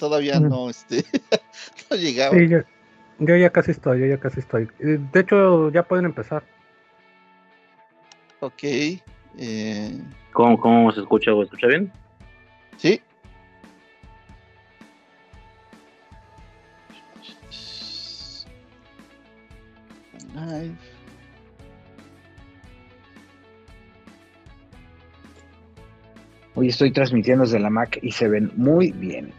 Todavía no, este, no llegaba. Sí, yo, yo ya casi estoy, yo ya casi estoy. Eh, De hecho, ya pueden empezar. Ok. eh, ¿Cómo, cómo se escucha? ¿Se escucha bien? sí. Ay, Hoy estoy transmitiendo desde la Mac y se ven muy bien.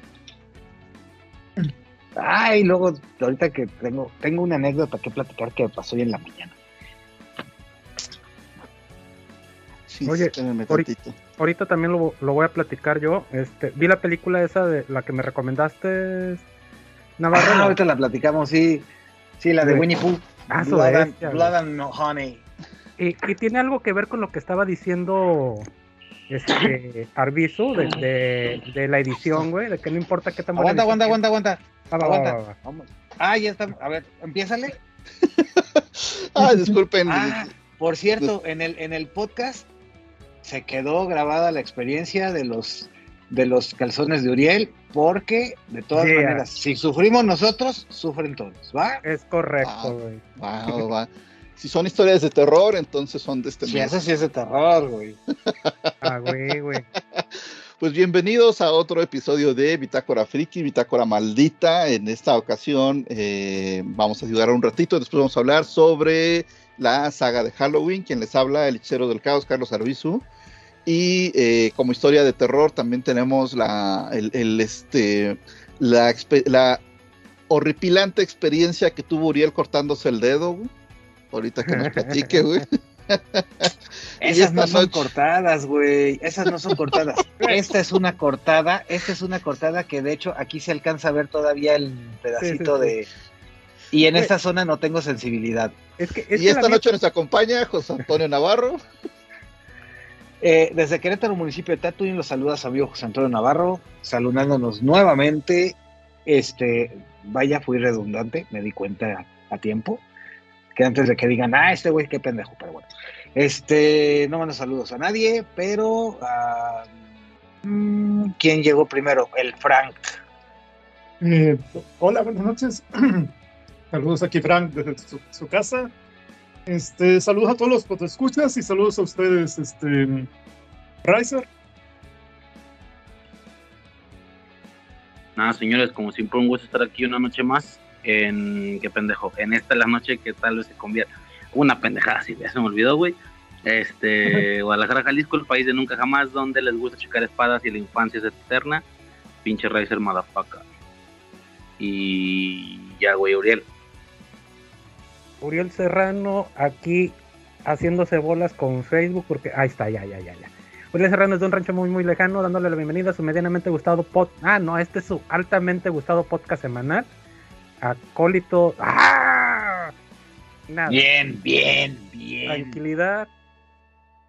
Ay, luego, ahorita que tengo, tengo una anécdota que platicar que pasó hoy en la mañana. sí, Oye, espérenme ahorita-. Ahorita también lo, lo voy a platicar yo. Este, vi la película esa de la que me recomendaste, Navarro. Ah, ahorita la platicamos, sí. Sí, la de Sí. Winnie Pooh. Ah, Blood, and, Blood and Honey. Y, y tiene algo que ver con lo que estaba diciendo este Arbizu de, de, de la edición, güey, de que no importa qué tan Aguanta, aguanta, aguanta, aguanta. sea. Va, aguanta. va, va. Vamos. Ah, ya está. A ver, empiézale. Ah, disculpen. Ah, por cierto, en el, en el podcast se quedó grabada la experiencia de los de los calzones de Uriel, porque de todas Yeah. maneras, si sufrimos nosotros, sufren todos, ¿va? Es correcto, Ah. güey. Va, va, va. Si son historias de terror, entonces son de este Si mes. eso sí es de terror, güey. Ah, güey, güey. Pues bienvenidos a otro episodio de Bitácora Friki, Bitácora Maldita. En esta ocasión eh, vamos a ayudar un ratito, después vamos a hablar sobre la saga de Halloween. Quien les habla, el hechicero del caos, Carlos Arbizu. Y eh, como historia de terror también tenemos la, el, el, este, la, la horripilante experiencia que tuvo Uriel cortándose el dedo. güey. Ahorita que nos platique, güey. Esas no son noche- cortadas, güey. Esas no son cortadas. Esta es una cortada. Esta es una cortada que de hecho aquí se alcanza a ver todavía el pedacito Sí, sí, sí. de. Y en Güey. esta zona no tengo sensibilidad. Es que, es Y que esta noche nos acompaña José Antonio Navarro. Eh, desde Querétaro, municipio de Tatuín, los saluda su amigo José Antonio Navarro, saludándonos nuevamente. Este, vaya, fui redundante, me di cuenta a, a tiempo. Que antes de que digan, ah, este güey, qué pendejo, pero bueno. Este, no mando saludos a nadie, pero. ah, mm, ¿Quién llegó primero? El Frank. Eh, hola, buenas noches. saludos aquí, Frank, desde su, su casa. Este, saludos a todos los que te escuchas y saludos a ustedes, este, Riser. Nada, señores, como siempre, un gusto estar aquí una noche más. En. ¿Qué pendejo? En esta la noche que tal vez se convierta. Una pendejada, sí, ya se me olvidó, güey. Este. Guadalajara, Jalisco, el país de nunca jamás, donde les gusta checar espadas y la infancia es eterna. Pinche Riser, motherfucker. Y. Ya, güey, Uriel. Uriel Serrano aquí haciéndose bolas con Facebook porque ahí está, ya, ya, ya, ya. Uriel Serrano es de un rancho muy, muy lejano, dándole la bienvenida a su medianamente gustado pod... Ah, no, este es su altamente gustado podcast semanal. Acólito... ¡Ah! Nada. Bien, bien, bien. Tranquilidad.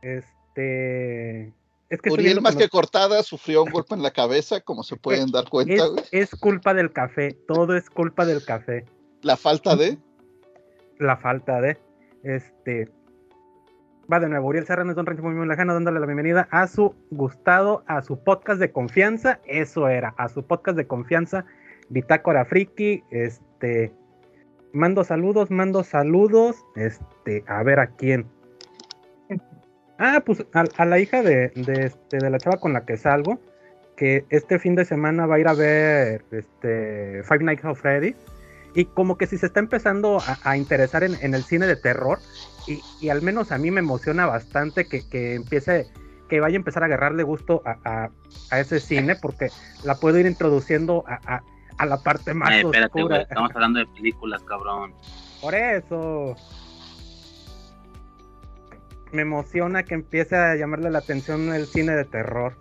Este... Es que Uriel, más que cortada, sufrió un golpe en la cabeza, como se pueden dar cuenta. es, güey. es culpa del café, todo es culpa del café. La falta de. la falta de este va de nuevo Uriel Serrano es un rancho muy muy lejano dándole la bienvenida a su gustado a su podcast de confianza eso era a su podcast de confianza Bitácora Friki este mando saludos mando saludos este a ver a quién. Ah pues a, la hija de, este, de la chava con la que salgo que este fin de semana va a ir a ver este Five Nights at Freddy y como que si se está empezando a, interesar en, en el cine de terror y, y al menos a mí me emociona bastante que, que empiece que vaya a empezar a agarrarle gusto a, a- a ese cine porque la puedo ir introduciendo a, a- la parte más Eh, espérate, oscura. Estamos hablando de películas, cabrón. por eso me emociona que empiece a llamarle la atención el cine de terror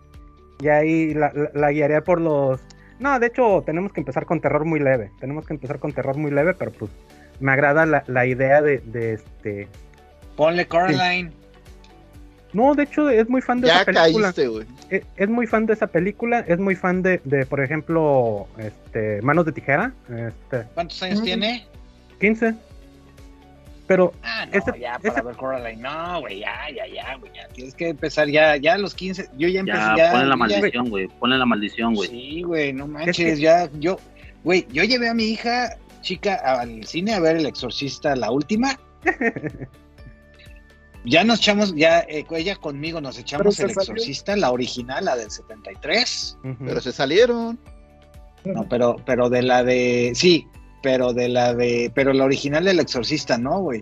y ahí la, la- la guiaré por los No, de hecho, tenemos que empezar con terror muy leve. Tenemos que empezar con terror muy leve, pero pues me agrada la, la idea de, de este. Ponle Coraline. No, de hecho, es muy fan de Ya esa película. caíste, güey. Es, es muy fan de esa película. Es muy fan de, de por ejemplo, este, Manos de Tijera. Este, ¿Cuántos años Mm. tiene? 15. Pero Ah, no, Ese- ya para ese- ver Coraline. No, güey, ya, ya, ya, güey. Ya tienes que empezar ya, ya a los 15. Yo ya empecé Ya, ya. ponle la yo ya- maldición, güey. Ponle la maldición, güey. Sí, güey, no manches, que- ya, yo, güey, yo llevé a mi hija chica al cine a ver El Exorcista, la última. ya nos echamos, ya eh, ella conmigo nos echamos Pero El salió. Exorcista, la original, la del 73. ujú. Pero se salieron. No, pero, pero de la de, sí, pero de la de, pero la original del Exorcista, ¿no, güey?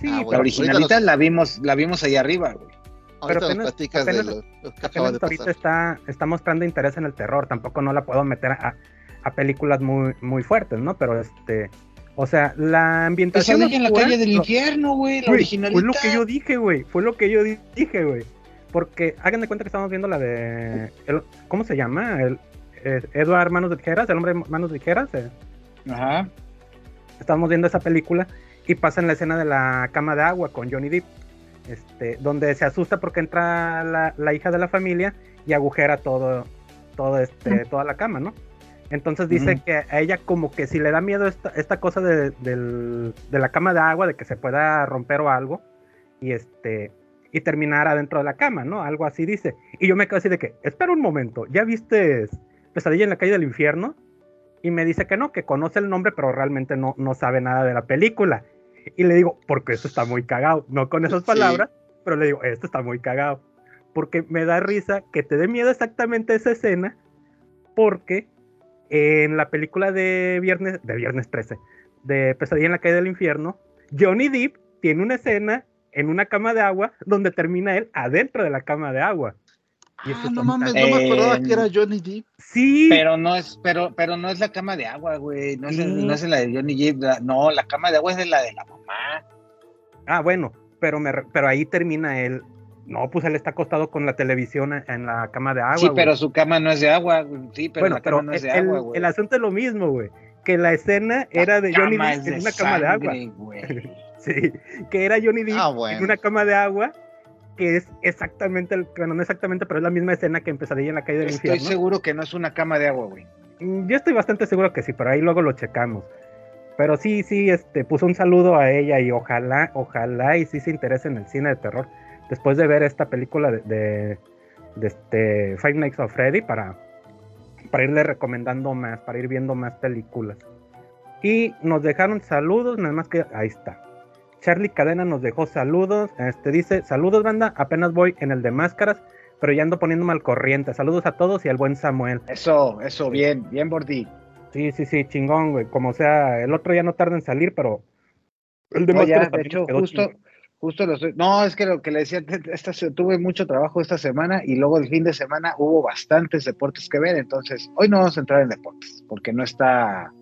sí, Ah, La bueno, originalita la vimos, la vimos allá arriba, güey. Apenas- platicas de apenas- lo, lo que acaba apenas de ahorita está, está mostrando interés en el terror. Tampoco no la puedo meter a, a películas muy, muy fuertes, ¿no? Pero este. O sea, la ambientación. sale en la calle del infierno, güey, la originalita. Fue lo que yo dije, güey. Fue lo que yo di- dije, güey. Porque hagan de cuenta que estamos viendo la de. el- ¿Cómo se llama? El, eh, Edward Manos de Tijeras, el hombre Manos de Tijeras. eh. Ajá. Estábamos viendo esa película y pasa en la escena de la cama de agua con Johnny Depp. Este, donde se asusta porque entra la, la hija de la familia y agujera todo, todo este, toda la cama, ¿no? Entonces dice Ujú. que a ella como que si le da miedo esta, esta cosa de, del- de la cama de agua, de que se pueda romper o algo, y este y terminar adentro de la cama, ¿no? Algo así dice. Y yo me quedo así de que, espera un momento, ¿ya viste Pesadilla en la calle del infierno? Y me dice que no, que conoce el nombre, pero realmente no, no sabe nada de la película. Y le digo, porque eso está muy cagado, no con esas Sí. palabras, pero le digo, esto está muy cagado. Porque me da risa que te dé miedo exactamente esa escena, porque en la película de viernes, de viernes 13, de Pesadilla en la calle del infierno, Johnny Depp tiene una escena en una cama de agua donde termina él adentro de la cama de agua. Y Ah, no mames, no me acordaba Eh, que era Johnny Depp. Sí, Pero no es, pero, pero no es la cama de agua, güey. No es, Sí. no es la de Johnny Depp. la- no, la cama de agua es de la de la mamá. Ah, bueno, pero, me, pero ahí termina él. No, pues él está acostado con la televisión en, la cama de agua. sí, güey. pero su cama no es de agua. Sí, pero bueno, la cama pero no es de el, agua, güey. el asunto es lo mismo, güey. Que la escena era de Johnny cama Depp es en de una cama de agua. güey. Sí, que era Johnny Depp Ah, en una cama de agua, que es exactamente, el, bueno, no exactamente, pero es la misma escena que Pesadilla en la calle del Estoy infierno. seguro que no es una cama de agua, güey. Mm, Yo estoy bastante seguro que sí, pero ahí luego lo checamos. Pero sí, sí, este, puso un saludo a ella y ojalá, ojalá y sí se interese en el cine de terror. Después de ver esta película de, de, de este Five Nights of Freddy para, para irle recomendando más, para ir viendo más películas. Y nos dejaron saludos, nada más que ahí está. Charlie Cadena nos dejó saludos. Este dice: Saludos, banda. Apenas voy en el de máscaras, pero ya ando poniéndome al corriente. Saludos a todos y al buen Samuel. Eso, eso, bien, bien, Bordi. Sí, sí, sí, chingón, güey. Como sea, el otro ya no tarda en salir, pero el de No, ya, máscaras de también hecho, justo, chingón. Justo lo estoy. No, es que lo que le decía, esta, tuve mucho trabajo esta semana y luego el fin de semana hubo bastantes deportes que ver. Entonces, hoy no vamos a entrar en deportes porque no está.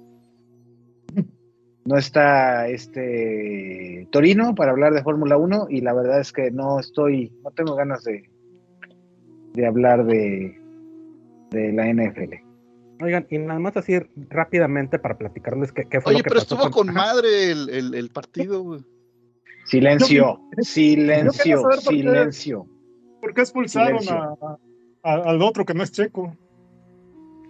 No está este Torino para hablar de Fórmula 1 y la verdad es que no estoy, no tengo ganas de, de hablar de, de la NFL. Oigan, y nada más así rápidamente para platicarles qué, qué fue Oye, lo que pero pasó estuvo con madre el, el, el partido, güey. Silencio, Yo silencio, por qué- silencio. ¿Por qué expulsaron Silencio. a, a- al otro que no es checo?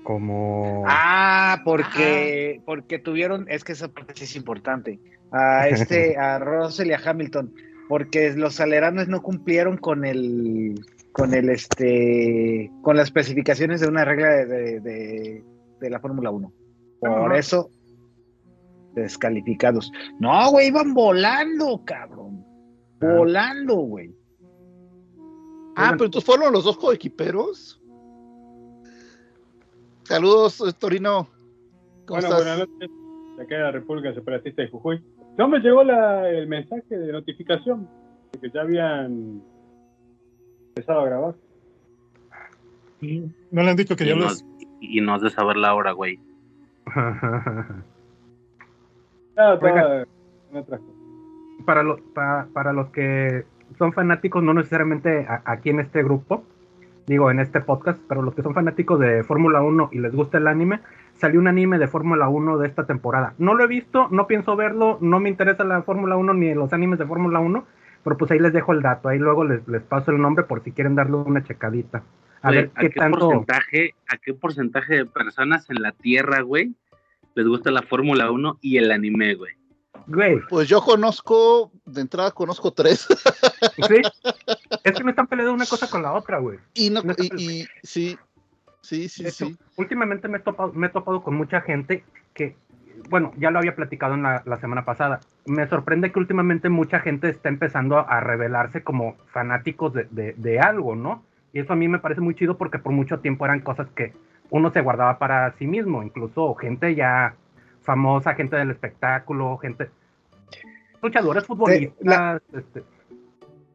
Como... Ah, porque, porque tuvieron, es que esa parte sí es importante, a este, a Russell y a Hamilton, porque los aleranos no cumplieron con el, con el, este, con las especificaciones de una regla de, de, de- de la Fórmula 1. Por eso, descalificados. No, güey, iban volando, cabrón. Ah. Volando, güey. Ah, pero entonces fueron los dos coequiperos. Saludos, Torino. ¿Cómo Bueno, estás? buenas noches. De acá de la República Separatista de Jujuy. No me llegó la- el mensaje de notificación de que ya habían empezado a grabar. Y no le han dicho que ya Y los... y nos de saber la hora, güey. Para, los, para, para los que son fanáticos, no necesariamente a- aquí en este grupo, digo, en este podcast, pero los que son fanáticos de Fórmula 1 y les gusta el anime, salió un anime de Fórmula 1 de esta temporada. No lo he visto, no pienso verlo, no me interesa la Fórmula 1 ni los animes de Fórmula 1, pero pues ahí les dejo el dato, ahí luego les, les paso el nombre por si quieren darle una checadita. A ver qué, tanto... porcentaje, ¿A qué porcentaje de personas en la Tierra, güey, les gusta la Fórmula 1 y el anime, güey? Güey, Pues yo conozco, de entrada conozco tres. sí, es que no están peleando una cosa con la otra, güey. y, no, y, y- sí, sí, sí, hecho, sí. últimamente me he, topado, me he topado con mucha gente que, bueno, ya lo había platicado en la, la semana pasada. Me sorprende que últimamente mucha gente está empezando a, a revelarse como fanáticos de, de- de algo, ¿no? Y eso a mí me parece muy chido porque por mucho tiempo eran cosas que uno se guardaba para sí mismo, incluso gente ya famosa, gente del espectáculo, gente... Luchadores, futbolistas, este,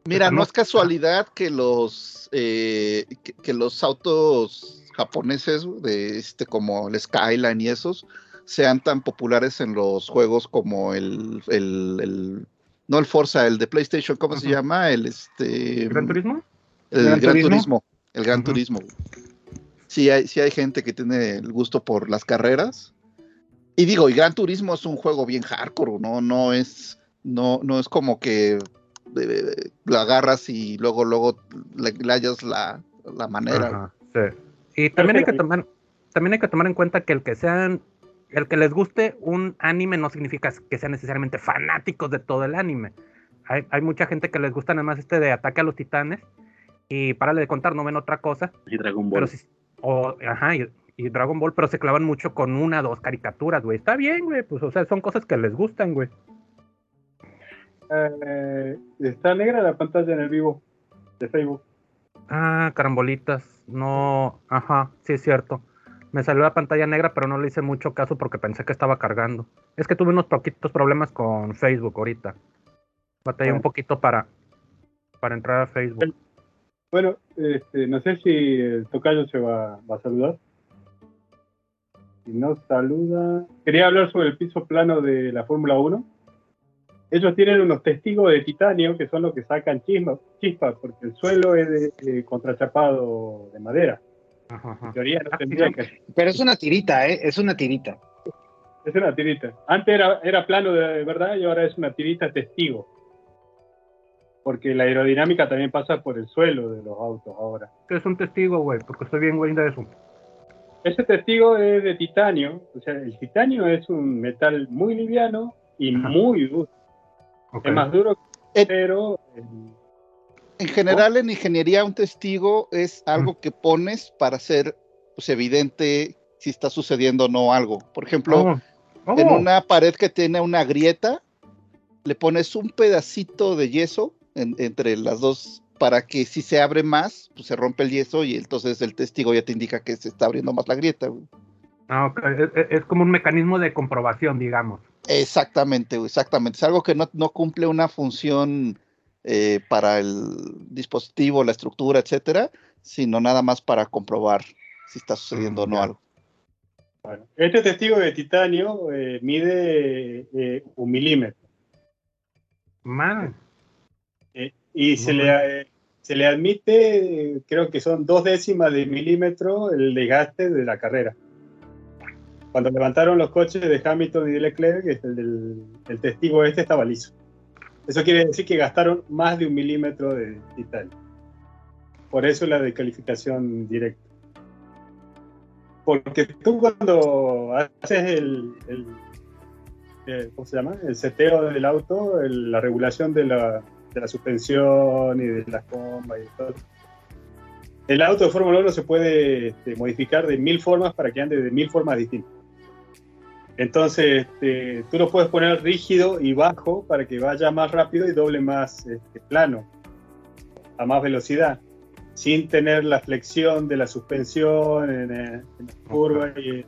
Mira, no es casualidad que los eh, que, que los autos japoneses de este como el Skyline y esos sean tan populares en los juegos como el, el, el- no el Forza, el de PlayStation, ¿cómo se llama? El este ¿Gran Turismo? el ¿Gran Gran, Turismo? Turismo, el Gran. Turismo. Sí hay, sí hay gente que tiene el gusto por las carreras. Y digo, y Gran Turismo es un juego bien hardcore, ¿no? No es, no, no es como que eh, lo agarras y luego, luego le, le hallas la, la manera. Ajá, sí. Y también hay que tomar, también hay que tomar en cuenta que el que sean, el que les guste un anime no significa que sean necesariamente fanáticos de todo el anime. Hay, hay mucha gente que les gusta nada más este de Ataque a los Titanes y párale de contar, no ven otra cosa, Y Dragon pero Ball. O, ajá, y, y Dragon Ball, pero se clavan mucho con una, dos caricaturas, güey. Está bien, güey, pues, o sea, son cosas que les gustan, güey. Eh, está negra la pantalla en el vivo de Facebook. Ah, carambolitas. No, ajá, sí es cierto. Me salió la pantalla negra, pero no le hice mucho caso porque pensé que estaba cargando. Es que tuve unos poquitos problemas con Facebook ahorita. Batallé un Ah. poquito para, para entrar a Facebook. Bueno, este, no sé si el tocayo se va, va a saludar. Si no saluda. Quería hablar sobre el piso plano de la Fórmula 1. Ellos tienen unos testigos de titanio que son los que sacan chispas, chispas porque el suelo es de, de contrachapado de madera. Ajá, ajá. En teoría no Ah, tendría que. Pero es una tirita, ¿eh? Es una tirita. Es una tirita. Antes era, era plano de verdad y ahora es una tirita testigo. Porque la aerodinámica también pasa por el suelo de los autos ahora. Es un testigo, güey, porque estoy bien güey de eso. Ese testigo es de titanio, o sea, el titanio es un metal muy liviano y Ajá. muy duro. Ok. Es más duro que el acero. eh, En general, en ingeniería, un testigo es algo que pones para hacer pues, evidente si está sucediendo o no algo. Por ejemplo, Oh, oh, en una pared que tiene una grieta, le pones un pedacito de yeso en- entre las dos para que si se abre más, pues se rompe el yeso y entonces el testigo ya te indica que se está abriendo más la grieta. güey. ah, ok. Es, es- es como un mecanismo de comprobación, digamos. Exactamente, exactamente. Es algo que no, no cumple una función eh, para el dispositivo, la estructura, etcétera, sino nada más para comprobar si está sucediendo o no ya. algo. bueno, este testigo de titanio eh, mide eh, un milímetro Man, y se le, se le admite, creo que son dos décimas de milímetro el desgaste de la carrera. Cuando levantaron los coches de Hamilton y de Leclerc, este, el, del- el testigo este estaba liso. Eso quiere decir que gastaron más de un milímetro de titanio. Por eso la descalificación directa. Porque tú cuando haces el, el- el- ¿cómo se llama? El seteo del auto, el- la regulación de la, de la suspensión y de las combas y todo. El auto de Fórmula 1 se puede este, modificar de mil formas para que ande de mil formas distintas. Entonces, este, tú lo puedes poner rígido y bajo para que vaya más rápido y doble más este, plano, a más velocidad, sin tener la flexión de la suspensión en, eh, en la curva. Y,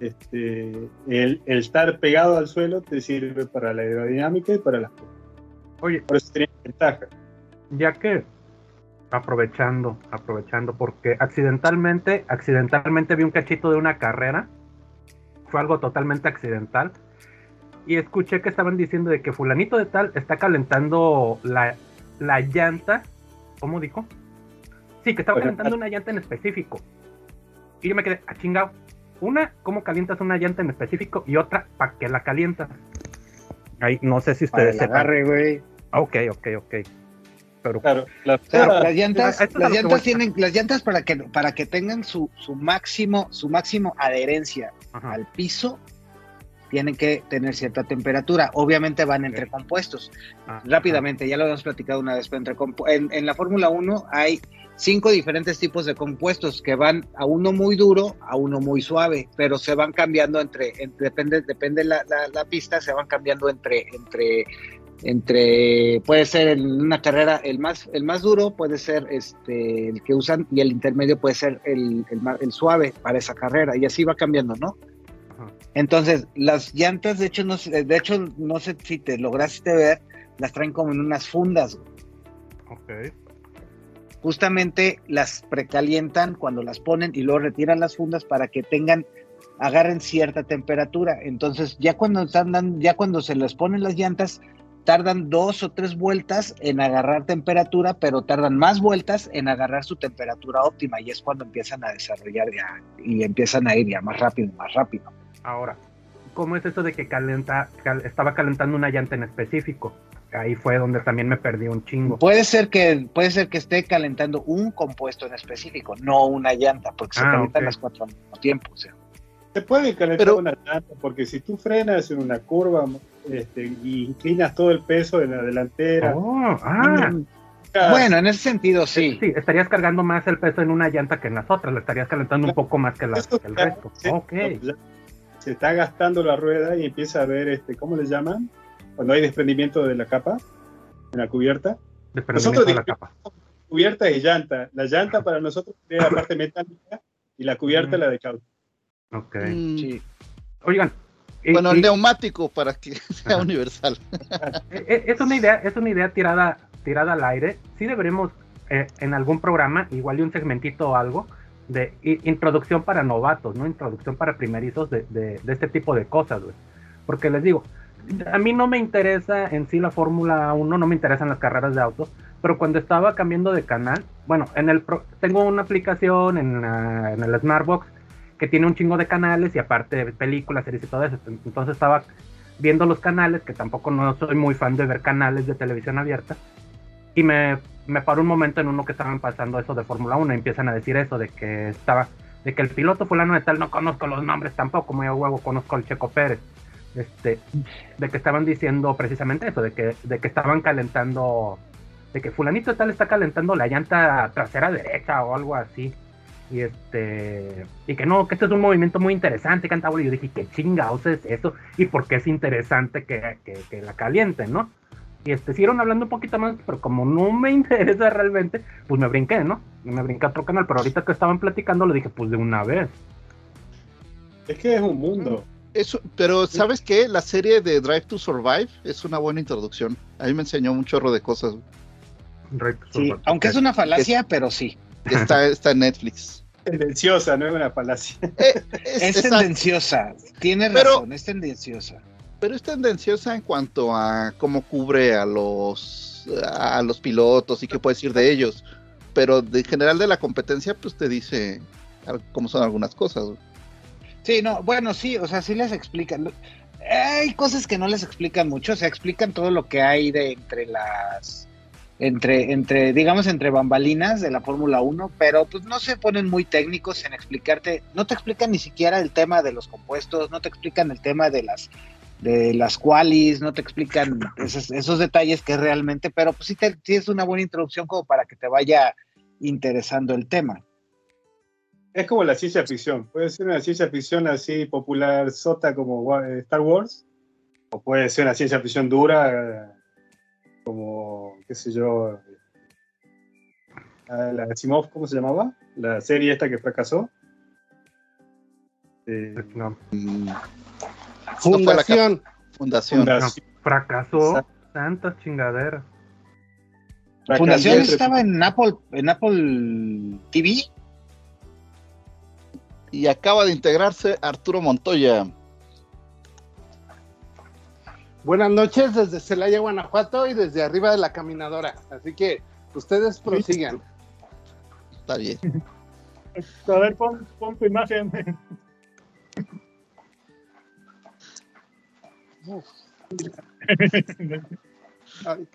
este, el, el estar pegado al suelo te sirve para la aerodinámica y para las curvas. Oye, Por eso tiene ventaja. ya que aprovechando, aprovechando, porque accidentalmente, accidentalmente vi un cachito de una carrera, fue algo totalmente accidental, y escuché que estaban diciendo de que fulanito de tal está calentando la, la llanta, ¿cómo dijo? Sí, que estaba calentando una llanta en específico. Y yo me quedé, a chingado. Una, ¿cómo calientas una llanta en específico? Y otra, ¿para qué la calientas? Ahí, no sé si ustedes sepan. Ah, Ok, ok, ok. Claro, Pero la O sea, fuera- las llantas, las llantas tienen, las llantas para que para que tengan su, su máximo, su máximo adherencia ajá, al piso, tienen que tener cierta temperatura. Obviamente van entre compuestos. ah, Rápidamente, ya lo habíamos platicado una vez, pero entre en, en la Fórmula 1 hay cinco diferentes tipos de compuestos que van a uno muy duro, a uno muy suave, pero se van cambiando entre, en- depende, depende la, la, la pista, se van cambiando entre, entre, entre, puede ser en una carrera el más, el más duro, puede ser este el que usan, y el intermedio puede ser el, el, el suave para esa carrera, y así va cambiando, ¿no? Ajá. Entonces, las llantas, de hecho, no, de hecho, no sé si te lograste ver, las traen como en unas fundas. güey. ok. Justamente las precalientan cuando las ponen y luego retiran las fundas para que tengan, agarren cierta temperatura. Entonces, ya cuando están ya cuando se les ponen las llantas, tardan dos o tres vueltas en agarrar temperatura, pero tardan más vueltas en agarrar su temperatura óptima y es cuando empiezan a desarrollar ya y empiezan a ir ya más rápido, más rápido. Ahora, ¿cómo es eso de que calenta, cal- estaba calentando una llanta en específico? Ahí fue donde también me perdí un chingo. Puede ser que puede ser que esté calentando un compuesto en específico, no una llanta, porque se Ah, calientan ok. las cuatro al mismo tiempo. O sea. Se puede calentar Pero- una llanta, porque si tú frenas en una curva este, y inclinas todo el peso en la delantera, Oh, ah, ah, Bueno, en ese sentido sí. sí, estarías cargando más el peso en una llanta que en las otras, le estarías calentando un poco más que, la- eso que el resto. sí, Ok. ya se está gastando la rueda y empieza a ver, este, ¿cómo le llaman? Cuando hay desprendimiento de la capa, en la cubierta. Desprendimiento de la capa. Cubierta y llanta. La llanta para nosotros es la parte metálica y la cubierta Mm. la de caucho. Ok. Mm, sí. Oigan. Y- Bueno, el y- neumático para que sea universal. Eh, eh, es una idea, es una idea tirada, tirada al aire. Sí deberemos eh, en algún programa, igual de un segmentito o algo, de introducción para novatos, ¿no? Introducción para primerizos de, de- de este tipo de cosas, güey. Porque les digo, a mí no me interesa en sí la Fórmula 1, no me interesan las carreras de autos, pero cuando estaba cambiando de canal, bueno, en el pro- tengo una aplicación en, la- en el Smartbox que tiene un chingo de canales y aparte películas, series y todo eso. Entonces estaba viendo los canales, que tampoco no soy muy fan de ver canales de televisión abierta, y me, me paró un momento en uno que estaban pasando eso de Fórmula 1 y empiezan a decir eso, de que estaba, de que el piloto fulano de tal, no conozco los nombres tampoco, muy a huevo conozco al Checo Pérez, este, de que estaban diciendo precisamente eso, de que, de que estaban calentando, de que fulanito de tal está calentando la llanta trasera derecha o algo así. Y este, y que no, que este es un movimiento muy interesante, cantaba. Y yo dije, ¿qué chingados es eso? ¿Y por qué es interesante que, que, que la calienten, no? Y este, siguieron hablando un poquito más, pero como no me interesa realmente, pues me brinqué, ¿no? Me brinqué a otro canal, pero ahorita que estaban platicando, lo dije, pues de una vez. Es que es un mundo. Eso, pero ¿sabes qué? La serie de Drive to Survive es una buena introducción. A mí me enseñó un chorro de cosas. Sí, aunque es una falacia, pero sí. Está, está en Netflix. Tendenciosa, no es una falacia. Eh, Es, tendenciosa. Tiene Pero- razón, es tendenciosa. pero es tendenciosa en cuanto a cómo cubre a los a los pilotos y qué puede decir de ellos. Pero de general de la competencia, pues te dice cómo son algunas cosas. Sí, no, bueno, sí, o sea, sí les explican. Hay cosas que no les explican mucho, o sea, explican todo lo que hay de entre las entre entre digamos entre bambalinas de la Fórmula 1, pero pues no se ponen muy técnicos en explicarte, no te explican ni siquiera el tema de los compuestos, no te explican el tema de las de las qualis, no te explican esos, detalles que realmente, pero pues sí, te, sí es una buena introducción como para que te vaya interesando el tema. Es como la ciencia ficción. Puede ser una ciencia ficción así popular, sota como Star Wars, o puede ser una ciencia ficción dura, como, qué sé yo, eh, la Asimov, ¿cómo se llamaba? La serie esta que fracasó. Eh, No, Mm, Fundación. fundación. Fracasó. Tantas chingaderas. Fundación estaba en Apple, en Apple TV. Y acaba de integrarse Arturo Montoya. Buenas noches desde Celaya, Guanajuato y desde arriba de la caminadora. Así que ustedes prosigan. Está bien. A ver, pon, pon tu imagen. Ay,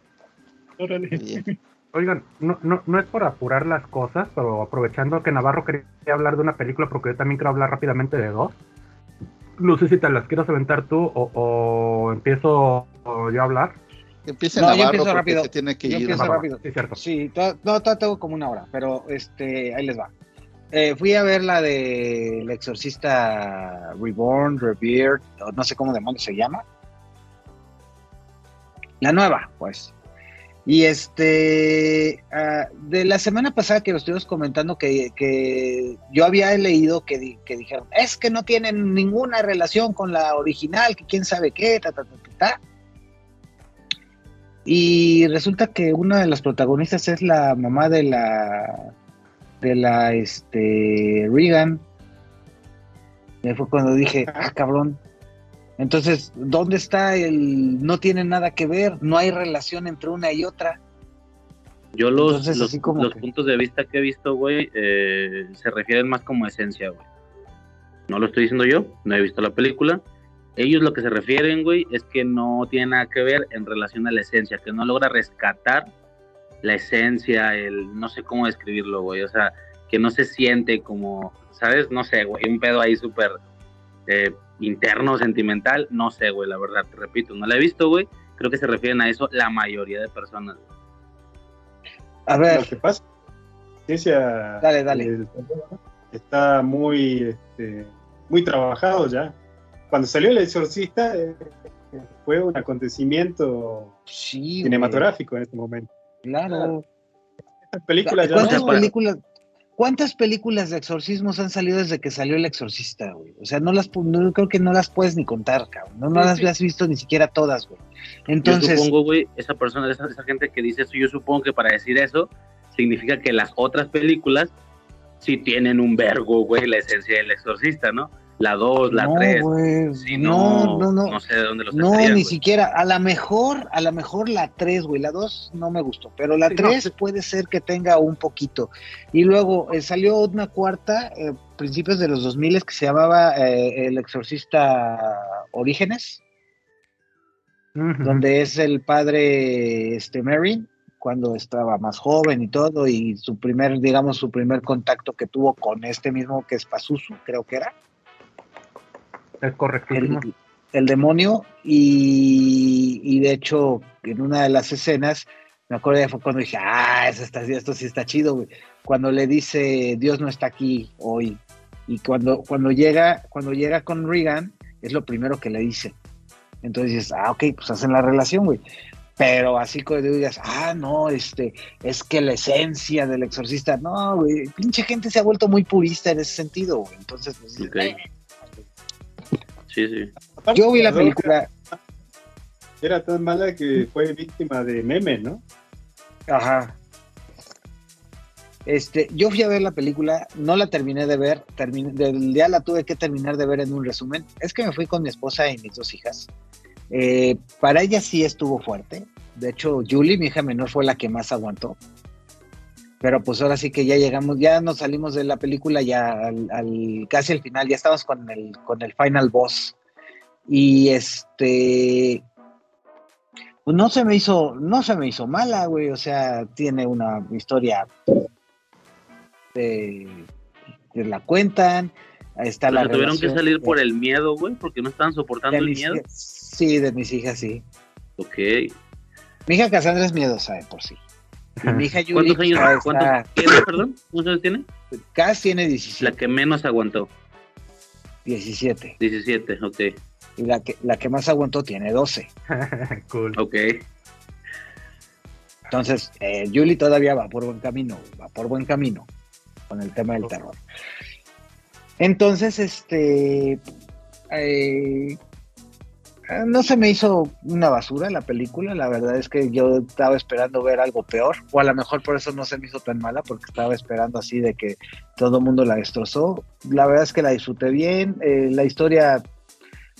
Órale. bien. Oigan, no, no, no es por apurar las cosas, pero aprovechando que Navarro quería hablar de una película, porque yo también quiero hablar rápidamente de dos. No sé si te las quieres aventar tú o, o empiezo yo a hablar. Empieza No, yo Navarro empiezo porque rápido. se tiene que Yo ir. empiezo rápido. Sí, cierto. Sí, to- no, todavía tengo como una hora, pero este, ahí les va. Eh, fui a ver la de El Exorcista Reborn, Revered, o no sé cómo demonios se llama. La nueva, pues. Y este, ah, de la semana pasada que lo estuvimos comentando, que, que yo había leído que, que dijeron, es que no tienen ninguna relación con la original, que quién sabe qué, ta, ta, ta, ta. Y resulta que una de las protagonistas es la mamá de la de la este Regan. Y fue cuando dije, ah, cabrón. Entonces, ¿dónde está el no tiene nada que ver? No hay relación entre una y otra. Yo los, Entonces, los, así como los que- puntos de vista que he visto, güey, eh, se refieren más como esencia, güey. No lo estoy diciendo yo, no he visto la película. Ellos lo que se refieren, güey, es que no tiene nada que ver en relación a la esencia, que no logra rescatar la esencia, el no sé cómo describirlo, güey, o sea, que no se siente como, ¿sabes? No sé, güey, un pedo ahí súper eh, interno, sentimental, no sé, güey, la verdad, te repito, no la he visto, güey, creo que se refieren a eso la mayoría de personas. güey. A Lo ver, que pasa, la ciencia Dale, dale. está muy, este, muy trabajado ya. Cuando salió El Exorcista eh, fue un acontecimiento sí, güey, cinematográfico en este momento. Claro. Esta película ya ¿Cuántas películas, ¿Cuántas películas de exorcismos han salido desde que salió El Exorcista, güey? O sea, no las no, creo que no las puedes ni contar, cabrón. No, no Sí, las sí. has visto ni siquiera todas, güey. Yo Entonces, supongo, güey, esa persona, esa, esa gente que dice eso, yo supongo que para decir eso significa que las otras películas sí tienen un vergo, güey, la esencia del exorcista, ¿no? La 2, la no, 3. güey. Si no, no, no, no. no sé de dónde los No, ni siquiera. A lo mejor, a lo mejor la 3, güey. La 2 no me gustó, pero la Sí, no, 3 sí. puede ser que tenga un poquito. Y luego eh, salió una cuarta, eh, principios de los 2000 que se llamaba eh, El Exorcista Orígenes, donde es el padre este Merrin cuando estaba más joven y todo y su primer digamos su primer contacto que tuvo con este mismo que es Pazuzu creo que era Es correctísimo. el, el demonio y, y de hecho en una de las escenas me acuerdo ya fue cuando dije ah eso está, esto sí está chido güey. cuando le dice Dios no está aquí hoy y cuando cuando llega cuando llega con Regan es lo primero que le dice entonces dices ah ok pues hacen la relación güey pero así como digas, ah, no, este, es que la esencia del exorcista, no, güey, pinche gente se ha vuelto muy purista en ese sentido, güey. Entonces, pues, eh, Sí, sí. Aparte, yo vi la película, Era tan mala que fue víctima de memes, ¿no? Ajá. Este, yo fui a ver la película, no la terminé de ver, terminé, del día la tuve que terminar de ver en un resumen. Es que me fui con mi esposa y mis dos hijas. Eh, para ella sí estuvo fuerte. De hecho, Julie, mi hija menor, fue la que más aguantó. Pero pues ahora sí que ya llegamos, ya nos salimos de la película, ya al, al- casi al final, ya estamos con el, con el final boss. Y este, pues no se me hizo, no se me hizo mala, güey. O sea, tiene una historia de, que la cuentan. Está Pero la tuvieron que salir por de- el miedo, güey, porque no estaban soportando de el miedo. hijas. Sí, de mis hijas, sí. Ok. Mi hija Cassandra es miedosa de por sí. Y mi hija Julie ¿Cuántos años ah, está- cuántos tiene, perdón? ¿Cuántos años tiene? Cass tiene La 17, que menos aguantó. 17. 17, ok. Y la que, la que más aguantó tiene 12. cool. Ok. Entonces, eh, Julie todavía va por buen camino, va por buen camino con el tema del terror. Entonces, este, eh, no se me hizo una basura la película, la verdad es que yo estaba esperando ver algo peor, o a lo mejor por eso no se me hizo tan mala, porque estaba esperando así de que todo el mundo la destrozó. La verdad es que la disfruté bien, eh, la historia,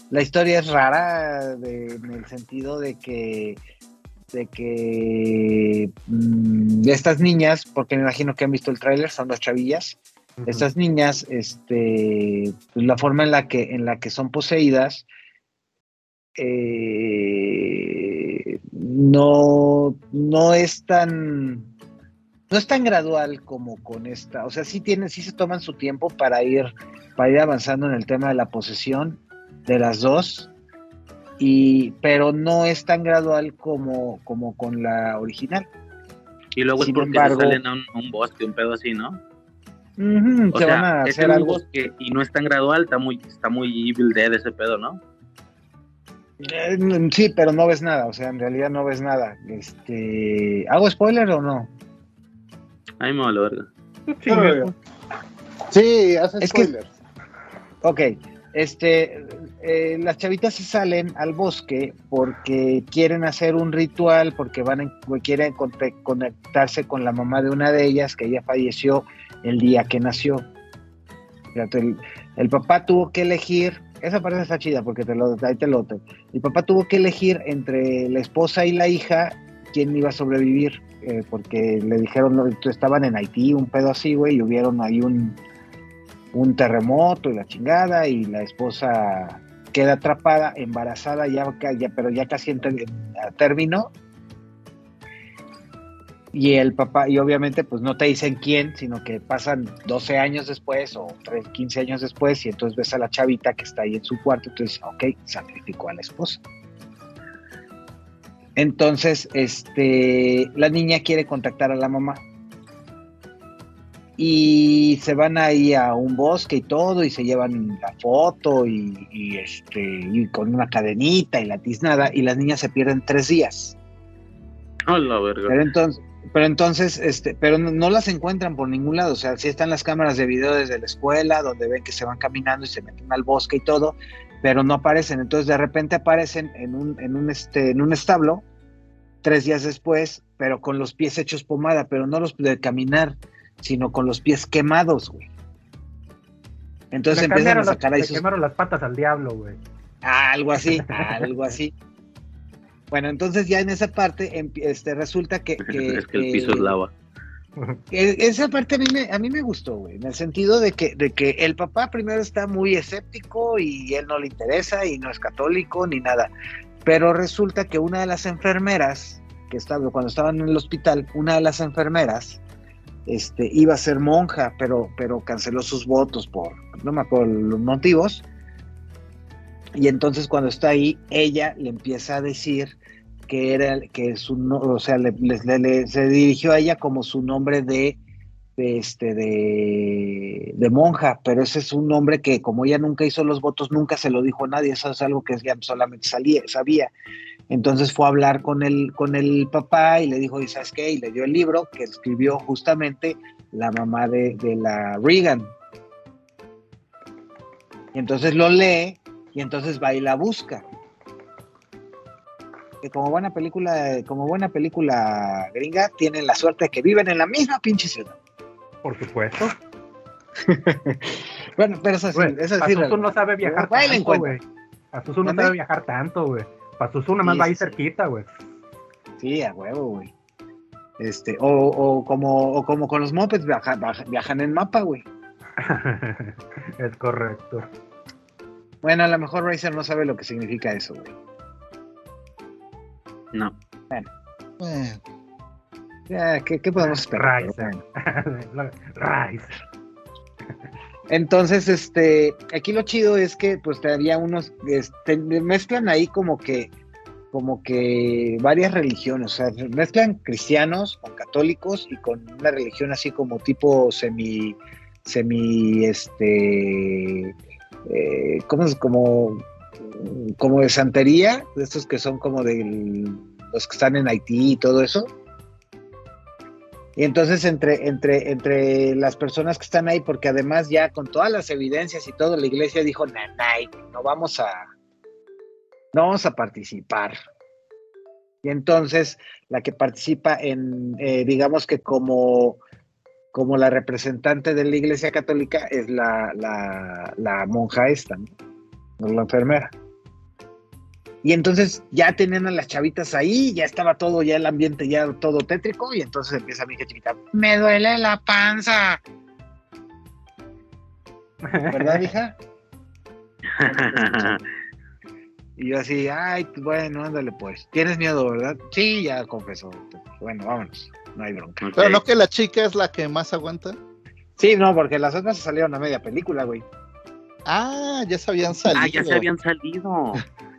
la historia es rara de- en el sentido de que de que mm, de estas niñas, porque me imagino que han visto el tráiler, son dos chavillas, estas niñas, este, pues, la forma en la que, en la que son poseídas, eh, no, no es tan no es tan gradual como con esta, o sea, sí tienen, sí se toman su tiempo para ir, para ir avanzando en el tema de la posesión de las dos, y, pero no es tan gradual como, como con la original. Y luego Sin es porque embargo- se salen a un, un bosque, un pedo así, ¿no? Ujú, O se sea, van a hacer algo. bosque y no es tan gradual, está muy, está muy Evil Dead ese pedo, ¿no? Eh, sí, pero no ves nada, o sea, en realidad no ves nada. Este, ¿hago spoiler o no? A mí me vale verga. Chingue. Sí, hace Es que- spoilers. Ok, este, eh, las chavitas se salen al bosque porque quieren hacer un ritual, porque van a, quieren conectarse con la mamá de una de ellas, que ella falleció el día que nació. El, el papá tuvo que elegir, esa parte está chida porque te lo, ahí te lo te- El papá tuvo que elegir entre la esposa y la hija quién iba a sobrevivir, eh, porque le dijeron, estaban en Haití, un pedo así, güey, y hubieron ahí un, un terremoto y la chingada, y la esposa queda atrapada, embarazada, ya, pero ya casi en- a término. Y el papá, y obviamente, pues no te dicen quién, sino que pasan 12 años después o 3, 15 años después, y entonces ves a la chavita que está ahí en su cuarto, y tú dices, ok, sacrificó a la esposa. Entonces, este, la niña quiere contactar a la mamá. Y se van ahí a un bosque y todo, y se llevan la foto y, y, este, y con una cadenita y la tiznada, y las niñas se pierden tres días. A la verga. Pero entonces, pero entonces, este, pero no, no las encuentran por ningún lado. O sea, sí están las cámaras de video desde la escuela, donde ven que se van caminando y se meten al bosque y todo, pero no aparecen. Entonces de repente aparecen en un, en un este, en un establo, tres días después, pero con los pies hechos pomada, pero no los de caminar, sino con los pies quemados, güey. Entonces Le empiezan a sacar ahí le sus quemaron las patas al diablo, güey. algo así, algo así. Bueno, entonces ya en esa parte este, resulta que, que, es que el piso es eh, lava. e- Esa parte a mí me, a mí me gustó, güey, en el sentido de que, de que el papá primero está muy escéptico y él no le interesa y no es católico ni nada. Pero resulta que una de las enfermeras, que estaba, cuando estaban en el hospital, una de las enfermeras este, iba a ser monja, pero, pero canceló sus votos por, no me acuerdo los motivos. Y entonces cuando está ahí, ella le empieza a decir que era que su o sea, le, se dirigió a ella como su nombre de, este de, de monja, pero ese es un nombre que como ella nunca hizo los votos, nunca se lo dijo a nadie, eso es algo que ella solamente salía, sabía. Entonces fue a hablar con el, con el papá y le dijo, ¿y sabes qué? Y le dio el libro que escribió justamente la mamá de, de la Reagan. Y entonces lo lee y entonces va y la busca. Que como buena película, como buena película gringa, tienen la suerte de que viven en la misma pinche ciudad. Por supuesto. Bueno, pero eso sí, Güey, eso sí. Pazuzu no sabe viajar tanto, güey. Pazuzu no sabe viajar tanto, güey. Pazuzu nada más Sí, va ahí sí, cerquita, güey. Sí, a huevo, güey. Este, o, o como, o como con los mopeds viaja- viaja- viajan en mapa, güey. es correcto. Bueno, a lo mejor Racer no sabe lo que significa eso, güey. No. Bueno, Ya, ¿qué, qué podemos esperar? Riser. Pero bueno. Rise. Entonces, este, aquí lo chido es que pues te había unos, este, mezclan ahí como que, como que varias religiones, o sea, mezclan cristianos con católicos y con una religión así como tipo semi, semi, este, eh, ¿cómo es? Como, como de santería, de estos que son como de los que están en Haití y todo eso. Y entonces entre, entre, entre las personas que están ahí, porque además ya con todas las evidencias y todo, la iglesia dijo, nanay, no vamos a, no vamos a participar. Y entonces la que participa en, eh, digamos que como, como la representante de la iglesia católica es la, la, la monja esta, ¿no? La enfermera. Y entonces ya tenían a las chavitas ahí, ya estaba todo, ya el ambiente ya todo tétrico, y entonces empieza mi hija chiquita, me duele la panza. ¿Verdad, hija? Y yo así, ay, bueno, ándale pues. ¿Tienes miedo, verdad? Sí, ya confesó. Bueno, vámonos. No hay bronca. Pero no que la chica es la que más aguanta. Sí, no, porque las otras se salieron a media película, güey. Ah, ya se habían salido. Ah, ya se habían salido.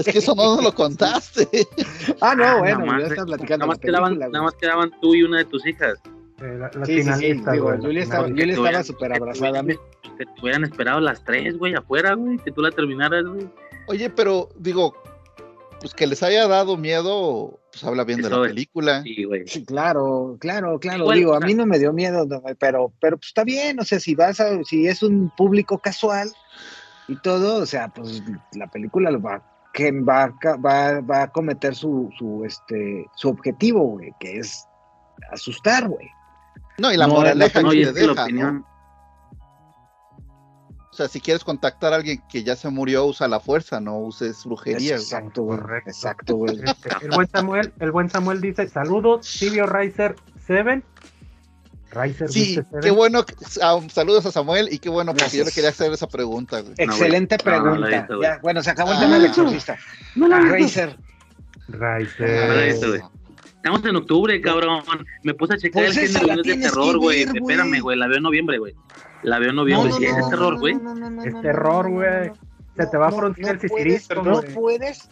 Es que eso no nos lo contaste. Ah, no, bueno, nada, más, ya estás platicando nada, más la quedaban, película, nada güey. más quedaban tú y una de tus hijas. Eh, la- las Sí, sí, sí, finalistas, digo, güey, Julia estaba-. Julia estaba súper abrazada. Que te hubieran esperado las tres, güey, afuera, güey, que tú la terminaras, güey. Oye, pero digo, pues que les haya dado miedo, pues habla bien de la es. película. Sí, güey. Sí, claro, claro, claro. Igual, Digo, a mí no me dio miedo, no, pero, pero pues está bien, o sea, si vas a, si es un público casual y todo, o sea, pues la película lo va, que va, a ca- va, va a cometer su, su, este, su objetivo, güey, que es asustar, güey. No, y la No, moraleja No, que te deja, ¿no? O sea, si quieres contactar a alguien que ya se murió, usa la fuerza, no uses brujería. güey. Exacto, güey. Correcto. Exacto, güey. Este, el buen Samuel, el buen Samuel dice, saludos, Silvio Riser 7. Riser Sí, qué bueno. ah, saludos a Samuel y qué bueno, porque yo le quería hacer esa pregunta. güey. Excelente. No, pregunta. visto, güey. Ya, bueno, se acabó el Ah. tema del exorcista. Ah. Riser. Güey. Estamos en octubre, cabrón. Me puse a checar Pues el género de terror, güey. Espérame, güey. La veo en noviembre, güey. La veo en noviembre. Sí, es terror, güey. Es terror, güey. Se te va a fruncir el sisirisco, no puedes,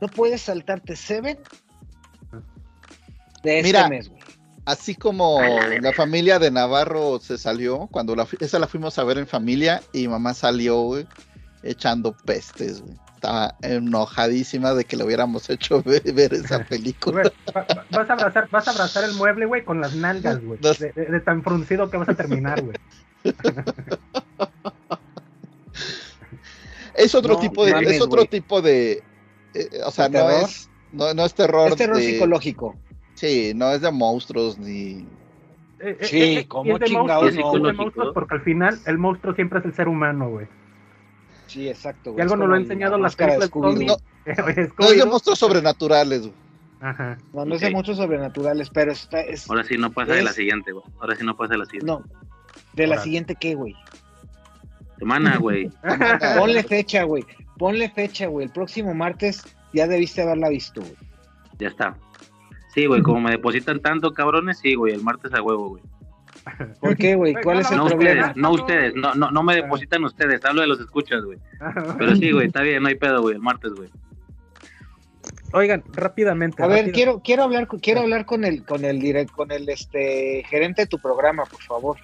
no puedes saltarte Seven de este Mira, mes, güey. Así como la familia de Navarro se salió, cuando la, esa la fuimos a ver en familia y mamá salió, güey, echando pestes, güey. Estaba enojadísima de que le hubiéramos hecho ver, ver esa película. Güey, va- va- vas, a abrazar, vas a abrazar el mueble, güey, con las nalgas, güey. De, de- de tan fruncido que vas a terminar, güey. Es otro No, tipo de, mames, es otro güey. tipo de, eh, o sea, ¿De no es, no, no es terror, Es terror de- psicológico. Sí, no es de monstruos ni, Eh, eh, Sí, eh, eh, ¿cómo y es de chingados monstruos, no, es de monstruos porque al final el monstruo siempre es el ser humano, güey. Sí, exacto. Y güey. algo Es nos como lo han la enseñado las películas no, no es de Scooby-Doo. monstruos sobrenaturales, güey. Ajá. No, no es de muchos sobrenaturales, pero está, es, Ahora sí no pasa de la siguiente, güey. Ahora sí no pasa de la siguiente. no. De la siguiente, ¿qué, güey? Semana, güey. Ponle fecha, güey. Ponle fecha, güey. El próximo martes ya debiste haberla visto, güey. Ya está. Sí, güey, como me depositan tanto, cabrones, sí, güey, el martes a huevo, güey. ¿Por qué, güey? ¿Cuál es el No problema? ustedes, no ustedes, no, no, no me depositan ustedes, hablo de los escuchas, güey. Pero sí, güey, está bien, no hay pedo, güey, el martes, güey. Oigan, rápidamente. A ver, quiero, quiero hablar, con- quiero hablar con el, con el direct, con el este gerente de tu programa, por favor.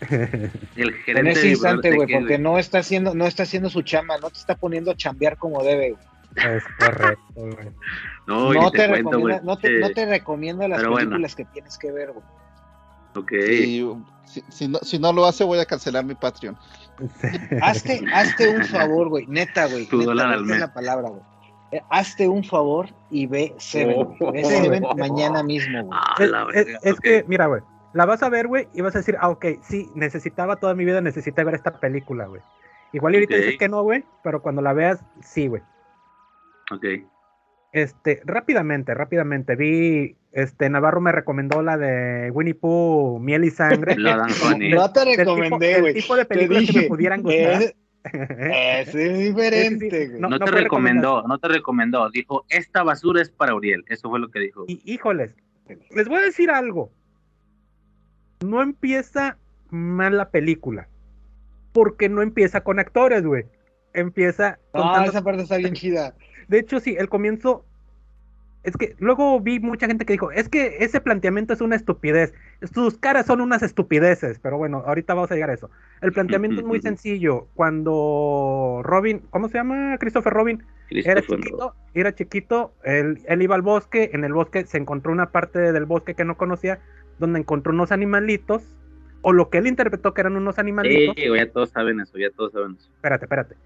El En gerente ese de- instante, güey, porque no está haciendo, no está haciendo su chamba, no te está poniendo a chambear como debe, güey. Es correcto, güey. No, No te, te cuento, güey. recomienda, no, te, Sí, no te recomiendo las Pero bueno. películas que tienes que ver, güey. Ok. Si, si no, si no lo hace, voy a cancelar mi Patreon. Hazte, hazte un favor, güey, neta, güey. Tu neta, dólar al esta es mes. la palabra, güey. Eh, hazte un favor y ve Seven, güey. Ve Oh. Seven mañana mismo, güey. Ah, Es, la es- que, mira, güey, la vas a ver, güey, y vas a decir, ah, ok, sí, necesitaba toda mi vida, necesité ver esta película, güey. Igual y ahorita Ok. dices que no, güey, pero cuando la veas, sí, güey. Ok. Este, rápidamente, rápidamente, vi, este, Navarro me recomendó la de Winnie Pooh, Miel y Sangre. No te recomendé, güey. tipo de películas que me dije, pudieran gustar. es- es diferente, güey. No, No, no te recomendó, no te recomendó. Dijo, esta basura es para Uriel. Eso fue lo que dijo. Y híjoles, les voy a decir algo. No empieza mal la película. Porque no empieza con actores, güey. Empieza No, contando- esa parte está bien chida. De hecho, sí, el comienzo. Es que luego vi mucha gente que dijo, es que ese planteamiento es una estupidez. Sus caras son unas estupideces. Pero bueno, ahorita vamos a llegar a eso. El planteamiento es muy sencillo. Cuando Robin, ¿cómo se llama? Christopher Robin era chiquito, era chiquito, él, él iba al bosque, en el bosque se encontró una parte del bosque que no conocía, donde encontró unos animalitos, o lo que él interpretó que eran unos animalitos, Sí, ya todos saben eso, ya todos saben eso. espérate, espérate,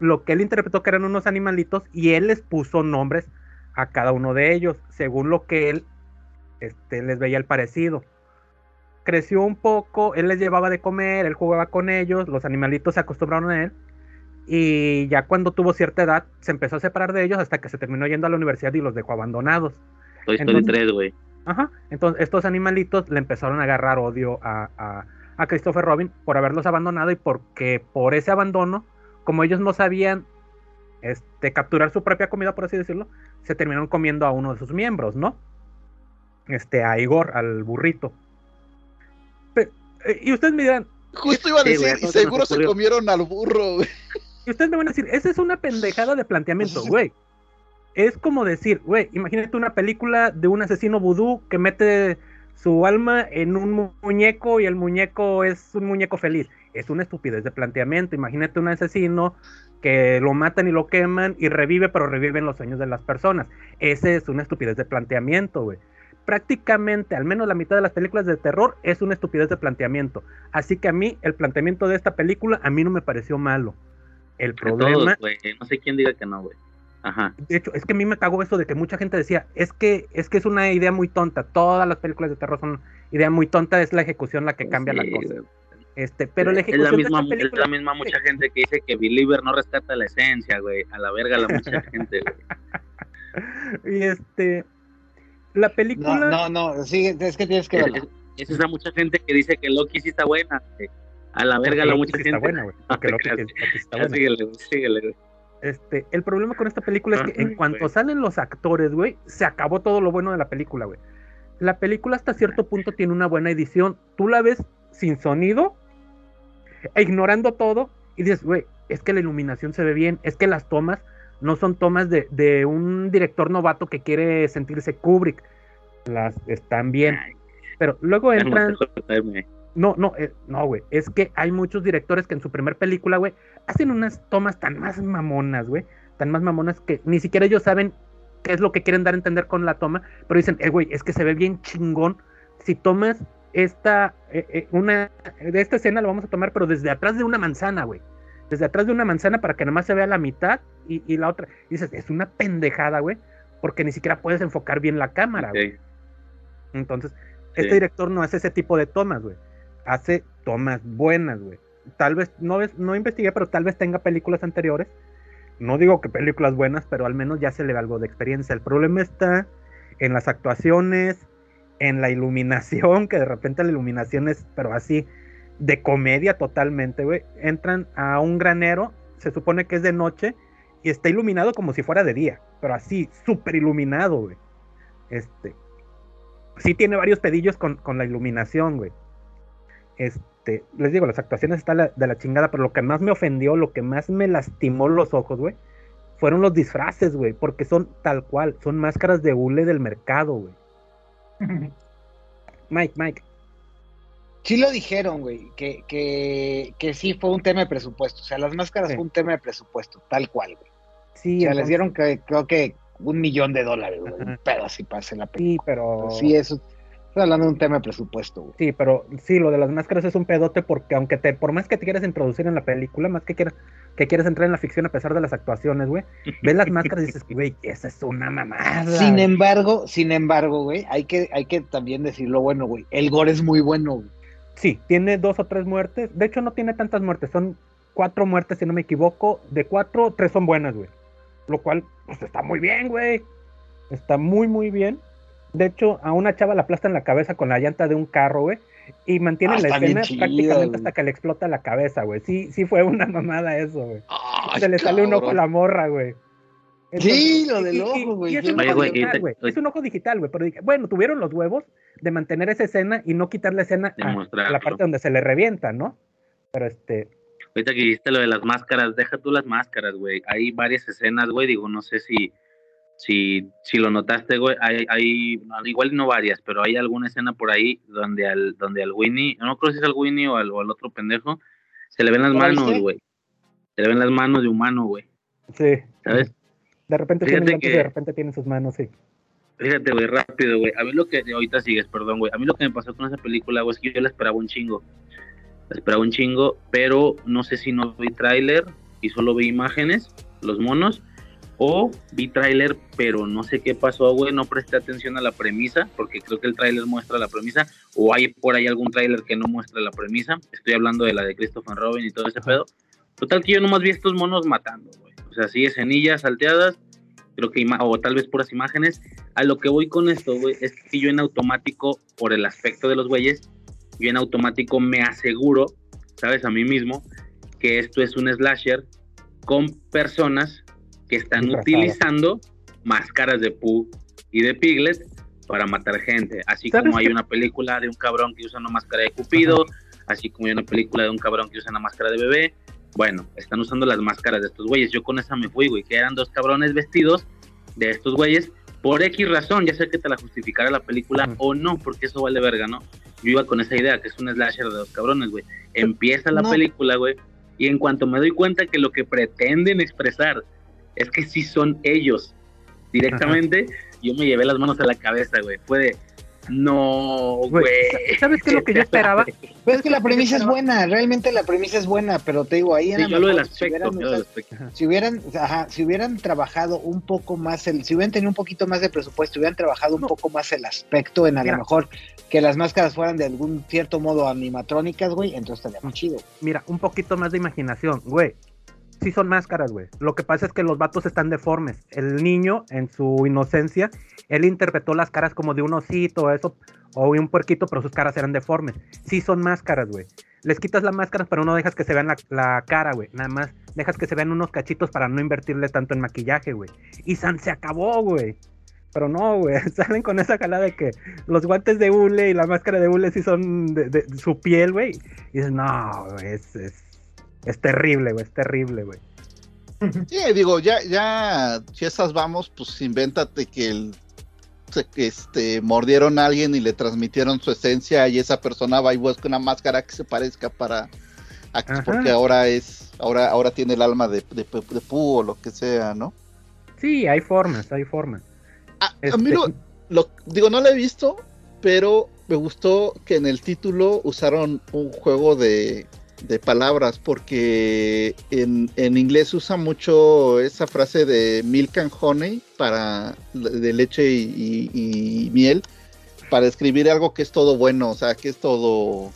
lo que él interpretó que eran unos animalitos y él les puso nombres a cada uno de ellos, según lo que él este, les veía el parecido. Creció un poco, él les llevaba de comer, él jugaba con ellos, los animalitos se acostumbraron a él, Y ya cuando tuvo cierta edad, se empezó a separar de ellos hasta que se terminó yendo a la universidad y los dejó abandonados. Toy Story Entonces- 3, güey. Ajá. Entonces, estos animalitos le empezaron a agarrar odio a, a, a Christopher Robin por haberlos abandonado y porque por ese abandono, como ellos no sabían este, capturar su propia comida, por así decirlo, se terminaron comiendo a uno de sus miembros, ¿no? Este, a Igor, al burrito. Pe- eh, y ustedes me dirán, Justo iba a decir, y se seguro se ocurrió. comieron al burro, güey. Y ustedes me van a decir, esa es una pendejada de planteamiento, güey. Es como decir, güey, imagínate una película de un asesino vudú que mete su alma en un mu- muñeco y el muñeco es un muñeco feliz. Es una estupidez de planteamiento. Imagínate un asesino que lo matan y lo queman y revive, pero revive en los sueños de las personas. Ese es una estupidez de planteamiento, güey. Prácticamente, al menos la mitad de las películas de terror es una estupidez de planteamiento. Así que a mí, el planteamiento de esta película, a mí no me pareció malo. El problema, todos. No sé quién diga que no, güey. Ajá. de hecho, es que a mí me cagó eso de que mucha gente decía, es que es que es una idea muy tonta. Todas las películas de terror son idea muy tonta, es la ejecución la que cambia Sí, la cosa. Este, pero la es la ejecución misma, de esta es película, la misma mucha gente que dice que Believer no rescata la esencia, güey. A la verga la mucha gente, güey. y este, la película, No, no, no, sí, es que tienes que Es, verla. es- es esa mucha gente que dice que Loki sí está buena, güey. A la verga la Loki mucha sí gente. está buena, güey, porque Loki sí- Loki sí está Ya, buena. síguele, güey, síguele, güey. Este, el problema con esta película es que en cuanto salen los actores, güey, se acabó todo lo bueno de la película, güey. La película hasta cierto punto tiene una buena edición. Tú la ves sin sonido, e ignorando todo, y dices, güey, es que la iluminación se ve bien, es que las tomas no son tomas de, de un director novato que quiere sentirse Kubrick. Las están bien. Pero luego entran. No, no, eh, no, güey. Es que hay muchos directores que en su primer película, güey, hacen unas tomas tan más mamonas, güey. Tan más mamonas que ni siquiera ellos saben qué es lo que quieren dar a entender con la toma. Pero dicen, eh, güey, es que se ve bien chingón. Si tomas esta, eh, eh, una, de esta escena lo vamos a tomar, pero desde atrás de una manzana, güey. Desde atrás de una manzana para que nada más se vea la mitad y, y la otra. dices, es una pendejada, güey. Porque ni siquiera puedes enfocar bien la cámara, güey. Entonces, Sí. este director no hace ese tipo de tomas, güey. Hace tomas buenas, güey. Tal vez, no, ves- no investigué, pero tal vez tenga películas anteriores. No digo que películas buenas, pero al menos ya se le ve algo de experiencia. El problema está en las actuaciones, en la iluminación, que de repente la iluminación es, pero así, de comedia totalmente, güey. Entran a un granero, se supone que es de noche, y está iluminado como si fuera de día, pero así, súper iluminado, güey. Este, sí tiene varios pedillos con, con la iluminación, güey. Este, les digo, las actuaciones están la- de la chingada, pero lo que más me ofendió, lo que más me lastimó los ojos, güey, fueron los disfraces, güey, porque son tal cual, son máscaras de hule del mercado, güey. Mike, Mike. Sí lo dijeron, güey, que, que, que sí fue un tema de presupuesto. O sea, las máscaras Sí. fue un tema de presupuesto, tal cual, güey. Sí, O sea, entonces- les dieron que, creo que un millón de dólares, güey. Pedo así hacer la película. Sí, pero. Sí, eso. Estoy hablando de un tema de presupuesto, güey. Sí, pero sí, lo de las máscaras es un pedote porque aunque te, por más que te quieras introducir en la película, más que quieras, que quieras entrar en la ficción a pesar de las actuaciones, güey, ves las máscaras y dices, güey, esa es una mamada. Sin embargo, sin embargo, güey, hay que, hay que también decirlo bueno, güey. El gore es muy bueno, güey. Sí, tiene dos o tres muertes. De hecho, no tiene tantas muertes. Son cuatro muertes, si no me equivoco. De cuatro, tres son buenas, güey. Lo cual, pues está muy bien, güey. Está muy, muy bien. De hecho, a una chava la aplastan la cabeza con la llanta de un carro, güey. Y mantienen Ah, la escena chido, prácticamente güey. hasta que le explota la cabeza, güey. Sí, sí fue una mamada eso, güey. Ay, Se le sale un ojo a cabrón. la morra, güey. Sí, lo del ojo, güey. es un ojo digital, güey. oye. Es un ojo digital, güey. Pero bueno, tuvieron los huevos de mantener esa escena y no quitar la escena a- a, la parte donde se le revienta, ¿no? Pero este, Ahorita que dijiste lo de las máscaras, deja tú las máscaras, güey. Hay varias escenas, güey. Digo, no sé si, si, si lo notaste, güey. Hay, hay, igual no varias, pero hay alguna escena por ahí donde al, donde al Winnie, no creo si es al Winnie o al, o al otro pendejo, se le ven las ¿Lo manos, güey. Se le ven las manos de humano, güey. sí. ¿Sabes? De repente Fíjate tiene que- de repente tiene sus manos, sí. Fíjate, güey, rápido, güey. A mí lo que, ahorita sigues, perdón, güey. A mí lo que me pasó con esa película, güey, es que yo la esperaba un chingo. La esperaba un chingo, pero no sé si no vi tráiler y solo vi imágenes, los monos, o vi tráiler, pero no sé qué pasó, güey. No presté atención a la premisa, porque creo que el tráiler muestra la premisa, o hay por ahí algún tráiler que no muestra la premisa. Estoy hablando de la de Christopher Robin y todo ese pedo. Total que yo nomás vi a estos monos matando, güey. O sea, sí, escenillas salteadas, creo que, o tal vez puras imágenes. A lo que voy con esto, güey, es que yo en automático, por el aspecto de los güeyes, yo en automático me aseguro, ¿sabes? A mí mismo, que esto es un slasher con personas que están utilizando máscaras de Pooh y de Piglet para matar gente. Así ¿Sabes como hay qué? una película de un cabrón que usa una máscara de Cupido, así como hay una película de un cabrón que usa una máscara de bebé. Bueno, están usando las máscaras de estos güeyes. Yo con esa me fui, güey, que eran dos cabrones vestidos de estos güeyes por X razón, ya sé que te la justificara la película o no, porque eso vale verga, ¿no? Yo iba con esa idea, que es un slasher de dos cabrones, güey. Empieza la No. película, güey, y en cuanto me doy cuenta que lo que pretenden expresar es que sí son ellos directamente, yo me llevé las manos a la cabeza, güey. Fue de, no, Güey. ¿Sabes qué es lo que yo esperaba? Pero es que la premisa es buena, realmente la premisa es buena, pero te digo, ahí a Sí, lo yo lo del mejor, si aspecto, hubieran yo lo aspecto. si hubieran, ajá, si hubieran trabajado un poco más el, si hubieran tenido un poquito más de presupuesto, hubieran trabajado un No. poco más el aspecto en a Mira. lo mejor que las máscaras fueran de algún cierto modo animatrónicas, güey, entonces estaría más chido. Mira, un poquito más de imaginación, güey. Sí son máscaras, güey. Lo que pasa es que los vatos están deformes. El niño, en su inocencia, él interpretó las caras como de un osito o eso, o un puerquito, pero sus caras eran deformes. Sí son máscaras, güey. Les quitas la máscara, pero no dejas que se vean la, la cara, güey. Nada más dejas que se vean unos cachitos para no invertirle tanto en maquillaje, güey. Y San se acabó, güey. Pero no, güey. Salen con esa calada de que los guantes de hule y la máscara de hule sí son de, de- su piel, güey. Y dices, no, güey, es, es, es terrible, güey, es terrible, güey. Sí, digo, ya, ya, si esas vamos, pues invéntate que el este mordieron a alguien y le transmitieron su esencia y esa persona va y busca una máscara que se parezca para Ajá. porque ahora es ahora ahora tiene el alma de, de, de Pooh o lo que sea, ¿no? Sí, hay formas, hay formas. A, a mí Este, lo, lo- digo, no lo he visto, pero me gustó que en el título usaron un juego de, de palabras, porque en, en inglés usa mucho esa frase de milk and honey para de leche y, y- y miel para describir algo que es todo bueno, o sea, que es todo,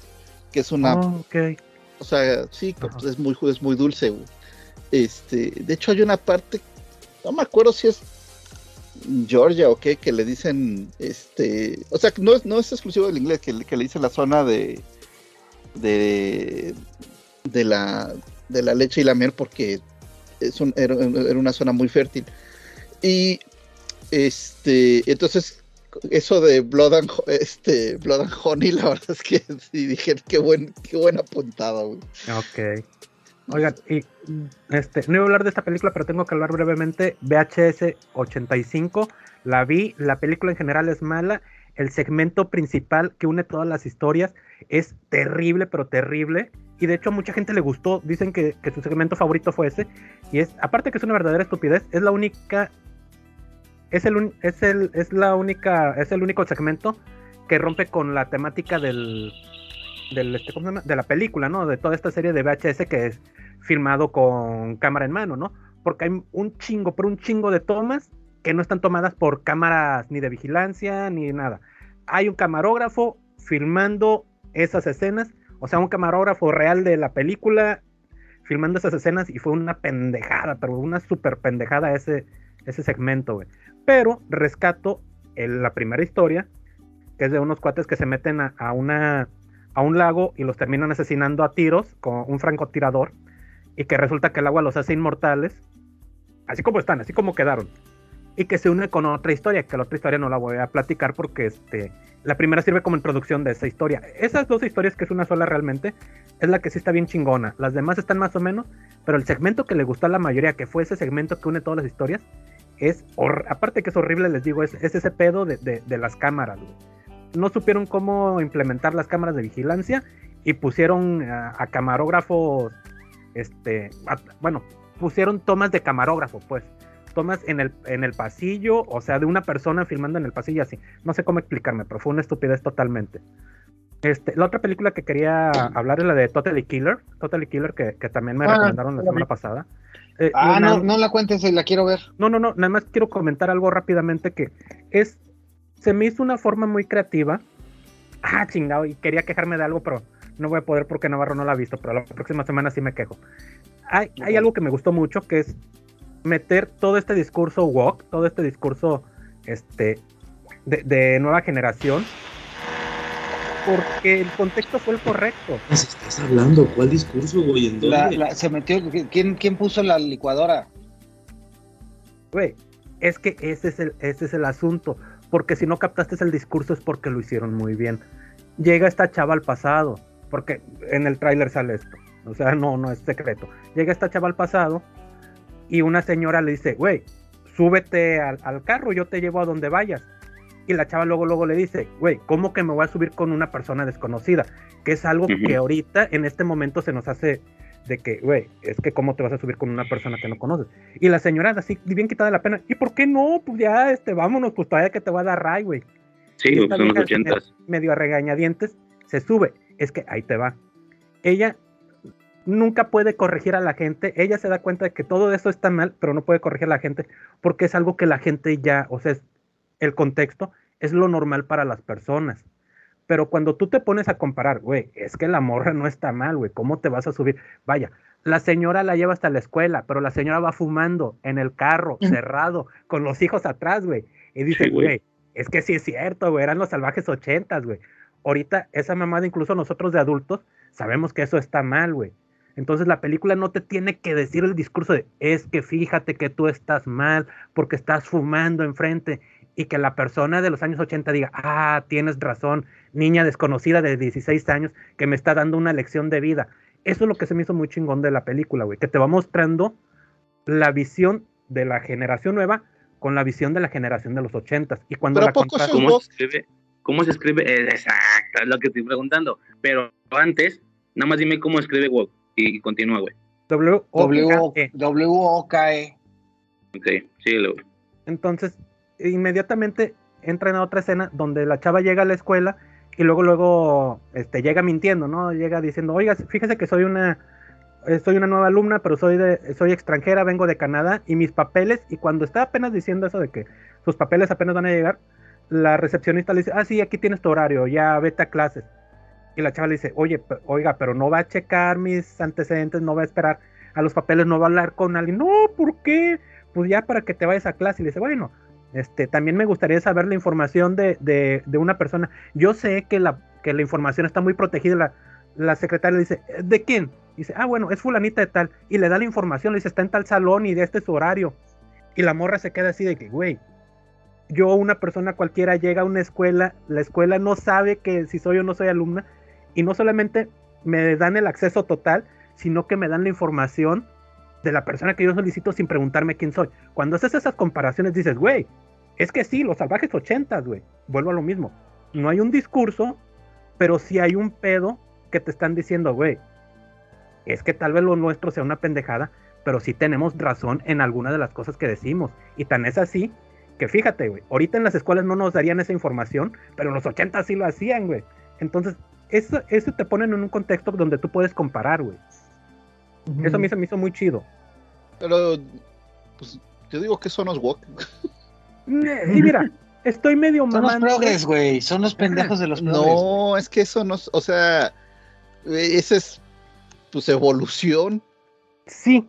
que es una oh, ok. o sea, sí, pues es muy, es muy dulce. güey. Este, de hecho hay una parte, no me acuerdo si es Georgia o qué, que le dicen, este, o sea, que no es, no es exclusivo del inglés, que, le- que le dicen la zona de, de, de la, de la leche y la miel porque es era, una zona muy fértil. Y, este, entonces, eso de Blood and, este, Blood and Honey, la verdad es que sí dije, qué buen, qué buena puntada. Ok. Oigan, y este, no iba a hablar de esta película, pero tengo que hablar brevemente. VHS 85, la vi, la película en general es mala. El segmento principal que une todas las historias es terrible, pero terrible. Y de hecho a mucha gente le gustó. Dicen que, que su segmento favorito fue ese. Y es, aparte que es una verdadera estupidez, es la única. Es el, es el, es la única, es el único segmento que rompe con la temática del, del este, ¿cómo se llama? de la película, ¿no? De toda esta serie de VHS que es filmado con cámara en mano, ¿no? Porque hay un chingo, pero un chingo de tomas que no están tomadas por cámaras ni de vigilancia ni nada. Hay un camarógrafo filmando esas escenas, o sea, un camarógrafo real de la película filmando esas escenas y fue una pendejada, pero una super pendejada ese, ese segmento. Pero rescato la primera historia, que es de unos cuates que se meten a una, a un lago y los terminan asesinando a tiros con un francotirador y que resulta que el agua los hace inmortales, así como están, así como quedaron. Y que se une con otra historia, que la otra historia no la voy a platicar porque este, la primera sirve como introducción de esa historia. Esas dos historias, que es una sola realmente, es la que sí está bien chingona. Las demás están más o menos, pero el segmento que le gustó a la mayoría, que fue ese segmento que une todas las historias, es, aparte que es horrible, les digo, es, es ese pedo de, de- las cámaras. No supieron cómo implementar las cámaras de vigilancia y pusieron a, camarógrafos, este, bueno, pusieron tomas de camarógrafo, pues, tomas en el, en el pasillo, o sea, de una persona filmando en el pasillo así. No sé cómo explicarme, pero fue una estupidez totalmente. Este, la otra película que quería hablar es la de Totally Killer, Totally Killer, que, que también me Ah, recomendaron la semana pasada. Eh, Ah, una- no, no la cuentes, la quiero ver. no, no, no, nada más quiero comentar algo rápidamente que es, se me hizo una forma muy creativa. Ah, chingado, y quería quejarme de algo, pero no voy a poder porque Navarro no la ha visto, pero la próxima semana sí me quejo. hay, hay algo que me gustó mucho, que es meter todo este discurso woke, todo este discurso este, de, de nueva generación, porque el contexto fue el correcto. ¿Qué estás hablando? ¿Cuál discurso, güey? ¿En dónde? La- la- se metió, ¿quién, ¿quién puso la licuadora? Güey, es que ese es, el, ese es el asunto, porque si no captaste el discurso es porque lo hicieron muy bien. Llega esta chava al pasado, porque en el tráiler sale esto, o sea, no, no es secreto. Llega esta chava al pasado y una señora le dice, güey, súbete al, al carro, yo te llevo a donde vayas. Y la chava luego, luego le dice, güey, ¿cómo que me voy a subir con una persona desconocida? Que es algo Ujú. que ahorita, en este momento, se nos hace de que, güey, es que cómo te vas a subir con una persona que no conoces. Y la señora así, bien quitada la pena, ¿y por qué no? Pues ya, este, vámonos, pues todavía que te va a dar ray, güey. Sí, esta son los ochentas. Medio a regañadientes, se sube. Es que ahí te va. Ella nunca puede corregir a la gente. Ella se da cuenta de que todo eso está mal, pero no puede corregir a la gente porque es algo que la gente ya, o sea, es- el contexto es lo normal para las personas. Pero cuando tú te pones a comparar, güey, es que la morra no está mal, güey, ¿cómo te vas a subir? Vaya, la señora la lleva hasta la escuela, pero la señora va fumando en el carro, cerrado, con los hijos atrás, güey. Y dice, güey, es que sí es cierto, güey, eran los salvajes ochentas, güey. Ahorita esa mamada, incluso nosotros de adultos, sabemos que eso está mal, güey. Entonces la película no te tiene que decir el discurso de, es que fíjate que tú estás mal porque estás fumando enfrente y que la persona de los años 80 diga, ah, tienes razón, niña desconocida de 16 años que me está dando una lección de vida. Eso es lo que se me hizo muy chingón de la película, güey, que te va mostrando la visión de la generación nueva con la visión de la generación de los 80 y cuando la ¿a poco contrastas- eso es ¿Cómo se escribe? ¿Cómo se escribe? Eh, exacto, es lo que estoy preguntando. Pero antes, nada más dime cómo escribe woke y, y continúa, güey. W O W K E. W-O-K-E. Ok, güey. Entonces, inmediatamente entra en otra escena donde la chava llega a la escuela y luego, luego, este, llega mintiendo, ¿no? Llega diciendo, oiga, fíjese que soy una, eh, soy una nueva alumna, pero soy de, soy extranjera, vengo de Canadá y mis papeles, y cuando está apenas diciendo eso de que sus papeles apenas van a llegar, la recepcionista le dice, ah, sí, aquí tienes tu horario, ya vete a clases. Y la chava le dice, oye, oiga, pero no va a checar mis antecedentes, no va a esperar a los papeles, no va a hablar con alguien. No, ¿por qué? Pues ya para que te vayas a clase. Y le dice, bueno, este, también me gustaría saber la información de, de, una persona. Yo sé que la, que la información está muy protegida. La, la secretaria le dice, ¿de quién? Dice, ah, bueno, es fulanita de tal. Y le da la información, le dice, está en tal salón y de este es su horario. Y la morra se queda así de que, güey, yo, una persona cualquiera, llega a una escuela, la escuela no sabe que si soy o no soy alumna, y no solamente me dan el acceso total, sino que me dan la información de la persona que yo solicito sin preguntarme quién soy. Cuando haces esas comparaciones dices, güey, es que sí, los salvajes ochentas, güey, vuelvo a lo mismo. No hay un discurso, pero sí hay un pedo que te están diciendo, güey, es que tal vez lo nuestro sea una pendejada, pero sí tenemos razón en alguna de las cosas que decimos. Y tan es así que fíjate, güey, ahorita en las escuelas no nos darían esa información, pero en los 80 sí lo hacían, güey. Entonces, eso, eso te ponen en un contexto donde tú puedes comparar, güey. Eso a mí se me hizo muy chido. Pero, pues, yo digo que eso no es woke. Ne- Y mira, estoy medio Son los progres, güey. Son los pendejos de los progres. No, es que eso no es, o sea, eh, esa es, pues, evolución. Sí,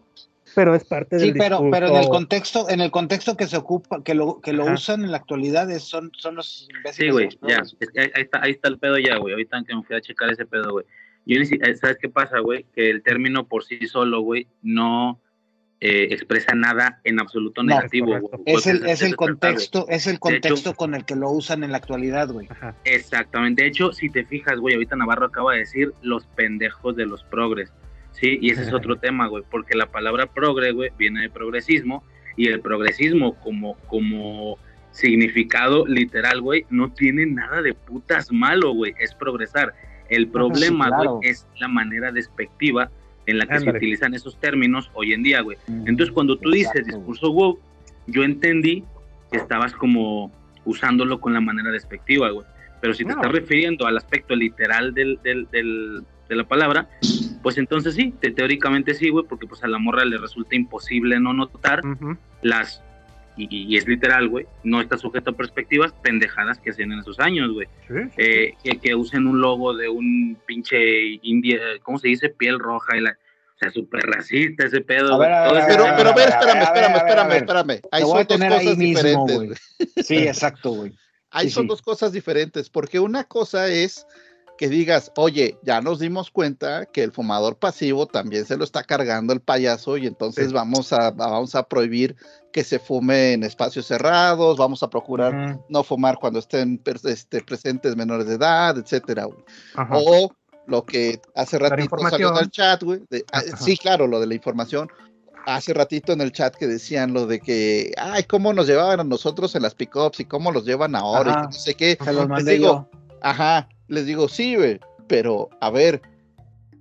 pero es parte del Sí, pero, discurso. pero en el contexto, en el contexto que se ocupa, que lo, que lo Ajá. usan en la actualidad, es- son, son los imbéciles. Sí, güey, ya. Es que ahí, ahí está, ahí está el pedo ya, güey. Ahorita que me fui a checar ese pedo, güey. Yo ni si- eh, ¿Sabes qué pasa, güey? Que el término por sí solo, güey, no eh, expresa nada en absoluto No, negativo. güey. Es el, es el contexto, es el hecho- contexto con el que lo usan en la actualidad, güey. Ajá. Exactamente. De hecho, si te fijas, güey, ahorita Navarro acaba de decir los pendejos de los progres. Sí, y ese es otro tema, güey, porque la palabra progre, güey, viene de progresismo y el progresismo como, como significado literal, güey, no tiene nada de putas malo, güey, es progresar. El problema, claro. güey, es la manera despectiva en la que se utilizan esos términos hoy en día, güey. Entonces, cuando tú dices discurso woke, yo entendí que estabas como usándolo con la manera despectiva, güey. Pero si te No. estás refiriendo al aspecto literal del, del- del- de la palabra, pues entonces sí, te- teóricamente sí, güey, porque pues a la morra le resulta imposible no notar las, y, y es literal, güey, no está sujeto a perspectivas, pendejadas que hacían en esos años, güey. Sí, sí. Eh, que, que usen un logo de un pinche india, ¿cómo se dice? Piel roja y la... O sea, súper racista ese pedo. A ver, a ver, Pero, a ver, pero a ver, espérame, espérame, espérame, espérame. Ahí son dos cosas mismo, diferentes. güey. güey. Sí, exacto, güey. Ahí Sí, son sí. dos cosas diferentes, porque una cosa es que digas, oye, ya nos dimos cuenta que el fumador pasivo también se lo está cargando el payaso y entonces Sí. vamos, a, vamos a prohibir que se fume en espacios cerrados, vamos a procurar no fumar cuando estén este, presentes menores de edad, etcétera. Ajá. O lo que hace ratito salió en el chat, güey. ah. Sí, claro, lo de la información. Hace ratito en el chat que decían lo de que, ay, cómo nos llevaban a nosotros en las pickups y cómo los llevan ahora y Ajá. no sé qué. Se los mandé digo, yo. Ajá, les digo, sí, güey, pero a ver,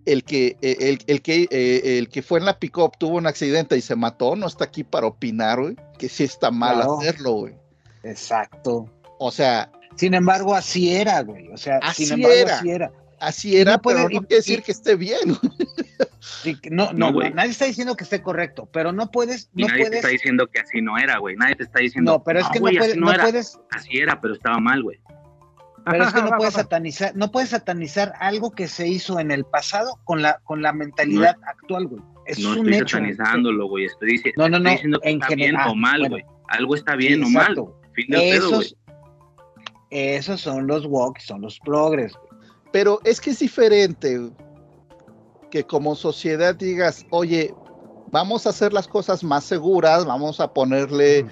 el que, eh, el, el que, eh, el que fue en la pick-up tuvo un accidente y se mató, no está aquí para opinar, güey, que sí está mal Claro. hacerlo, güey. Exacto. O sea, Sin embargo, así era, güey. O sea, Así sin embargo, era. así era. así era, no puede- pero no y- quiere decir y- que esté bien. Sí, no, No, no, güey. nadie está diciendo que esté correcto, pero no puedes, Y no nadie te está diciendo que así no era, güey. Nadie te está diciendo. No, pero es que no, güey, puedes, así no era. puedes, Así era, pero estaba mal, güey. Pero es que no puedes satanizar, no puedes satanizar algo que se hizo en el pasado con la, con la mentalidad actual, güey. Es no un estoy hecho. güey. satanizándolo, güey. Estoy, No, no, no, estoy diciendo que en está general. bien o mal, Bueno. güey. Algo está bien Sí, o mal. Fin del pedo, güey. Esos, esos son los walks, son los progres. güey. Pero es que es diferente que como sociedad digas, oye, vamos a hacer las cosas más seguras, vamos a ponerle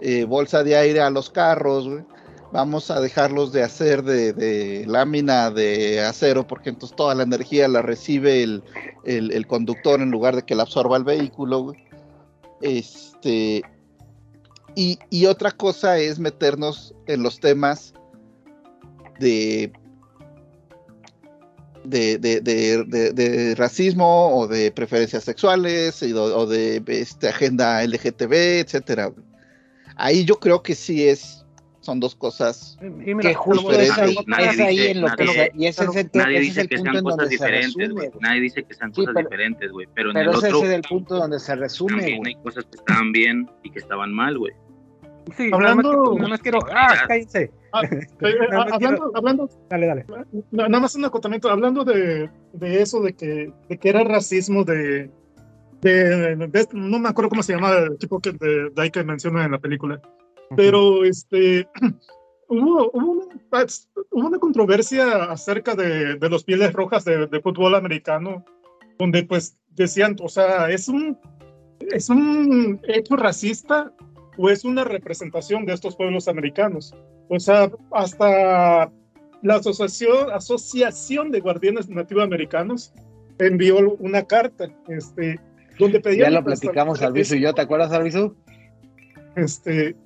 eh, bolsa de aire a los carros, güey. Vamos a dejarlos de hacer de, de lámina de acero, porque entonces toda la energía la recibe el, el- conductor en lugar de que la absorba el vehículo. Este, y, y otra cosa es meternos en los temas de, de, de- de- racismo o de preferencias sexuales o de este, agenda LGTB, etcétera. Ahí yo creo que sí es, son dos cosas. Y mira, que justo es ahí, Nadie es ahí dice- en lo que nadie- y ese es el, Nadie ese es dice el que punto sean cosas donde se diferentes, resume, güey. güey. Nadie dice que sean Sí, cosas pero- diferentes, güey. Pero en Pero el ese otro es el punto donde se resume, también hay cosas que estaban bien y que estaban mal, güey. Sí, Hablando- nada más, quiero. ¡Ah, cállense! Ah, eh, eh, hablando, hablando, Dale, dale. na- nada más un acotamiento, hablando de, de eso, de que, de que era racismo de, de, de- no me acuerdo cómo se llama el tipo que, de, de ahí que menciona en la película, pero este hubo, hubo, una, hubo una controversia acerca de, de los pieles rojas de, de fútbol americano, donde pues decían, o sea, es un, es un hecho racista o es una representación de estos pueblos americanos. O sea, hasta la Asociación, Asociación de Guardianes Nativoamericanos envió una carta este, donde pedía... Ya lo platicamos, Alviso y yo, ¿te acuerdas, Alviso? Este,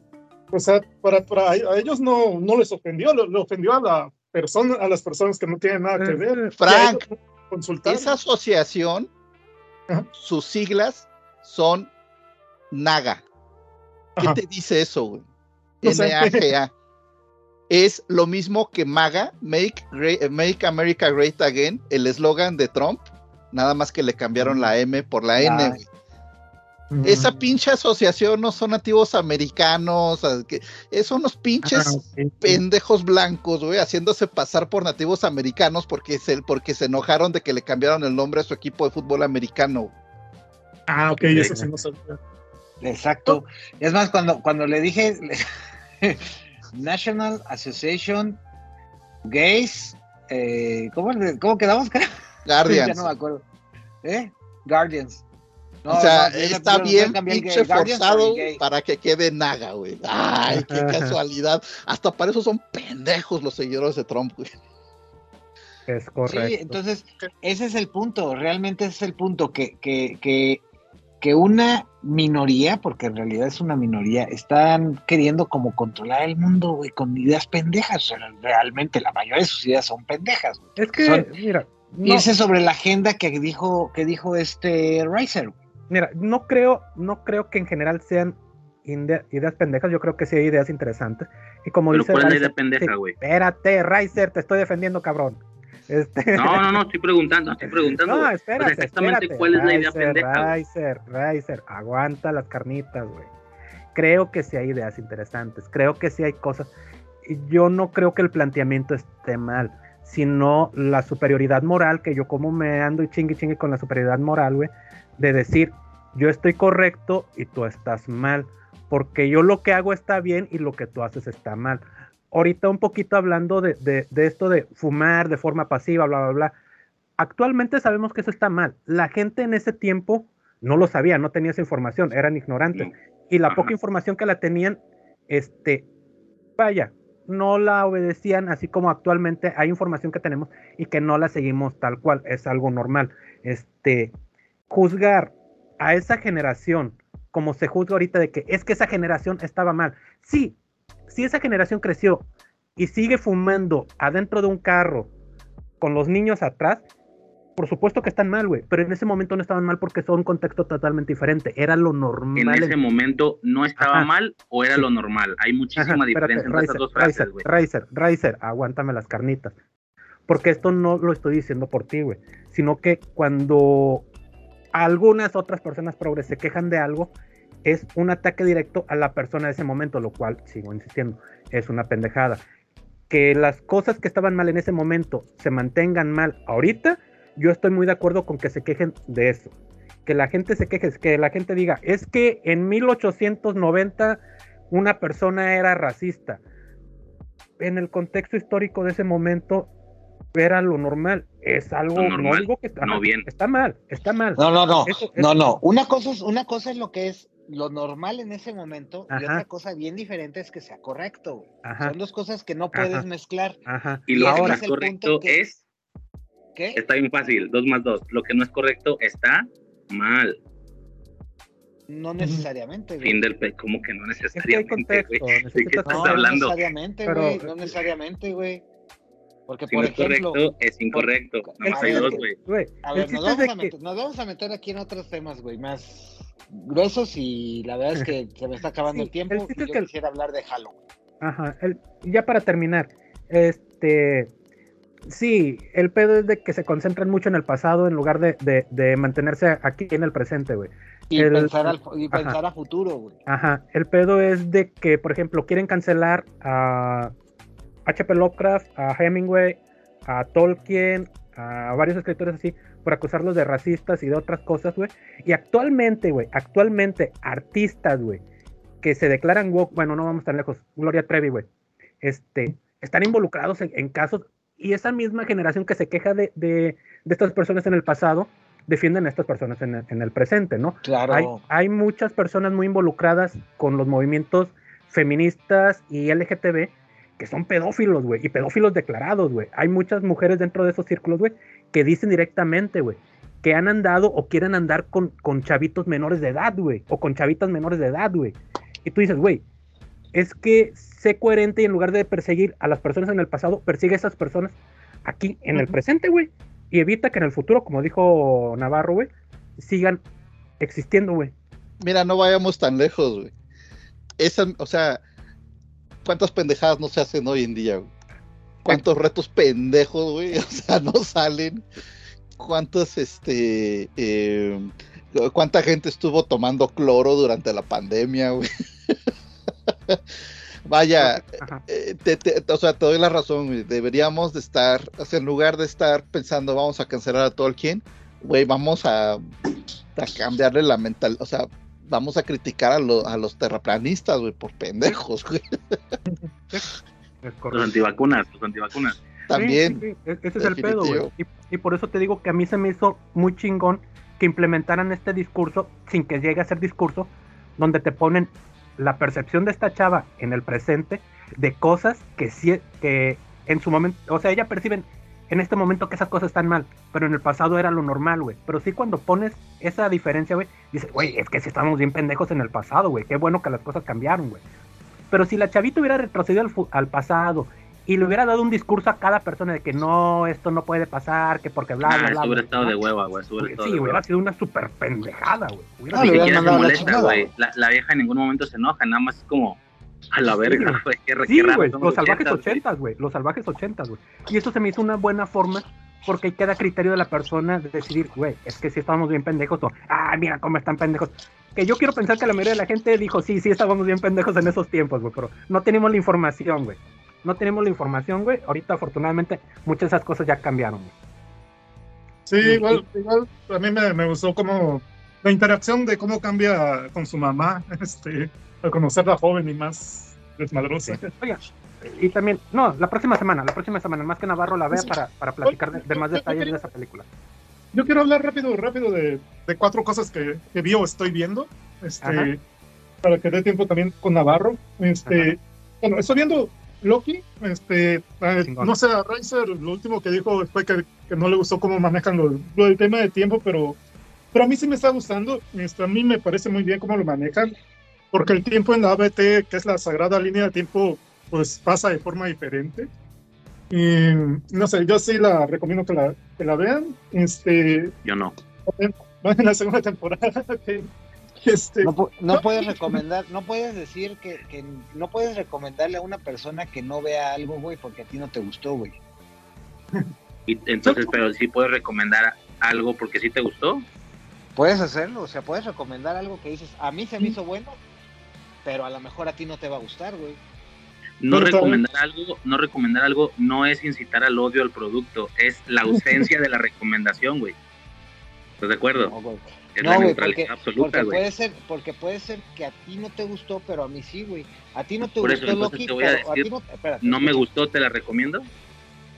o sea, para, para a ellos no, no les ofendió, le, le ofendió a, la persona, a las personas que no tienen nada que ver. Eh, Frank, consultar. esa asociación, Ajá. sus siglas son NAGA. ¿Qué Ajá. te dice eso, güey? No. N-A-G-A. Es lo mismo que MAGA, Make, Great- Make America Great Again, el eslogan de Trump, nada más que le cambiaron la M por la N. Ah. Esa pinche asociación no son nativos americanos, que- es unos pinches Ah, pendejos blancos, güey, haciéndose pasar por nativos americanos porque se, porque se enojaron de que le cambiaron el nombre a su equipo de fútbol americano. Ah, ok, eso sí no sabía. Exacto. Es más, cuando, cuando le dije National Association Gays, eh, ¿cómo, ¿cómo quedamos? ya Guardians. no me acuerdo. ¿Eh? Guardians. No, o sea, no, está bien pinche forzado para que quede naga, güey. Ay, qué casualidad. Hasta para eso son pendejos los seguidores de Trump, güey. Es correcto. Sí, entonces, ese es el punto, realmente ese es el punto, que, que, que, que una minoría, porque en realidad es una minoría, están queriendo como controlar el mundo, güey, con ideas pendejas. O sea, realmente la mayoría de sus ideas son pendejas, güey. es que, son- mira, no, Irse sobre la agenda que dijo, que dijo este Riser. Mira, no creo, no creo que en general sean ideas pendejas. Yo creo que sí hay ideas interesantes. Y como Pero dice ¿cuál es la Riser, idea pendeja, güey? espérate, Riser, te estoy defendiendo, cabrón. Este, No, no, no, estoy preguntando, estoy preguntando. No, espérate, sea, exactamente espérate. cuál es la idea pendeja. Riser, Riser, aguanta las carnitas, güey. Creo que sí hay ideas interesantes, creo que sí hay cosas. y Yo no creo que el planteamiento esté mal. sino la superioridad moral, que yo como me ando y chingue chingue con la superioridad moral, güey, de decir, yo estoy correcto y tú estás mal, porque yo lo que hago está bien y lo que tú haces está mal. Ahorita un poquito hablando de, de, de esto de fumar de forma pasiva, bla, bla, bla. Actualmente sabemos que eso está mal. La gente en ese tiempo no lo sabía, no tenía esa información, eran ignorantes. No. Y la Ajá. poca información que la tenían, este, vaya, no la obedecían así como actualmente hay información que tenemos y que no la seguimos tal cual, es algo normal. Este, juzgar a esa generación como se juzga ahorita de que es que esa generación estaba mal. Sí, si esa generación creció y sigue fumando adentro de un carro con los niños atrás, por supuesto que están mal, güey, pero en ese momento no estaban mal porque son un contexto totalmente diferente, era lo normal. En ese momento no estaba Ajá. mal o era lo normal. Hay muchísima Ajá, diferencia entre esas dos frases, Riser, güey. Riser, Riser, aguántame las carnitas. Porque esto no lo estoy diciendo por ti, güey. Sino que cuando algunas otras personas progres se quejan de algo, es un ataque directo a la persona de ese momento, lo cual, sigo insistiendo, es una pendejada. Que las cosas que estaban mal en ese momento se mantengan mal ahorita, yo estoy muy de acuerdo con que se quejen de eso. Que la gente se queje, que la gente diga, es que en 1890 una persona era racista. En el contexto histórico de ese momento era lo normal. Es algo, Lo no normal, digo que está, no bien. está mal, está mal. No, no, no. Eso- No, eso- no. Una cosa es, una cosa es lo que es lo normal en ese momento y otra cosa bien diferente es que sea correcto. Ajá, Son dos cosas que no puedes Ajá. mezclar. ajá. Y lo que no ahora, es es el correcto punto que- es, ¿Qué? está bien fácil, dos más dos. Lo que no es correcto está mal. No necesariamente. güey. Fin del pe como que no es que hay necesariamente, contexto. güey. ¿De qué estás No, contexto. no hablando? necesariamente, Pero- güey. No necesariamente, güey. Porque, Si por no es ejemplo, correcto, es incorrecto. por- Nada más a hay ver, dos, güey. Güey, a el ver, nos vamos a, que- meter, nos vamos a meter aquí en otros temas, güey, más gruesos y la verdad es que se me está acabando Sí, el tiempo el y yo que- quisiera hablar de Halloween. Ajá, el- ya para terminar, este, sí, el pedo es de que se concentran mucho en el pasado en lugar de, de- de mantenerse aquí en el presente, güey. Y, El- pensar, al, y ajá. pensar a futuro, güey. Ajá, el pedo es de que, por ejemplo, quieren cancelar a H.P. Lovecraft, a Hemingway, a Tolkien, a varios escritores así, por acusarlos de racistas y de otras cosas, güey. Y actualmente, güey, actualmente, artistas, güey, que se declaran woke, bueno, no vamos tan lejos, Gloria Trevi, güey, este, están involucrados en, en casos y esa misma generación que se queja de, de- de estas personas en el pasado, defienden a estas personas en el- en el presente, ¿no? Claro. Hay, hay muchas personas muy involucradas con los movimientos feministas y LGTB que son pedófilos, güey, y pedófilos declarados, güey. Hay muchas mujeres dentro de esos círculos, güey, que dicen directamente, güey, que han andado o quieren andar con, con chavitos menores de edad, güey, o con chavitas menores de edad, güey. Y tú dices, güey, es que sé coherente y en lugar de perseguir a las personas en el pasado, persigue a esas personas aquí en el presente, güey. Y evita que en el futuro, como dijo Navarro, güey, sigan existiendo, güey. Mira, no vayamos tan lejos, güey. Esa, o sea, ¿cuántas pendejadas no se hacen hoy en día, güey? ¿Cuántos retos pendejos, güey? O sea, no salen. ¿Cuántos, este, eh, cuánta gente estuvo tomando cloro durante la pandemia, güey? Vaya, Ajá. eh, te, te- o sea, te doy la razón, güey. Deberíamos de estar, o sea, en lugar de estar pensando vamos a cancelar a Tolkien, güey, vamos a, a cambiarle la mental, o sea, vamos a criticar a, lo- a los terraplanistas, güey, por pendejos, güey. Los antivacunas, los antivacunas. También, Sí, sí, sí, e- Ese es el pedo, güey. Y, y por eso te digo que a mí se me hizo muy chingón que implementaran este discurso sin que llegue a ser discurso, donde te ponen la percepción de esta chava en el presente de cosas que sí, que en su momento, o sea, ella perciben en este momento que esas cosas están mal, pero en el pasado era lo normal, güey. Pero sí cuando pones esa diferencia, güey, dices, güey, es que si estábamos bien pendejos en el pasado, güey, qué bueno que las cosas cambiaron, güey. Pero si la chavita hubiera retrocedido al, fu- al pasado y le hubiera dado un discurso a cada persona de que no, esto no puede pasar, que porque bla, Ah, bla, bla. eso hubiera bla, estado bla. de hueva, güey. Sí, hubiera hueva. sido una super pendejada, güey. Ah, se mandado la molesta, güey. La, la vieja en ningún momento se enoja, nada más es como a la Sí, verga, güey. Qué, Sí, güey, los salvajes 80s, güey. ochentas, güey, los salvajes ochentas, güey. Y eso se me hizo una buena forma porque ahí queda criterio de la persona de decidir, güey, es que si estábamos bien pendejos o, ah, mira cómo están pendejos. Que yo quiero pensar que la mayoría de la gente dijo, sí, sí, estábamos bien pendejos en esos tiempos, güey, pero no teníamos la información, güey. no tenemos la información, güey. Ahorita, afortunadamente, muchas de esas cosas ya cambiaron, güey. Sí, igual, igual a mí me, me gustó como la interacción de cómo cambia con su mamá, este, al conocerla joven y más desmadrosa. Oiga, y también, no, la próxima semana, la próxima semana, más que Navarro la vea Sí. para, para platicar de, de más detalles de esa película. Yo quiero hablar rápido, rápido de, de cuatro cosas que, que vi o estoy viendo, este, Ajá. para que dé tiempo también con Navarro. Este, bueno, estoy viendo Loki, este, eh, no sé, a Reiser lo último que dijo fue que, que no le gustó cómo manejan lo, lo del tema de tiempo, pero, pero a mí sí me está gustando, este, a mí me parece muy bien cómo lo manejan, porque el tiempo en la ABT, que es la sagrada línea de tiempo, pues pasa de forma diferente. Y no sé, yo sí la recomiendo que la, que la vean. Este, Yo no. van en la segunda temporada. que, este, No, no puedes recomendar, no puedes decir que, que no puedes recomendarle a una persona que no vea algo, güey, porque a ti no te gustó, güey. Y entonces, pero sí puedes recomendar algo porque sí te gustó. Puedes hacerlo, o sea, puedes recomendar algo que dices, a mí se me hizo bueno, pero a lo mejor a ti no te va a gustar, güey. No recomendar algo, no recomendar algo no es incitar al odio al producto, es la ausencia de la recomendación, güey. ¿Estás de acuerdo? No, güey. Es No, la güey, neutralidad porque, absoluta, porque güey. puede ser, porque puede ser que a ti no te gustó, pero a mí sí, güey. A ti no te Por eso, gustó entonces Loki, te voy a pero a decir, ti no, espérate, No me gustó, te la recomiendo.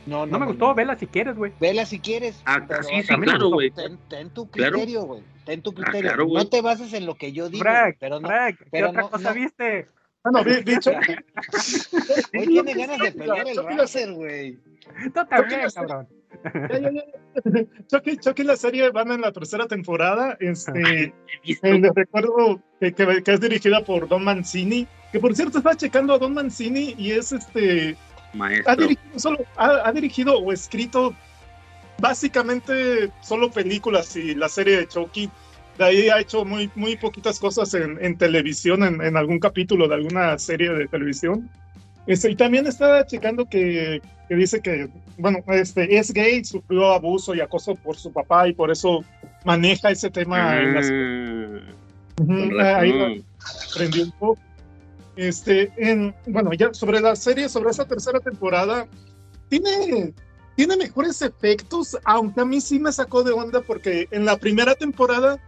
No, No me gustó, vela si quieres, güey. Vela si quieres. Ah, sí, sí, claro, güey. Ten, ten tu Claro. criterio, güey. Ten tu criterio. claro, güey. no te bases en lo que yo digo, Frank, pero no. Frank, ¿qué pero otra no- cosa no. viste? bueno, Chucky. Hoy tiene ganas de pelear el Razer, güey. Tú también, Chucky, cabrón. ya, ya, ya. Chucky, Chucky la serie van en la tercera temporada. Este, eh, recuerdo que, que- que es dirigida por Don Mancini. Que por cierto, estaba checando a Don Mancini y es este. Ha maestro. dirigido, solo, ha, ha dirigido o escrito básicamente solo películas y la serie de Chucky. De ahí ha hecho muy, muy poquitas cosas en, en televisión, en, en algún capítulo de alguna serie de televisión. Este, y también estaba checando que, que dice que, bueno, este, es gay, sufrió abuso y acoso por su papá y por eso maneja ese tema en las Mm, Ujú, con ahí aprendí un poco. Este, en, bueno, ya sobre la serie, sobre esa tercera temporada, tiene, tiene mejores efectos, aunque a mí sí me sacó de onda porque en la primera temporada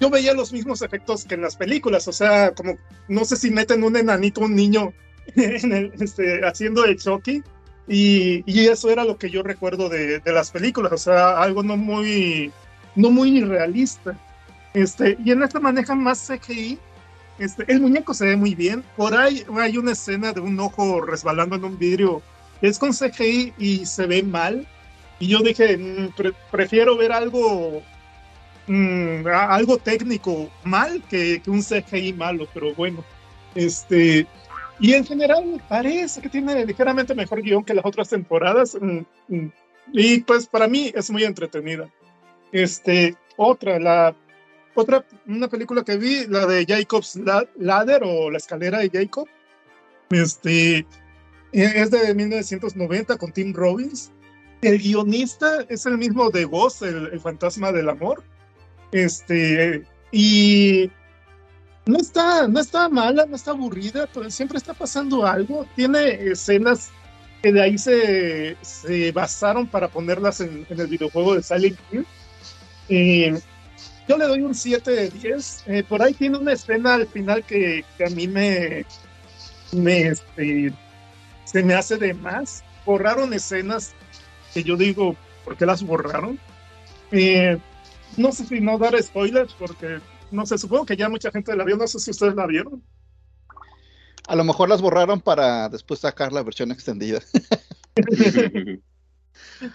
yo veía los mismos efectos que en las películas, o sea, como no sé si meten un enanito, un niño en el, este, haciendo de Chucky. Y, y eso era lo que yo recuerdo de, de las películas, o sea, algo no muy, no muy realista. Este, y en esta manejan más CGI. Este, el muñeco se ve muy bien. Por ahí hay una escena de un ojo resbalando en un vidrio. Es con CGI y se ve mal. Y yo dije, "Mm, pre- prefiero ver algo, mm, a- algo técnico mal que, que un CGI malo, pero bueno. Este, y en general parece que tiene ligeramente mejor guion que las otras temporadas. mm, mm, Y pues para mí es muy entretenida. Este, otra, la otra, una película que vi, la de Jacob's La- Ladder o La escalera de Jacob. Este, eh, es de 1990 con Tim Robbins. El guionista es el mismo de Ghost, el, el fantasma del amor. Este, y no está, no está mala, no está aburrida, pero siempre está pasando algo. Tiene escenas que de ahí se, se basaron para ponerlas en, en el videojuego de Silent Hill. Eh, yo le doy un 7 de 10. Eh, por ahí tiene una escena al final que, que a mí me, me este, se me hace de más. Borraron escenas que yo digo, ¿por qué las borraron? Eh, no sé si no dar spoilers porque no sé, supongo que ya mucha gente la vio, no sé si ustedes la vieron. A lo mejor las borraron para después sacar la versión extendida.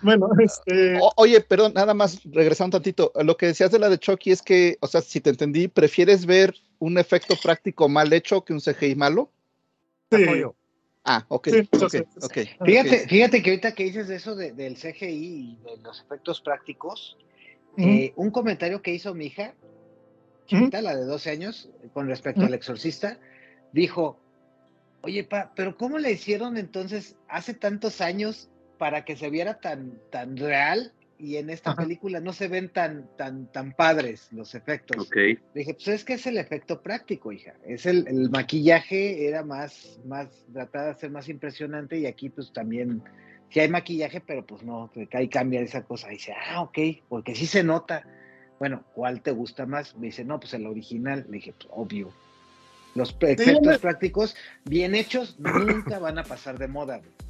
Bueno, este, O- oye, perdón, nada más regresando un tantito. Lo que decías de la de Chucky es que, o sea, si te entendí, ¿prefieres ver un efecto práctico mal hecho que un CGI malo? sí, Apoyo. Ah, ok, Sí, ok, muchas veces. ok. Fíjate, fíjate que ahorita que dices de eso de- del CGI y de los efectos prácticos, eh, un comentario que hizo mi hija, chiquita, la de 12 años, con respecto al exorcista, dijo, oye, pa, pero ¿cómo le hicieron entonces hace tantos años para que se viera tan, tan real y en esta Ajá. película no se ven tan, tan, tan padres los efectos. Ok. Le dije, pues es que es el efecto práctico, hija. Es el, el maquillaje era más, más, trataba de ser más impresionante y aquí pues también, sí hay maquillaje, pero pues no, que ahí cambia esa cosa. Y dice, ah, ok, porque sí se nota. Bueno, ¿cuál te gusta más? Me dice, no, pues el original. Le dije, pues obvio. Los efectos prácticos bien hechos nunca van a pasar de moda. güey.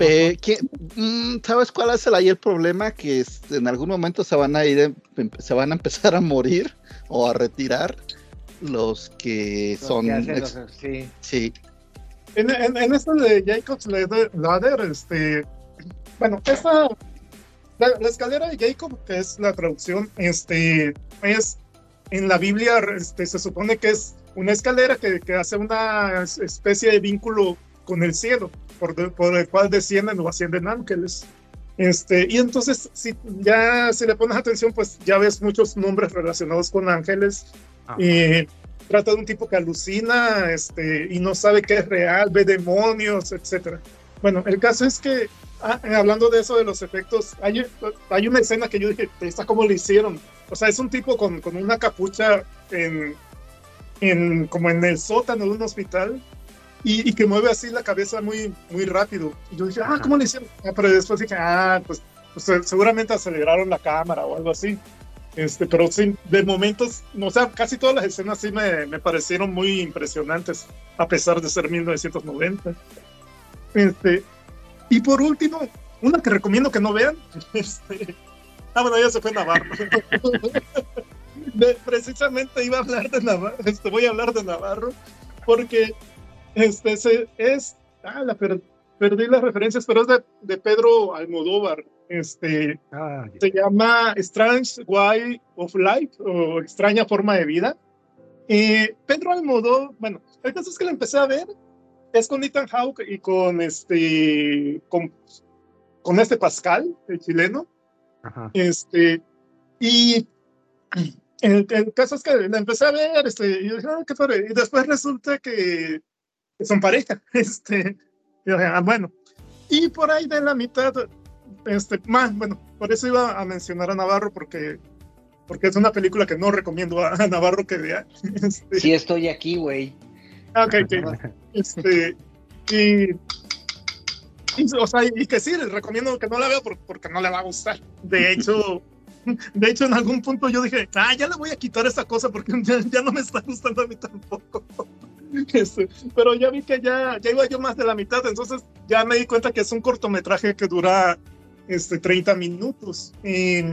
Pe- ¿qué- mm, ¿Sabes cuál es el, ahí el problema? Que este, en algún momento se van a ir, em- em- se van a empezar a morir o a retirar los que Los son, que hacen ex- los- sí. sí, En, en, en esto de Jacob's Ladder, este, bueno, esta, la, la escalera de Jacob, que es la traducción, este, es en la Biblia, este, se supone que es una escalera que, que hace una es- especie de vínculo con el cielo, por, de- por el cual descienden o ascienden ángeles. Este, y entonces, si ya si le pones atención, pues ya ves muchos nombres relacionados con ángeles. Y trata de un tipo que alucina este, y no sabe qué es real, ve demonios, etcétera. Bueno, el caso es que, ah, hablando de eso, de los efectos, hay, hay una escena que yo dije, ¿esta cómo lo hicieron? O sea, es un tipo con, con una capucha en, en, como en el sótano de un hospital y, y que mueve así la cabeza muy, muy rápido. Y yo dije, ah. ¿cómo lo hicieron? Ah, pero después dije, ah, pues, pues, eh, seguramente aceleraron la cámara o algo así. Este, pero sí, de momentos, o sea, casi todas las escenas sí me, me parecieron muy impresionantes, a pesar de ser 1990. Este, y por último, una que recomiendo que no vean, este, ah, bueno, ya se fue Navarro. De- precisamente iba a hablar de Navarro, este, voy a hablar de Navarro, porque este se, es, ah, la per- perdí las referencias, pero es de, de Pedro Almodóvar. Este, Ah, se llama Strange Way of Life o Extraña Forma de Vida. Eh, Pedro Almodóvar, bueno, el caso es que la empecé a ver, es con Ethan Hawke y con este, con, con este Pascal, el chileno. ajá. Este, y el, el caso es que la empecé a ver, este, y yo "Ah, qué padre", Y después resulta que, que son pareja. Este, y "Ah, bueno. Y por ahí de la mitad, este, más, bueno, por eso iba a mencionar a Navarro, porque, porque es una película que no recomiendo a, a Navarro que vea. Este, Sí estoy aquí, güey. ah, ok, ok. Este, y, y, o sea, y que sí, les recomiendo que no la vea por- porque no le va a gustar. De hecho, de hecho, en algún punto yo dije, ah, ya le voy a quitar esa cosa porque ya, ya no me está gustando a mí tampoco. Este, pero ya vi que ya, ya iba yo más de la mitad, entonces ya me di cuenta que es un cortometraje que dura este, 30 minutos. Y,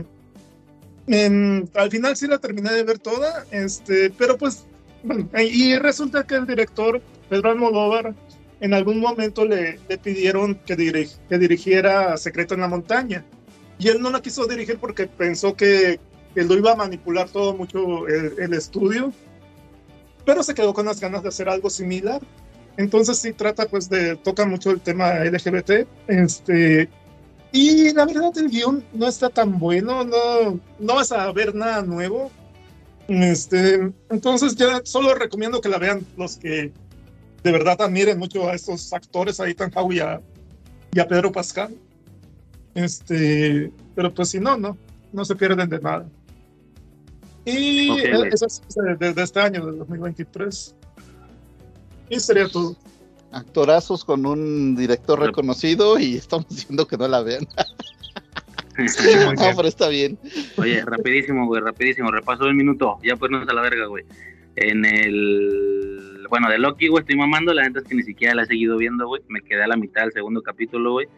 en- al final sí la terminé de ver toda, este, pero pues, bueno, y resulta que el director, Pedro Almodóvar, en algún momento le, le pidieron que, diri- que dirigiera Secreto en la Montaña. Y él no la quiso dirigir porque pensó que, que lo iba a manipular todo mucho el, el estudio, pero se quedó con las ganas de hacer algo similar. Entonces sí trata pues de, toca mucho el tema LGBT, este, y la verdad el guion no está tan bueno, no, no vas a ver nada nuevo. Este, entonces ya solo recomiendo que la vean los que de verdad admiren mucho a estos actores, a Ethan Hawke y a, y a Pedro Pascal. Este, pero pues si no, no, no se pierden de nada. Y Ok, eh, güey. eso es de, de- de este año, del 2023. Y sería todo. actorazos con un director reconocido y estamos diciendo que no la vean. muy No, pero está bien. Oye, rapidísimo, güey, rapidísimo. Repaso el minuto. Ya pues a la verga, güey. En el. Bueno, de Loki, güey, estoy mamando. La neta es que ni siquiera la he seguido viendo, güey. Me quedé a la mitad del segundo capítulo, güey.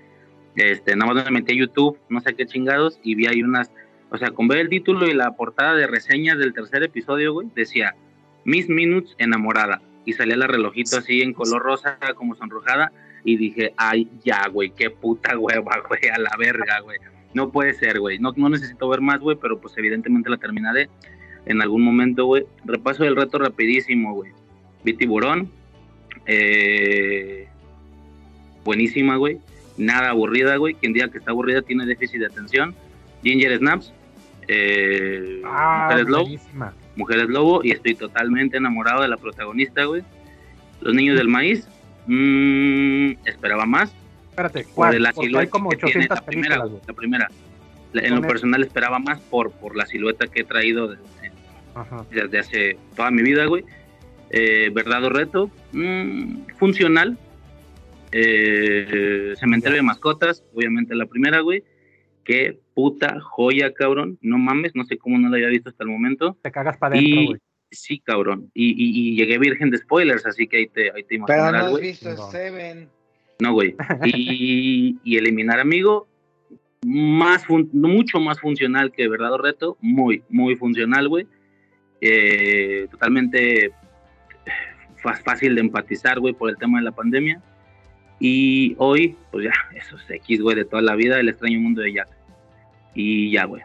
Este, nada más me metí a YouTube, no sé qué chingados, y vi ahí unas. O sea, con ver el título y la portada de reseñas del tercer episodio, güey, decía Miss Minutes enamorada. Y salía el relojito así en color rosa, como sonrojada. Y dije, ay, ya, güey, qué puta hueva, güey, a la verga, güey. No puede ser, güey. No, no necesito ver más, güey, pero pues evidentemente la terminaré en algún momento, güey. Repaso el reto rapidísimo, güey. Vi tiburón. Eh, buenísima, güey. Nada aburrida, güey. Quien diga que está aburrida tiene déficit de atención. Ginger Snaps. Eh, Ah, Mujeres Lobo. buenísima. Mujeres Lobo. Y estoy totalmente enamorado de la protagonista, güey. Los niños del maíz. mm, esperaba más. Espérate, ¿cuál? la Porque silueta hay como que tiene 800 la primera, películas, la primera. En lo personal esperaba más por, por la silueta que he traído desde, hace toda mi vida, güey. Eh, verdad o reto, mm, funcional. Eh, cementerio de mascotas, obviamente la primera, güey. Qué puta joya, cabrón. No mames, no sé cómo no la había visto hasta el momento. Te cagas para adentro, güey. sí, cabrón. Y, y- y llegué virgen de spoilers, así que ahí te, ahí te Pero no imaginarás, has visto No. Seven. No, güey. Y, y eliminar amigo, más fun- mucho más funcional que verdad o reto, muy, muy funcional, güey. Eh, totalmente fácil de empatizar, güey, por el tema de la pandemia. Y hoy, pues ya, eso es X, güey, de toda la vida, el extraño mundo de Jack. Y ya, güey.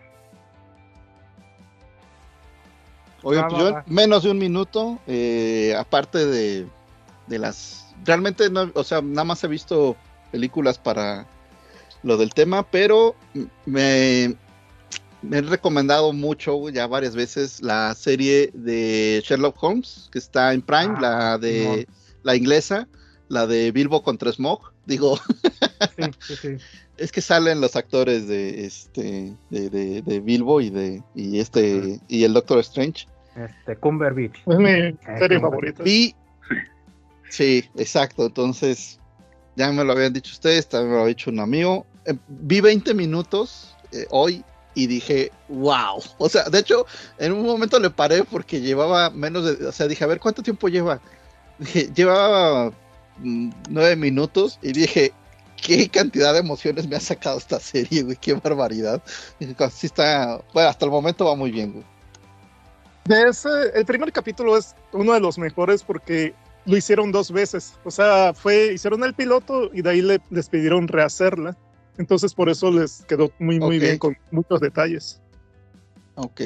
Oye, Va, pues va, yo va. menos de un minuto, eh, aparte de, de las... Realmente, no, o sea, nada más he visto películas para lo del tema, pero me, me he recomendado mucho ya varias veces la serie de Sherlock Holmes, que está en Prime, Ah, la de la inglesa, la de Bilbo contra Smog. Digo, Sí, sí, sí. es que salen los actores de este de, de, de Bilbo y de y este y el Doctor Strange. Este, Cumber Beach. Es mi serie no, favorita. Y sí, exacto. Entonces, ya me lo habían dicho ustedes, también me lo ha dicho un amigo. Eh, vi 20 minutos eh, hoy y dije, wow. O sea, de hecho, en un momento le paré porque llevaba menos de. O sea, dije, a ver, ¿cuánto tiempo lleva? Dije, llevaba mm, nueve minutos y dije, qué cantidad de emociones me ha sacado esta serie, güey, qué barbaridad. Sí está, bueno, hasta el momento va muy bien, güey. De ese, el primer capítulo es uno de los mejores porque lo hicieron dos veces. O sea, fue, hicieron el piloto y de ahí le, les pidieron rehacerla. Entonces por eso les quedó muy, muy bien con muchos detalles. Ok.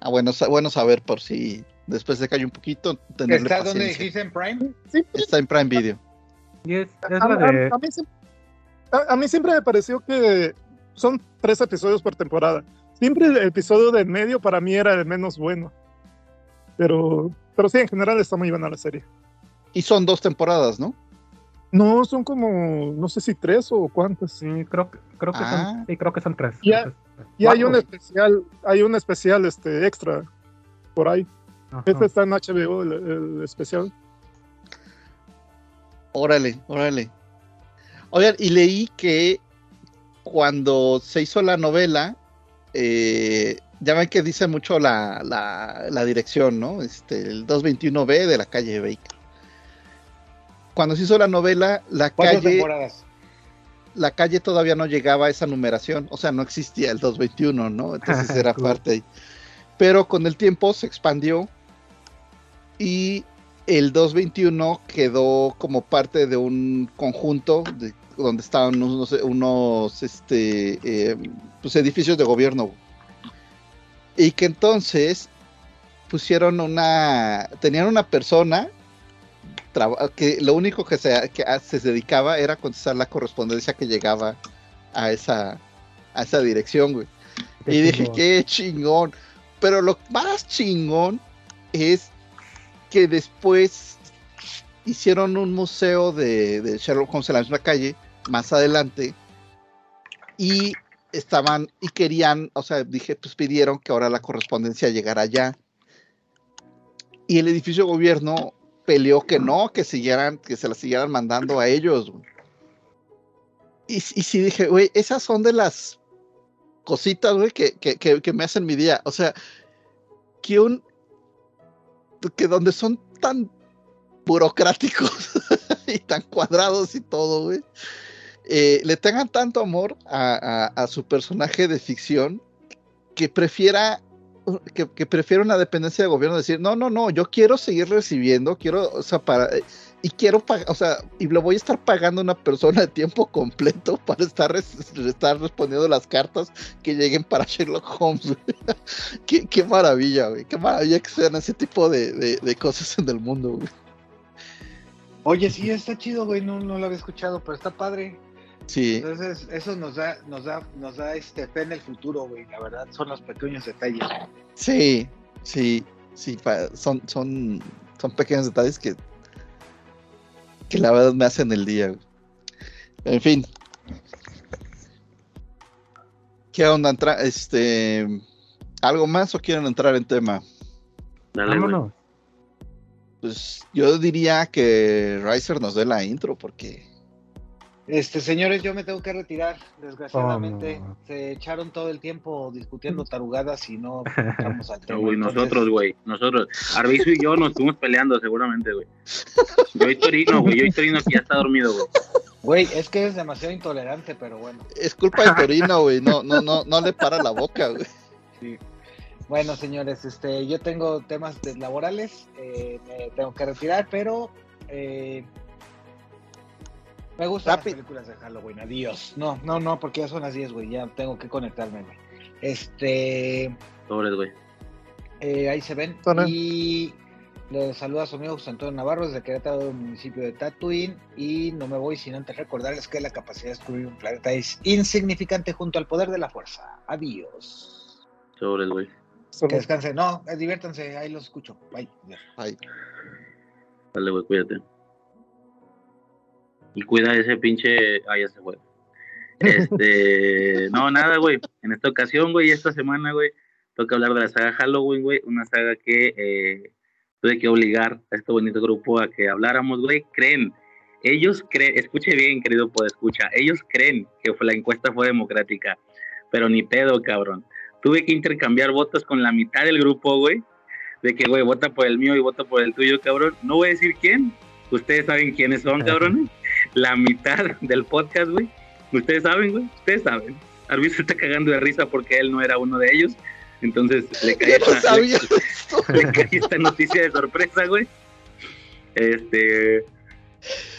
Ah, bueno, bueno saber por si después se cae un poquito, tenerle ¿Está donde paciencia. dijiste en Prime? Sí, Está en Prime Video. Y es, es a, la a- de. a mí, a- siempre me pareció que son tres episodios por temporada. Siempre el episodio de en medio para mí era el menos bueno. Pero, pero sí, en general está muy buena la serie. Y son dos temporadas, ¿no? No, son como, no sé si tres o cuántas. Sí, creo, que- creo que Ah. son. Sí, creo que son tres. Y hay un especial, hay un especial este extra por ahí. Ajá. Este está en HBO, el, el especial. Órale, órale. Oigan, y leí que cuando se hizo la novela, eh, ya ven que dice mucho la, la, la dirección, ¿no? Este, el 221B de la calle Baker. Cuando se hizo la novela, la ¿Cuántas calle, temporadas? la calle todavía no llegaba a esa numeración, o sea, no existía el 221, ¿no? Entonces era Cool. parte ahí. Pero con el tiempo se expandió y el 221 quedó como parte de un conjunto de- donde estaban unos, unos este, eh, pues, edificios de gobierno. Y que entonces pusieron una, tenían una persona que lo único que se, que se dedicaba era contestar la correspondencia que llegaba a esa, a esa dirección, güey. Qué y dije, qué chingón. Pero lo más chingón es que después hicieron un museo de, de Sherlock Holmes en la misma calle, más adelante, y estaban, y querían, o sea, dije, pues pidieron que ahora la correspondencia llegara allá. Y el edificio de gobierno peleó que no, que siguieran, que se la siguieran mandando a ellos. Y, y sí dije, güey, esas son de las cositas, güey, que, que, que me hacen mi día. O sea, que un. Que donde son tan burocráticos y tan cuadrados y todo, güey, eh, le tengan tanto amor a, su personaje de ficción que prefiera. Que prefiera una dependencia de gobierno decir, no, no, no, yo quiero seguir recibiendo, quiero, o sea, para, y quiero pagar, o sea, y lo voy a estar pagando a una persona de tiempo completo para estar, res- estar respondiendo las cartas que lleguen para Sherlock Holmes. güey. qué, qué maravilla, güey. Qué maravilla que sean ese tipo de, de- de cosas en el mundo, güey. Oye, sí, está chido, güey. No, no lo había escuchado, pero está padre. Sí, Entonces, eso nos da, nos da, nos da este fe en el futuro, güey. La verdad, son los pequeños detalles. sí, sí, sí, son, son, son pequeños detalles que, que la verdad me hacen el día, güey. En fin. ¿Qué onda? Entra- este, ¿Algo más o quieren entrar en tema? Dale, güey. Vámonos. Pues yo diría que Riser nos dé la intro porque Este, señores, yo me tengo que retirar. Desgraciadamente, Oh, no. se echaron todo el tiempo discutiendo tarugadas y no entramos al No, tema. güey, Entonces, nosotros, güey, nosotros. Arbizu y yo nos estuvimos peleando seguramente, güey. Yo y Torino, güey, yo y Torino que ya está dormido, güey. Güey, es que es demasiado intolerante, pero bueno. es culpa de Torino, güey. No, no, no, no le para la boca, güey. Sí. Bueno, señores, este, yo tengo temas laborales, eh, me tengo que retirar, pero eh, me gustan Rápido. las películas de Halloween. Adiós. No, no, no, porque ya son las 10, güey. Ya tengo que conectarme, güey. Este, Sobres, güey. eh, ahí se ven. Hola. Y le saluda a su amigo José Antonio Navarro desde Querétaro, del municipio de Tatooine. Y no me voy sin antes recordarles que la capacidad de descubrir un planeta es insignificante junto al poder de la fuerza. Adiós. Sobres, güey. Que descansen. No, eh, diviértanse. Ahí los escucho. Bye. Ay, Dale, güey, cuídate. Y cuida ese pinche. Ah, ya se fue. Este. no, nada, güey. En esta ocasión, güey, esta semana, güey, toca hablar de la saga Halloween, güey. Una saga que eh, tuve que obligar a este bonito grupo a que habláramos, güey. Creen. Ellos creen. Escuche bien, querido escucha. Ellos creen que fue- la encuesta fue democrática. Pero ni pedo, cabrón. Tuve que intercambiar votos con la mitad del grupo, güey de que, güey, vota por el mío y vota por el tuyo, cabrón. No voy a decir quién. Ustedes saben quiénes son, cabrones. La mitad del podcast, güey. Ustedes saben, güey. Ustedes saben. Arby se está cagando de risa porque él no era uno de ellos. Entonces le cae, esta, sabía le, le cae esta noticia de sorpresa, güey. Este,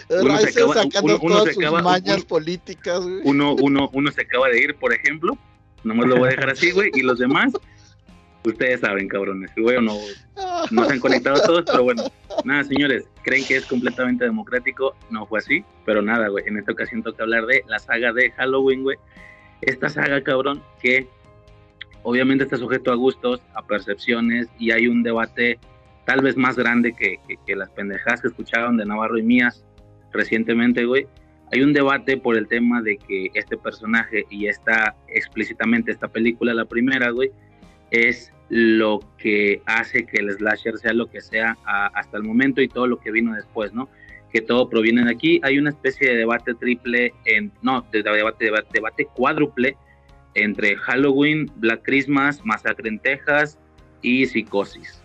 Uno se acaba- uno- uno se acaba- mañas uno- políticas, güey. uno, uno, uno se acaba de ir, por ejemplo. Nomás lo voy a dejar así, güey. Y los demás, ustedes saben, cabrones. Güey, o no, no se han conectado todos, pero bueno. Nada, señores, creen que es completamente democrático. No fue así, pero nada, güey. En esta ocasión toca hablar de la saga de Halloween, güey. Esta saga, cabrón, que obviamente está sujeto a gustos, a percepciones, y hay un debate tal vez más grande que, que, que las pendejadas que escucharon de Navarro y mías recientemente, güey. Hay un debate por el tema de que este personaje y esta explícitamente esta película, la primera, güey, es lo que hace que el slasher sea lo que sea hasta el momento y todo lo que vino después, ¿no? Que todo proviene de aquí. Hay una especie de debate triple, en, no, de debate, debate, debate cuádruple entre Halloween, Black Christmas, Masacre en Texas y Psicosis.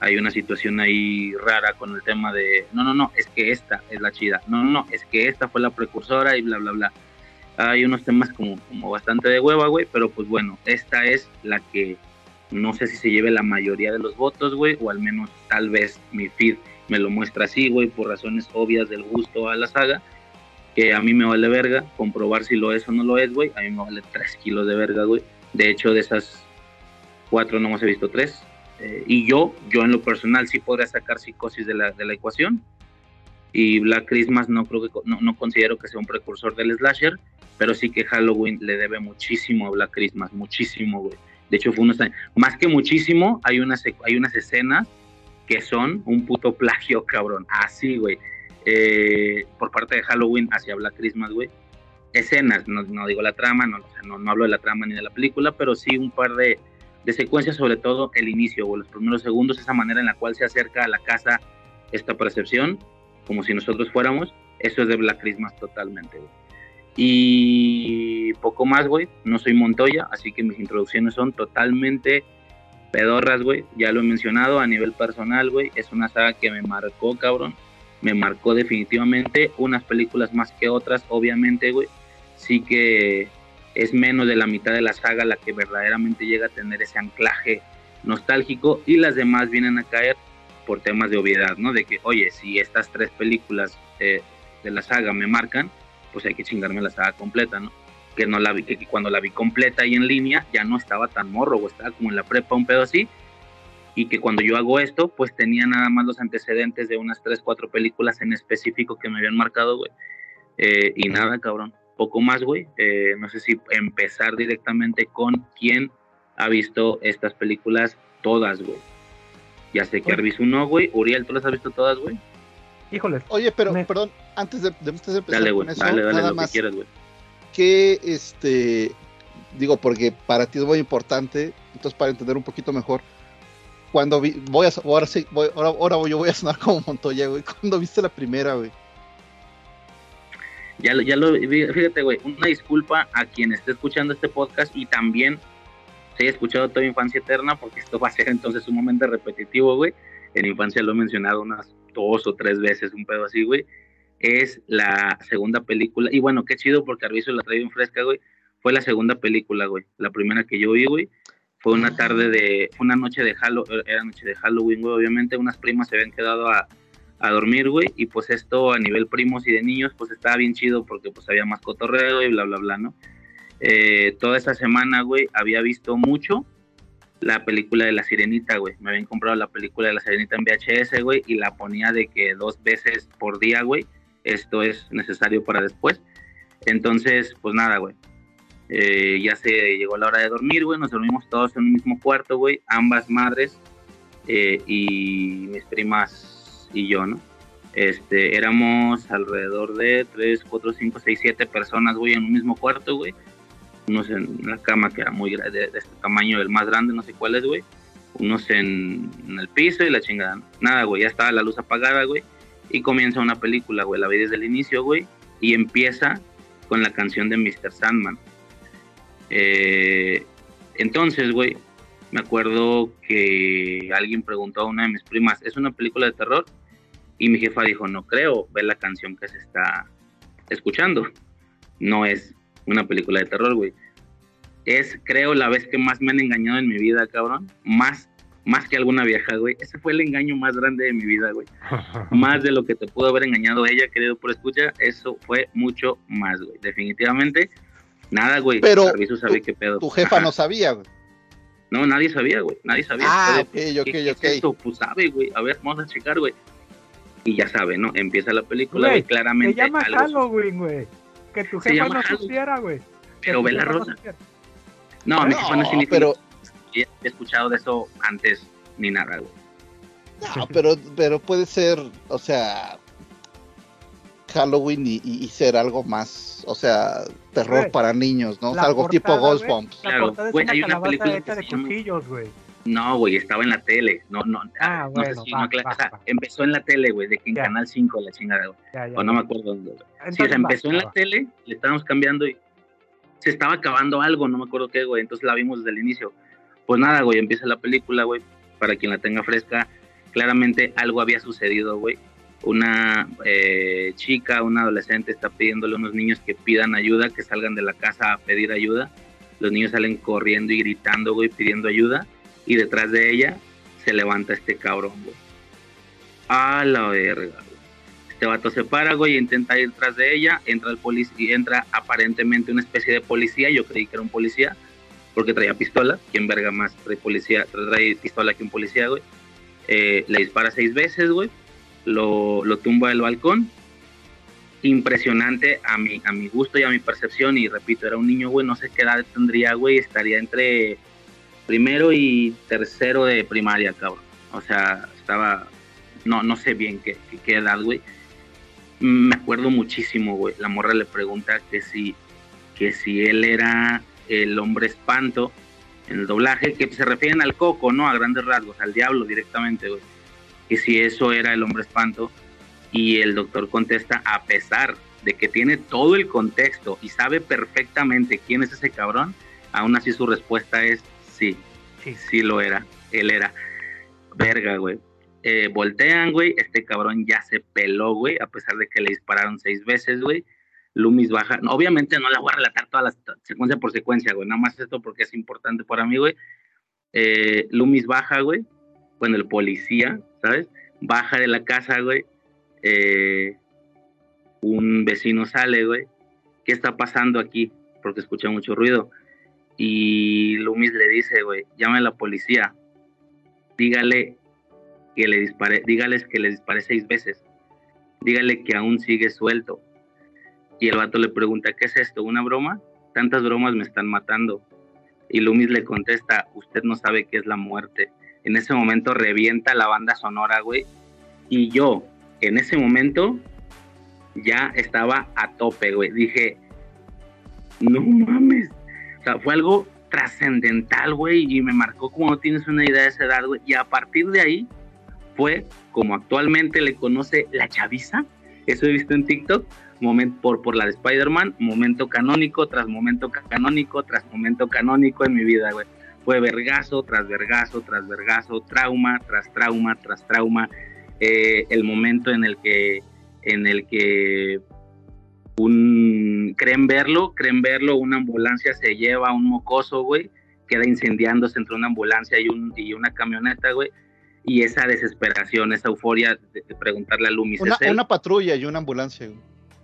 Hay una situación ahí rara con el tema de, no, no, no, es que esta es la chida, no, no, no, es que esta fue la precursora y bla, bla, bla. Hay unos temas como, como bastante de hueva, güey, pero pues bueno, esta es la que no sé si se lleve la mayoría de los votos, güey, o al menos tal vez mi feed me lo muestra así, güey, por razones obvias del gusto a la saga, que a mí me vale verga comprobar si lo es o no lo es, güey, a mí me vale 3 kilos de verga, güey. De hecho, de esas cuatro nomás he visto tres. Eh, y yo, yo en lo personal sí podría sacar psicosis de la, de la ecuación. Y Black Christmas no creo que no, no considero que sea un precursor del slasher, pero sí que Halloween le debe muchísimo a Black Christmas, muchísimo, güey. De hecho, fue unos, más que muchísimo, hay unas, hay unas escenas que son un puto plagio, cabrón. Así, güey. Eh, por parte de Halloween hacia Black Christmas, güey. Escenas, no, no digo la trama, no, no, no hablo de la trama ni de la película, pero sí un par de, de secuencias, sobre todo el inicio o los primeros segundos, esa manera en la cual se acerca a la casa esta percepción, como si nosotros fuéramos, eso es de Black Christmas totalmente, güey. Y poco más, güey, no soy Montoya, así que mis introducciones son totalmente pedorras, güey, ya lo he mencionado a nivel personal, güey, es una saga que me marcó, cabrón, me marcó definitivamente, unas películas más que otras, obviamente, güey, sí que es menos de la mitad de la saga la que verdaderamente llega a tener ese anclaje nostálgico y las demás vienen a caer por temas de obviedad, ¿no? De que, oye, si estas tres películas eh, de la saga me marcan, pues hay que chingarme la saga completa, ¿no? Que no la vi, que cuando la vi completa y en línea ya no estaba tan morro, o estaba como en la prepa, un pedo así, y que cuando yo hago esto, pues tenía nada más los antecedentes de unas tres, cuatro películas en específico que me habían marcado, güey. Eh, y nada, cabrón poco más, güey. Eh, no sé si empezar directamente con quién ha visto estas películas todas, güey. Ya sé que Arbizu no, güey. Uriel, ¿tú las has visto todas, güey? Híjoles. Oye, pero, Me- perdón, antes de, de empezar Dale, con eso, Dale, dale nada lo más que quieras, güey. que este digo, porque para ti es muy importante, entonces para entender un poquito mejor, cuando vi, voy a, ahora sí, voy, ahora, ahora yo voy a sonar como Montoya, güey, cuando viste la primera, güey. Ya lo, ya lo, fíjate, güey, una disculpa a quien esté escuchando este podcast y también se haya escuchado toda Infancia Eterna, porque esto va a ser entonces un momento repetitivo, güey. En Infancia lo he mencionado unas dos o tres veces, un pedo así, güey. Es la segunda película, y bueno, qué chido porque Arviso la trae bien fresca, güey. Fue la segunda película, güey. La primera que yo vi, güey, fue una tarde de, una noche de Halloween, era noche de Halloween, güey. Obviamente unas primas se habían quedado a, a dormir, güey, y pues esto a nivel primos y de niños, pues estaba bien chido porque pues había más cotorreo y bla, bla, bla, ¿no? Eh, toda esa semana, güey, había visto mucho la película de La Sirenita, güey. Me habían comprado la película de La Sirenita en VHS, güey, y la ponía de que dos veces por día, güey. Esto es necesario para después. Entonces, pues nada, güey. Eh, ya se llegó la hora de dormir, güey. Nos dormimos todos en un mismo cuarto, güey. Ambas madres eh, y mis primas y yo, ¿no? Este, éramos alrededor de 3, 4, 5, 6, 7 personas, güey, en un mismo cuarto, güey unos en la cama que era muy grande, de, este tamaño, el más grande, no sé cuál es, güey, unos en, el piso y la chingada. Nada, güey, ya estaba la luz apagada, güey, y comienza una película, güey, la vi desde el inicio, güey, y empieza con la canción de Mr. Sandman. Eh, entonces, güey, me acuerdo que alguien preguntó a una de mis primas, ¿es una película de terror? Y mi jefa dijo, no creo, ve la canción que se está escuchando. No es una película de terror, güey. Es, creo, la vez que más me han engañado en mi vida, cabrón. Más, más que alguna vieja, güey. Ese fue el engaño más grande de mi vida, güey. más de lo que te pudo haber engañado ella, querido por escucha. Eso fue mucho más, güey. Definitivamente, nada, güey. Pero sabe qué pedo. tu jefa no sabía, güey. No, nadie sabía, güey. Nadie sabía. Ah, ok, ok, ¿Qué, ok. es esto? Pues sabe, güey. A ver, vamos a checar, güey. Y ya sabe, ¿no? Empieza la película, güey. Claramente. Se llama algo- Halloween, güey. Que tu jefa no Halloween. supiera, güey. Pero ve la no rosa. supiera. No, mi jefa no No, significa pero, que he escuchado de eso antes ni nada, güey. no, pero, pero puede ser, o sea, Halloween y, y- y ser algo más, o sea, terror Güey, para niños, ¿no? O sea, algo tipo portada, güey. Ghostbumps. La Claro, güey, hay una película hecha de cuchillos, güey. No, güey, estaba en la tele. No, no, Ah, no sé si va, no acla- va, o sea, va. empezó en la tele, güey, de que en Ya. Canal 5 la chingada, güey. Ya, ya, O no me acuerdo dónde, güey. Sí, o Entonces, sea, empezó en la tele, le estábamos cambiando y se estaba acabando algo, no me acuerdo qué, güey. Entonces la vimos desde el inicio. Pues nada, güey, empieza la película, güey. Para quien la tenga fresca, claramente algo había sucedido, güey. Una eh, chica, una adolescente está pidiéndole a unos niños que pidan ayuda, que salgan de la casa a pedir ayuda. Los niños salen corriendo y gritando, güey, pidiendo ayuda. Y detrás de ella se levanta este cabrón, güey. A la verga, güey. Este vato se para, güey, e intenta ir tras de ella. Entra el policía, entra aparentemente una especie de policía. Yo creí que era un policía, porque traía pistola. ¿Quién verga más trae policía, trae pistola que un policía, güey? Eh, le dispara seis veces, güey. Lo, lo tumba del balcón. Impresionante a mi, a mi gusto y a mi percepción. Y repito, era un niño, güey, no sé qué edad tendría, güey. Estaría entre primero y tercero de primaria, cabrón. O sea, estaba, no, no sé bien qué, qué, edad, güey. Me acuerdo muchísimo, güey. La morra le pregunta que si, que si él era el hombre espanto en el doblaje, que se refieren al coco, ¿no? A grandes rasgos, al diablo directamente, güey. Que si eso era el hombre espanto. Y el doctor contesta, a pesar de que tiene todo el contexto y sabe perfectamente quién es ese cabrón, aún así su respuesta es sí, Sí. sí lo era, él era. Verga, güey. Eh, voltean, güey, este cabrón ya se peló, güey, a pesar de que le dispararon seis veces, güey. Loomis baja, no, obviamente no la voy a relatar todas las secuencia por secuencia, güey, nada más esto porque es importante para mí, güey. Eh, Loomis baja, güey, bueno, el policía, ¿sabes? Baja de la casa, güey. Eh, un vecino sale, güey. ¿Qué está pasando aquí? Porque escucha mucho ruido. Y Loomis le dice, güey, llame a la policía. Dígale que le dispare, dígales que le dispare seis veces. Dígale que aún sigue suelto. Y el vato le pregunta, ¿qué es esto? ¿Una broma? Tantas bromas me están matando. Y Loomis le contesta, usted no sabe qué es la muerte. En ese momento revienta la banda sonora, güey. Y yo, en ese momento, ya estaba a tope, güey. Dije, no mames. Sea, fue algo trascendental, güey, y me marcó como no tienes una idea de esa edad, güey. Y a partir de ahí fue como actualmente le conoce la chaviza, eso he visto en TikTok, momento por, por la de Spider-Man, momento canónico tras momento canónico tras momento canónico en mi vida, güey. Fue vergazo tras vergazo tras vergazo, trauma tras trauma tras trauma. Eh, el momento en el que en el que un creen verlo, creen verlo, una ambulancia se lleva a un mocoso, güey, queda incendiándose entre una ambulancia y, un, y una camioneta, güey. Y esa desesperación, esa euforia de, preguntarle a Lumi. Una, una patrulla y una ambulancia. Güey.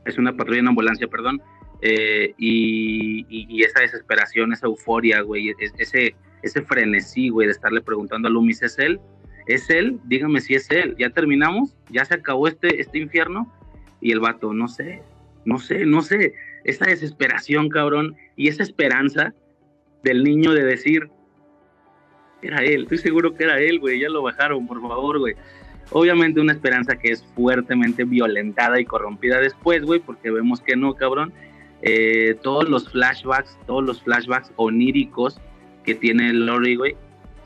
Es una patrulla y una ambulancia, perdón. Eh, y, y, esa desesperación, esa euforia, güey, ese, ese frenesí, güey, de estarle preguntando a Loomis, ¿es él? ¿Es él? Dígame si es él. ¿Ya terminamos? ¿Ya se acabó este, este infierno? Y el vato, no sé, no sé, no sé, esa desesperación, cabrón, y esa esperanza del niño de decir, era él, estoy seguro que era él, güey, ya lo bajaron, por favor, güey. Obviamente una esperanza que es fuertemente violentada y corrompida después, güey, porque vemos que no, cabrón. Eh, todos los flashbacks, todos los flashbacks oníricos que tiene Lori, güey,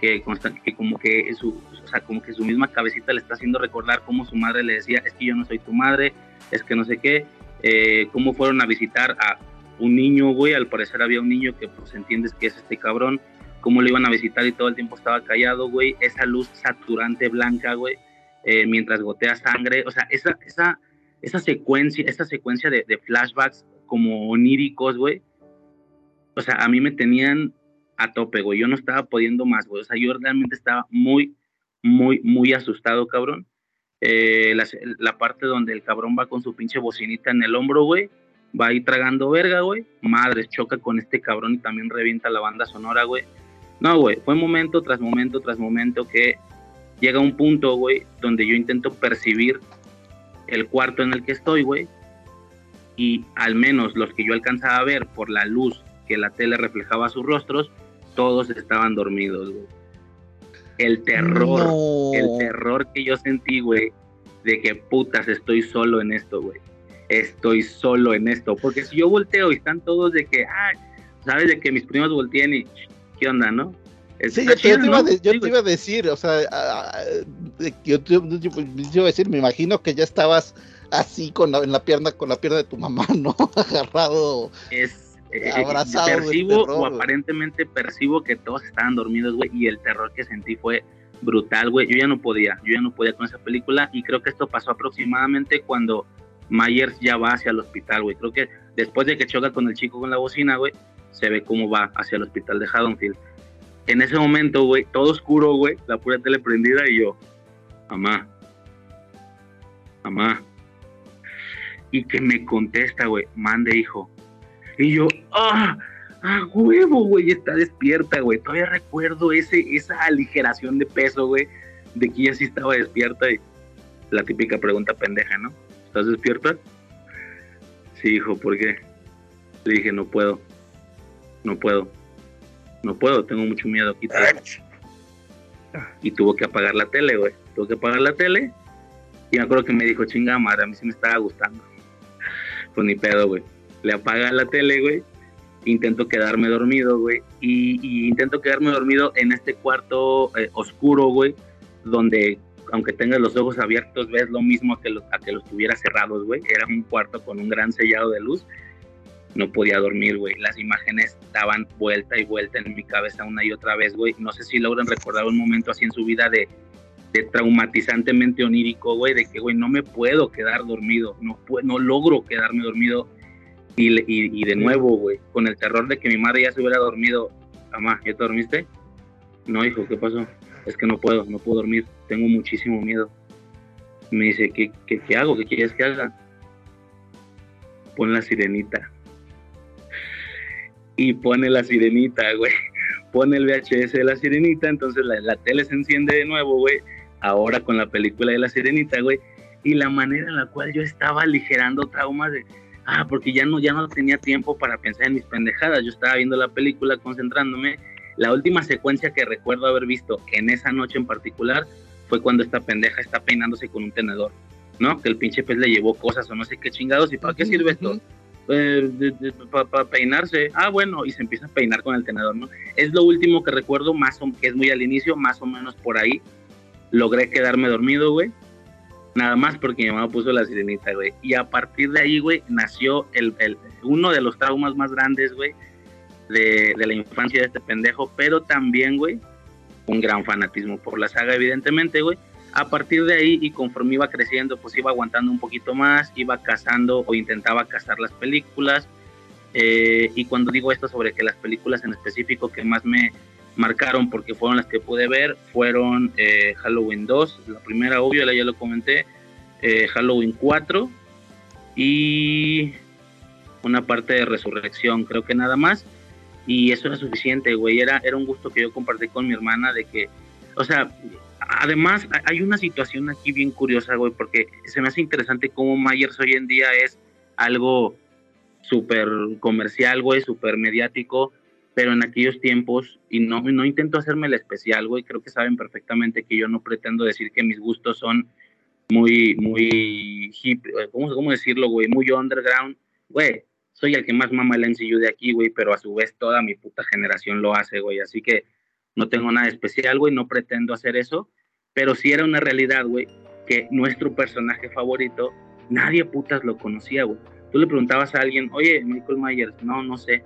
que, que como que su, o sea, como que su misma cabecita le está haciendo recordar cómo su madre le decía, es que yo no soy tu madre, es que no sé qué, eh, cómo fueron a visitar a un niño, güey, al parecer había un niño que pues entiendes que es este cabrón, cómo lo iban a visitar y todo el tiempo estaba callado, güey, esa luz saturante blanca, güey, eh, mientras gotea sangre, o sea, esa, esa, esa secuencia, esa secuencia de, de flashbacks como oníricos, güey, o sea, a mí me tenían a tope, güey, yo no estaba pudiendo más, güey, o sea, yo realmente estaba muy, muy, muy asustado, cabrón, eh, la, parte donde el cabrón va con su pinche bocinita en el hombro, güey, va ahí tragando verga, güey, madre, choca con este cabrón y también revienta la banda sonora, güey. No, güey, fue momento tras momento tras momento que llega un punto, güey, donde yo intento percibir el cuarto en el que estoy, güey, y al menos los que yo alcanzaba a ver por la luz que la tele reflejaba sus rostros, todos estaban dormidos, güey el terror, el terror que yo sentí, güey, de que putas estoy solo en esto, güey. Estoy solo en esto. Porque si yo volteo y están todos de que, ah, sabes, de que mis primos voltean y, ¿qué onda, no? Sí, yo, te, iba a decir, o sea, yo, te iba a decir, me imagino que ya estabas así con la, en la pierna, con la pierna de tu mamá, ¿no? Agarrado. Es eh, percibo o aparentemente percibo que todos estaban dormidos, güey, y el terror que sentí fue brutal, güey. Yo ya no podía, yo ya no podía con esa película y creo que esto pasó aproximadamente cuando Myers ya va hacia el hospital, güey. Creo que después de que choca con el chico con la bocina, güey, se ve cómo va hacia el hospital de Haddonfield. En ese momento, güey, todo oscuro, güey, la pura tele prendida y yo, mamá, mamá. Y que me contesta, güey, mande hijo, y yo, ¡ah! ¡Ah, huevo, güey! Está despierta, güey. Todavía recuerdo ese, esa aligeración de peso, güey, de que ella sí estaba despierta. Y la típica pregunta pendeja, ¿no? ¿Estás despierta? Sí, hijo, ¿por qué? Le dije, no puedo. No puedo. No puedo, tengo mucho miedo aquí. Y tuvo que apagar la tele, güey. Tuvo que apagar la tele. Y me acuerdo que me dijo, chinga madre, a mí sí me estaba gustando. Pues ni pedo, güey le apaga la tele, güey. Intento quedarme dormido, güey. Y, intento quedarme dormido en este cuarto eh, oscuro, güey, donde aunque tengas los ojos abiertos, ves lo mismo que, los, a que los tuviera cerrados, güey. Era un cuarto con un gran sellado de luz. No podía dormir, güey. Las imágenes daban vuelta y vuelta en mi cabeza una y otra vez, güey. No sé si logran recordar un momento así en su vida de, de traumatizantemente onírico, güey, de que, güey, no me puedo quedar dormido, no, no logro quedarme dormido y, de nuevo, güey, con el terror de que mi madre ya se hubiera dormido. Mamá, ¿ya te dormiste? No, hijo, ¿qué pasó? Es que no puedo, no puedo dormir. Tengo muchísimo miedo. Me dice, ¿qué, qué, hago? ¿Qué quieres que haga? Pon la sirenita. Y pone la sirenita, güey. Pone el VHS de la sirenita, entonces la, la tele se enciende de nuevo, güey. Ahora con la película de la sirenita, güey. Y la manera en la cual yo estaba aligerando traumas de ah, porque ya no, ya no tenía tiempo para pensar en mis pendejadas. Yo estaba viendo la película concentrándome. La última secuencia que recuerdo haber visto en esa noche en particular fue cuando esta pendeja está peinándose con un tenedor, ¿no? Que el pinche pez le llevó cosas o no sé qué chingados. ¿Y para qué sirve esto? para peinarse. Ah, bueno, y se empieza a peinar con el tenedor, ¿no? Es lo último que recuerdo, más o, que es muy al inicio, más o menos por ahí. Logré quedarme dormido, güey. Nada más porque mi mamá puso la sirenita, güey. Y a partir de ahí, güey, nació el, uno de los traumas más grandes, güey, de, de la infancia de este pendejo, pero también, güey, un gran fanatismo por la saga, evidentemente, güey a partir de ahí y conforme iba creciendo, pues iba aguantando un poquito más, iba cazando o intentaba cazar las películas. Eh, y cuando digo esto sobre que las películas en específico que más me marcaron porque fueron las que pude ver, fueron eh, Halloween 2, la primera obvio, ya lo comenté, eh, Halloween 4 y una parte de Resurrección, creo que nada más. Y eso era suficiente, güey. Era, era un gusto que yo compartí con mi hermana de que, o sea, además, hay una situación aquí bien curiosa, güey, porque se me hace interesante cómo Myers hoy en día es algo súper comercial, güey, súper mediático, pero en aquellos tiempos, y no, no intento hacerme el especial, güey, creo que saben perfectamente que yo no pretendo decir que mis gustos son muy, muy hip, eh, ¿cómo, cómo decirlo, güey? Muy underground, güey, soy el que más mama el NCU de aquí, güey, pero a su vez toda mi puta generación lo hace, güey, así que no tengo nada especial, güey, no pretendo hacer eso, pero sí era una realidad, güey, que nuestro personaje favorito, nadie putas lo conocía, güey. Tú le preguntabas a alguien, oye, Michael Myers, no, no sé,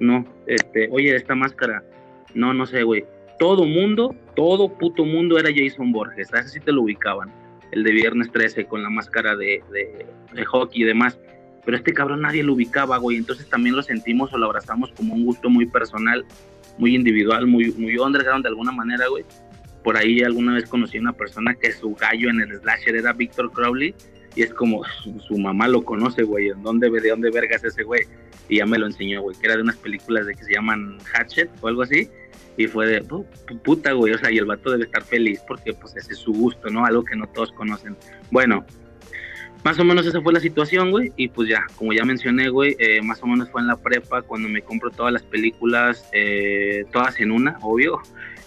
no, este, oye, esta máscara, no, no sé, güey. Todo mundo, todo puto mundo era Jason Borges, a ese sí te lo ubicaban, el de Viernes 13 con la máscara de, hockey y demás. Pero este cabrón nadie lo ubicaba, güey. Entonces también lo sentimos o lo abrazamos como un gusto muy personal, muy individual, muy, muy underground de alguna manera, güey por ahí alguna vez conocí a una persona que su gallo en el slasher era Victor Crowley y es como su, mamá lo conoce, güey, ¿en dónde, de dónde vergas ese güey? Y ya me lo enseñó, güey, que era de unas películas de que se llaman Hatchet o algo así. Y fue de, oh, puta, güey, o sea, y el vato debe estar feliz porque pues ese es su gusto, ¿no? Algo que no todos conocen. Bueno, más o menos esa fue la situación, güey. Y pues ya, como ya mencioné, güey, eh, más o menos fue en la prepa cuando me compro todas las películas, eh, todas en una, obvio,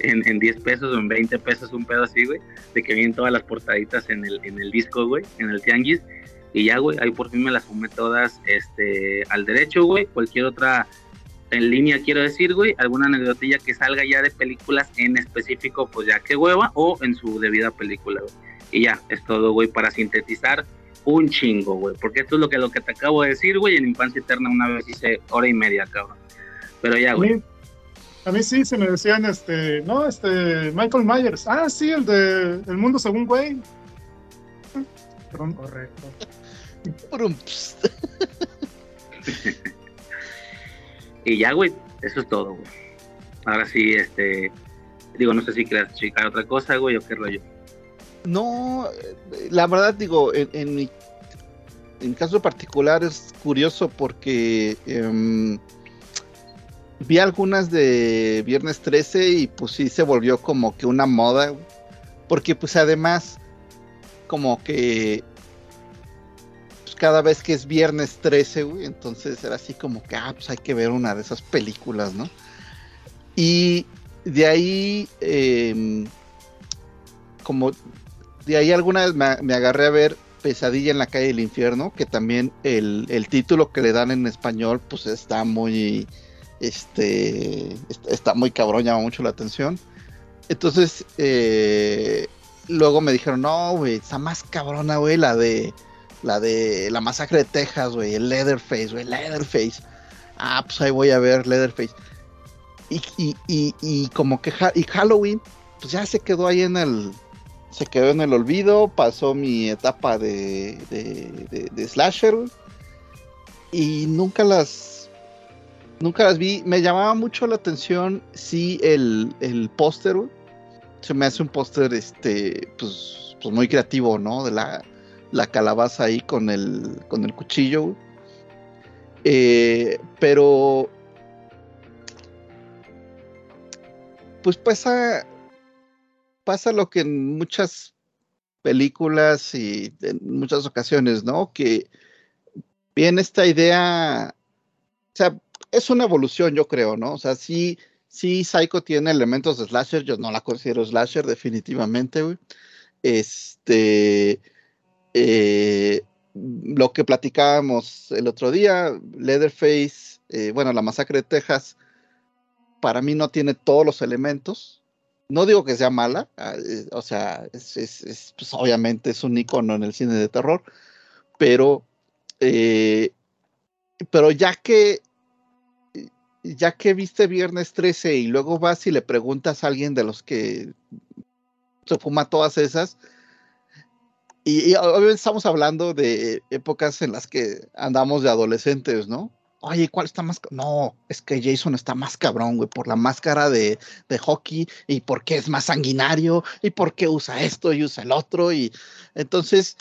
en, en 10 pesos o en 20 pesos, un pedo así, güey. De que vienen todas las portaditas en el, en el disco, güey, en el tianguis. Y ya, güey, ahí por fin me las fumé todas este, al derecho, güey. Cualquier otra en línea, quiero decir, güey, alguna anecdotilla que salga ya de películas en específico, pues ya que hueva, o en su debida película, güey. Y ya, es todo, güey, para sintetizar un chingo, güey. Porque esto es lo que, lo que te acabo de decir, güey. En Infancia Eterna una vez hice hora y media, cabrón. Pero ya, güey. A mí sí se me decían, este, no, este, Michael Myers. Ah, sí, el de El Mundo Según Güey. Correcto. y ya, güey, eso es todo, güey. Ahora sí, este, digo, no sé si quieras checar otra cosa, güey, o qué rollo. No, la verdad digo, en, mi, en caso particular es curioso porque em, vi algunas de Viernes 13 y pues sí se volvió como que una moda, porque pues además como que pues, cada vez que es Viernes 13, güey, entonces era así como que, ah, pues hay que ver una de esas películas, ¿no? Y de ahí, em, como de ahí alguna vez me, agarré a ver Pesadilla en la calle del infierno, que también el, título que le dan en español, pues está muy, este, está, muy cabrón, llama mucho la atención. Entonces, eh, luego me dijeron, no, güey, está más cabrona, güey, la de, la de la masacre de Texas, güey, el Leatherface, güey, Leatherface. Ah, pues ahí voy a ver Leatherface. Y, y, y, como que y Halloween, pues ya se quedó ahí en el, se quedó en el olvido, pasó mi etapa de, de, slasher y nunca las nunca las vi. Me llamaba mucho la atención sí el, el póster, se me hace un póster este pues, pues, muy creativo, ¿no? De la, la calabaza ahí con el con el cuchillo. Eh, pero pues pasa pasa lo que en muchas películas y en muchas ocasiones, ¿no? Que viene esta idea, o sea, es una evolución, yo creo, ¿no? O sea, sí, sí, Psycho tiene elementos de slasher, yo no la considero slasher definitivamente, güey. Este, eh, lo que platicábamos el otro día, Leatherface, eh, bueno, la masacre de Texas, para mí no tiene todos los elementos. No digo que sea mala, ah, eh, o sea, es, es- es, pues, obviamente es un icono en el cine de terror, pero, pero ya que ya que viste Viernes 13 y luego vas y le preguntas a alguien de los que se fuma todas esas, y, obviamente estamos hablando de épocas en las que andamos de adolescentes, ¿no? Oye, ¿cuál está más? ca-?" No, es que Jason está más cabrón, güey, por la máscara de, de hockey y porque es más sanguinario y porque usa esto y usa el otro. Y entonces,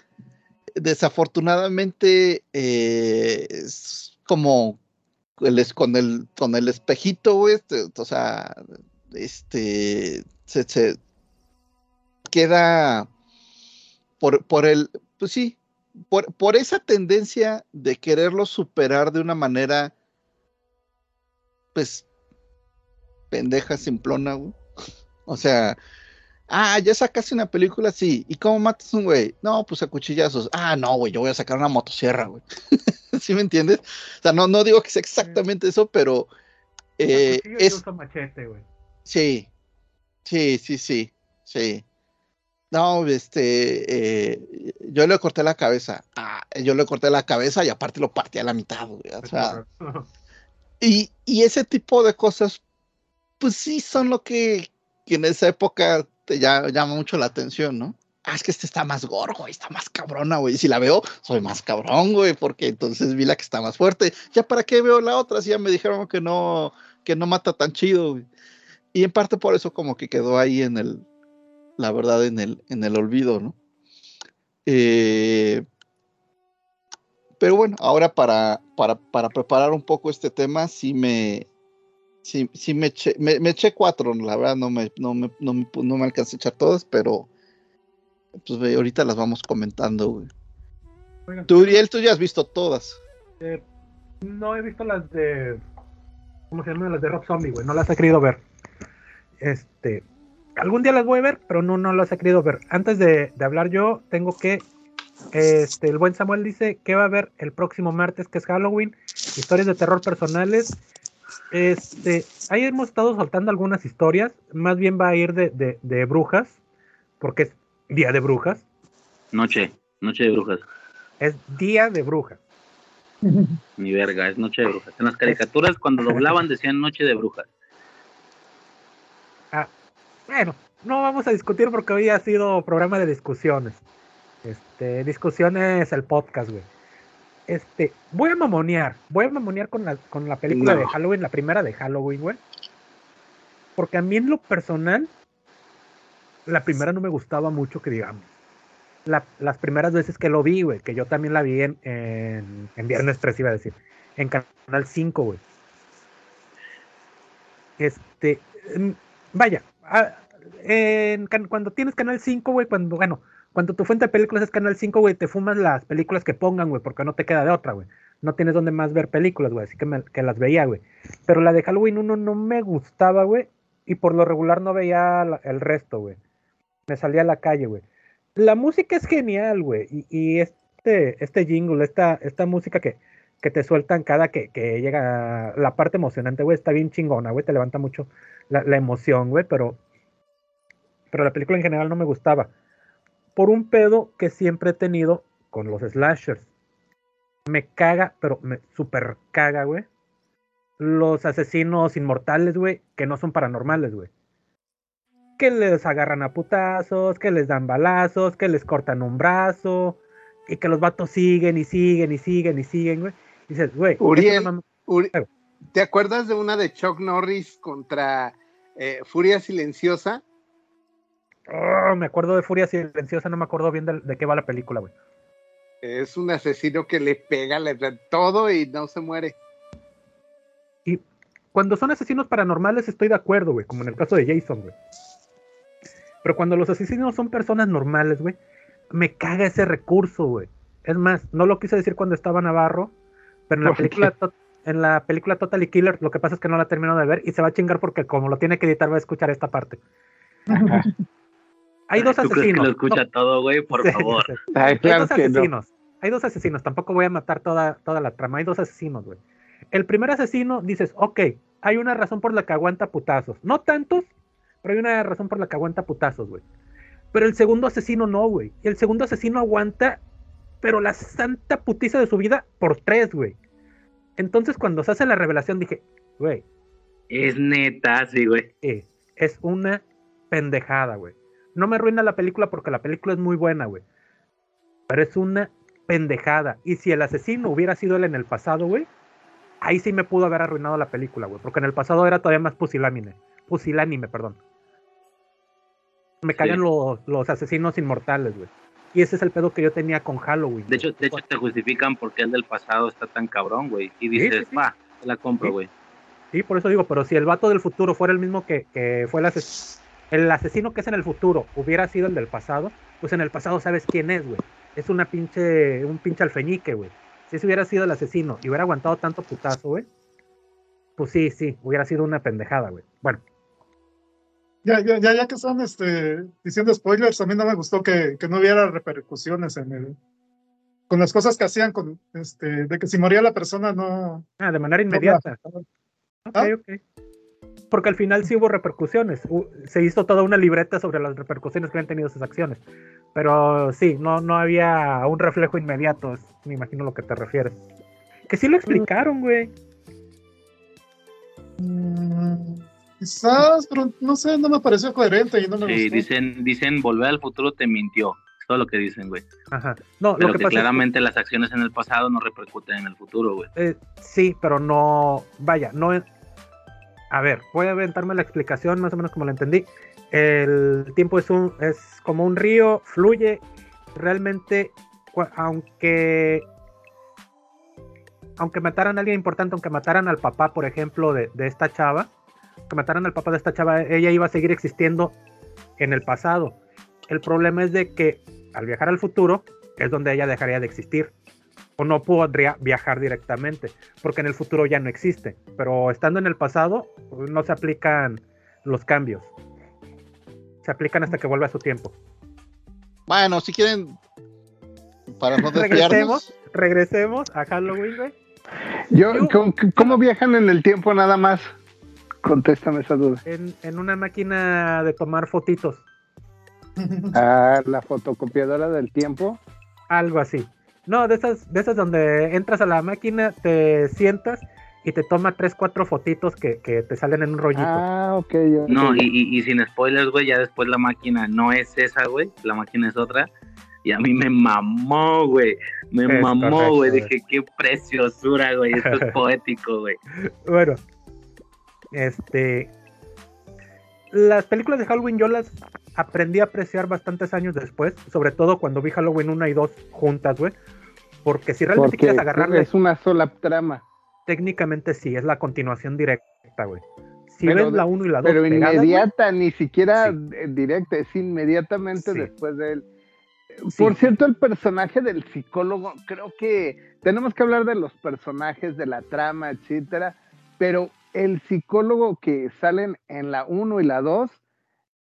desafortunadamente, eh, es como el, con, el, con el espejito, güey, este, o sea, este, se, se queda por, por el, pues sí, por, por esa tendencia de quererlo superar de una manera, pues, pendeja, simplona, güey. O sea, ah, ya sacaste una película, sí. ¿Y cómo matas a un güey? No, pues a cuchillazos. Ah, no, güey, yo voy a sacar una motosierra, güey. ¿Sí me entiendes? O sea, no, no digo que sea exactamente eso, pero eh, Cuchillo y es, uso machete, güey. Sí, sí, sí, sí, sí. No, este, eh, yo le corté la cabeza. Ah, yo le corté la cabeza y aparte lo partí a la mitad, güey. O sea, y, y ese tipo de cosas, pues sí son lo que, que en esa época te llama mucho la atención, ¿no? Ah, es que este está más gordo, güey, está más cabrona, güey. Si la veo, soy más cabrón, güey, porque entonces vi la que está más fuerte. Ya para qué veo la otra, si ya me dijeron que no, que no mata tan chido, güey. Y en parte por eso como que quedó ahí en el, la verdad, en el, en el olvido, ¿no? Eh, pero bueno, ahora para, para, para preparar un poco este tema, sí me, sí, sí me, eché, me, me eché cuatro, la verdad no me, no me, no me, no me alcancé a echar todas, pero pues ahorita las vamos comentando, güey. Oigan, Tú, Uriel, tú ya has visto todas. eh, no he visto las de. ¿Cómo se llaman? Las de Rob Zombie, güey. No las he querido ver. Este. Algún día las voy a ver, pero no, no las he querido ver. Antes de, de hablar yo, tengo que. Este, el buen Samuel dice que va a haber el próximo martes, que es Halloween. Historias de terror personales. Este, ahí hemos estado soltando algunas historias. Más bien va a ir de, de, de brujas, porque es día de brujas. Noche, noche de brujas. Es día de brujas. Ni verga, es noche de brujas. En las caricaturas, cuando doblaban, decían noche de brujas. Ah, bueno, no vamos a discutir porque hoy ha sido programa de discusiones. Este, discusiones el podcast, güey. Este, voy a mamonear, voy a mamonear con la, con la película No. de Halloween, la primera de Halloween, güey. Porque a mí en lo personal, la primera no me gustaba mucho, que digamos. La- las primeras veces que lo vi, güey, que yo también la vi en, en, Viernes 3, iba a decir, en Canal 5, güey. Este, mm, vaya, cuando tienes Canal 5, güey, cuando, bueno, cuando tu fuente de películas es Canal 5, güey, te fumas las películas que pongan, güey, porque no te queda de otra, güey. No tienes donde más ver películas, güey, así que, me- que las veía, güey. Pero la de Halloween 1 no me gustaba, güey, y por lo regular no veía el resto, güey. Me salía a la calle, güey. La música es genial, güey, y, y este, este jingle, esta, esta música que, que te sueltan cada que, que llega la parte emocionante, güey, está bien chingona, güey, te levanta mucho la, la emoción, güey, pero, pero la película en general no me gustaba. Por un pedo que siempre he tenido con los slashers. Me caga, pero me super caga, güey. Los asesinos inmortales, güey, que no son paranormales, güey. Que les agarran a putazos, que les dan balazos, que les cortan un brazo, y que los vatos siguen y siguen y siguen y siguen, güey. Y dices, güey, Uriel, no Uri-. ¿te acuerdas de una de Chuck Norris contra eh, Furia Silenciosa? Oh, me acuerdo de Furia Silenciosa, no me acuerdo bien de, de qué va la película, güey. Es un asesino que le pega, le da todo y no se muere. Y cuando son asesinos paranormales estoy de acuerdo, güey, como en el caso de Jason, güey. Pero cuando los asesinos son personas normales, güey, me caga ese recurso, güey. Es más, no lo quise decir cuando estaba Navarro, pero en la película en la película Totally Killer, lo que pasa es que no la termino de ver y se va a chingar porque como lo tiene que editar va a escuchar esta parte. Hay dos ¿Tú crees que asesinos. lo escucha No, todo, güey? Por sí, favor. sí. Ay, Hay dos no. asesinos. hay dos asesinos, tampoco voy a matar toda, toda la trama, hay dos asesinos, güey. El primer asesino dices, ok, hay una razón por la que aguanta putazos. No tantos, pero hay una razón por la que aguanta putazos, güey. Pero el segundo asesino no, güey. Y el segundo asesino aguanta, pero la santa putiza de su vida por tres, güey. Entonces cuando se hace la revelación dije, güey, Es neta, sí, güey. eh, es una pendejada, güey. No me arruina la película porque la película es muy buena, güey. Pero es una pendejada. Y si el asesino hubiera sido él en el pasado, güey, ahí sí me pudo haber arruinado la película, güey. Porque en el pasado era todavía más pusilánime. Pusilánime, perdón. Me cagan los, los asesinos inmortales, güey. Y ese es el pedo que yo tenía con Halloween. De hecho, de hecho te justifican porque el del pasado está tan cabrón, güey. Y dices, sí, sí. va, la compro, Sí. güey. Sí, por eso digo, pero si el vato del futuro fuera el mismo que, que fue el asesino, el asesino que es en el futuro hubiera sido el del pasado, pues en el pasado sabes quién es, güey. Es una pinche, un pinche alfeñique, güey. Si ese hubiera sido el asesino y hubiera aguantado tanto putazo, güey, pues sí, sí, hubiera sido una pendejada, güey. Bueno, Ya, ya, ya, ya que están este, diciendo spoilers, a mí no me gustó que, que no hubiera repercusiones en el, con las cosas que hacían, con, este, de que si moría la persona no... ah, de manera no inmediata. la- Ok, Ah. ok. Porque al final sí hubo repercusiones. Se hizo toda una libreta sobre las repercusiones que han tenido sus acciones. Pero sí, no, no había un reflejo inmediato. es- Me imagino lo que te refieres. Que sí lo explicaron, güey. Mm, quizás, pero no sé, no me pareció coherente y no me Sí, gustó. dicen, dicen, volver al futuro te mintió. Es todo lo que dicen, güey. Ajá. No, Pero lo que, que pasa es que- claramente las acciones en el pasado no repercuten en el futuro, güey. eh, sí, pero no. Vaya, no. es- A ver, voy a aventarme la explicación más o menos como la entendí. El tiempo es un es como un río, fluye. Realmente, aunque aunque mataran a alguien importante, aunque mataran al papá, por ejemplo, de, de esta chava, que mataran al papá de esta chava, ella iba a seguir existiendo en el pasado. El problema es de que al viajar al futuro es donde ella dejaría de existir. O no podría viajar directamente, porque en el futuro ya no existe. Pero estando en el pasado, no se aplican los cambios. Se aplican hasta que vuelva a su tiempo. Bueno, si quieren, para no Regresemos, desviarnos, regresemos a Halloween, güey. Yo, Yo- ¿cómo, cómo viajan en el tiempo nada más? Contéstame esa duda. En, en una máquina de tomar fotitos. Ah, la fotocopiadora del tiempo. Algo así. No, de esas, de esas donde entras a la máquina, te sientas y te toma tres, cuatro fotitos que, que te salen en un rollito. Ah, ok. No, y, y, y sin spoilers, güey, ya después la máquina no es esa, güey, la máquina es otra. Y a mí me mamó, güey, me Es mamó, correcto, güey. dije, qué preciosura, güey, esto es poético, güey. Bueno, este. Las películas de Halloween yo las aprendí a apreciar bastantes años después, sobre todo cuando vi Halloween 1 y 2 juntas, güey. Porque si realmente Porque quieres agarrarle, es una sola trama. técnicamente sí, es la continuación directa, güey. Si Pero ves la 1 y la 2 Pero pegadas, inmediata, ni siquiera Sí. eh, directa, es inmediatamente Sí. después de él. Sí. Por cierto, el personaje del psicólogo, creo que tenemos que hablar de los personajes, de la trama, etcétera, pero el psicólogo que salen en la 1 y la 2,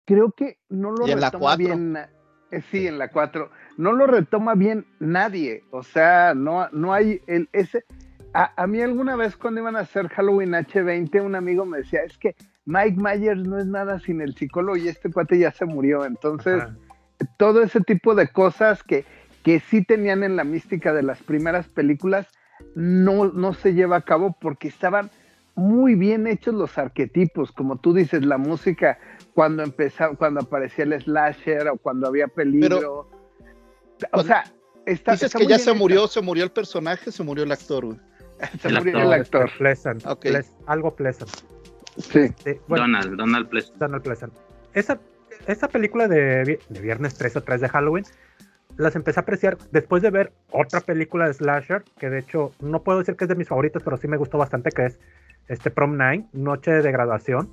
creo que no lo en retoma bien. eh, Sí, en la 4. No lo retoma bien nadie. O sea, no, no hay el, ese. A, a mí alguna vez cuando iban a hacer Halloween H20, un amigo me decía, es que Mike Myers no es nada sin el psicólogo y este cuate ya se murió. Entonces, Ajá. todo ese tipo de cosas que, que sí tenían en la mística de las primeras películas, no, no se lleva a cabo porque estaban muy bien hechos los arquetipos, como tú dices, la música cuando empezaba, cuando aparecía el slasher o cuando había peligro. o sea, está, dices está que muy ya bien se hecho. murió, se murió el personaje, se murió el actor, güey. Se el murió actor. el actor. Este, Pleasant, Ok. Pleas- algo pleasant. Sí. Este, bueno, Donald, Donald Pleasant. Donald Pleasant. Esa, esa película de, de Viernes 3 o 3 de Halloween, las empecé a apreciar después de ver otra película de Slasher, que de hecho no puedo decir que es de mis favoritos, pero sí me gustó bastante, que es este Prom Night, Noche de Graduación.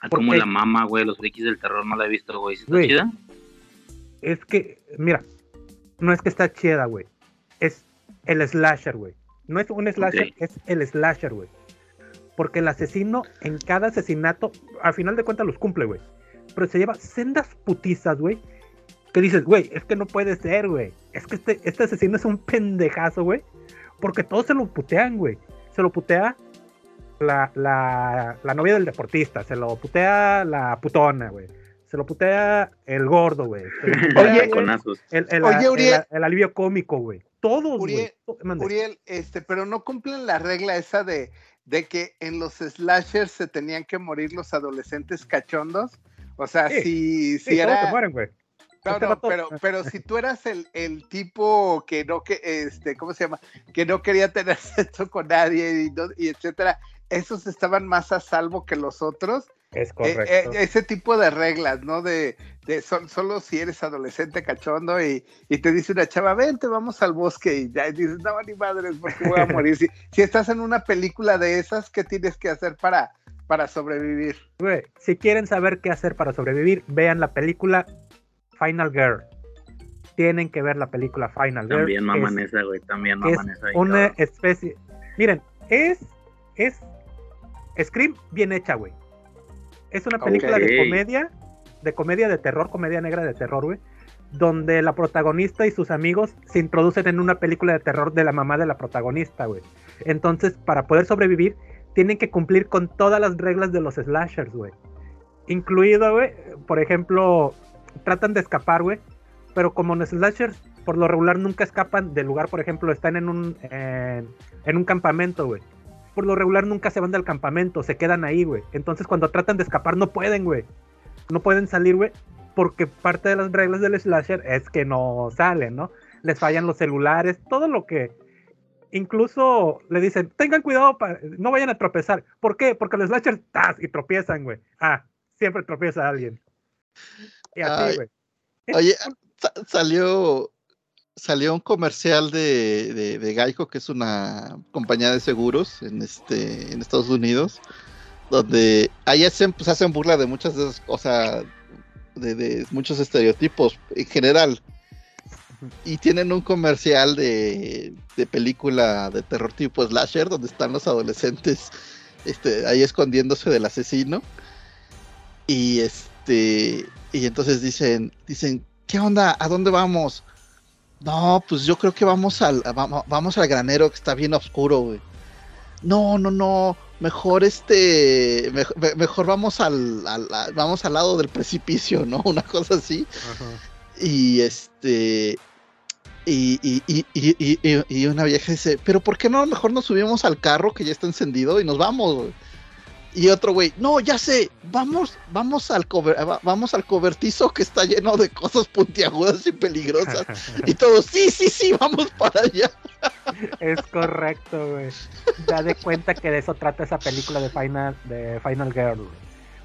Ah, ¿Por Como la mama, güey, los frikis del terror no la he visto, güey. ¿Sí ¿Está Güey. chida? Es que, mira, no es que está chida, güey. Es el slasher, güey. No es un slasher, es el slasher, güey. Porque el asesino en cada asesinato, al final de cuentas los cumple, güey. Pero se lleva sendas putizas, güey. que dices, güey, es que no puede ser, güey. Es que este, este asesino es un pendejazo, güey. Porque todos se lo putean, güey. Se lo putea la, la, la novia del deportista, se lo putea la putona, güey. Se lo putea el gordo, güey. Se lo putea, Oye, el, el- Oye, el- Uriel. el alivio cómico, güey. Todos, güey. Uriel. Uriel, este, pero no cumplen la regla esa de, de que en los slashers se tenían que morir los adolescentes cachondos. O sea, Sí, si, si Sí, todos era. se mueren, güey. No, Este no, pero, pero si tú eras el, el tipo que no que este, ¿cómo se llama? Que no quería tener sexo con nadie y, no- y etcétera, esos estaban más a salvo que los otros. Es Eh, correcto. eh, ese tipo de reglas, ¿no? De, de sol- solo si eres adolescente cachondo y, y te dice una chava, vente, vamos al bosque y ya y dices, no, ni madres, porque voy a morir. si, si estás en una película de esas, ¿qué tienes que hacer para, para sobrevivir? Güey, si quieren saber qué hacer para sobrevivir, vean la película Final Girl. Tienen que ver la película Final Girl. También maman es, esa, güey. También es maman esa. ahí, una especie. Miren, es. Es. Scream bien hecha, güey. Es una película de comedia. De comedia de terror, comedia negra de terror, güey. Donde la protagonista y sus amigos se introducen en una película de terror de la mamá de la protagonista, güey. Entonces, para poder sobrevivir, tienen que cumplir con todas las reglas de los slashers, güey. Incluido, güey, por ejemplo, tratan de escapar, güey. Pero como los slashers, por lo regular, nunca escapan del lugar, por ejemplo, están en un, en, en un campamento, güey. Por lo regular nunca se van del campamento, se quedan ahí, güey. Entonces cuando tratan de escapar no pueden, güey. No pueden salir, güey. Porque parte de las reglas del slasher es que no salen, ¿no? Les fallan los celulares, todo lo que... Incluso le dicen, tengan cuidado, pa- no vayan a tropezar. ¿Por qué? Porque los slashers, ¡tas! Y tropiezan, güey. Ah, siempre tropieza alguien. Y así, güey. Oye, sa- salió, salió un comercial de, de, de Geico, que es una compañía de seguros en este, en Estados Unidos, donde ahí hacen, pues, hacen burla de muchas de esas cosas, de, de muchos estereotipos en general. Y tienen un comercial de, de película de terror tipo slasher, donde están los adolescentes este, ahí escondiéndose del asesino. Y este, y entonces dicen, dicen, ¿qué onda? ¿A dónde vamos? No, pues yo creo que vamos al, vamos, vamos al granero que está bien oscuro, güey. No, no, no, mejor este, mejor, me- mejor vamos al, vamos al lado del precipicio, ¿no? Una cosa así. Y este, y, y, y, y, y- y- y una vieja dice, pero ¿por qué no mejor nos subimos al carro que ya está encendido y nos vamos, güey? Y otro güey, no, ya sé, vamos, vamos al cover, va- vamos al cobertizo que está lleno de cosas puntiagudas y peligrosas. y todos, sí, sí, sí, vamos para allá. Es correcto, güey. Da de cuenta que de eso trata esa película de Final, de Final Girl, güey.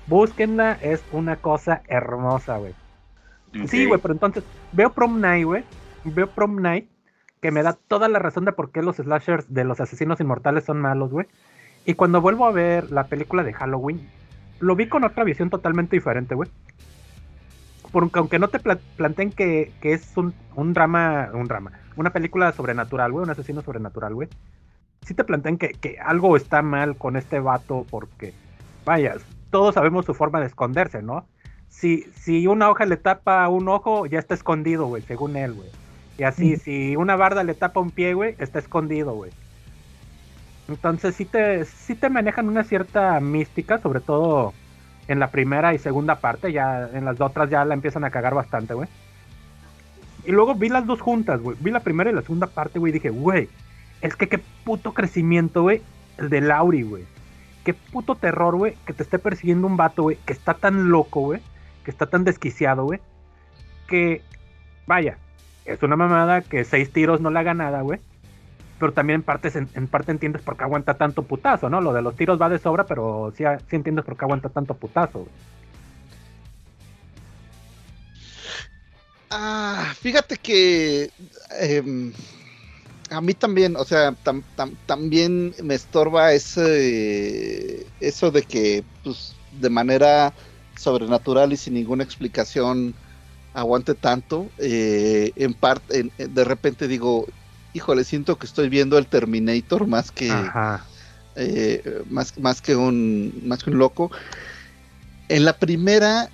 Búsquenla, es una cosa hermosa, güey. Sí, güey, pero entonces veo Prom Night, güey. Veo Prom Night, que me da toda la razón de por qué los slashers de los asesinos inmortales son malos, güey. Y cuando vuelvo a ver la película de Halloween, lo vi con otra visión totalmente diferente, güey. Porque aunque no te pla- planteen que, que es un, un drama, un drama, una película sobrenatural, güey, un asesino sobrenatural, güey. Sí te plantean que, que algo está mal con este vato porque, vaya, todos sabemos su forma de esconderse, ¿no? Si, si una hoja le tapa un ojo, ya está escondido, güey, según él, güey. Y así, si una barda le tapa un pie, güey, está escondido, güey. Entonces sí te, sí te manejan una cierta mística, sobre todo en la primera y segunda parte, ya en las otras ya la empiezan a cagar bastante, güey. Y luego vi las dos juntas, güey. Vi la primera y la segunda parte, güey. y Dije, güey, es que qué puto crecimiento, güey. El de Lauri, güey. Qué puto terror, güey. Que te esté persiguiendo un vato, güey. Que está tan loco, güey. Que está tan desquiciado, güey. Que, vaya, es una mamada que seis tiros no le haga nada, güey. Pero también en parte, en parte entiendes por qué aguanta tanto putazo, ¿no? Lo de los tiros va de sobra, pero sí, sí entiendes por qué aguanta tanto putazo. Ah, fíjate que em, a mí también, o sea, tam- tam- también me estorba ese, eso de que, pues, de manera sobrenatural y sin ninguna explicación aguante tanto. Eh, en parte, de repente digo, híjole, siento que estoy viendo el Terminator más que, Ajá. eh, más, más que un más que un loco. En la primera,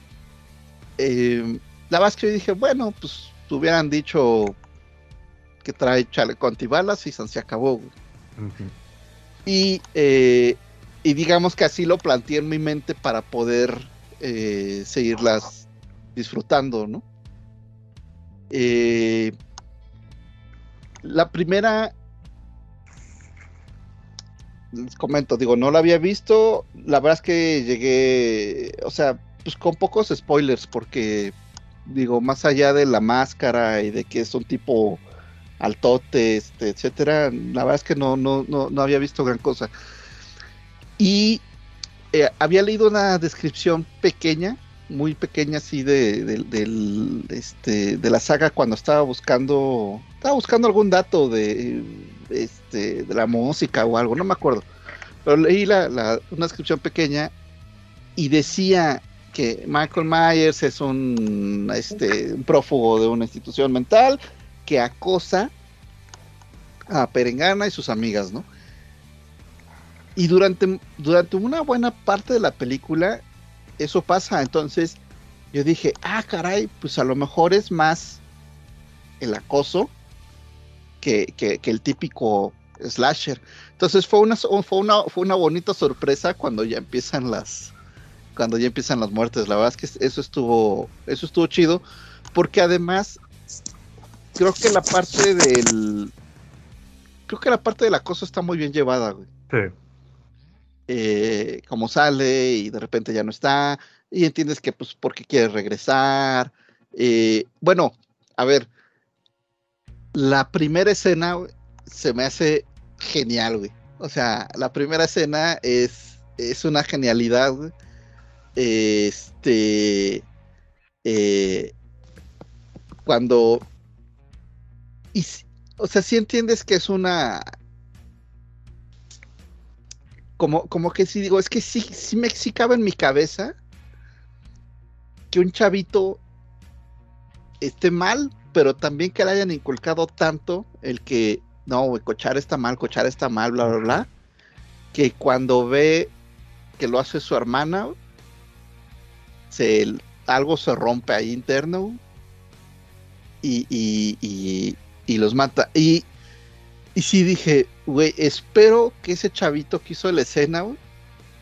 eh, la verdad es que yo dije, bueno, pues hubieran dicho que trae chaleco antibalas y se acabó. Y, eh, y digamos que así lo planteé en mi mente para poder eh, seguirlas disfrutando, ¿no? Eh, la primera, les comento, digo, no la había visto, la verdad es que llegué, o sea, pues con pocos spoilers, porque, digo, más allá de la máscara y de que es un tipo altote, este, etcétera, la verdad es que no, no, no, no había visto gran cosa. Y eh, había leído una descripción pequeña, muy pequeña así de, este, de la saga cuando estaba buscando, estaba buscando algún dato de, este, de la música o algo, no me acuerdo. Pero leí la, la- una descripción pequeña y decía que Michael Myers es un, este, un prófugo de una institución mental que acosa a Perengana y sus amigas, ¿no? Y durante, durante una buena parte de la película eso pasa. Entonces yo dije, ah, caray, pues a lo mejor es más el acoso que, que- que el típico slasher. Entonces fue una, fue una, fue una bonita sorpresa cuando ya empiezan las cuando ya empiezan las muertes. La verdad es que eso estuvo, eso estuvo chido. Porque además, creo que la parte del. Creo que la parte del acoso está muy bien llevada, güey Sí. Eh, como sale y de repente ya no está, y entiendes que pues porque quiere regresar. eh, bueno, a ver, la primera escena se me hace genial, güey. O sea, la primera escena es, es una genialidad. Este, eh, cuando, o sea, si entiendes que es una, como, como que sí digo, es que sí, sí me sí cabe en mi cabeza que un chavito esté mal, pero también que le hayan inculcado tanto el que no, cochar está mal, cochar está mal, bla, bla, bla, que cuando ve que lo hace su hermana, se, algo se rompe ahí interno y, y, y, y los mata. Y, y sí dije, güey, espero que ese chavito que hizo la escena, güey,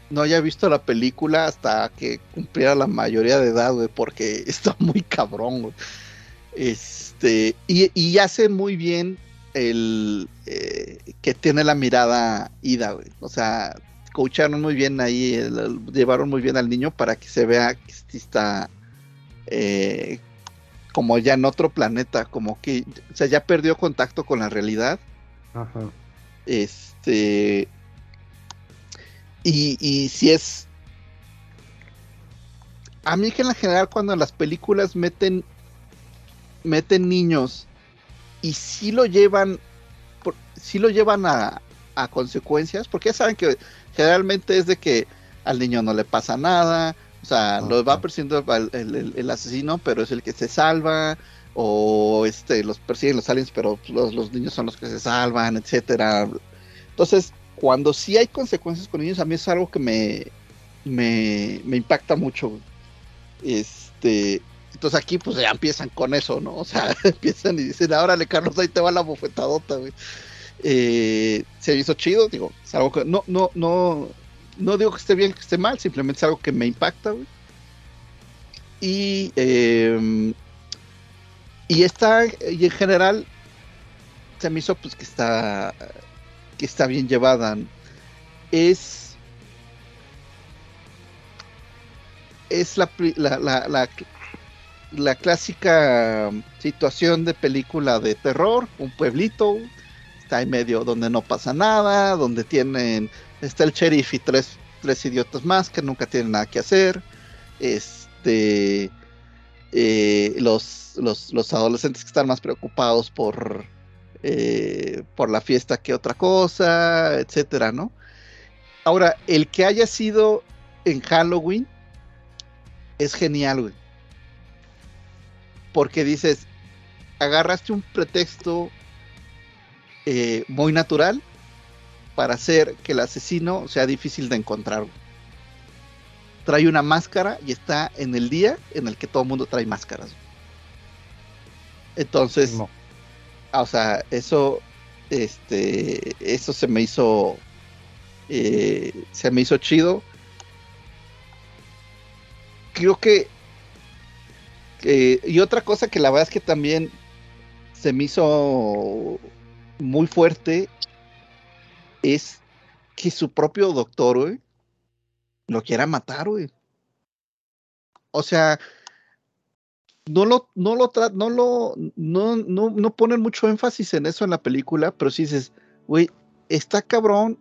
no haya visto la película hasta que cumpliera la mayoría de edad, güey, porque está muy cabrón, güey. Este, y, y hace muy bien el eh, que tiene la mirada ida, güey. O sea, coacharon muy bien ahí, llevaron muy bien al niño para que se vea que está eh, como ya en otro planeta, como que, o sea, ya perdió contacto con la realidad. Ajá. Este. Y, y si es. A mí que en la general cuando las películas meten. Meten niños. Y si lo llevan. por- sí lo llevan a, a consecuencias. Porque ya saben que generalmente es de que al niño no le pasa nada. O sea, lo va persiguiendo el- el asesino, pero es el que se salva. O este, los persiguen los aliens, pero los, los niños son los que se salvan, etcétera. Entonces, cuando sí hay consecuencias con niños, a mí es algo que me, me, me impacta mucho. Este, entonces aquí pues ya empiezan con eso, ¿no? O sea, empiezan y dicen, órale Carlos, ahí te va la bofetadota, güey. Eh, se hizo chido, digo, es algo que no, no, no, no digo que esté bien, que esté mal, simplemente es algo que me impacta, güey. Y, eh, y está, y en general, se me hizo pues que está, que está bien llevada. Es, es la, la, la, la clásica situación de película de terror, un pueblito, está en medio donde no pasa nada, donde tienen, está el sheriff y tres, tres idiotas más que nunca tienen nada que hacer, este, eh, los, los, los adolescentes que están más preocupados por, eh, por la fiesta que otra cosa, etcétera, ¿no? Ahora, el que haya sido en Halloween es genial, güey. Porque dices, agarraste un pretexto eh, muy natural para hacer que el asesino sea difícil de encontrar. Trae una máscara y está en el día en el que todo el mundo trae máscaras. Entonces, No. ah, o sea, eso, este, eso se me hizo, eh, se me hizo chido. Creo que, que- y otra cosa que la verdad es que también se me hizo muy fuerte es que su propio doctor, güey, lo quiera matar, güey. O sea, no lo, no lo, no lo, no, no, no ponen mucho énfasis en eso en la película, pero sí dices, güey, está cabrón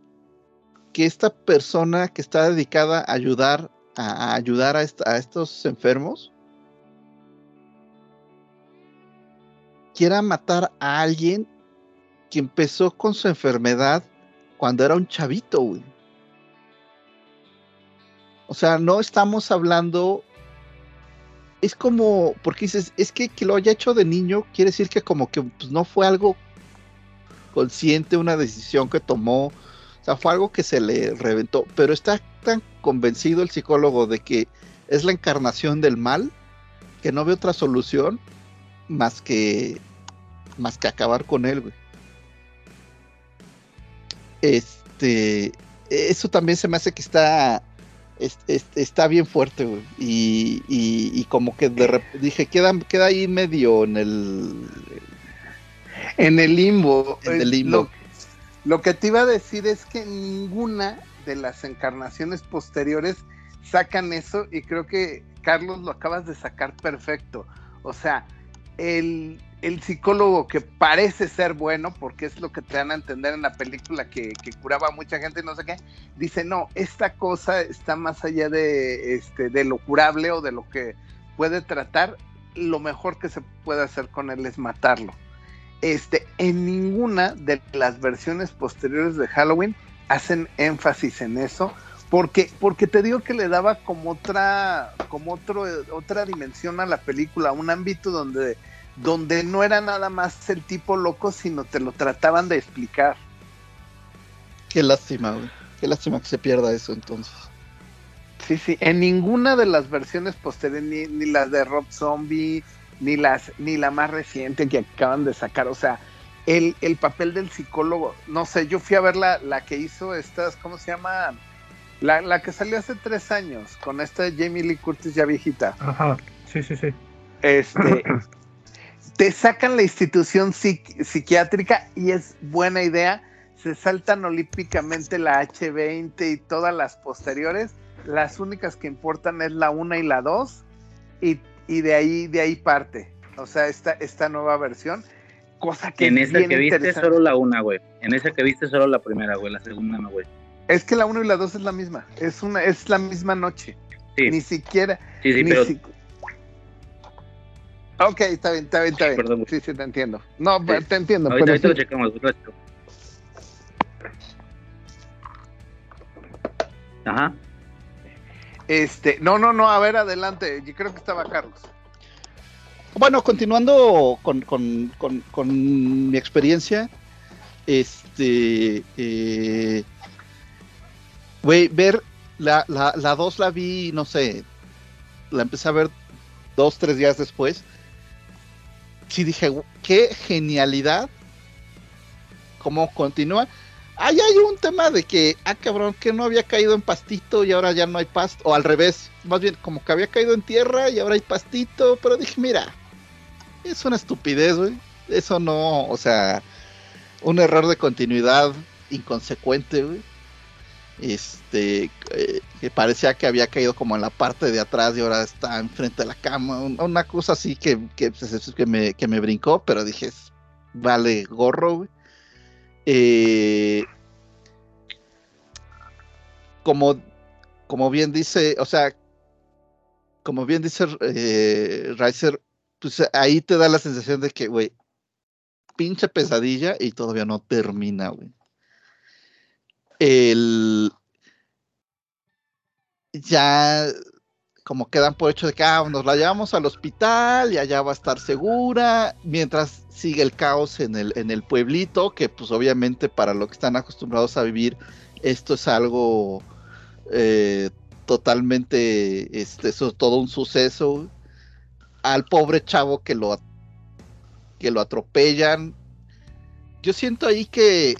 que esta persona que está dedicada a ayudar, a, ayudar a, a estos enfermos, quiera matar a alguien que empezó con su enfermedad cuando era un chavito, güey. O sea, no estamos hablando. Es como, porque dices, es que que lo haya hecho de niño, quiere decir que como que pues, no fue algo consciente, una decisión que tomó, o sea, fue algo que se le reventó, pero está tan convencido el psicólogo de que es la encarnación del mal, que no ve otra solución más que más que acabar con él, güey. Este, eso también se me hace que está es- es- está bien fuerte, güey. Y, y- y como que de rep- dije, queda, queda ahí medio en el. En el limbo. En el Eh, limbo. Lo, lo que te iba a decir es que ninguna de las encarnaciones posteriores sacan eso y creo que Carlos lo acabas de sacar perfecto. O sea, el, el psicólogo que parece ser bueno, porque es lo que te dan a entender en la película que, que curaba a mucha gente y no sé qué, dice, no, esta cosa está más allá de, este, de lo curable o de lo que puede tratar, lo mejor que se puede hacer con él es matarlo. Este, en ninguna de las versiones posteriores de Halloween hacen énfasis en eso, porque, porque te digo que le daba como otra, como otro, otra dimensión a la película, un ámbito donde, donde no era nada más el tipo loco, sino te lo trataban de explicar. Qué lástima, güey. Qué lástima que se pierda eso entonces. Sí, sí, en ninguna de las versiones posteriores, ni, ni las de Rob Zombie, ni las, ni la más reciente que acaban de sacar, o sea, el, el papel del psicólogo, no sé, yo fui a ver la, la que hizo estas, ¿cómo se llama? La, la que salió hace tres años, con esta Jamie Lee Curtis ya viejita. Ajá, sí, sí, sí. Este, te sacan la institución psiqui- psiquiátrica y es buena idea. Se saltan olímpicamente la H20 y todas las posteriores. Las únicas que importan es la 1 y la 2 y, y de ahí de ahí parte. O sea, esta, esta nueva versión. Cosa que En es esa bien que viste solo la una, güey. En esa que viste solo la primera, güey. La segunda no, güey. Es que la 1 y la 2 es la misma. Es una, es la misma noche. Sí, Ni siquiera. sí, sí, ni pero si- Ok, está bien, está bien, está bien. Perdón, sí, sí, te entiendo. No, Sí. te entiendo. ahorita, pero ahorita sí. lo checamos, ahorita lo checo. Ajá. Este, no, no, no, a ver, adelante. Yo creo que estaba Carlos. Bueno, continuando con, con- con- con mi experiencia, este, eh, güey, ver la, la, la 2 la vi, no sé, la empecé a ver dos, tres días después. Sí dije, "Gu- qué genialidad, cómo continúa. Ahí hay un tema de que, ah, cabrón, que no había caído en pastito y ahora ya no hay pasto, o al revés, más bien como que había caído en tierra y ahora hay pastito, pero dije, mira, es una estupidez, güey. Eso no, o sea, un error de continuidad inconsecuente, güey. Este, eh, que parecía que había caído como en la parte de atrás y ahora está enfrente de la cama. un- Una cosa así que, que, pues, que me, que me brincó, pero dije, "Es- vale gorro, güey. Eh, como, como bien dice, o sea, como bien dice eh, Riser, pues ahí te da la sensación de que, güey, pinche pesadilla y todavía no termina, güey. El. Ya como quedan por hecho de que ah, nos la llevamos al hospital y allá va a estar segura, mientras sigue el caos en el, en el pueblito, que pues obviamente para lo que están acostumbrados a vivir, esto es algo eh, totalmente, este, eso es todo un suceso. Al pobre chavo que lo que lo atropellan. Yo siento ahí que,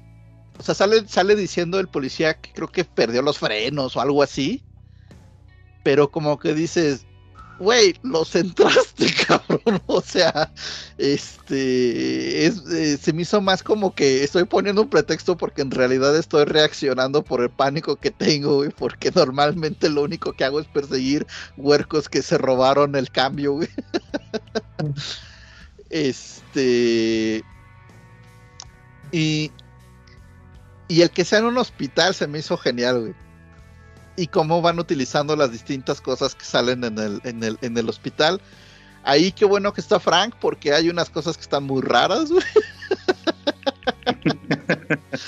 o sea, sale, sale diciendo el policía que creo que perdió los frenos o algo así. Pero como que dices, güey, lo centraste, cabrón. O sea, este, es, eh, se me hizo más como que estoy poniendo un pretexto porque en realidad estoy reaccionando por el pánico que tengo, güey, porque normalmente lo único que hago es perseguir huercos que se robaron el cambio, güey. este, y, y el que sea en un hospital se me hizo genial, güey y cómo van utilizando las distintas cosas que salen en el, en el, en el hospital. Ahí qué bueno que está Frank, porque hay unas cosas que están muy raras, güey.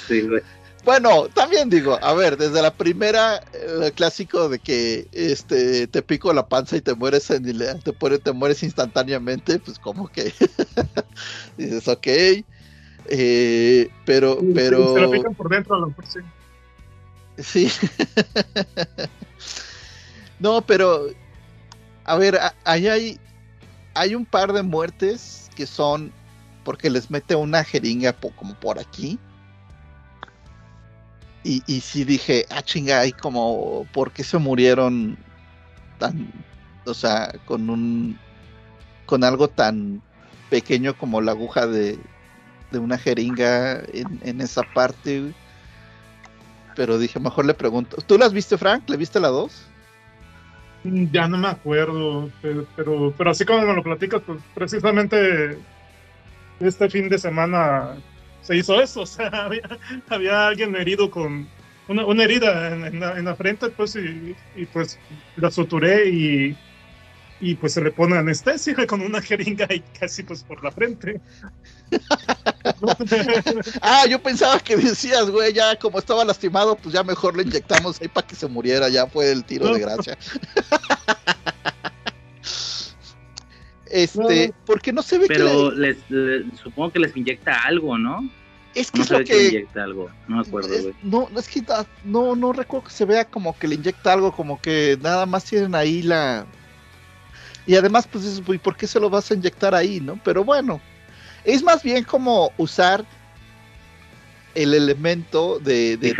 Sí, güey. Bueno, también digo, a ver, desde la primera, el clásico de que este te pico la panza y te mueres en, te, te mueres instantáneamente, pues como que dices, ok. Eh, pero, Sí, pero. Se lo pican por dentro a lo mejor sí. Sí. no, pero a ver, ahí hay hay un par de muertes que son porque les mete una jeringa po- como por aquí. Y, y sí dije, ah, chinga, hay como, ¿por qué se murieron tan, o sea, con un, con algo tan pequeño como la aguja de, de una jeringa en, en esa parte? Pero dije, mejor le pregunto. ¿Tú las viste, Frank? ¿Le viste la 2? Mm, Ya no me acuerdo, pero, pero, así como me lo platicas, pues precisamente este fin de semana se hizo eso, o sea, había, había alguien herido con una, una herida en, en la, en la frente, pues, y, y, pues la suturé y, y pues se le pone anestesia con una jeringa y casi pues por la frente. Ah, yo pensaba que decías, güey, ya como estaba lastimado, pues ya mejor le inyectamos ahí para que se muriera, ya fue el tiro de gracia. Este, porque no se ve que Pero la- les, le- supongo que les inyecta algo, ¿no? es que No es se lo ve que le que inyecta algo. No me acuerdo, es- güey. no, es que da- no, no recuerdo que se vea como que le inyecta algo, como que nada más tienen ahí la y además pues dices, "Uy, ¿por qué se lo vas a inyectar ahí, no? Pero bueno, es más bien como usar el elemento de, de-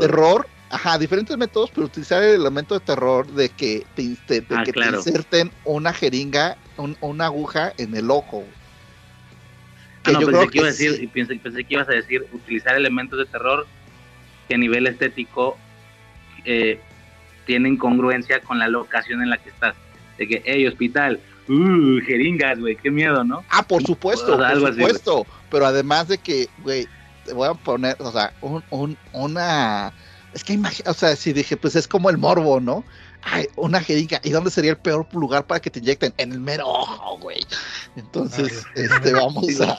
terror, ajá, diferentes métodos, pero utilizar el elemento de terror de que te, de Ah, que te inserten una jeringa, un- una aguja en el ojo. Ah, no, yo pensé creo que, iba a que decir, sí. pensé, pensé que ibas a decir utilizar elementos de terror que a nivel estético eh, tienen congruencia con la locación en la que estás. De que, hey, hospital, uh, jeringas, güey, qué miedo, ¿no? Ah, por supuesto, O sea, algo por así, supuesto. pero además de que, güey, te voy a poner, o sea, un, un- una. Es que imagina, o sea, si dije, pues es como el morbo, ¿no? Ay, una jeringa. ¿Y dónde sería el peor lugar para que te inyecten? En el mero ojo, güey. Entonces, este, vamos a,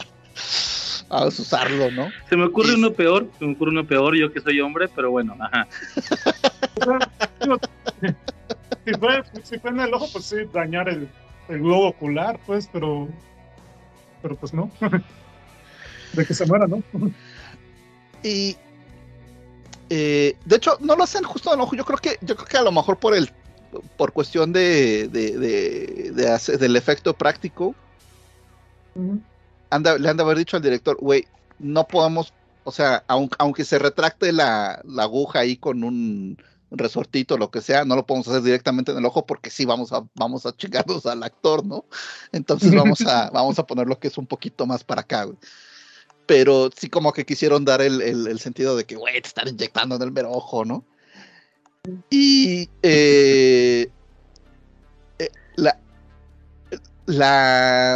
a usarlo, ¿no? Se me ocurre Es- uno peor, se me ocurre uno peor, yo que soy hombre, pero bueno, ajá. si, fue, si fue en el ojo, pues sí, dañar el, el globo ocular, pues, pero, pero pues no. De que se muera, ¿no? Y eh, de hecho, no lo hacen justo en el ojo. Yo creo que, yo creo que a lo mejor por el, por cuestión de, de, de- de hacer- del efecto práctico, anda, le han de haber dicho al director, güey, no podemos, o sea, aun- aunque se retracte la, la aguja ahí con un resortito, lo que sea, no lo podemos hacer directamente en el ojo porque sí vamos a, vamos a chingarnos al actor, ¿no? Entonces vamos a, vamos a poner lo que es un poquito más para acá, güey. Pero sí como que quisieron dar el, el- el sentido de que, güey, te están inyectando en el mero ojo, ¿no? Y eh, eh, la, la,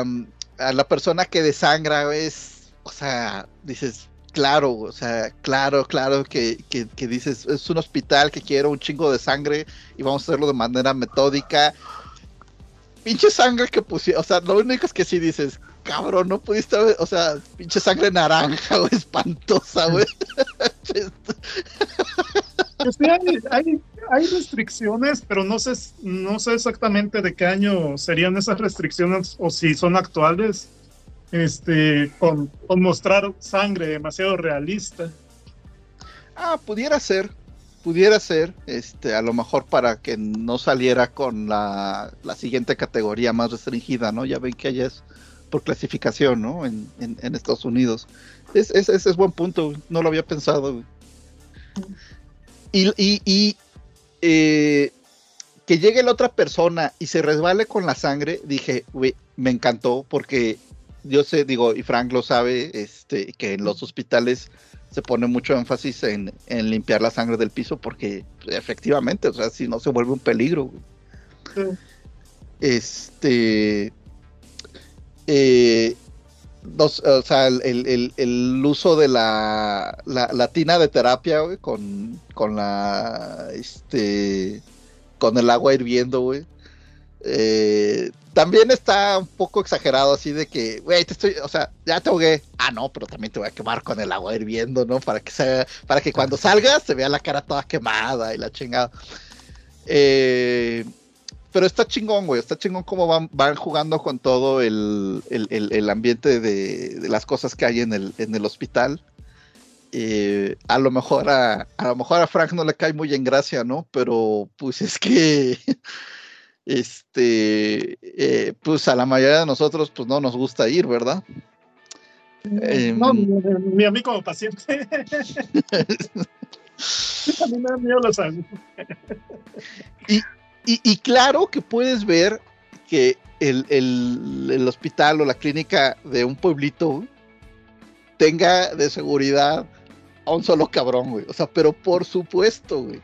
a la persona que desangra es, o sea, dices, claro, o sea, claro, claro que, que, dices, es un hospital que quiere un chingo de sangre y vamos a hacerlo de manera metódica. Pinche sangre que pusieron, o sea, lo único es que sí dices, cabrón, no pudiste o sea, pinche sangre naranja, güey, espantosa, güey. Pues hay, hay restricciones, pero no sé, no sé exactamente de qué año serían esas restricciones o si son actuales. Este, con, mostrar sangre demasiado realista. Ah, pudiera ser, pudiera ser, este, a lo mejor para que no saliera con la, la siguiente categoría más restringida, ¿no? Ya ven que ella es por clasificación, ¿no? En, en- Estados Unidos. Es, es- ese es buen punto, no lo había pensado. y- y, eh, que llegue la otra persona y se resbale con la sangre, dije, güey, me encantó porque yo sé, digo, y Frank lo sabe, este, que en los hospitales se pone mucho énfasis en, en limpiar la sangre del piso porque efectivamente, o sea, si no se vuelve un peligro. Sí. Este, eh, dos- o sea, el, el- el- el uso de la, la, la tina de terapia, güey, con, con la, este, con el agua hirviendo, güey. Eh, también está un poco exagerado, así de que, güey, te estoy, o sea, ya te ahogué. Ah, no, pero también te voy a quemar con el agua hirviendo, ¿no? Para que se, para que cuando salgas se vea la cara toda quemada y la chingada. Eh, pero está chingón, güey. Está chingón cómo van, van jugando con todo el, el- el- ambiente de, de las cosas que hay en el, en el hospital. Eh, a lo mejor a, a lo mejor a Frank no le cae muy en gracia, ¿no? Pero pues es que este eh, pues a la mayoría de nosotros pues no nos gusta ir, ¿verdad? Em, No, mi, mi amigo como paciente. a mí me da miedo la sangre. Y, y claro que puedes ver que el, el- el hospital o la clínica de un pueblito tenga de seguridad a un solo cabrón, güey. O sea, pero por supuesto, güey.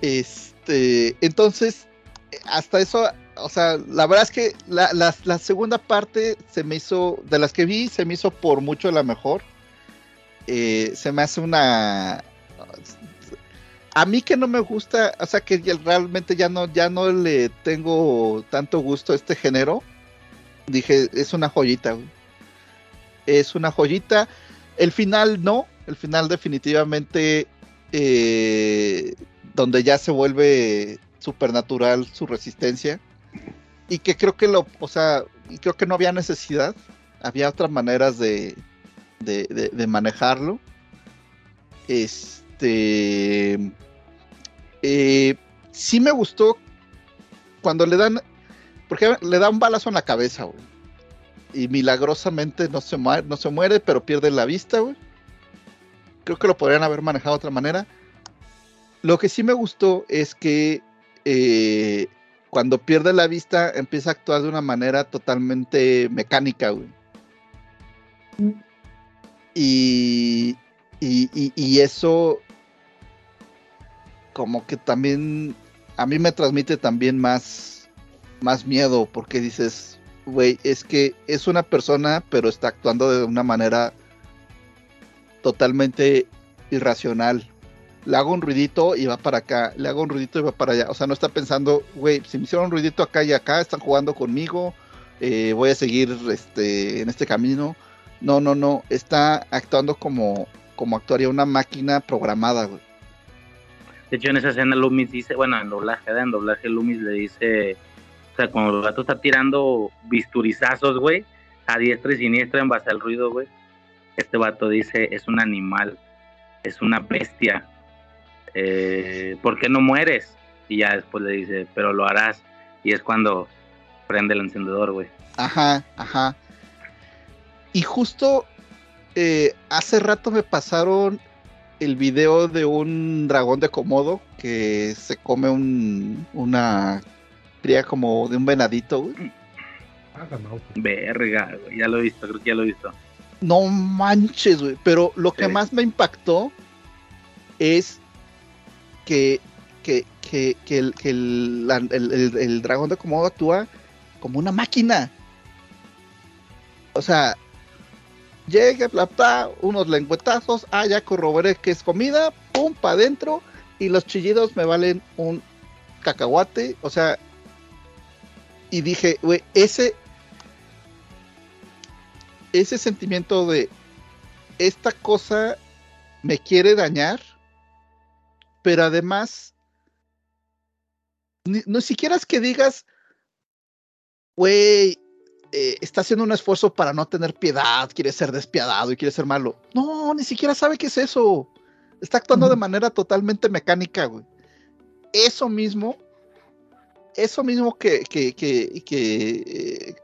Este, entonces, hasta eso, o sea, la verdad es que la, la- segunda parte se me hizo, de las que vi, se me hizo por mucho la mejor. Eh, se me hace una, a mí que no me gusta, o sea que realmente ya no, ya no le tengo tanto gusto a este género. Dije, es una joyita. Es una joyita. El final no, el final definitivamente eh, donde ya se vuelve supernatural su resistencia. Y que creo que lo, o sea, y creo que no había necesidad. Había otras maneras de, de, de- manejarlo. Este. eh, sí me gustó cuando le dan. Porque le da un balazo en la cabeza, güey. Y milagrosamente no se, muere, no se muere, pero pierde la vista, güey. Creo que lo podrían haber manejado de otra manera. Lo que sí me gustó es que eh, cuando pierde la vista empieza a actuar de una manera totalmente mecánica, güey. Y, y, y- y eso como que también a mí me transmite también más, más miedo porque dices, güey, es que es una persona pero está actuando de una manera totalmente irracional. Le hago un ruidito y va para acá, le hago un ruidito y va para allá. O sea, no está pensando, güey, si me hicieron un ruidito acá y acá, están jugando conmigo, eh, voy a seguir este, en este camino. No, no, no, está actuando como, como actuaría una máquina programada, güey. De hecho, en esa escena Loomis dice, bueno, en doblaje, en doblaje Loomis le dice, o sea, cuando el gato está tirando bisturizazos, güey, a diestra y siniestra en base al ruido, güey, este vato dice, es un animal, es una bestia, eh, ¿por qué no mueres? Y ya después le dice, pero lo harás, y es cuando prende el encendedor, güey. Ajá, ajá. Y justo eh, hace rato me pasaron el video de un dragón de Komodo que se come un, una cría como de un venadito, güey. Ah. Verga, güey, ya lo he visto, creo que ya lo he visto. No manches, güey. Pero lo que más me impactó es que, que, que, que el, que el, el- el- dragón de Komodo actúa como una máquina. O sea, llega, bla, unos lengüetazos, ah, ya corroboré que es comida, pum, para adentro, y los chillidos me valen un cacahuate. O sea, y dije, güey, ese, ese sentimiento de esta cosa me quiere dañar, pero además, ni, no siquiera es que digas, güey, eh, está haciendo un esfuerzo para no tener piedad, quiere ser despiadado y quiere ser malo. No, ni siquiera sabe qué es eso. Está actuando de manera totalmente mecánica, güey. Eso mismo, eso mismo que, que, que, que,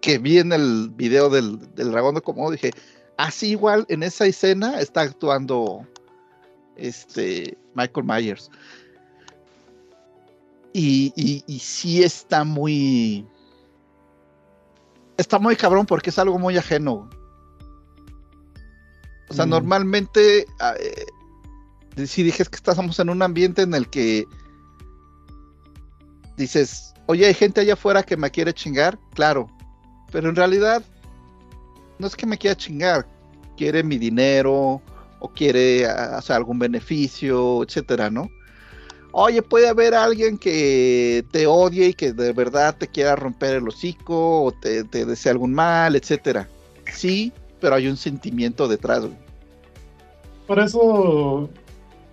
que vi en el video del, del dragón de Komodo, dije, así igual en esa escena está actuando este Michael Myers. Y, y, y sí está muy. Está muy cabrón porque es algo muy ajeno. O sea, Mm. normalmente. ah, eh, si dije es que estamos en un ambiente en el que. Dices, oye, hay gente allá afuera que me quiere chingar. Claro. Pero en realidad. No es que me quiera chingar. Quiere mi dinero. O quiere ah, sea, algún beneficio, etcétera, ¿no? Oye, puede haber alguien que te odie y que de verdad te quiera romper el hocico o te, te desee algún mal, etcétera. Sí, pero hay un sentimiento detrás. güey. Por eso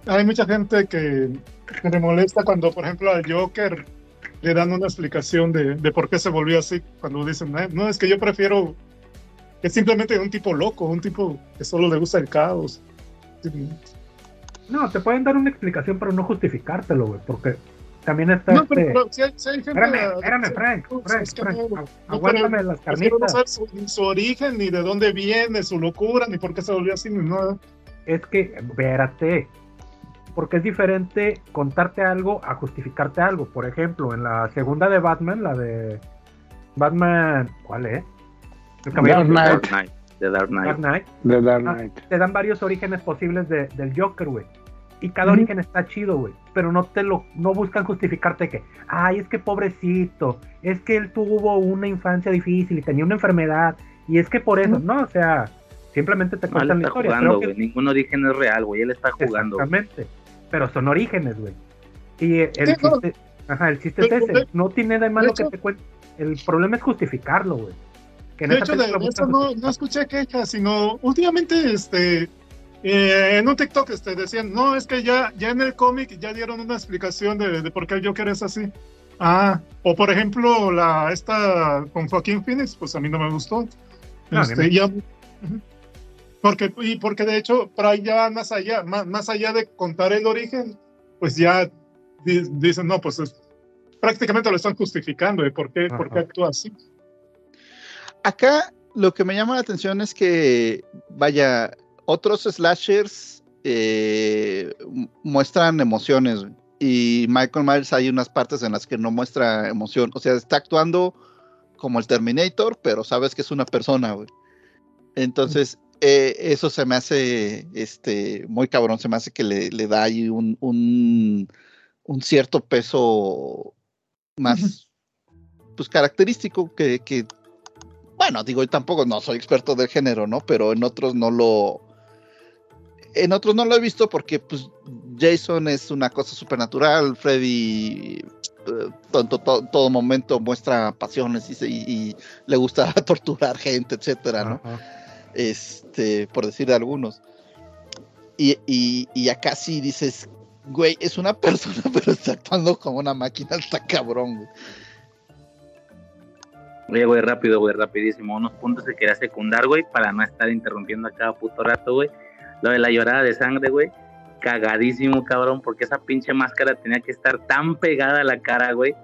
hay mucha gente que, que le molesta cuando, por ejemplo, al Joker le dan una explicación de, de por qué se volvió así. Cuando dicen, "Eh, no, es que yo prefiero es simplemente un tipo loco, un tipo que solo le gusta el caos. No, te pueden dar una explicación, pero no justificártelo, güey, porque también está No, este... pero, pero si hay, si hay gente. Espérame, espérame, Frank, No, Frank, es que Frank, no, agu- no, aguántame pero- las es que no carnitas. su, ni su origen, ni de dónde viene, su locura, ni por qué se volvió así, ni nada. Es que, espérate, porque es diferente contarte algo a justificarte algo. Por ejemplo, en la segunda de Batman, la de Batman, ¿cuál es? El Caballero Dark Knight. The Dark Knight. Dark Knight. The Dark Ah, Knight. te dan varios orígenes posibles de- del Joker, güey. Y cada origen está chido, güey. Pero no te lo, no buscan justificarte que, ay, es que pobrecito, es que él tuvo una infancia difícil y tenía una enfermedad. Y es que por eso, no, o sea, simplemente te No, cuentan la está historia. jugando, que- güey. Ningún origen es real, güey. Él está jugando. güey. Exactamente. Pero son orígenes, güey. Y el no. chiste, ajá, el chiste es ese. no tiene de malo que te cuente. El problema es justificarlo, güey. Que De hecho, de, eso no, no escuché quejas, sino últimamente este, eh, en un TikTok este, decían, no, es que ya, ya en el cómic ya dieron una explicación de, de por qué el Joker es así. Ah, o por ejemplo, la esta con Joaquín Phoenix, pues a mí no me gustó. No, Este, ya- porque, y porque de hecho, ahí ya más allá, más, más allá de contar el origen, pues ya di- dicen, no, pues es- prácticamente lo están justificando de por qué, por qué actúa así. Acá lo que me llama la atención es que, vaya, otros slashers eh, mu- muestran emociones y Michael Myers hay unas partes en las que no muestra emoción, o sea, está actuando como el Terminator, pero sabes que es una persona, güey. Entonces, eh, eso se me hace este, muy cabrón, se me hace que le, le da ahí un, un, un cierto peso más pues característico que, que bueno, digo, yo tampoco no soy experto del género, ¿no? Pero en otros no lo. En otros no lo he visto porque, pues, Jason es una cosa supernatural, Freddy. eh, to- to- to- todo momento muestra pasiones y, se- y- y le gusta torturar gente, etcétera, ¿no? Este, por decir de algunos. Y, y, y acá sí dices, güey, es una persona, pero está actuando como una máquina, está cabrón, güey. Oye, güey, rápido, güey, rapidísimo. Unos puntos que quería secundar, güey, para no estar interrumpiendo a cada puto rato, güey. Lo de la llorada de sangre, güey. Cagadísimo, cabrón, porque esa pinche máscara tenía que estar tan pegada a la cara, güey,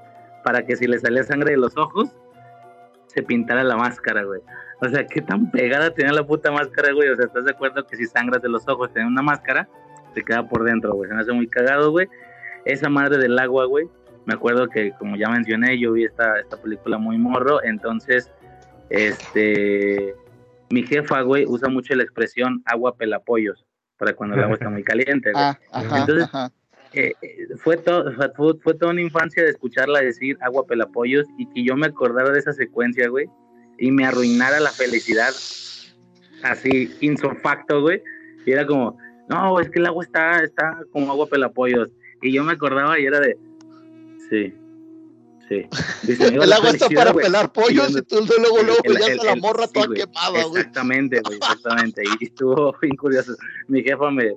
para que si le salía sangre de los ojos, se pintara la máscara, güey. O sea, qué tan pegada tenía la puta máscara, güey. O sea, ¿estás de acuerdo que si sangras de los ojos en una máscara, te queda por dentro, güey? Se me hace muy cagado, güey. Esa madre del agua, güey. Me acuerdo que, como ya mencioné, yo vi esta, esta película muy morro. Entonces, este. Mi jefa, güey, usa mucho la expresión agua pelapollos para cuando el agua está muy caliente, güey. Ah, ajá, Entonces, ajá. eh, eh, fue, to- fue, fue toda una infancia de escucharla decir agua pelapollos y que yo me acordara de esa secuencia, güey, y me arruinara la felicidad así, insofacto, güey. Y era como, no, es que el agua está, está como agua pelapollos. Y yo me acordaba y era de, sí, sí. Dice, "Amigo, El agua está para güey". pelar pollos y tú luego, luego el- la el- morra sí, toda quemada, güey. Exactamente, güey, exactamente. Y estuvo bien curioso. Mi jefa me,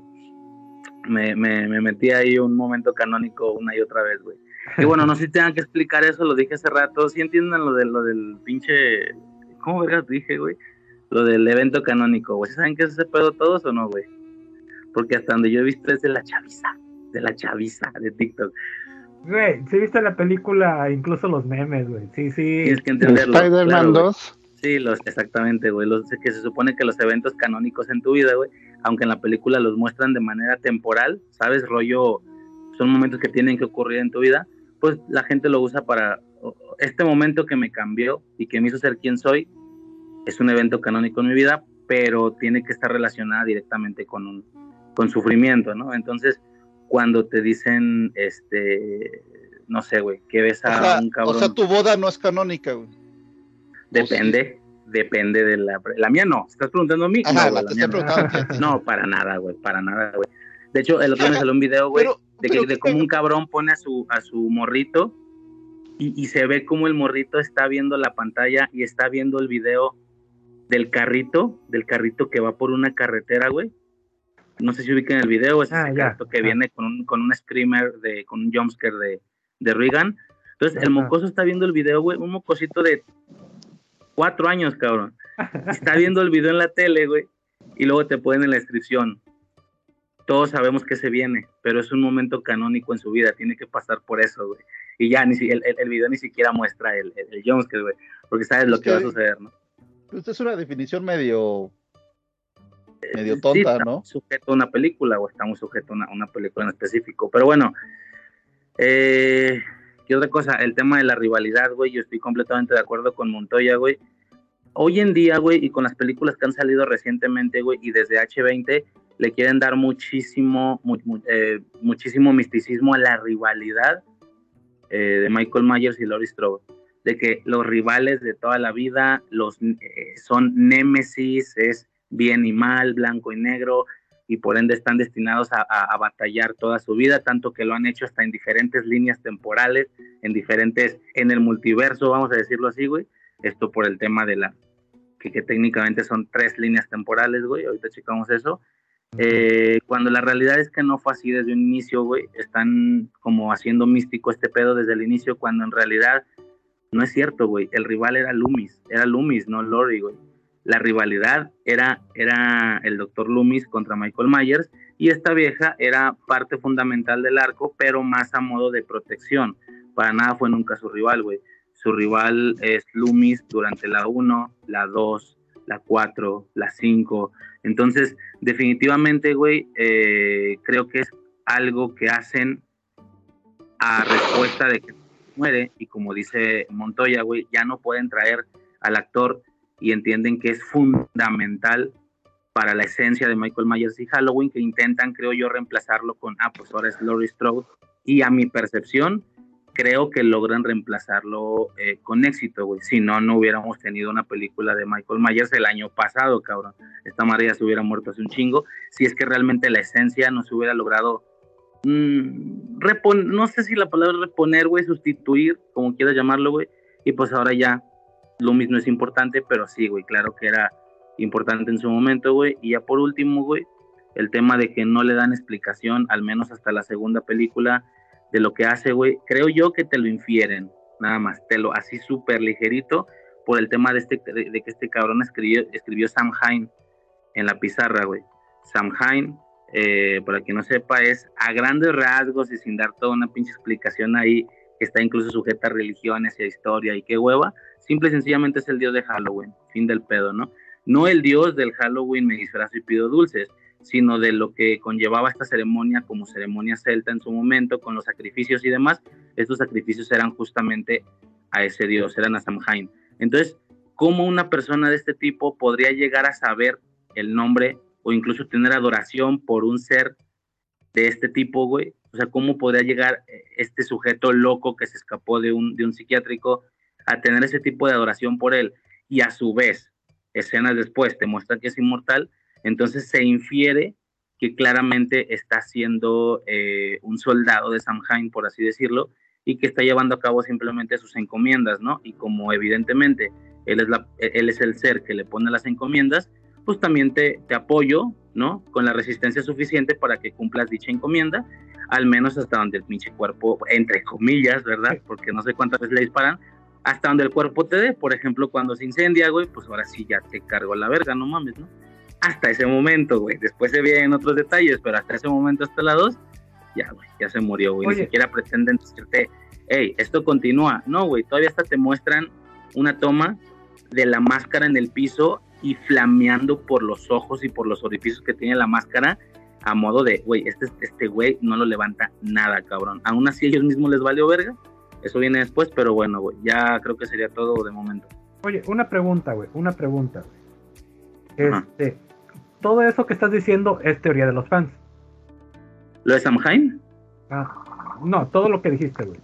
me, me, me metía ahí un momento canónico una y otra vez, güey. Y bueno, no sé si tengan que explicar eso, lo dije hace rato. Sí entienden lo, de, lo del pinche. ¿Cómo vergas dije, güey? Lo del evento canónico, güey. ¿Saben qué es ese pedo todos o no, güey? Porque hasta donde yo he visto es de la chaviza, de la chaviza de TikTok. Güey, sí viste la película, incluso los memes, güey. Sí, sí. Tienes que entenderlo. Spider-Man claro, güey. 2. Sí, los, exactamente, güey. Los, que se supone que los eventos canónicos en tu vida, güey, aunque en la película los muestran de manera temporal, ¿sabes? Rollo, son momentos que tienen que ocurrir en tu vida, pues la gente lo usa para este momento que me cambió y que me hizo ser quien soy, es un evento canónico en mi vida, pero tiene que estar relacionada directamente con un con sufrimiento, ¿no? Entonces, cuando te dicen, este, no sé, güey, que ves a un cabrón. O sea, tu boda no es canónica, güey. Depende, depende de la. La mía no. ¿Estás preguntando a mí? Ajá, no, la la te mía estoy no. preguntando. No, para nada, güey, para nada, güey. De hecho, el otro día me salió un video, güey, de, que, de cómo un cabrón pone a su, a su morrito y, y se ve como el morrito está viendo la pantalla y está viendo el video del carrito, del carrito que va por una carretera, güey. No sé si ubican el video, es Ah, ese ya. que Ah. viene con un, con un screamer, de, con un jumpscare de, de Reagan. Entonces, el mocoso está viendo el video, güey, un mocosito de cuatro años, cabrón. Está viendo el video en la tele, güey, y luego te ponen en la descripción. Todos sabemos que se viene, pero es un momento canónico en su vida, tiene que pasar por eso, güey. Y ya, ni si, el, el- el video ni siquiera muestra el, el, el jumpscare, güey, porque sabes lo que va a suceder, ¿no? Esta es una definición medio, medio Sí, tonta, está ¿no? sujeto a una película o estamos sujetos a una, una película en específico. Pero bueno, eh, ¿qué otra cosa? El tema de la rivalidad, güey, yo estoy completamente de acuerdo con Montoya, güey. Hoy en día, güey, y con las películas que han salido recientemente, güey, y desde H20, le quieren dar muchísimo, mu- mu- eh, muchísimo misticismo a la rivalidad eh, de Michael Myers y Laurie Strode. De que los rivales de toda la vida los, eh, son némesis, es bien y mal, blanco y negro, y por ende están destinados a, a- a batallar toda su vida, tanto que lo han hecho hasta en diferentes líneas temporales, en diferentes, en el multiverso, vamos a decirlo así, güey. Esto por el tema de la, que, que técnicamente son tres líneas temporales, güey, ahorita checamos eso. Eh, cuando la realidad es que no fue así desde un inicio, güey, están como haciendo místico este pedo desde el inicio, cuando en realidad no es cierto, güey. El rival era Loomis, era Loomis, no Lori, güey. La rivalidad era, era el doctor Loomis contra Michael Myers y esta vieja era parte fundamental del arco, pero más a modo de protección. Para nada fue nunca su rival, güey. Su rival es Loomis durante la 1, la 2, la 4, la 5. Entonces, definitivamente, güey, eh, creo que es algo que hacen a respuesta de que muere y como dice Montoya, güey, ya no pueden traer al actor y entienden que es fundamental para la esencia de Michael Myers y Halloween que intentan, creo yo, reemplazarlo con, ah, pues ahora es Laurie Strode y a mi percepción creo que logran reemplazarlo eh, con éxito, güey. Si no, no hubiéramos tenido una película de Michael Myers el año pasado, cabrón. Esta madre ya se hubiera muerto hace un chingo. Si es que realmente la esencia no se hubiera logrado mm, repon- no sé si la palabra reponer, güey, sustituir, como quieras llamarlo, güey. Y pues ahora ya lo mismo es importante, pero sí, güey, claro que era importante en su momento, güey. Y ya por último, güey, el tema de que no le dan explicación, al menos hasta la segunda película, de lo que hace, güey. Creo yo que te lo infieren, nada más, te lo así súper ligerito, por el tema de, este, de, que este cabrón escribió, escribió Sam Hine en la pizarra, güey. Sam Hine, eh, para quien no sepa, es a grandes rasgos y sin dar toda una pinche explicación ahí, que está incluso sujeta a religiones y a historia y qué hueva, simple y sencillamente es el dios de Halloween, fin del pedo, ¿no? No el dios del Halloween me disfrazo y pido dulces, sino de lo que conllevaba esta ceremonia como ceremonia celta en su momento, con los sacrificios y demás. Estos sacrificios eran justamente a ese dios, eran a Samhain. Entonces, ¿cómo una persona de este tipo podría llegar a saber el nombre o incluso tener adoración por un ser de este tipo, güey? O sea, ¿cómo podría llegar este sujeto loco que se escapó de un, de un psiquiátrico a tener ese tipo de adoración por él? Y a su vez, escenas después te muestra que es inmortal, entonces se infiere que claramente está siendo eh, un soldado de Samhain, por así decirlo, y que está llevando a cabo simplemente sus encomiendas, ¿no? Y como evidentemente él es, la, él es el ser que le pone las encomiendas, pues también te, te apoyo, ¿no? Con la resistencia suficiente para que cumplas dicha encomienda, al menos hasta donde el pinche cuerpo, entre comillas, ¿verdad? Porque no sé cuántas veces le disparan, hasta donde el cuerpo te dé, por ejemplo, cuando se incendia, güey, pues ahora sí ya te cargo la verga, no mames, ¿no? Hasta ese momento, güey. Después se vienen otros detalles, pero hasta ese momento, hasta la 2, ya, güey, ya se murió, güey. Ni siquiera pretenden decirte, hey, esto continúa. No, güey, todavía hasta te muestran una toma de la máscara en el piso y flameando por los ojos y por los orificios que tiene la máscara a modo de, güey, este, este güey no lo levanta nada, cabrón. Aún así ellos mismos les valió verga. Eso viene después, pero bueno, güey, ya creo que sería todo de momento. Oye, una pregunta, güey, una pregunta. güey. Ajá. Este, todo eso que estás diciendo es teoría de los fans. ¿Lo de Samhain? Ah, no, todo lo que dijiste, güey.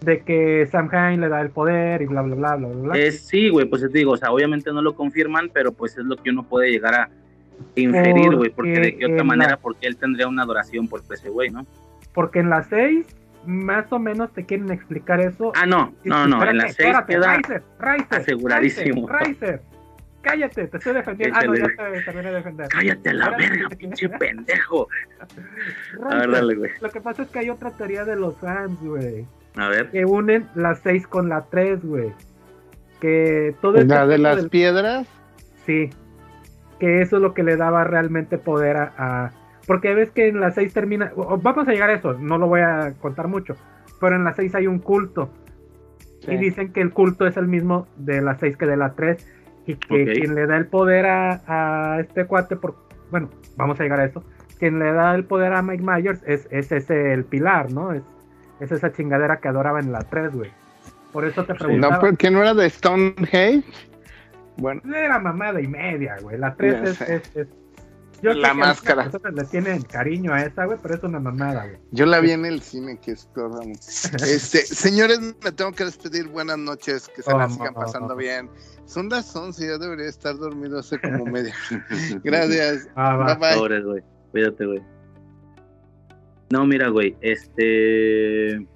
De que Sam Hain le da el poder y bla, bla, bla, bla, bla. Eh, sí, güey, pues te digo, o sea, obviamente no lo confirman, pero pues es lo que uno puede llegar a inferir, güey, porque de qué otra manera, la- porque él tendría una adoración por ese güey, ¿no? Porque en las 6, más o menos te quieren explicar eso. Ah, no, no, no, en las seis Espérate, queda Riser, Riser, aseguradísimo. Riser, cállate, te estoy defendiendo. Ah, no, ya te terminé de defender. Cállate a la verga, pinche pendejo. A ver, dale, güey. Lo que pasa es que hay otra teoría de los fans, güey. A ver. Que unen las 6 con la 3, güey. Que todo este La de pedo las del- piedras. Sí. Que eso es lo que le daba realmente poder a. a- Porque ves que en la 6 termina. Vamos a llegar a eso, no lo voy a contar mucho. Pero en la 6 hay un culto. Sí. Y dicen que el culto es el mismo de la 6 que de la 3. Y que Ok. quien le da el poder a, a este cuate. Por, bueno, vamos a llegar a eso. Quien le da el poder a Mike Myers es, es ese el pilar, ¿no? Es, es esa chingadera que adoraba en la 3, güey. Por eso te preguntaba. No, porque no era de Stonehenge. Bueno, Era mamada y media, güey. La 3 Ya es, es, es- Yo La máscara. le tienen cariño a esa, güey, pero es una mamada, güey. yo la vi en el cine, que es aún. Este, señores, me tengo que despedir. Buenas noches, que se la Oh, sigan no. pasando bien. Son las 11, ya debería estar dormido hace como media. Gracias. Ah, va. Bye bye. Pobres, güey. Cuídate, güey. No, mira, güey, este.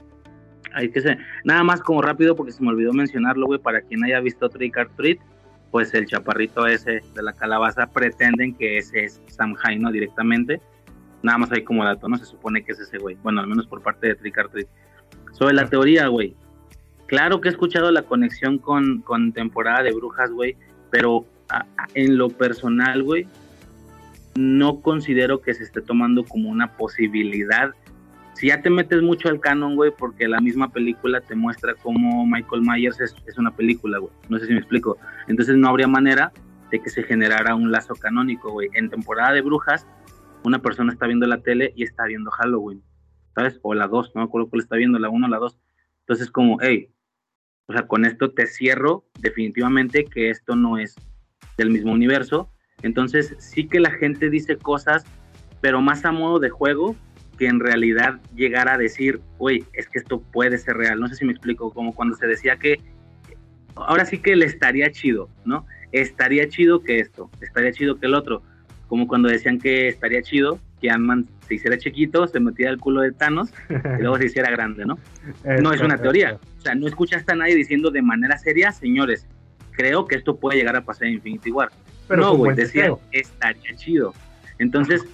Hay que ser. Nada más como rápido, porque se me olvidó mencionarlo, güey. Para quien haya visto Trick or Treat, pues el chaparrito ese de la calabaza pretenden que ese es Sam Hain. Directamente. Nada más hay como dato, ¿no? Se supone que es ese güey. Bueno, al menos por parte de Trick or Treat. Sobre la teoría, güey. Claro que he escuchado la conexión con, con temporada de brujas, güey. Pero en lo personal, güey, no considero que se esté tomando como una posibilidad. Si ya te metes mucho al canon, güey, porque la misma película te muestra cómo Michael Myers es, una película, güey. No sé si me explico. Entonces no habría manera de que se generara un lazo canónico, güey. En temporada de brujas, una persona está viendo la tele y está viendo Halloween, ¿sabes? O la 2, no me acuerdo cuál está viendo, la 1 o la 2. Entonces como, hey, o sea, con esto te cierro definitivamente que esto no es del mismo universo. Entonces sí que la gente dice cosas, pero más a modo de juego que en realidad llegar a decir, oye, es que esto puede ser real. No sé si me explico, como cuando se decía que ahora sí que le estaría chido, ¿no? Estaría chido que esto, estaría chido que el otro. Como cuando decían que estaría chido que Ant-Man se hiciera chiquito, se metiera el culo de Thanos y luego se hiciera grande, ¿no? no es una teoría. O sea, no escuchaste a nadie diciendo de manera seria, señores, creo que esto puede llegar a pasar en Infinity War. Pero no, güey, decía, estaría chido. Entonces,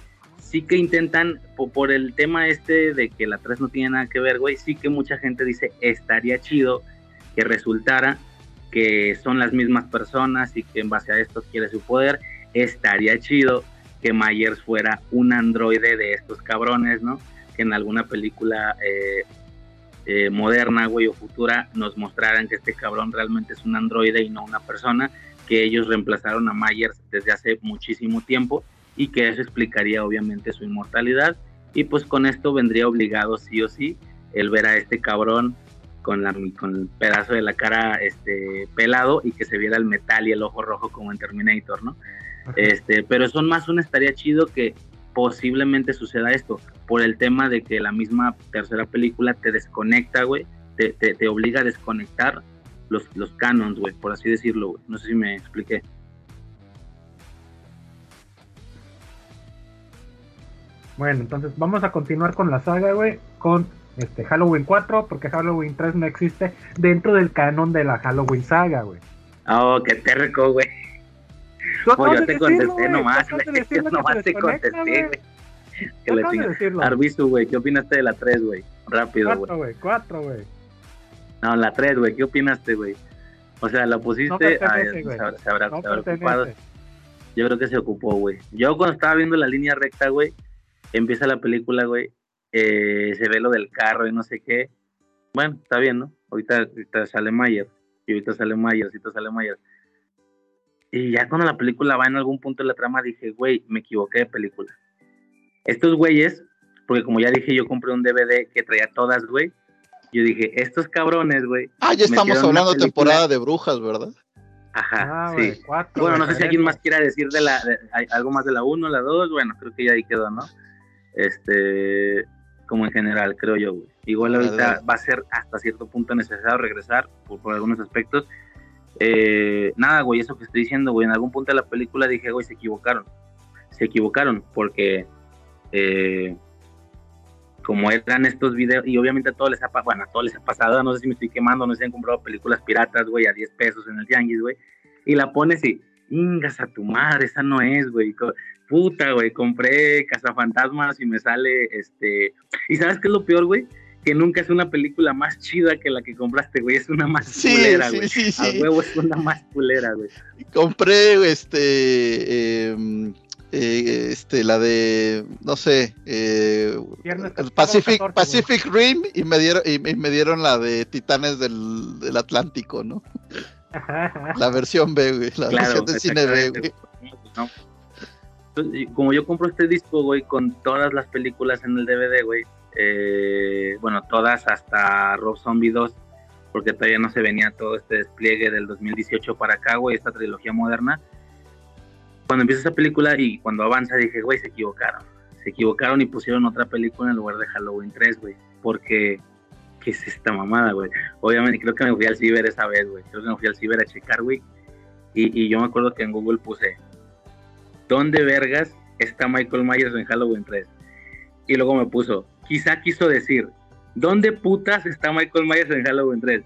sí que intentan, po- por, el tema este de que la 3 no tiene nada que ver, güey, sí que mucha gente dice, estaría chido que resultara que son las mismas personas y que en base a esto quiere su poder. Estaría chido que Myers fuera un androide de estos cabrones, ¿no? Que en alguna película eh, eh, moderna, güey, o futura nos mostraran que este cabrón realmente es un androide y no una persona, que ellos reemplazaron a Myers desde hace muchísimo tiempo y que eso explicaría obviamente su inmortalidad y pues con esto vendría obligado sí o sí el ver a este cabrón con, la, con el pedazo de la cara este, pelado y que se viera el metal y el ojo rojo como en Terminator, ¿no? Este, pero son más un estaría chido que posiblemente suceda esto por el tema de que la misma tercera película te desconecta, güey, te, te, te obliga a desconectar los, los canons, güey, por así decirlo, güey. No sé si me expliqué. Bueno, entonces vamos a continuar con la saga, güey, con este Halloween 4, porque Halloween 3 no existe dentro del canon de la Halloween saga, güey. Oh, qué terco, güey. Tú Oh, yo te contesté nomás, que Nomás te contesté, güey. Que le decirlo. Arbizu, güey, ¿qué opinaste de la 3, güey? Rápido, güey. 4, güey, 4, güey. No, la 3, güey, ¿qué opinaste, güey? O sea, la pusiste. No se habrá, se habrá- No se habrá ocupado. Yo creo que se ocupó, güey. Yo cuando estaba viendo la línea recta, güey, empieza la película, güey, eh, se ve lo del carro y no sé qué. Bueno, está bien, ¿no? Ahorita, ahorita sale Mayer, y ahorita sale Mayer, ahorita sale Mayer. Y ya cuando la película va en algún punto de la trama, dije, güey, me equivoqué de película. Estos güeyes, porque como ya dije, yo compré un DVD que traía todas, güey. Yo dije, estos cabrones, güey. Ah, ya estamos hablando de temporada de brujas, ¿verdad? Ajá, Ah, sí. cuatro, Bueno, no sé si alguien más quiera decir de la de- hay algo más de la 1, la 2, bueno, creo que ya ahí quedó, ¿no? Este, como en general, creo yo, güey. Igual ahorita va a ser hasta cierto punto necesario regresar por, por algunos aspectos. Eh, nada, güey, eso que estoy diciendo, güey, en algún punto de la película dije, güey, se equivocaron. Se equivocaron porque eh, como eran estos videos, y obviamente a todos les ha pasado, bueno, a todos les ha pasado, no sé si me estoy quemando, no sé si han comprado películas piratas, güey, a 10 pesos en el tianguis, güey, y la pones y, ingas a tu madre, esa no es, güey, puta, güey, compré Cazafantasmas y me sale, este, y ¿sabes qué es lo peor, güey? Que nunca es una película más chida que la que compraste, güey, es una más Sí, culera, sí, güey. sí, A sí. huevo es una más culera, güey. Compré este em, eh, este la de no sé eh, Pacific 14, güey. Pacific Rim y me dieron y, y me dieron la de Titanes del, del Atlántico, ¿no? La versión B, güey, la Claro, versión de cine B, güey. güey. No. Como yo compro este disco, güey, con todas las películas en el DVD, güey, eh, bueno, todas hasta Rob Zombie 2, porque todavía no se venía todo este despliegue del 2018 para acá, güey, esta trilogía moderna. Cuando empieza esa película y cuando avanza dije, güey, se equivocaron. Se equivocaron y pusieron otra película en lugar de Halloween 3, güey, porque ¿qué es esta mamada, güey? Obviamente creo que me fui al ciber esa vez, güey. Creo que me fui al ciber a checar, güey. Y yo me acuerdo que en Google puse, ¿dónde vergas está Michael Myers en Halloween 3? Y luego me puso, quizá quiso decir, ¿dónde putas está Michael Myers en Halloween 3?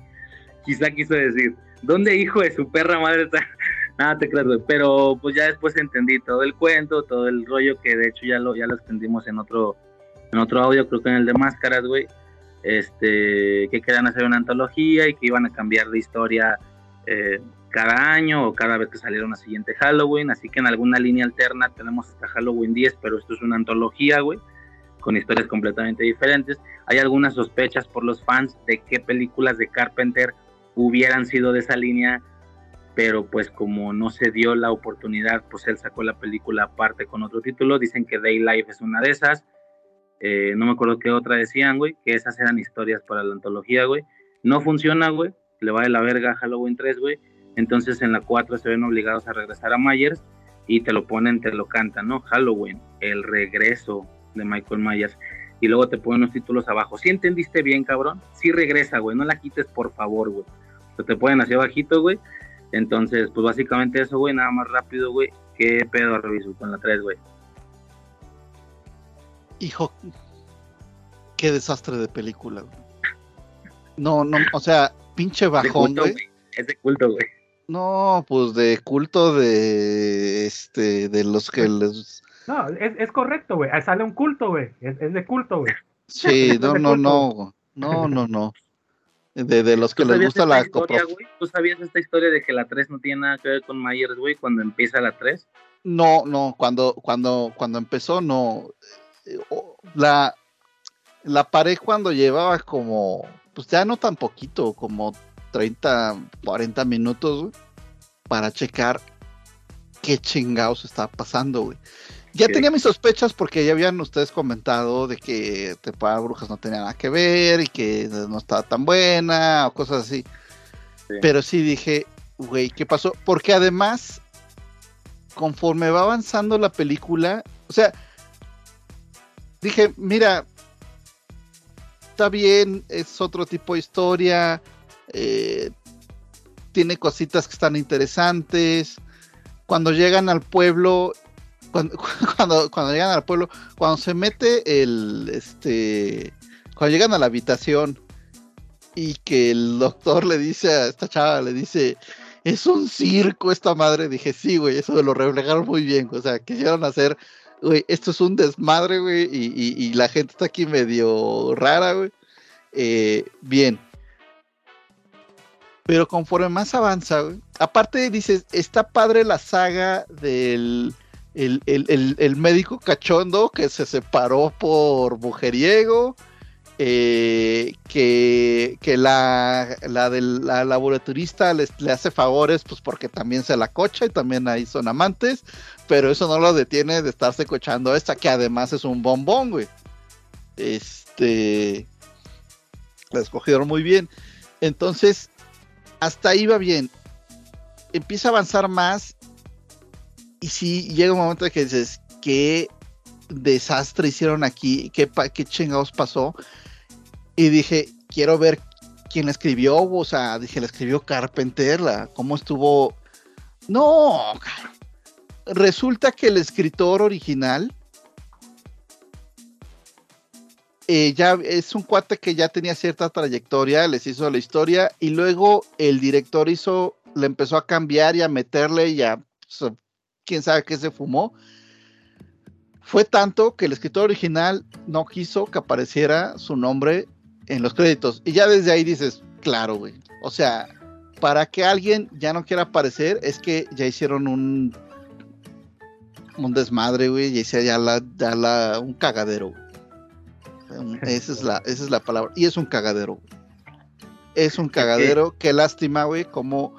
Quizá quiso decir, ¿dónde hijo de su perra madre está? Nada te creas. Pero pues ya después entendí todo el cuento, todo el rollo que de hecho ya lo, ya lo extendimos en otro, en otro audio, creo que en el de máscaras, güey. Este, que querían hacer una antología y que iban a cambiar de historia eh, cada año o cada vez que saliera una siguiente Halloween. Así que en alguna línea alterna tenemos hasta Halloween 10, pero esto es una antología, güey, con historias completamente diferentes. Hay algunas sospechas por los fans de qué películas de Carpenter hubieran sido de esa línea, pero pues como no se dio la oportunidad, pues él sacó la película aparte con otro título. Dicen que Day Life es una de esas. Eh, no me acuerdo qué otra decían, güey, que esas eran historias para la antología, güey. No funciona, güey. Le va de la verga a Halloween 3, güey. Entonces en la 4 se ven obligados a regresar a Myers y te lo ponen, te lo cantan, ¿no? Halloween, el regreso de Michael Myers. Y luego te ponen los títulos abajo. ¿Sí entendiste bien, cabrón? Sí regresa, güey. No la quites, por favor, güey. O te ponen así abajito, güey. Entonces, pues básicamente eso, güey. Nada más rápido, güey. ¿Qué pedo, reviso con la 3, güey? Hijo, qué desastre de película. güey. No, no, o sea, pinche bajón, güey. Es de culto, güey. No, pues de culto de este de los que les No, es, es correcto, güey. Sale un culto, güey. Es, es de culto, güey. Sí, no, no, culto. no. No, no, no. De, de los que ¿Tú les gusta la historia, güey? ¿Tú sabías esta historia de que la 3 no tiene nada que ver con Myers, güey? Cuando empieza la 3. No, no, cuando, cuando, cuando empezó, no. Eh, La, la paré cuando llevaba como, pues ya no tan poquito, como 30, 40 minutos, güey, para checar qué chingados estaba pasando, güey. Ya tenía mis sospechas porque ya habían ustedes comentado de que Temporada de Brujas no tenía nada que ver y que no estaba tan buena o cosas así. Sí. Pero sí dije, güey, ¿qué pasó? Porque además, conforme va avanzando la película, o sea, dije, mira, está bien, es otro tipo de historia, eh, tiene cositas que están interesantes. Cuando llegan al pueblo, cuando, llegan al pueblo, cuando se mete el, este, cuando llegan a la habitación y que el doctor le dice a esta chava, le dice, es un circo esta madre, dije, sí, güey, eso lo reflejaron muy bien, o sea, quisieron hacer, güey, esto es un desmadre, güey, y la gente está aquí medio rara, güey. Eh, bien. Pero conforme más avanza, güey, aparte dices, está padre la saga del el, el- el- el médico cachondo que se separó por mujeriego eh, que, que la, la del la laboratorista les- le hace favores, pues porque también se la cocha y también ahí son amantes, pero eso no lo detiene de estarse cochando esta, que además es un bombón, güey. Este. La escogieron muy bien. Entonces, hasta ahí va bien. Empieza a avanzar más. Y sí, llega un momento en que dices, qué desastre hicieron aquí, qué, qué chingados pasó. Y dije, quiero ver quién la escribió, o sea, dije, la escribió Carpenter, la, cómo estuvo. No, resulta que el escritor original eh, es un cuate que ya tenía cierta trayectoria, les hizo la historia y luego el director hizo, le empezó a cambiar y a meterle y a quién sabe qué se fumó. Fue tanto que el escritor original no quiso que apareciera su nombre en los créditos. Y ya desde ahí dices, claro, güey. O sea, para que alguien ya no quiera aparecer, es que ya hicieron un un desmadre, güey, y ya la, un cagadero. güey. Esa es la, esa es la palabra. Y es un cagadero. Es un cagadero. Qué lástima, güey, como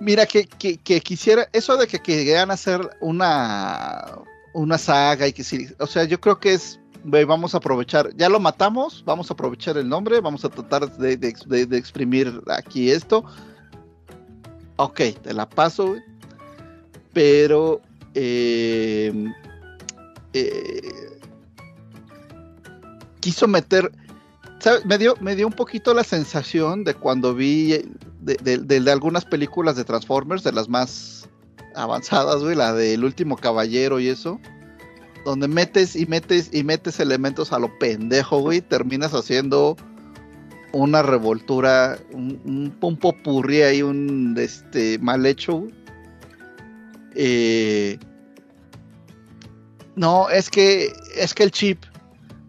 Mira, que, que, que quisiera, eso de que quieran hacer una, una saga y que sí, o sea, yo creo que es, güey, vamos a aprovechar, ya lo matamos, vamos a aprovechar el nombre, vamos a tratar de, de- de- de exprimir aquí esto. Ok, te la paso, güey. Pero, eh, eh, quiso meter. Me dio, me dio un poquito la sensación de cuando vi de, de- algunas películas de Transformers, de las más avanzadas, güey, la del último caballero y eso, donde metes y metes y metes elementos a lo pendejo, güey, terminas haciendo una revoltura, un, un, un popurrí ahí, un este mal hecho. Eh, no, es que es que el chip,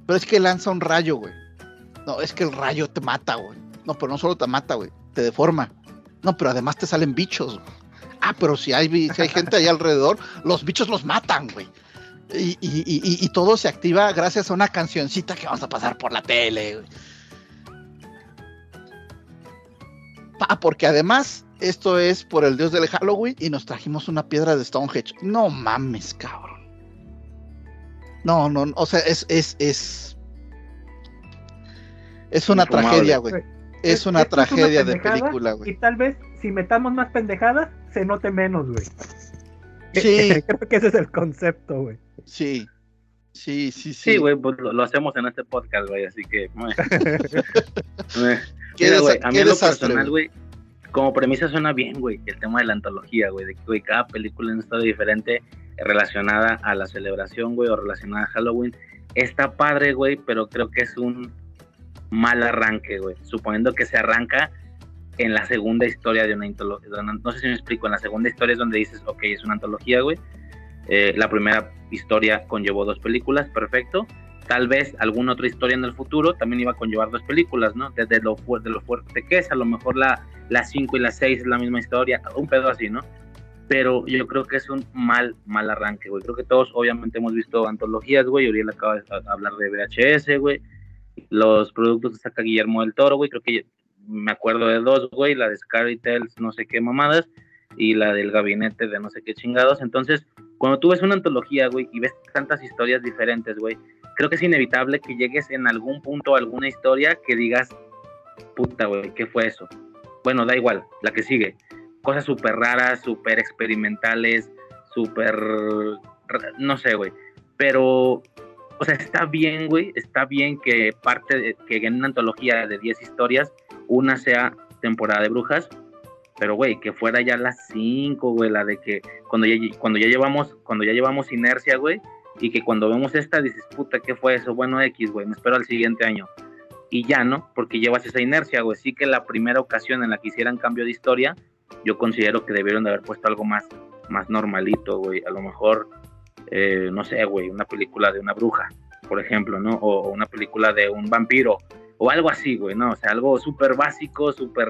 pero es que lanza un rayo, güey. No, es que el rayo te mata, güey. No, pero no solo te mata, güey, te deforma. No, pero además te salen bichos. güey. Ah, pero si hay, si hay gente ahí alrededor, los bichos los matan, güey. Y, y- y- y- todo se activa gracias a una cancioncita que vamos a pasar por la tele. güey. Ah, porque además esto es por el dios del Halloween y nos trajimos una piedra de Stonehenge. No mames, cabrón. No, no, no, o sea, es, es, es, es una Infumable. tragedia, güey. Es una es tragedia de película, güey. Y tal vez si metamos más pendejadas, se note menos, güey. Sí. Creo que ese es el concepto, güey. Sí, sí, sí, sí. Sí, güey, pues lo, lo hacemos en este podcast, güey, así que. Mira, güey, a mí en lo personal, güey, como premisa suena bien, güey, el tema de la antología, güey, de que güey, cada película es una historia diferente relacionada a la celebración, güey, o relacionada a Halloween. Está padre, güey, pero creo que es un mal arranque, güey. Suponiendo que se arranca en la segunda historia de una antología. No sé si me explico, en la segunda historia es donde dices, ok, es una antología, güey. Eh, la primera historia conllevó dos películas, perfecto. Tal vez alguna otra historia en el futuro también iba a conllevar dos películas, ¿no? Desde lo, fuerte que es, a lo mejor la 5 y la 6 es la misma historia, un pedo así, ¿no? Pero yo creo que es un mal, mal arranque, güey. Creo que todos obviamente hemos visto antologías, güey. Uriel acaba de hablar de VHS, güey. Los productos que saca Guillermo del Toro, güey. Creo que me acuerdo de dos, güey. La de Scary Tales, no sé qué mamadas. Y la del gabinete de no sé qué chingados. Entonces, cuando tú ves una antología, güey, y ves tantas historias diferentes, güey, creo que es inevitable que llegues en algún punto a alguna historia que digas, puta, güey, ¿qué fue eso? Bueno, da igual, la que sigue. Cosas súper raras, súper experimentales, súper... no sé, güey. Pero, o sea, está bien, güey, está bien que parte, de- que en una antología de 10 historias, una sea temporada de brujas, pero, güey, que fuera ya las 5, güey, la de que cuando ya, cuando ya llevamos, cuando ya llevamos inercia, güey, y que cuando vemos esta dices, puta, ¿qué fue eso? Bueno, X, güey, me espero al siguiente año. Y ya, ¿no? Porque llevas esa inercia, güey. Sí que la primera ocasión en la que hicieran cambio de historia, yo considero que debieron de haber puesto algo más, más normalito, güey. A lo mejor, eh, no sé, güey, una película de una bruja, por ejemplo, ¿no? O, o una película de un vampiro, o algo así, güey, ¿no? O sea, algo súper básico, súper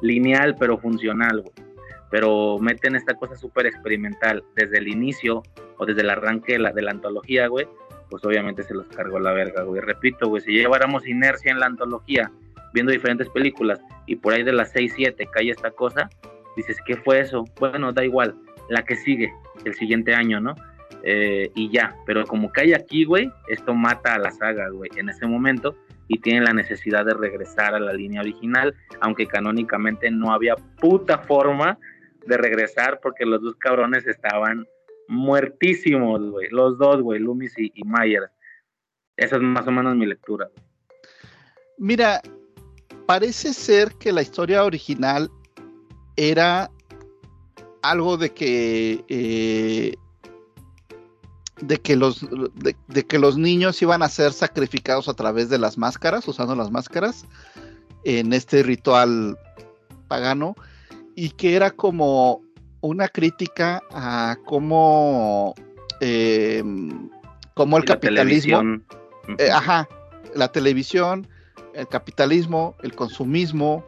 lineal, pero funcional, güey. Pero meten esta cosa súper experimental desde el inicio o desde el arranque de la, de la antología, güey. pues obviamente se los cargó la verga, güey. Repito, güey, si lleváramos inercia en la antología, viendo diferentes películas, y por ahí de las 6, 7 cae esta cosa, dices, ¿qué fue eso? Bueno, da igual, la que sigue, el siguiente año, ¿no? Eh, y ya, pero como cae aquí, güey, esto mata a la saga, güey, en ese momento, y tienen la necesidad de regresar a la línea original, aunque canónicamente no había puta forma de regresar porque los dos cabrones estaban muertísimos, güey, los dos, güey, Loomis y, y Myers. Esa es más o menos mi lectura. Mira, parece ser que la historia original era algo de que eh, de que los de, de, que los niños iban a ser sacrificados a través de las máscaras, usando las máscaras en este ritual pagano y que era como una crítica a cómo eh, cómo el La capitalismo televisión. eh, ajá, la televisión, el capitalismo, el consumismo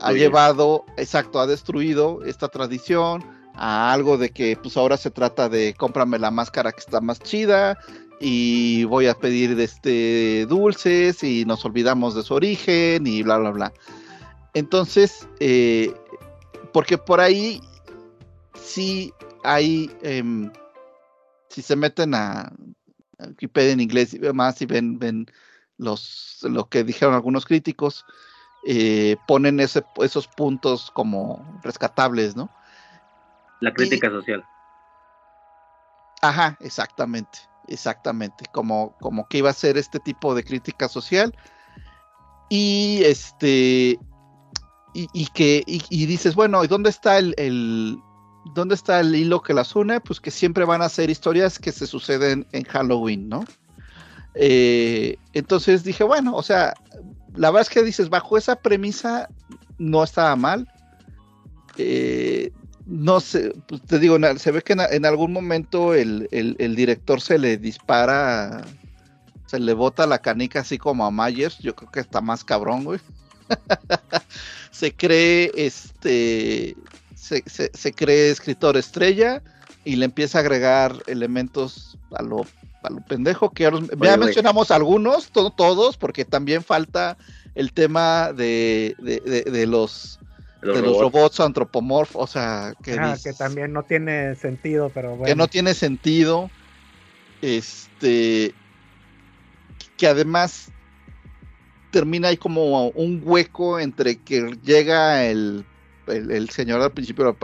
ha llevado, exacto, ha destruido esta tradición a algo de que pues ahora se trata de cómprame la máscara que está más chida y voy a pedir de este dulces y nos olvidamos de su origen y bla bla bla. Entonces, eh, porque por ahí sí hay, em, si se meten a, Wikipedia en inglés y más y ven, ven los, lo que dijeron algunos críticos, eh, ponen ese, esos puntos como rescatables, ¿no? La crítica social. Ajá, exactamente, exactamente, como, como que iba a ser este tipo de crítica social y este y, y que y, y dices bueno y dónde está el, el dónde está el hilo que las une pues que siempre van a ser historias que se suceden en Halloween no Eh, entonces dije bueno o sea la verdad es que dices bajo esa premisa no estaba mal eh, no sé, pues te digo, se ve que en algún momento el, el- el director se le dispara, se le bota la canica así como a Myers, yo creo que está más cabrón, güey. se cree, este, se, se- se cree escritor estrella y le empieza a agregar elementos a lo, a lo pendejo, que ya, los- mencionamos algunos, to- todos, porque también falta el tema de, de- de- de los Los de los robots. robots antropomorfos, o sea, que, Ah, dices- que también no tiene sentido, pero bueno. que no tiene sentido, este, que además termina ahí como un hueco entre que llega el, el, el señor al principio,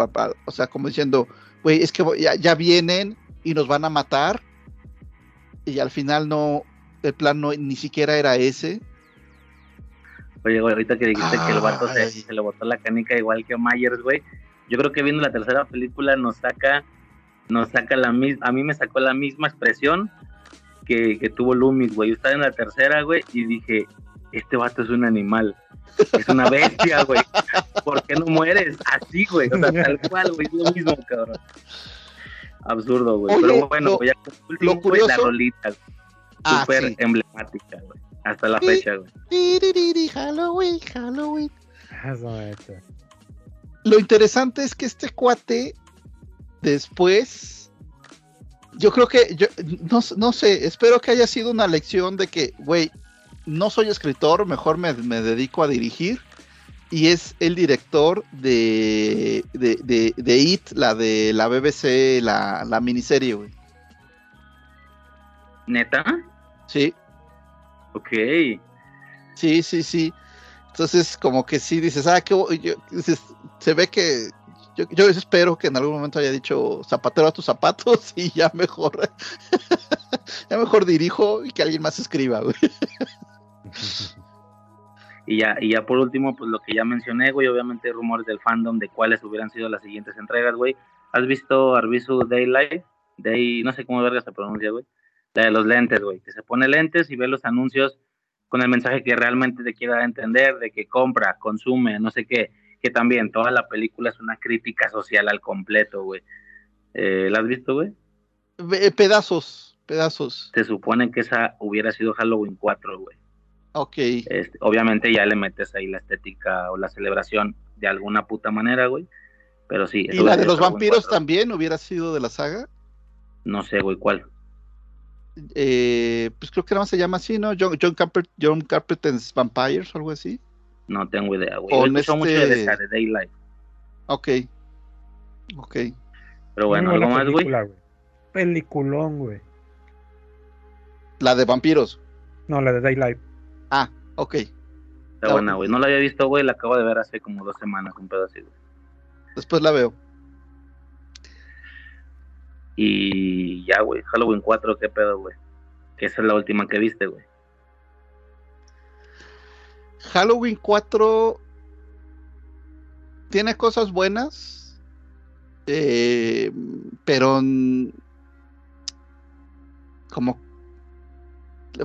o sea, como diciendo, güey, es que ya, ya vienen y nos van a matar, y al final no, el plan no, ni siquiera era ese. Oye, güey, ahorita que dijiste que el vato se, se le botó la canica igual que Myers, güey. Yo creo que viendo la tercera película nos saca, nos saca la misma, a mí me sacó la misma expresión que, que tuvo Loomis, güey. Yo estaba en la tercera, güey, y dije, este vato es un animal. Es una bestia, güey. ¿Por qué no mueres? Así, güey. O sea, tal cual, güey. Es lo mismo, cabrón. Absurdo, güey. Pero bueno, lo- ya último, lo güey, la curioso- rolita. Ah, Súper sí. emblemática, güey. Hasta la fecha, güey. Halloween, Halloween. Eso. Lo interesante es que este cuate después, yo creo que, yo no, no sé, espero que haya sido una lección de que, güey, no soy escritor, mejor me, me dedico a dirigir. Y es el director de, de, de, de It, la de la BBC, la, la miniserie, güey. ¿Neta? Sí, Ok. sí, sí, sí. Entonces, como que sí dices, ah, que dices, se ve que yo, yo espero que en algún momento haya dicho zapatero a tus zapatos y ya mejor, ya mejor dirijo y que alguien más escriba, güey. Y ya, y ya por último, pues lo que ya mencioné, güey, obviamente rumores del fandom de cuáles hubieran sido las siguientes entregas, güey. ¿Has visto Arbizu Daylight? Day, no sé cómo verga se pronuncia, güey. La de los lentes, güey. Que se pone lentes y ve los anuncios con el mensaje que realmente te quiera entender, de que compra, consume, no sé qué. Que también toda la película es una crítica social al completo, güey. Eh, ¿La has visto, güey? Ve- Pedazos, pedazos. Se supone que esa hubiera sido Halloween 4, güey. Ok. Este, obviamente ya le metes ahí la estética o la celebración de alguna puta manera, güey. Pero sí. ¿Y la de los vampiros 4. también hubiera sido de la saga? No sé, güey, cuál. eh, pues creo que nada más se llama así, ¿no? John, John, Carpenter, John Carpenter's Vampires o algo así. No tengo idea, güey. Con Yo escucho mucho de este- esa, de Daylight. Ok. Ok. Pero bueno, algo más, güey. Peliculón, güey. La de vampiros. No, la de Daylight. Ah, ok. Está buena, güey. No la había visto, güey. La acabo de ver hace como dos semanas, un pedo así, güey. Después la veo. Y ya, güey. Halloween 4, ¿qué pedo, güey? Que esa es la última que viste, güey. Halloween 4 tiene cosas buenas, eh, pero como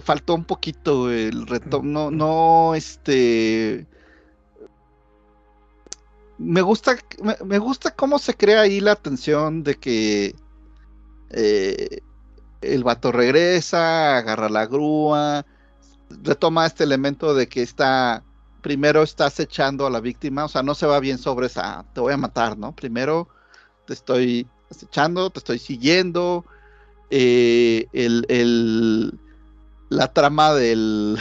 faltó un poquito el retorno, no, no, este, me gusta, me, me gusta cómo se crea ahí la tensión de que eh, el vato regresa, agarra la grúa, retoma este elemento de que está, primero está acechando a la víctima, o sea, no se va bien sobre esa, te voy a matar, ¿no? Primero te estoy acechando, te estoy siguiendo, eh, el, el- la trama del,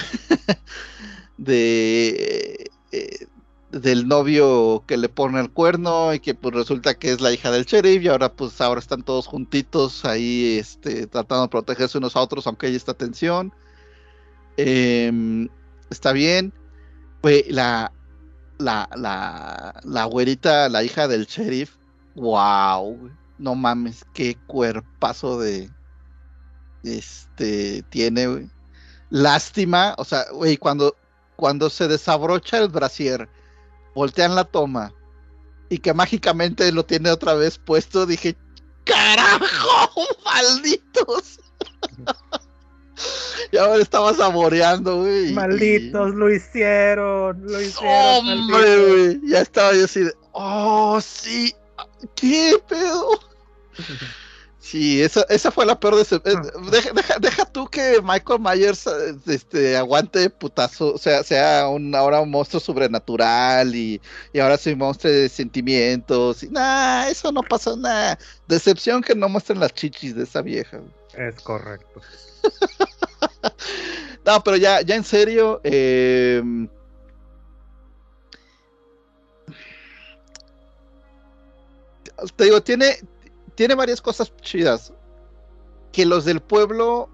de, eh, del novio que le pone el cuerno y que pues resulta que es la hija del sheriff y ahora pues ahora están todos juntitos ahí este, tratando de protegerse unos a otros aunque hay esta tensión. Em, está bien. La, la, la, la güerita, la hija del sheriff, wow, no mames, qué cuerpazo de, este, tiene, güey. Lástima, o sea, güey, cuando, cuando se desabrocha el brasier, voltean la toma y que mágicamente lo tiene otra vez puesto, dije, carajo, malditos. y ahora estaba saboreando, güey. y- Malditos, lo hicieron, lo hicieron. Hombre, güey. Ya estaba yo así de. Oh, sí. ¿Qué pedo? Sí, esa, esa fue la peor decepción. Deja, deja, deja tú que Michael Myers eh, este, aguante putazo, o sea, sea un, ahora un monstruo sobrenatural y, y ahora soy monstruo de sentimientos. Y, nah, eso no pasó nada. Decepción que no muestren las chichis de esa vieja. Es correcto. No, pero ya, ya en serio, eh, te digo, tiene, tiene varias cosas chidas. Que los del pueblo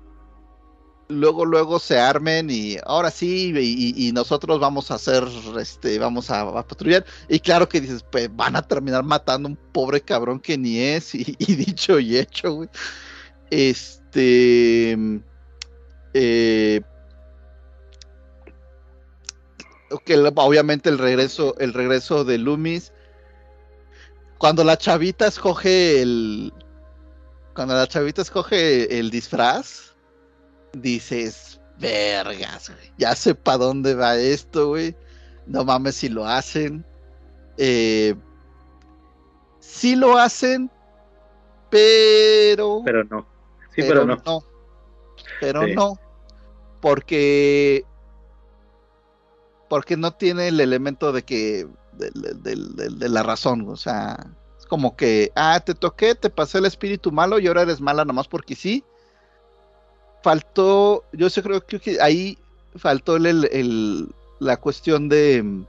luego, luego se armen y ahora sí, y, nosotros vamos a hacer, este, vamos a, patrullar. Y claro que dices, pues van a terminar matando un pobre cabrón que ni es, y, dicho y hecho, güey. Este. eh, obviamente el regreso, el regreso de Loomis. Cuando la chavita escoge el. Cuando la chavita escoge el disfraz, dices, vergas, güey. Ya sé para dónde va esto, güey. No mames si lo hacen. Eh, sí lo hacen, pero. Pero no. Sí, pero, no. Pero Sí. no. Porque. Porque no tiene el elemento de que. De, de- la razón. O sea. Es como que. Ah, te toqué, te pasé el espíritu malo y ahora eres mala nomás porque sí. Faltó. Yo sí creo, que ahí faltó el, la cuestión de.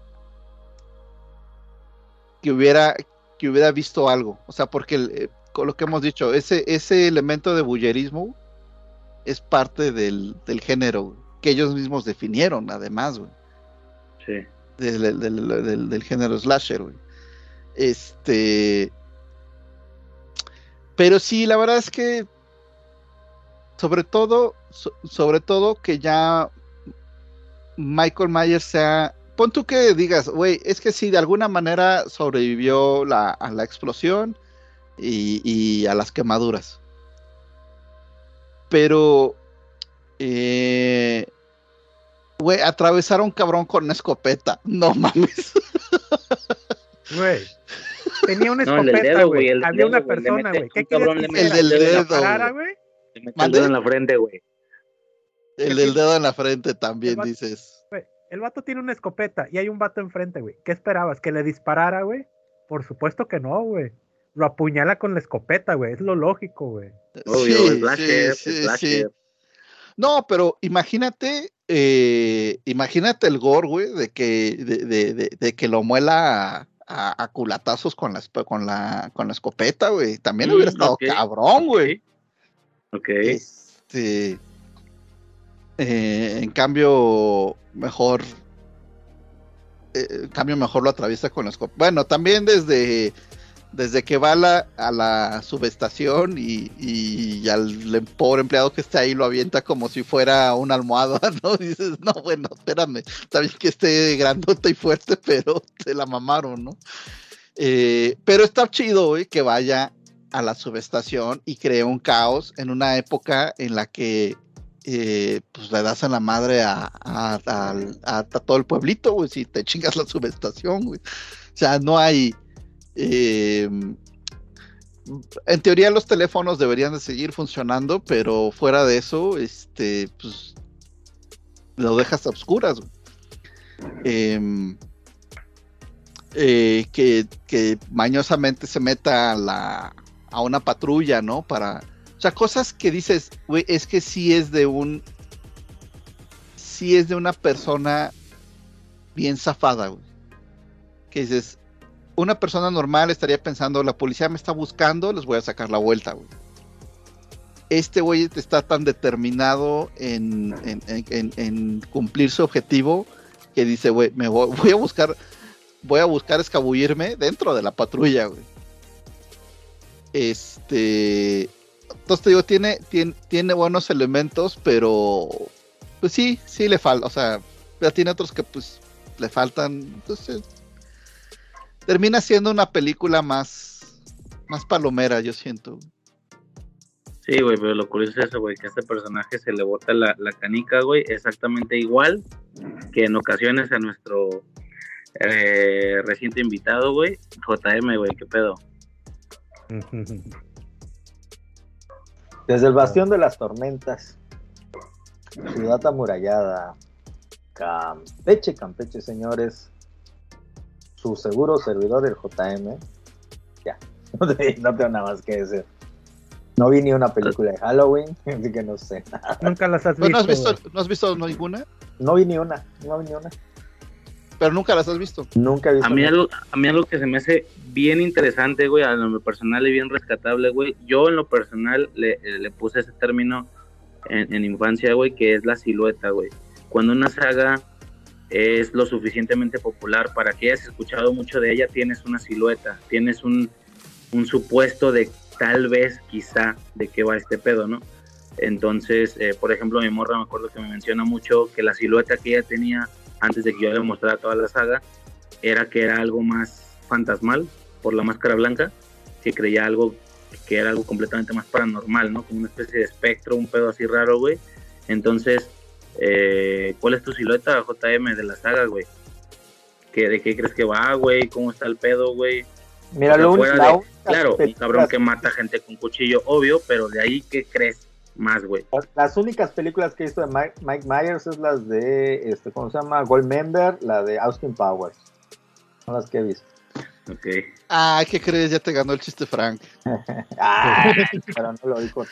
Que hubiera. Que hubiera visto algo. O sea, porque eh, con lo que hemos dicho, ese, ese elemento de bullerismo es parte del, del género que ellos mismos definieron, además, güey, Sí. Del, del- del- género slasher. Este. Pero sí, la verdad es que. Sobre todo, so- sobre todo que ya Michael Myers sea. Pon tú que digas, güey, es que sí, de alguna manera sobrevivió a la explosión y, y a las quemaduras. Pero, eh, güey, atravesar a un cabrón con una escopeta. No mames. Güey. Tenía una No, el del escopeta, dedo, güey. del Había una persona, mete- güey. ¿Qué cabrón quieres le que El del ¿Que dedo, güey. mete el dedo en la frente, güey. El del dedo en la frente también El vato- dices. Güey, El vato tiene una escopeta y hay un vato enfrente, güey. ¿Qué esperabas? ¿Que le disparara, güey? Por supuesto que no, güey. Lo apuñala con la escopeta, güey. Es lo lógico, güey. Obvio, Sí, slasher, sí, sí, slasher. No, pero imagínate, eh, imagínate el gore, güey, de que, de, de- de- de que lo muela a, culatazos con la, con la, con la escopeta, güey. También Mm, hubiera estado ok. cabrón, güey. Ok. Este, eh, en cambio, mejor. eh, en cambio, mejor lo atraviesa con la escopeta. Bueno, también desde, desde que va a la, a la subestación y, y al em- pobre empleado que está ahí lo avienta como si fuera una almohada, ¿no? Dices, no, bueno, espérame. Está bien que esté grandota y fuerte, pero se la mamaron, ¿no? Eh, pero está chido, güey, que vaya a la subestación y cree un caos en una época en la que eh, pues le das a la madre a, a- a- a todo el pueblito, güey, si te chingas la subestación, güey. O sea, no hay... eh, en teoría los teléfonos deberían de seguir funcionando, pero fuera de eso, este, pues lo dejas a obscuras. güey. Em, eh, que, que mañosamente se meta a la a una patrulla, ¿no? Para, o sea, cosas que dices, güey, es que sí es de un, sí es de una persona bien zafada, güey. Que dices, una persona normal estaría pensando, la policía me está buscando, les voy a sacar la vuelta, güey. Este güey está tan determinado en, cumplir su objetivo que dice, güey, me voy, voy a buscar, voy a buscar escabullirme dentro de la patrulla, güey. Este, entonces te digo, tiene, tiene, tiene buenos elementos, pero pues sí, sí le falta, o sea, ya tiene otros que pues le faltan, entonces termina siendo una película más, más palomera, yo siento. Sí, güey, pero lo curioso es eso, güey, que a este personaje se le bota la, la canica, güey, exactamente igual que en ocasiones a nuestro eh, reciente invitado, güey, JM, güey, qué pedo. Desde el Bastión de las Tormentas, Ciudad Amurallada, Campeche, Campeche, señores, su seguro servidor, el JM. Ya, no, te- no tengo nada más que decir. No vi ni una película de Halloween, así que no sé. Nunca las has Pues, ¿No has visto. visto, ¿no has visto ninguna? No vi ni una, no vi ni una. Pero nunca las has visto. Nunca he visto A mí, algo, a mí algo que se me hace bien interesante, güey, a lo personal y bien rescatable, güey. Yo en lo personal le, le puse ese término en, en infancia, güey, que es la silueta, güey. Cuando una saga es lo suficientemente popular para que hayas escuchado mucho de ella, tienes una silueta, tienes un, un supuesto de tal vez, quizá, de qué va este pedo, ¿no? Entonces, eh, por ejemplo, mi morra me acuerdo que me menciona mucho que la silueta que ella tenía antes de que yo le mostrara toda la saga era que era algo más fantasmal por la máscara blanca, que creía algo que era algo completamente más paranormal, ¿no? Como una especie de espectro, un pedo así raro, güey. Entonces, eh, ¿cuál es tu silueta, JM, de la saga, güey? ¿Qué, ¿De qué crees que va, güey? ¿Cómo está el pedo, güey? Mira, lo fuera único- de- claro, un cabrón que mata gente con cuchillo, obvio, pero de ahí, ¿qué crees más, güey? Las únicas películas que he visto de Mike, Mike Myers es las de, este, ¿cómo se llama? Goldmember, la de Austin Powers. Son las que he visto. Ok. Ah, ¿qué crees? Ya te ganó el chiste Frank. Ah, pero no lo dijo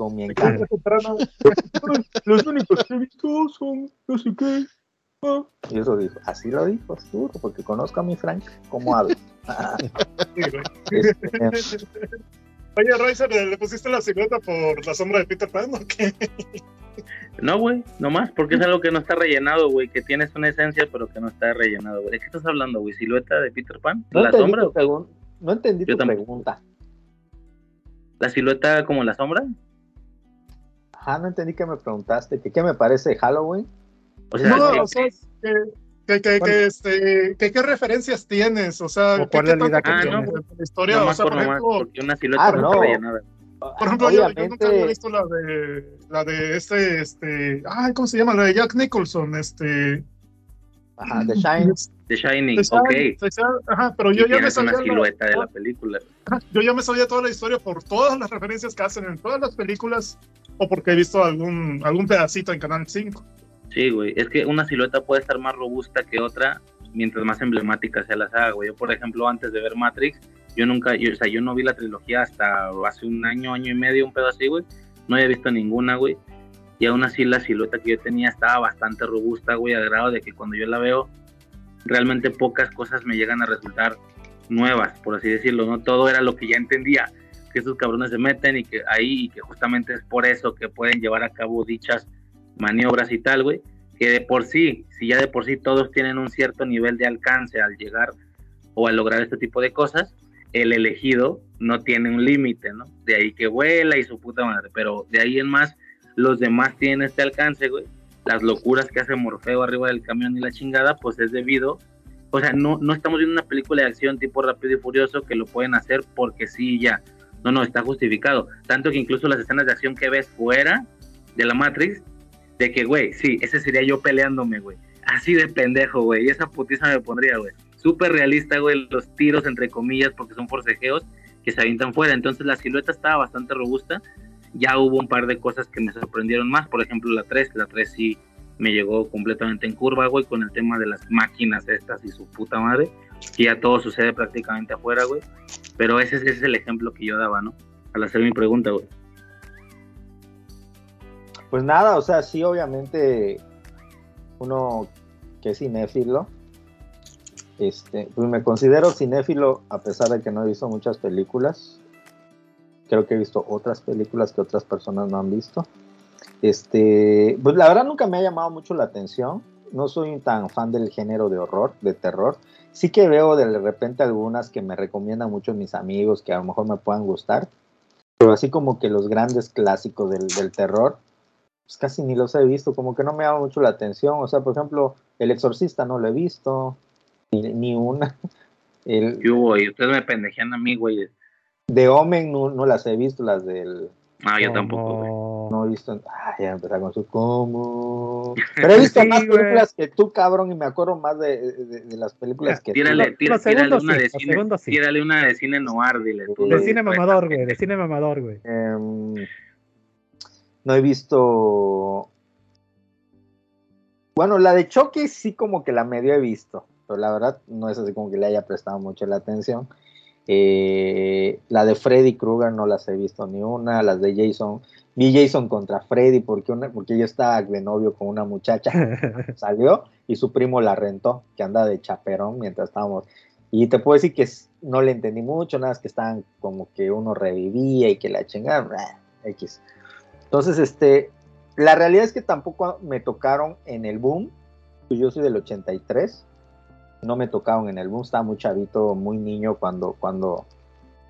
con, mi encanto. Los únicos que he visto son no sé qué. Ah. Y eso dijo, así lo dijo, seguro, porque conozco a mi Frank, cómo habla. Este, Oye, Riser, ¿le pusiste la silueta por la sombra de Peter Pan o qué? No, güey, nomás, porque es algo que no está rellenado, güey, que tienes una esencia, pero que no está rellenado, güey. ¿De qué estás hablando, güey? ¿Silueta de Peter Pan? no, ¿La entendí sombra? no entendí Yo tu tampoco. pregunta. ¿La silueta como la sombra? Ajá, no entendí que me preguntaste. que ¿Qué me parece Halloween? O sea, No, que- o sea, que, que, que, que, este, que qué referencias tienes, o sea, ¿O ¿qué, cuál tanto que tienes? de la historia? O nomás sea, por ejemplo, porque una silueta Ah, no no. por ejemplo yo, yo nunca había visto la de, la de este, este, ay, ¿cómo se llama? La de Jack Nicholson, este... ajá, The Shine. The Shining, The Shining, ok. The Shining, Ajá, pero yo ya me sabía una la- silueta de la película. Ajá, Yo ya me sabía toda la historia por todas las referencias que hacen en todas las películas o porque he visto algún, algún pedacito en Canal 5. Sí, güey. Es que una silueta puede estar más robusta que otra mientras más emblemática sea la saga, güey. Yo, por ejemplo, antes de ver Matrix, yo nunca, yo, o sea, yo no vi la trilogía hasta hace un año, año y medio, un pedo así, güey. No había visto ninguna, güey. Y aún así la silueta que yo tenía estaba bastante robusta, güey, a grado de que cuando yo la veo, realmente pocas cosas me llegan a resultar nuevas, por así decirlo, ¿no? Todo era lo que ya entendía, que esos cabrones se meten y que ahí, y que justamente es por eso que pueden llevar a cabo dichas maniobras y tal, güey, que de por sí, si ya de por sí todos tienen un cierto nivel de alcance al llegar o al lograr este tipo de cosas, el elegido no tiene un límite, ¿no? De ahí que vuela y su puta madre, pero de ahí en más, los demás tienen este alcance, güey. Las locuras que hace Morfeo arriba del camión y la chingada, pues es debido, o sea, no, no estamos viendo una película de acción tipo Rápido y Furioso que lo pueden hacer porque sí, ya. No, no, está justificado. Tanto que incluso las escenas de acción que ves fuera de la Matrix, de que, güey, sí, ese sería yo peleándome, güey. Así de pendejo, güey. Y esa putiza me pondría, güey. Súper realista, güey, los tiros, entre comillas, porque son forcejeos que se avientan fuera. Entonces la silueta estaba bastante robusta. Ya hubo un par de cosas que me sorprendieron más. Por ejemplo, la 3. La 3 sí me llegó completamente en curva, güey, con el tema de las máquinas estas y su puta madre. Que ya todo sucede prácticamente afuera, güey. Pero ese, ese es el ejemplo que yo daba, ¿no? Al hacer mi pregunta, güey. Pues nada, o sea, sí, obviamente, uno que es cinéfilo, este, pues me considero cinéfilo a pesar de que no he visto muchas películas. Creo que he visto otras películas que otras personas no han visto. Este, pues la verdad nunca me ha llamado mucho la atención. No soy tan fan del género de horror, de terror. Sí que veo de repente algunas que me recomiendan mucho mis amigos que a lo mejor me puedan gustar. Pero así como que los grandes clásicos del, del terror, pues casi ni los he visto. Como que no me llama mucho la atención. O sea, por ejemplo, El Exorcista no lo he visto. Ni, ni una. El, Yo, güey, ustedes me pendejean a mí, güey. De Omen no, no las he visto, las del... Ah, yo tampoco, güey. No he visto... Ah, ya empezar con su cómo. Pero he visto Sí, más güey. películas que tú, cabrón, y me acuerdo más de, de- de las películas que tú. Tírale, Los tírale segundos una sí, de cine, sí. tírale una de cine noir, dile. tú, De cine mamador, güey. De cine mamador, güey. Em, no he visto. Bueno, la de Chucky sí como que la medio he visto, pero la verdad no es así como que le haya prestado mucho la atención. Eh, la de Freddy Krueger no las he visto ni una, las de Jason, vi Jason contra Freddy porque, una, porque yo estaba de novio con una muchacha, salió y su primo la rentó, que anda de chaperón mientras estábamos. Y te puedo decir que no le entendí mucho, nada, es que estaban como que uno revivía y que la chingada, blah, X. Entonces, este, la realidad es que tampoco me tocaron en el boom, yo soy del 83, no me tocaron en el boom, estaba muy chavito, muy niño cuando, cuando,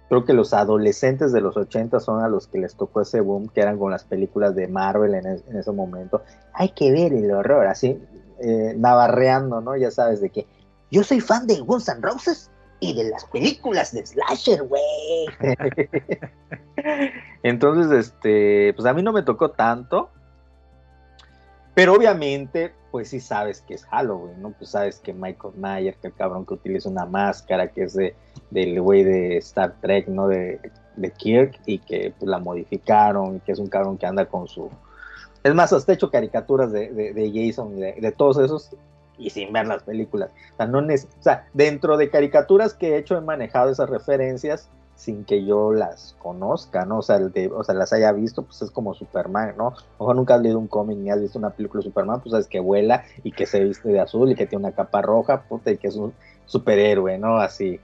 creo que los adolescentes de los 80 son a los que les tocó ese boom, que eran con las películas de Marvel en, es- en ese momento. Hay que ver el horror, así, eh, navarreando, ¿no? Ya sabes de que yo soy fan de Guns N' Roses y de las películas de Slasher, güey. Entonces, este, pues a mí no me tocó tanto, pero obviamente, pues sí sabes que es Halloween, ¿no? Pues sabes que Michael Myers, que el cabrón que utiliza una máscara, que es de, del güey de Star Trek, ¿no? De, de Kirk, y que pues, la modificaron, que es un cabrón que anda con su... Es más, hasta he hecho caricaturas de, de, de Jason, y de, de todos esos, y sin ver las películas. O sea, no o sea, dentro de caricaturas que he hecho he manejado esas referencias sin que yo las conozca, ¿no? O sea, de- o sea, las haya visto, pues es como Superman, ¿no? Mejor nunca has leído un cómic ni has visto una película de Superman, pues sabes que vuela y que se viste de azul y que tiene una capa roja, puta, y que es un superhéroe, ¿no? Así,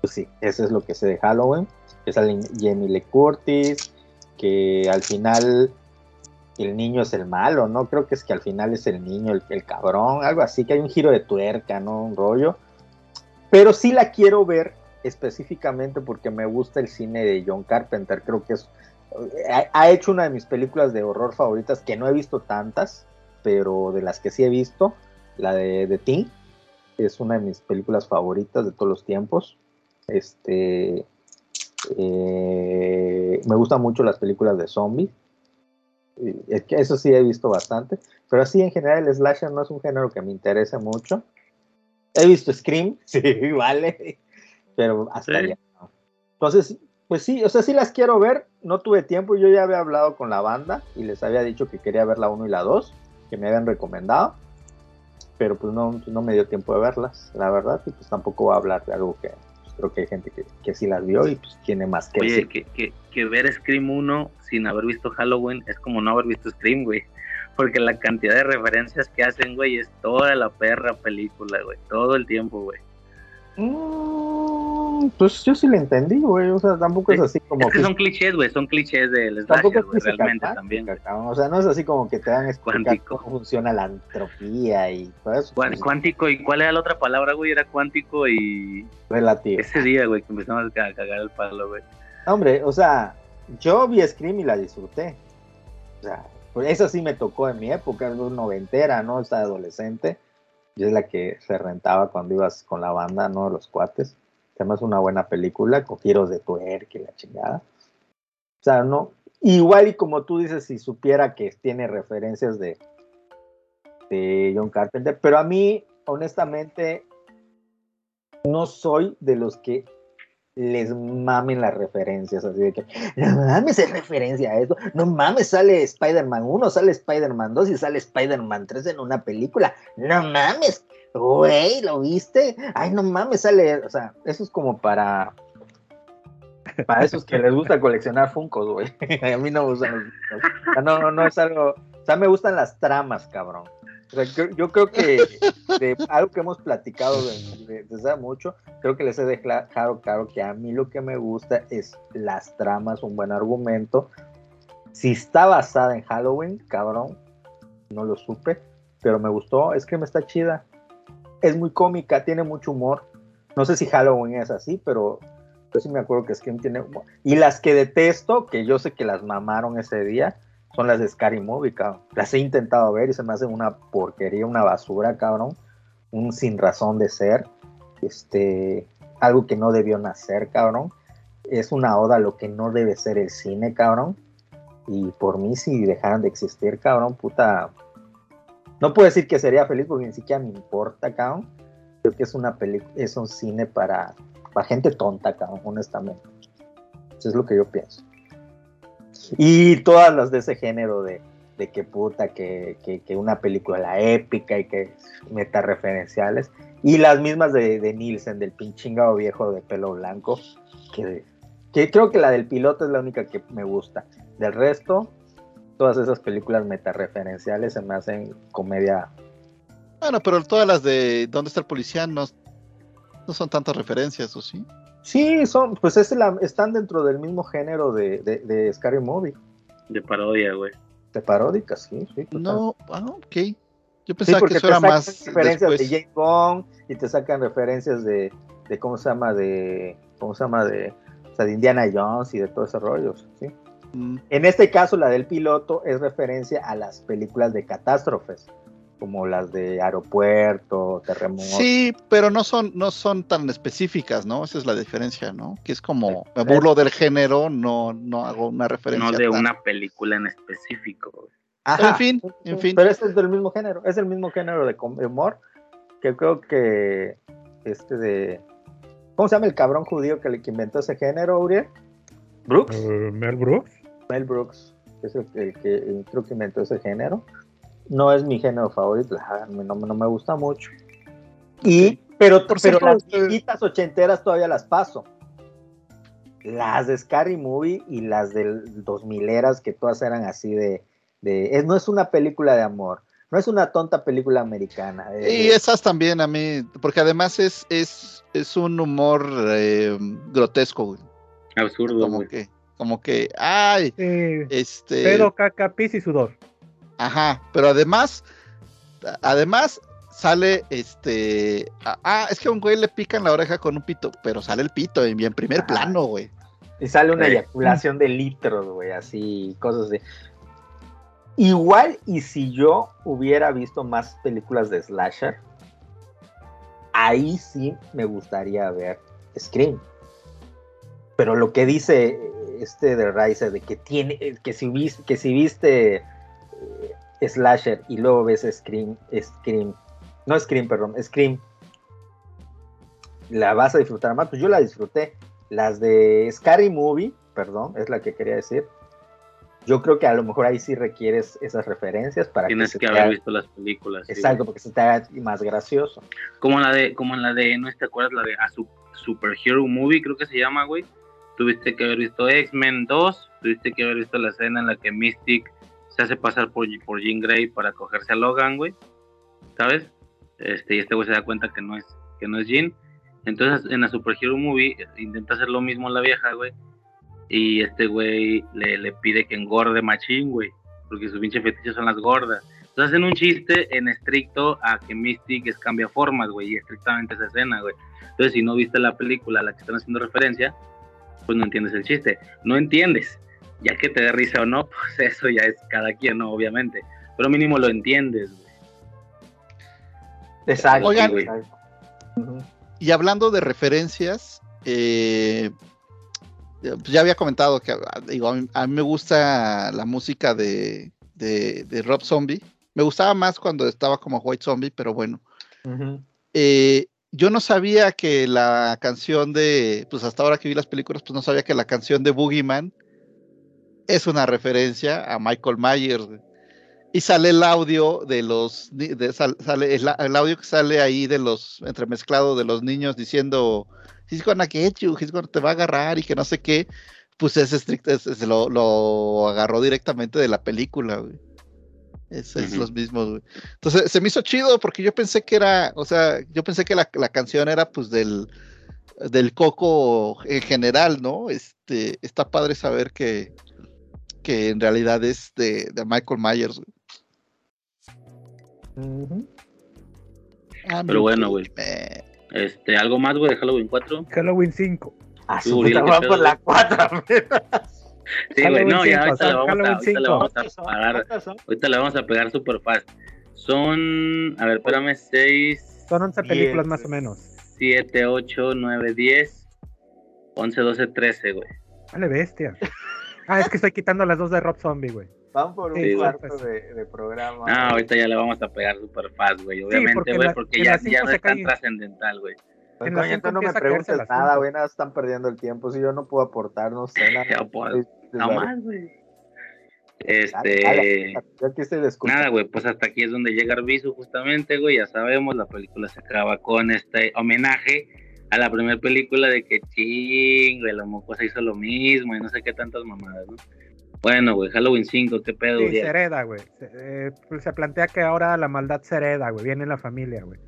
pues sí, eso es lo que sé de Halloween, que sale Jamie Lee Curtis, que al final el niño es el malo, ¿no? Creo que es que al final es el niño el, el cabrón, algo así, que hay un giro de tuerca, ¿no? Un rollo. Pero sí la quiero ver específicamente porque me gusta el cine de John Carpenter, creo que es ha, hecho una de mis películas de horror favoritas, que no he visto tantas, pero de las que sí he visto, la de The Thing, es una de mis películas favoritas de todos los tiempos. Este, eh, me gustan mucho las películas de zombies. Eh, eso sí he visto bastante. Pero así en general el slasher no es un género que me interese mucho. He visto Scream, sí, vale. Pero hasta Sí. allá. no. Entonces, pues sí, o sea, sí las quiero ver. No tuve tiempo. Yo ya había hablado con la banda y les había dicho que quería ver la 1 y la 2, que me habían recomendado. Pero pues no, no me dio tiempo de verlas, la verdad. Y pues tampoco voy a hablar de algo que pues, creo que hay gente que, que sí las vio y pues tiene más que Oye, decir. que, que, que ver Scream 1 sin haber visto Halloween es como no haber visto Scream, güey. Porque la cantidad de referencias que hacen, güey, es toda la perra película, güey. Todo el tiempo, güey. Mm, pues yo sí le entendí, güey. O sea, tampoco es así como Es que son clichés, güey. Son clichés del Tampoco slasher, es güey, física realmente también. cabrón. O sea, no es así como que te dan a explicar Cuántico. cómo funciona la entropía y todo eso. Pues, Cuántico, ¿y cuál era la otra palabra, güey? Era cuántico y relativo. ese día, güey, que empezamos a cagar el palo, güey. Hombre, o sea, yo vi Scream y la disfruté. O sea, pues esa sí me tocó en mi época, es noventera, ¿no? Estaba adolescente. Y es la que se rentaba cuando ibas con la banda, ¿no? Los cuates. Además, una buena película con giros de tuerca y la chingada. O sea, no. Igual y como tú dices, si supiera que tiene referencias de, de John Carpenter, pero a mí, honestamente, no soy de los que les mamen las referencias, así de que, no mames, es referencia a esto, no mames, sale Spider-Man 1, sale Spider-Man 2 y sale Spider-Man 3 en una película, no mames, güey, ¿lo viste? Ay, no mames, sale, o sea, eso es como para, para esos que les gusta coleccionar Funkos, güey, a mí no me gustan los no, no, no es algo, o sea, me gustan las tramas, cabrón. Sea, yo, yo creo que de algo que hemos platicado de- de- desde hace mucho, creo que les he dejado claro que a mí lo que me gusta es las tramas, un buen argumento. Si está basada en Halloween, cabrón, no lo supe, pero me gustó, es que me está chida. Es muy cómica, tiene mucho humor. No sé si Halloween es así, pero yo sí me acuerdo que Scream tiene humor. Y las que detesto, que yo sé que las mamaron ese día, son las de Scary Movie, cabrón. Las he intentado ver y se me hacen una porquería, una basura, cabrón. Un sin razón de ser. Este, algo que no debió nacer, cabrón. Es una oda a lo que no debe ser el cine, cabrón. Y por mí, si dejaran de existir, cabrón, puta. No puedo decir que sería feliz porque ni siquiera me importa, cabrón. Creo que es una película, es un cine para, para gente tonta, cabrón, honestamente. Eso es lo que yo pienso. Y todas las de ese género de, de que puta, que, que, que una película la épica y que meta referenciales. Y las mismas de, de Nielsen, del pinchingado viejo de pelo blanco, que, que creo que la del piloto es la única que me gusta. Del resto, todas esas películas metareferenciales se me hacen comedia. Bueno, pero todas las de ¿Dónde está el policía? No, no son tantas referencias, ¿o sí? Sí, son, pues es la- están dentro del mismo género de, de, de Scary Movie, De parodia, güey. de paródicas, sí, sí. total. No, ah, ok. Yo Sí, pensaba porque que eso te era sacan más referencias después. de James Bond y te sacan referencias de, de cómo se llama de cómo se llama de, o sea, de Indiana Jones y de todo ese rollo, ¿sí? Mm, En este caso la del piloto es referencia a las películas de catástrofes, como las de aeropuerto, terremoto. Sí, pero no son, no son tan específicas, ¿no? Esa es la diferencia, ¿no? Que es como, me burlo del género, no, no hago una referencia. No de tan- una película en específico. Pero en fin, en fin. Pero este es del mismo género, es el mismo género de humor que creo que este de ¿cómo se llama el cabrón judío que, le, que inventó ese género, Uriel? Brooks. Eh, Mel Brooks. Mel Brooks, que es el, el que el- creo que inventó ese género. No es mi género favorito, no, no me gusta mucho. Y, pero, Por pero las eh, viejitas ochenteras todavía las paso. Las de Scary Movie y las del 2000 eras, que todas eran así de. de es, no es una película de amor, no es una tonta película americana. eh, Y esas también a mí, porque además es, es, es un humor eh, grotesco, güey. Absurdo, Como güey. que, como que, ay, Sí. este. Pedo, caca, pis y sudor. Ajá, pero además, además sale este. Ah, ah, es que a un güey le pican la oreja con un pito, pero sale el pito en, en primer Ajá. plano, güey. Y sale una Sí. eyaculación de litros, güey, así, cosas de. Igual, y si yo hubiera visto más películas de Slasher, ahí sí me gustaría ver Scream. Pero lo que dice este de Riser de que tiene, que si viste, que si viste eh, Slasher y luego ves Scream, Scream, no Scream, perdón, Scream, la vas a disfrutar más, pues yo la disfruté. Las de Scary Movie, perdón, es la que quería decir. Yo creo que a lo mejor ahí sí requieres esas referencias para Tienes que haber haga- visto las películas. sí, Exacto, porque se te haga más gracioso. Como la de, como en la de, ¿no te acuerdas? La de a Su- Superhero Movie, creo que se llama, güey. Tuviste que haber visto X-Men 2, tuviste que haber visto la escena en la que Mystic se hace pasar por, por Jean Grey para cogerse a Logan, güey, ¿sabes? Este, y este güey se da cuenta que no es, que no es Jean. Entonces en la Super Hero Movie intenta hacer lo mismo la vieja, güey. Y este güey le, le pide que engorde machín, güey. Porque sus pinche fetiches son las gordas. Entonces hacen un chiste en estricto a que Mystic cambia formas, güey. Y estrictamente esa escena, güey. Entonces si no viste la película a la que están haciendo referencia, pues no entiendes el chiste. No entiendes. Ya que te dé risa o no, pues eso ya es cada quien, ¿no? Obviamente. Pero mínimo lo entiendes, güey. Exacto. Oigan, güey. Y hablando de referencias, eh, pues ya había comentado que digo, a, mí, a mí me gusta la música de, de, de Rob Zombie. Me gustaba más cuando estaba como White Zombie, pero bueno. Eh, yo no sabía que la canción de, pues hasta ahora que vi las películas, pues no sabía que la canción de Boogeyman es una referencia a Michael Myers. Y sale el audio de los, de, sal- sale el, el audio que sale ahí de los, entremezclado de los niños diciendo, he's gonna get you, he's gonna, te va a agarrar y que no sé qué, pues es estricto, es- es- lo, lo agarró directamente de la película, güey. Es, es Ujú. los mismos, güey. Entonces se me hizo chido porque yo pensé que era, o sea, yo pensé que la, la canción era pues del, del coco en general, ¿no? Este, está padre saber que, que en realidad es de, de Michael Myers. güey. Ah, Pero mi bueno, güey. Este, ¿algo más, güey, de Halloween 4? Halloween 5. A Tú, su puta, ¿qué van pedo, por la güey? 4 Sí, güey, no, ya cinco, ahorita le vamos a, ahorita le vamos a parar, ahorita le vamos a pegar super fast. Son, a ver, espérame, 6, Son 11 películas más o menos. 7, 8, 9, 10, 11, 12, 13, güey. Vale, bestia. Ah, es que estoy quitando las dos de Rob Zombie, güey. Van por un Sí, cuarto pues. de, de programa. Ah, ahorita ya le vamos a pegar super fast, güey, obviamente, güey, porque ya, ya no se es tan trascendental, güey. Pues, coño, tú no me preguntes nada, güey, nada, están perdiendo el tiempo. Si yo no puedo aportar, no sé nada. Ya, pues, Estoy No desvariando. más, güey. Este, yo. Nada, güey, pues hasta aquí es donde llega Arbizu, justamente, güey, ya sabemos, la película se acaba con este homenaje a la primera película de que ching, güey, la mocosa hizo lo mismo y no sé qué tantas mamadas, ¿no? Bueno, güey, Halloween 5, qué pedo, Sí, Uriel? se hereda, güey. Se, eh, pues se plantea que ahora la maldad se hereda, güey. Viene en la familia, güey.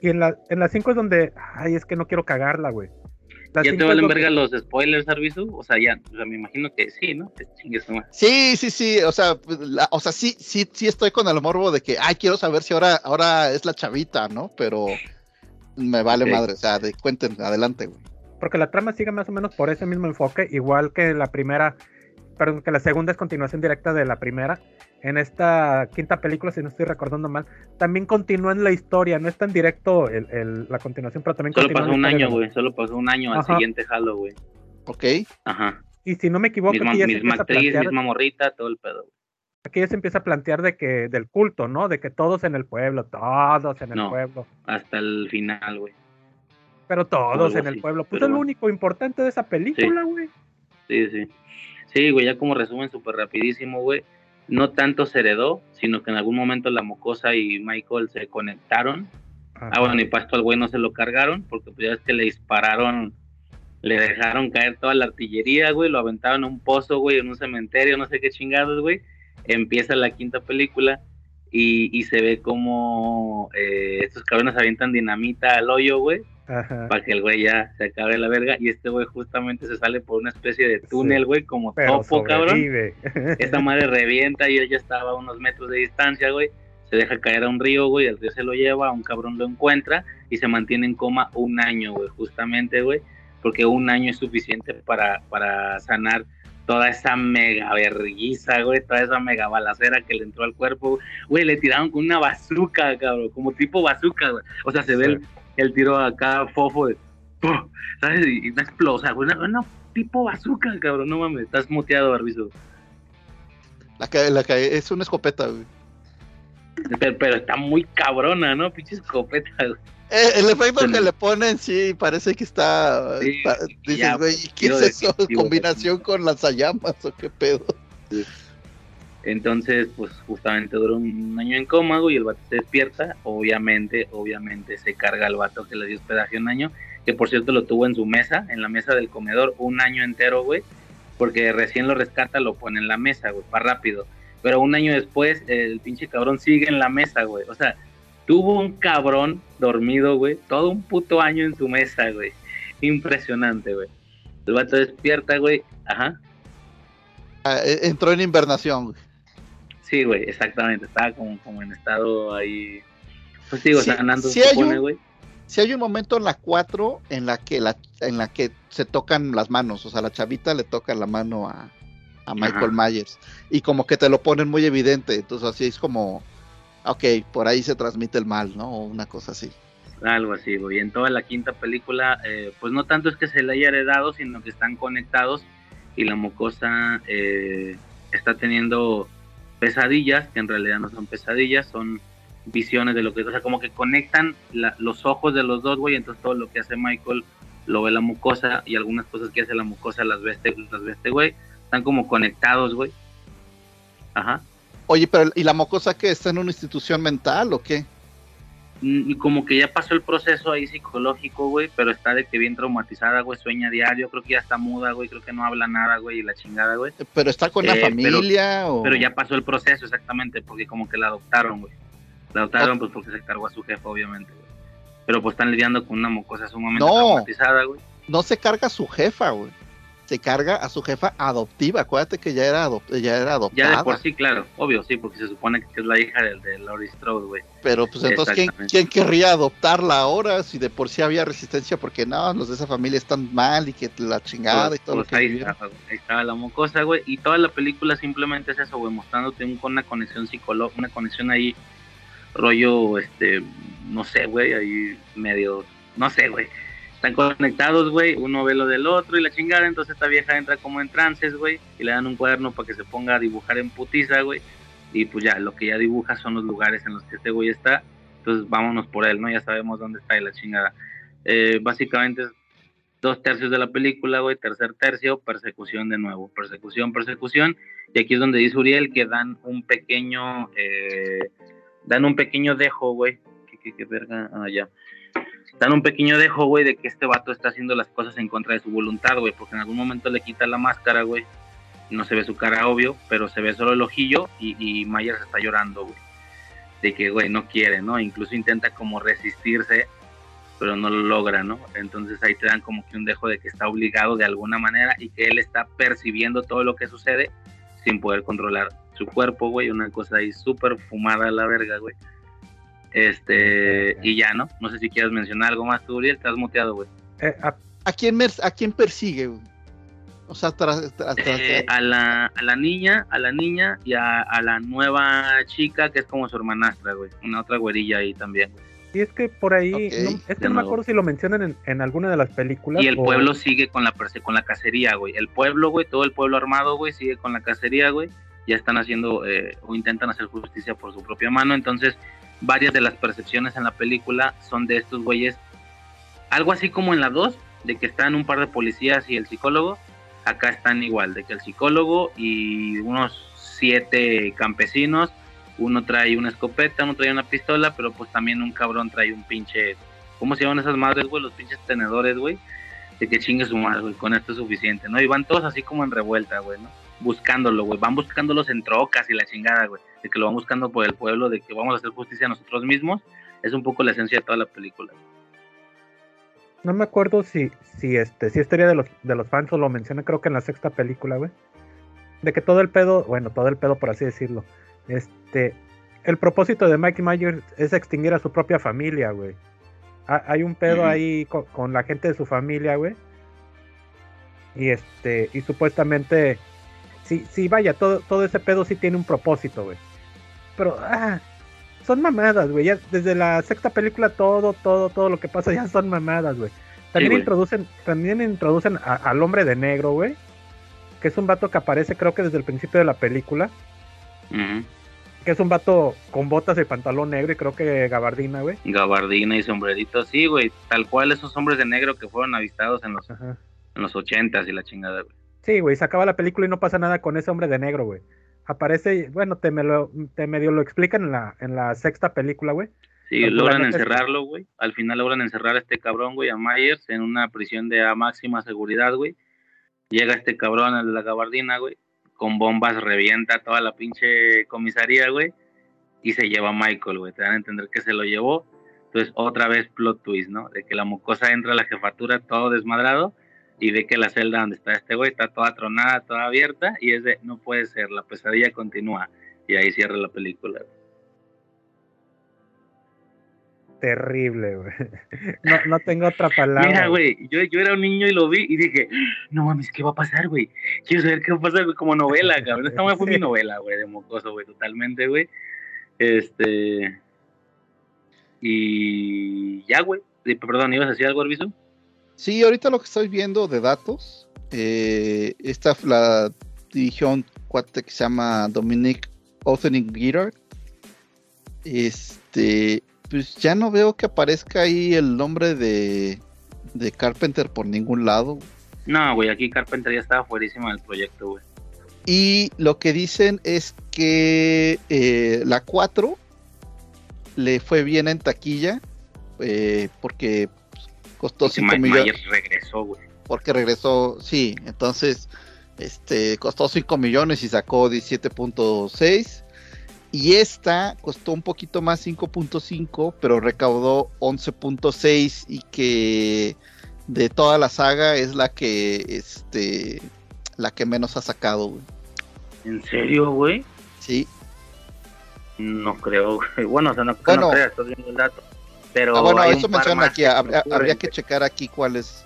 Y en la, en la 5 es donde. Ay, es que no quiero cagarla, güey. La ¿Ya te valen verga los spoilers, Arbizu? O sea, ya, o sea, me imagino que sí, ¿no? Que chingues nomás. Sí, sí, sí, o sea, la- o sea, sí, sí, sí estoy con el morbo de que, ay, quiero saber si ahora, ahora es la chavita, ¿no? Pero me vale madre, o sea, de, cuenten, adelante, güey. Porque la trama sigue más o menos por ese mismo enfoque, igual que la primera, perdón, que la segunda es continuación directa de la primera. En esta quinta película, si no estoy recordando mal, también continúa en la historia, no es tan directo el, el- la continuación, pero también Solo continúa pasó en un la historia año, güey, solo pasó un año al siguiente Halloween. Ok. Ajá. Y si no me equivoco, Misma, misma actriz, plantear, misma morrita, todo el pedo. güey. Aquí ya se empieza a plantear de que del culto, ¿no? De que todos en el pueblo, todos en el No. pueblo, Hasta el final, güey. pero todos en el así, pueblo. Pues es lo único importante de esa película, güey. Sí, sí. Sí, güey, ya como resumen súper rapidísimo, güey. No tanto se heredó, sino que en algún momento la mocosa y Michael se conectaron. Ah, bueno, y Pasto al güey no se lo cargaron, porque pues ya es que le dispararon, le dejaron caer toda la artillería, güey, lo aventaron a un pozo, güey, en un cementerio, no sé qué chingados, güey. Empieza la quinta película y, y se ve como eh, estos cabrones avientan dinamita al hoyo, güey, para que el güey ya se acabe la verga. Y este güey justamente se sale por una especie de túnel, güey, como Pero topo, cabrón. sobrevive. Esa madre revienta y él ya estaba a unos metros de distancia, güey. Se deja caer a un río, güey. El río se lo lleva, un cabrón lo encuentra y se mantiene en coma un año, güey. Justamente, güey. Porque un año es suficiente para, para sanar toda esa mega verguiza, güey. Toda esa mega balacera que le entró al cuerpo. Güey, le tiraron con una bazooka, cabrón. Como tipo bazooka, güey. O sea, se ve el, el tiro acá fofo de. ¡pum! ¿Sabes? Y una explosa, güey. Una, una tipo bazooka, cabrón. No mames, estás muteado, Barbizo. La que, la que es una escopeta, güey. Pero, pero está muy cabrona, ¿no? Pinche escopeta, güey. Eh, el efecto Bueno. que le ponen, sí, parece que está. Sí, pa- dices, güey, pues, ¿qué es eso? ¿Combinación con lanzallamas o qué pedo? Entonces, pues justamente duró un año en coma, y el vato se despierta. Obviamente, obviamente se carga al vato que le dio hospedaje un año, que por cierto lo tuvo en su mesa, en la mesa del comedor, un año entero, güey, porque recién lo rescata, lo pone en la mesa, güey, para rápido. pero un año después el pinche cabrón sigue en la mesa, güey. O sea, tuvo un cabrón dormido, güey, todo un puto año en su mesa, güey. Impresionante, güey. El vato despierta, güey. Ajá. Ah, e- entró en invernación. güey. Sí, güey, exactamente. Estaba como, como en estado ahí. Pues digo, Sí, sanando, sí se supone, güey. Si hay un momento en la 4 en la que la en la que se tocan las manos, o sea, la chavita le toca la mano a, a Michael Myers y como que te lo ponen muy evidente, entonces así es como ok, por ahí se transmite el mal, ¿no? Una cosa así. Algo así, güey. En toda la quinta película, eh, pues no tanto es que se le haya heredado, sino que están conectados y la mocosa eh, está teniendo pesadillas, que en realidad no son pesadillas, son visiones de lo que, o sea, como que conectan los ojos de los dos, güey, entonces todo lo que hace Michael lo ve la mucosa y algunas cosas que hace la mucosa las ve este, las ve este güey, están como conectados, güey. Ajá. Oye, pero ¿y la mocosa que está en una institución mental o qué? Mm, y como que ya pasó el proceso ahí psicológico, güey, pero está de que bien traumatizada, güey, sueña diario, creo que ya está muda, güey, creo que no habla nada, güey, y la chingada, güey. Pero está con la Eh, pero- familia o Pero ya pasó el proceso, exactamente, porque como que la adoptaron, güey. La adoptaron, pues porque se cargó a su jefa, obviamente, güey. Pero pues están lidiando con una mocosa sumamente No. traumatizada, güey. no se carga a su jefa, güey. Se carga a su jefa adoptiva. Acuérdate que ya era, adop- ya era adoptada. Ya de por sí, claro, obvio, sí, porque se supone que es la hija del de Laurie Strode, güey. Pero pues entonces, ¿quién, quién querría adoptarla ahora? Si de por sí había resistencia, porque no, los de esa familia están mal y que la chingada y Pues, todo pues, lo que ahí, güey, ahí estaba la mocosa, güey. Y toda la película simplemente es eso, güey, mostrándote un- con una conexión psicológica, una conexión ahí, rollo, este, no sé, güey, ahí medio, no sé, güey. Están conectados, güey, uno ve lo del otro y la chingada, entonces esta vieja entra como en trances, güey, y le dan un cuaderno para que se ponga a dibujar en putiza, güey. Y pues ya, lo que ya dibuja son los lugares en los que este güey está. Entonces vámonos por él, ¿no? Ya sabemos dónde está y la chingada. Eh, básicamente dos tercios de la película, güey, tercer tercio, persecución de nuevo, persecución, persecución, y aquí es donde dice Uriel que dan un pequeño, eh, dan un pequeño dejo, güey, ¿qué, qué, qué verga? Ah. Dan un pequeño dejo, güey, de que este vato está haciendo las cosas en contra de su voluntad, güey, porque en algún momento le quita la máscara, güey, no se ve su cara, obvio, pero se ve solo el ojillo y, y Myers está llorando, güey, de que, güey, no quiere, ¿no? Incluso intenta como resistirse pero no lo logra, ¿no? Entonces ahí te dan como que un dejo de que está obligado de alguna manera y que él está percibiendo todo lo que sucede sin poder controlar su cuerpo, güey, una cosa ahí súper fumada a la verga, güey. Este, y ya, ¿no? No sé si quieres mencionar algo más tú, Uriel, estás muteado, güey. Eh, a- ¿A quién, mer- ¿A quién persigue? güey? O sea, tras, tras- tras- Eh, a, la, a la niña, a la niña y a, a la nueva chica que es como su hermanastra, güey. Una otra güerilla ahí también, güey. y es que por ahí, Ok, no- es que no me acuerdo si lo mencionan en, en alguna de las películas. Y el o- pueblo sigue con la perse- con la cacería, güey. El pueblo, güey, todo el pueblo armado, güey, sigue con la cacería, güey. Ya están haciendo eh, o intentan hacer justicia por su propia mano. Entonces, varias de las percepciones en la película son de estos güeyes. Algo así como en la 2, de que están un par de policías y el psicólogo. Acá están igual, de que el psicólogo y unos siete campesinos. Uno trae una escopeta, uno trae una pistola, pero pues también un cabrón trae un pinche. ¿Cómo se llaman esas madres, güey? Los pinches tenedores, güey de que chingue su madre, güey, con esto es suficiente, ¿no? Y van todos así como en revuelta, güey, ¿no? Buscándolo, güey, van buscándolos en trocas y la chingada, güey, de que lo van buscando por el pueblo, de que vamos a hacer justicia a nosotros mismos, es un poco la esencia de toda la película. No me acuerdo si, si este, si idea de los, de los fans o lo menciona, creo que en la sexta película, güey. De que todo el pedo, bueno, todo el pedo por así decirlo. Este, el propósito de Mike Myers es extinguir a su propia familia, güey. Ha- Hay un pedo ahí con, con la gente de su familia, güey. Y este, y supuestamente, sí, sí, vaya, todo, todo ese pedo sí tiene un propósito, güey. Pero, ah, son mamadas, güey. Ya desde la sexta película todo, todo, todo lo que pasa ya son mamadas, güey. También introducen, también introducen a- al hombre de negro, güey. Que es un vato que aparece creo que desde el principio de la película. Que es un vato con botas y pantalón negro y creo que gabardina, güey. Gabardina y sombrerito, sí, güey, tal cual esos hombres de negro que fueron avistados en los, Ajá. en los ochentas y la chingada, güey. Sí, güey, se acaba la película y no pasa nada con ese hombre de negro, güey. Aparece, bueno, te, me lo, te medio lo explican en la, en la sexta película, güey. Sí, logran es encerrarlo, güey. Al final logran encerrar a este cabrón, güey, a Myers en una prisión de a máxima seguridad, güey. Llega este cabrón, de la gabardina, güey. con bombas revienta toda la pinche comisaría, güey, y se lleva a Michael, güey. Te dan a entender que se lo llevó. Entonces, otra vez plot twist, ¿no? De que la mocosa entra a la jefatura todo desmadrado y ve que la celda donde está este güey está toda tronada, toda abierta, y es de, no puede ser, la pesadilla continúa. Y ahí cierra la película. Terrible, güey. No, no tengo otra palabra. Mira, güey, yo, yo era un niño y lo vi y dije, no mames, ¿qué va a pasar, güey? Quiero saber qué va a pasar, güey, como novela, cabrón. Esta fue mi novela, güey, de mocoso, güey, totalmente, güey. Este. Y ya, güey. Perdón, ¿ibas a decir algo, Arbizu? Sí, ahorita lo que estoy viendo de datos, eh, esta la dirigió un cuate que se llama Dominic Othening Guitar. Este, pues ya no veo que aparezca ahí el nombre de, de Carpenter por ningún lado. No, güey, aquí Carpenter ya estaba fuerísima del proyecto, güey. Y lo que dicen es que eh, la 4 le fue bien en taquilla eh, porque costó Que 5 Mike millones. Regresó, güey. Porque regresó, sí, entonces este costó 5 millones y sacó 17.6. Y esta costó un poquito más 5.5, pero recaudó 11.6 y que de toda la saga es la que este la que menos ha sacado, güey. ¿En serio, güey? Sí. No creo, güey. Bueno, o sea, no, Bueno. no creas, estás viendo el dato. Pero Ah, bueno, hay eso un par mencionan más aquí, habría, que habría ocurren, que checar aquí cuál es.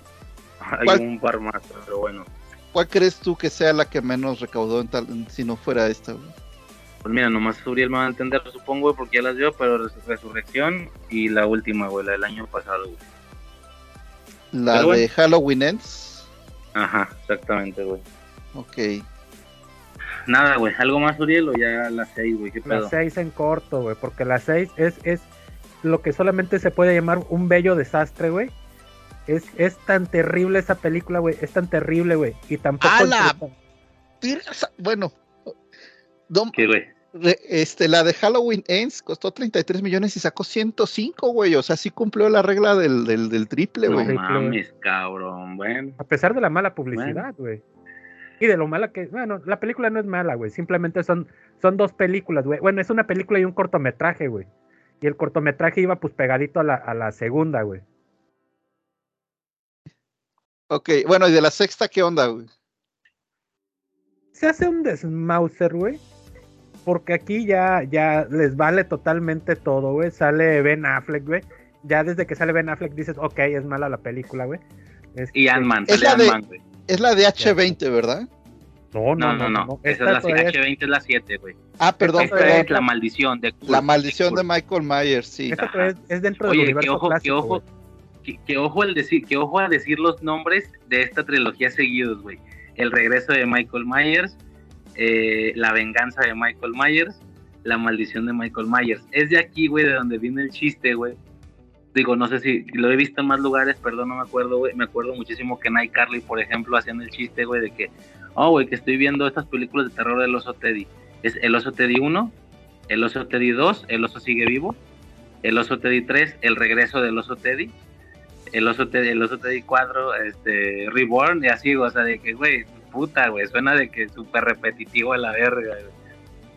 Hay ¿Cuál? un par más, pero bueno. ¿Cuál crees tú que sea la que menos recaudó en tal, si no fuera esta? güey? Pues mira, nomás Uriel me va a entender, supongo, güey, porque ya las vio, pero Res- Resurrección y la última, güey, la del año pasado, güey. La Pero de bueno. Halloween Ends. Ajá, exactamente, güey. Ok. Nada, güey, ¿algo más, Uriel, o ya las seis, güey? ¿Qué pedo? La 6 en corto, güey, porque la 6 es, es lo que solamente se puede llamar un bello desastre, güey. Es, es tan terrible esa película, güey, es tan terrible, güey, y tampoco... Mira, esa- Bueno, no, ¿Qué, güey? este, la de Halloween Ends costó 33 millones y sacó 105, güey. O sea, sí cumplió la regla del, del, del triple, No güey. Güey. mames, cabrón, bueno. A pesar de la mala publicidad, güey. Y de lo mala que, bueno, la película no es mala, güey, simplemente son, son dos películas, güey. Bueno, es una película y un cortometraje, güey. Y el cortometraje iba pues pegadito a la, a la segunda, güey. Ok, bueno, y de la sexta, ¿qué onda, güey? se hace un desmauser, güey. Porque aquí ya, ya les vale totalmente todo, güey. Sale Ben Affleck, güey. Ya desde que sale Ben Affleck dices, ok, es mala la película, güey. Este, Y Ant-Man, Es sale la de- Ant-Man, güey. Es la de H20, ¿verdad? No, No, no, no. Esa es la todavía es- H20, es la 7, güey. Ah, perdón, Esta perdón. es la maldición de Kurt. La maldición de. Michael Myers, sí. esta es, es dentro del Oye, que universo ojo, que ojo, que, que ojo al decir, que ojo a decir los nombres de esta trilogía seguidos, güey. El regreso de Michael Myers, eh, la venganza de Michael Myers, la maldición de Michael Myers. Es de aquí, güey, de donde viene el chiste, güey. Digo, no sé si lo he visto en más lugares, perdón, no me acuerdo, güey. Me acuerdo muchísimo que Night Carly, por ejemplo, haciendo el chiste, güey, de que, oh, güey, que estoy viendo estas películas de terror del oso Teddy. Es el oso Teddy 1, el oso Teddy 2, el oso sigue vivo, el oso Teddy 3, el regreso del oso Teddy, el oso Teddy, el oso Teddy 4, este, Reborn, y así, o sea, de que, güey, puta, güey, suena de que súper repetitivo a la verga, güey.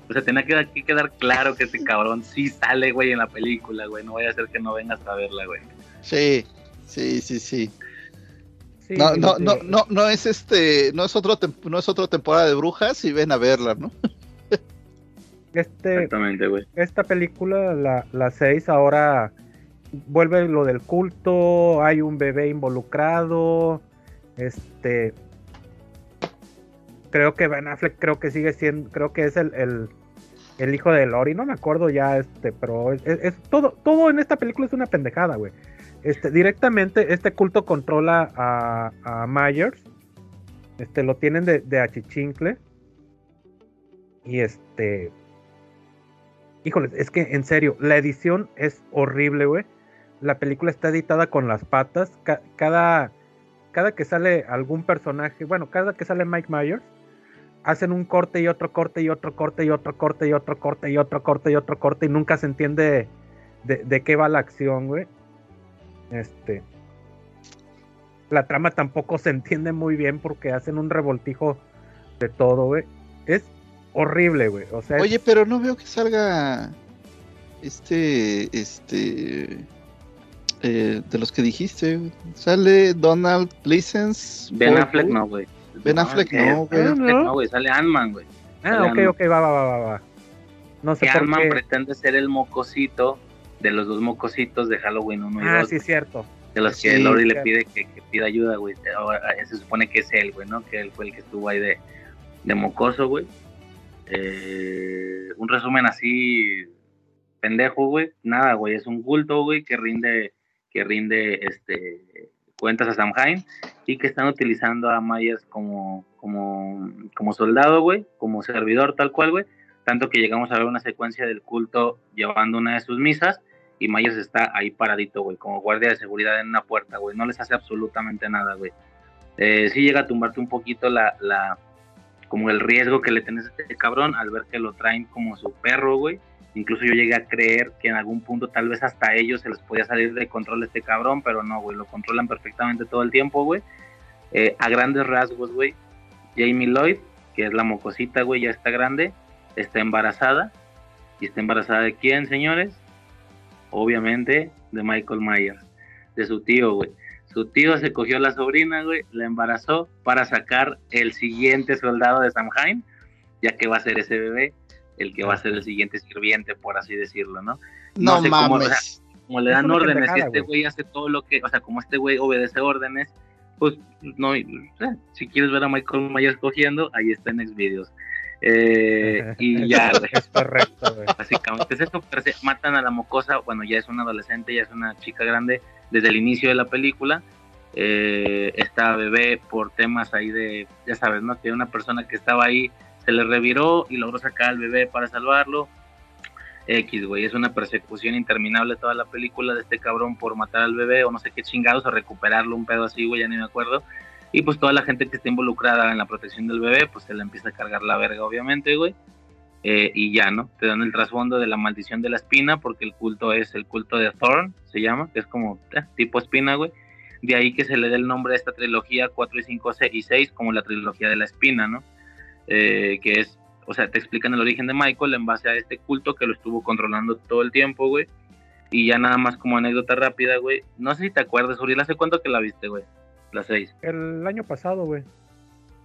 O sea, tenía que, que quedar claro que ese cabrón sí sale, güey, en la película, güey. No vaya a ser que no vengas a verla, güey. Sí, sí, sí, sí. Sí, No, no, no, no, no es este, no es otro, no es otra temporada de brujas y ven a verla, ¿no? Este, Exactamente, güey. esta película, la, la 6, ahora vuelve lo del culto, hay un bebé involucrado, este... Creo que Ben Affleck creo que sigue siendo, creo que es el, el, hijo de Lori, no me acuerdo ya, este, pero es, todo, todo en esta película es una pendejada, güey. Este, directamente este culto controla a, Myers, este, lo tienen de, de achichincle, y este, Híjole, es que en serio, la edición es horrible, güey. La película está editada con las patas. Ca- cada, cada que sale algún personaje, bueno, cada que sale Mike Myers, hacen un corte y otro corte y otro corte y otro corte y otro corte y otro corte y otro corte y nunca se entiende de, de qué va la acción, güey. Este. La trama tampoco se entiende muy bien porque hacen un revoltijo de todo, güey. Es horrible, güey. O sea, es- Oye, pero no veo que salga este, este, eh, de los que dijiste. Sale Donald Pleasence. Ben Affleck no, güey. Ben Affleck no, güey. ¿no? güey. Sale Ant-Man, güey. ah, ok, ok, va, va, va, va, va. No sé Que por Ant-Man qué. pretende ser el mocosito de los dos mocositos de Halloween 1 y Ah, 2. sí, cierto. De los que Lori le pide que, pida ayuda, güey. Ahora, eh, Se supone que es él, güey, ¿no? Que él fue el que estuvo ahí de, de mocoso, güey. Eh, un resumen así pendejo, güey. Nada, güey. Es un culto, güey, que rinde, que rinde este cuentas a Samhain y que están utilizando a Myers como, como, como soldado, güey, como servidor tal cual, güey. Tanto que llegamos a ver una secuencia del culto llevando una de sus misas y Myers está ahí paradito, güey, como guardia de seguridad en una puerta, güey. No les hace absolutamente nada, güey. Eh, sí llega a tumbarte un poquito la, la, como el riesgo que le tenés a este cabrón al ver que lo traen como su perro, güey. Incluso yo llegué a creer que en algún punto tal vez hasta ellos se les podía salir de control este cabrón, pero no, güey, lo controlan perfectamente todo el tiempo, güey. Eh, a grandes rasgos, güey, Jamie Lloyd, que es la mocosita, güey, ya está grande, está embarazada. ¿Y está embarazada de quién, señores? Obviamente de Michael Myers, de su tío, güey. Su tío se cogió a la sobrina, güey, la embarazó para sacar el siguiente soldado de Samhain, ya que va a ser ese bebé el que va a ser el siguiente sirviente, por así decirlo, ¿no? No, sé cómo, o mames. sea, como le dan órdenes y este güey. hace todo lo que, o sea, como este güey obedece órdenes, pues no, si quieres ver a Michael Myers cogiendo, ahí está en Xvideos. Eh, y ya, güey. Es correcto, güey. Básicamente es eso, pero se matan a la mocosa, bueno, ya es una adolescente, ya es una chica grande desde el inicio de la película. Eh, esta bebé por temas ahí de, ya sabes, ¿no? Que una persona que estaba ahí se le reviró y logró sacar al bebé para salvarlo. X, güey, es una persecución interminable toda la película de este cabrón por matar al bebé o no sé qué chingados o recuperarlo, un pedo así, güey, ya ni me acuerdo. Y pues toda la gente que está involucrada en la protección del bebé, pues se le empieza a cargar la verga, obviamente, güey. Eh, y ya, ¿no? Te dan el trasfondo de la maldición de la espina, porque el culto es el culto de Thorn, se llama, que es como eh, tipo espina, güey. De ahí que se le dé el nombre a esta trilogía 4 y 5 y 6 como la trilogía de la espina, ¿no? Eh, que es, o sea, te explican el origen de Michael en base a este culto que lo estuvo controlando todo el tiempo, güey. Y ya nada más como anécdota rápida, güey. No sé si te acuerdas, Uriel, ¿hace cuánto que la viste, güey? La 6. El año pasado, güey.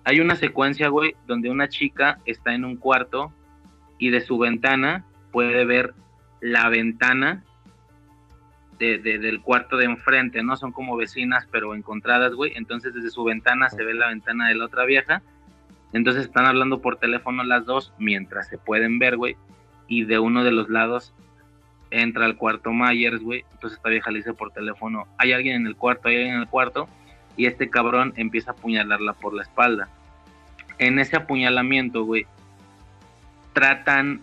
Hay una secuencia, güey, donde una chica está en un cuarto y de su ventana puede ver la ventana de, de- del cuarto de enfrente, ¿no? Son como vecinas, pero encontradas, güey. Entonces desde su ventana se ve la ventana de la otra vieja. Entonces están hablando por teléfono las dos mientras se pueden ver, güey. Y de uno de los lados entra al cuarto Myers, güey. Entonces esta vieja le dice por teléfono, hay alguien en el cuarto, hay alguien en el cuarto. Y este cabrón empieza a apuñalarla por la espalda. En ese apuñalamiento, güey, tratan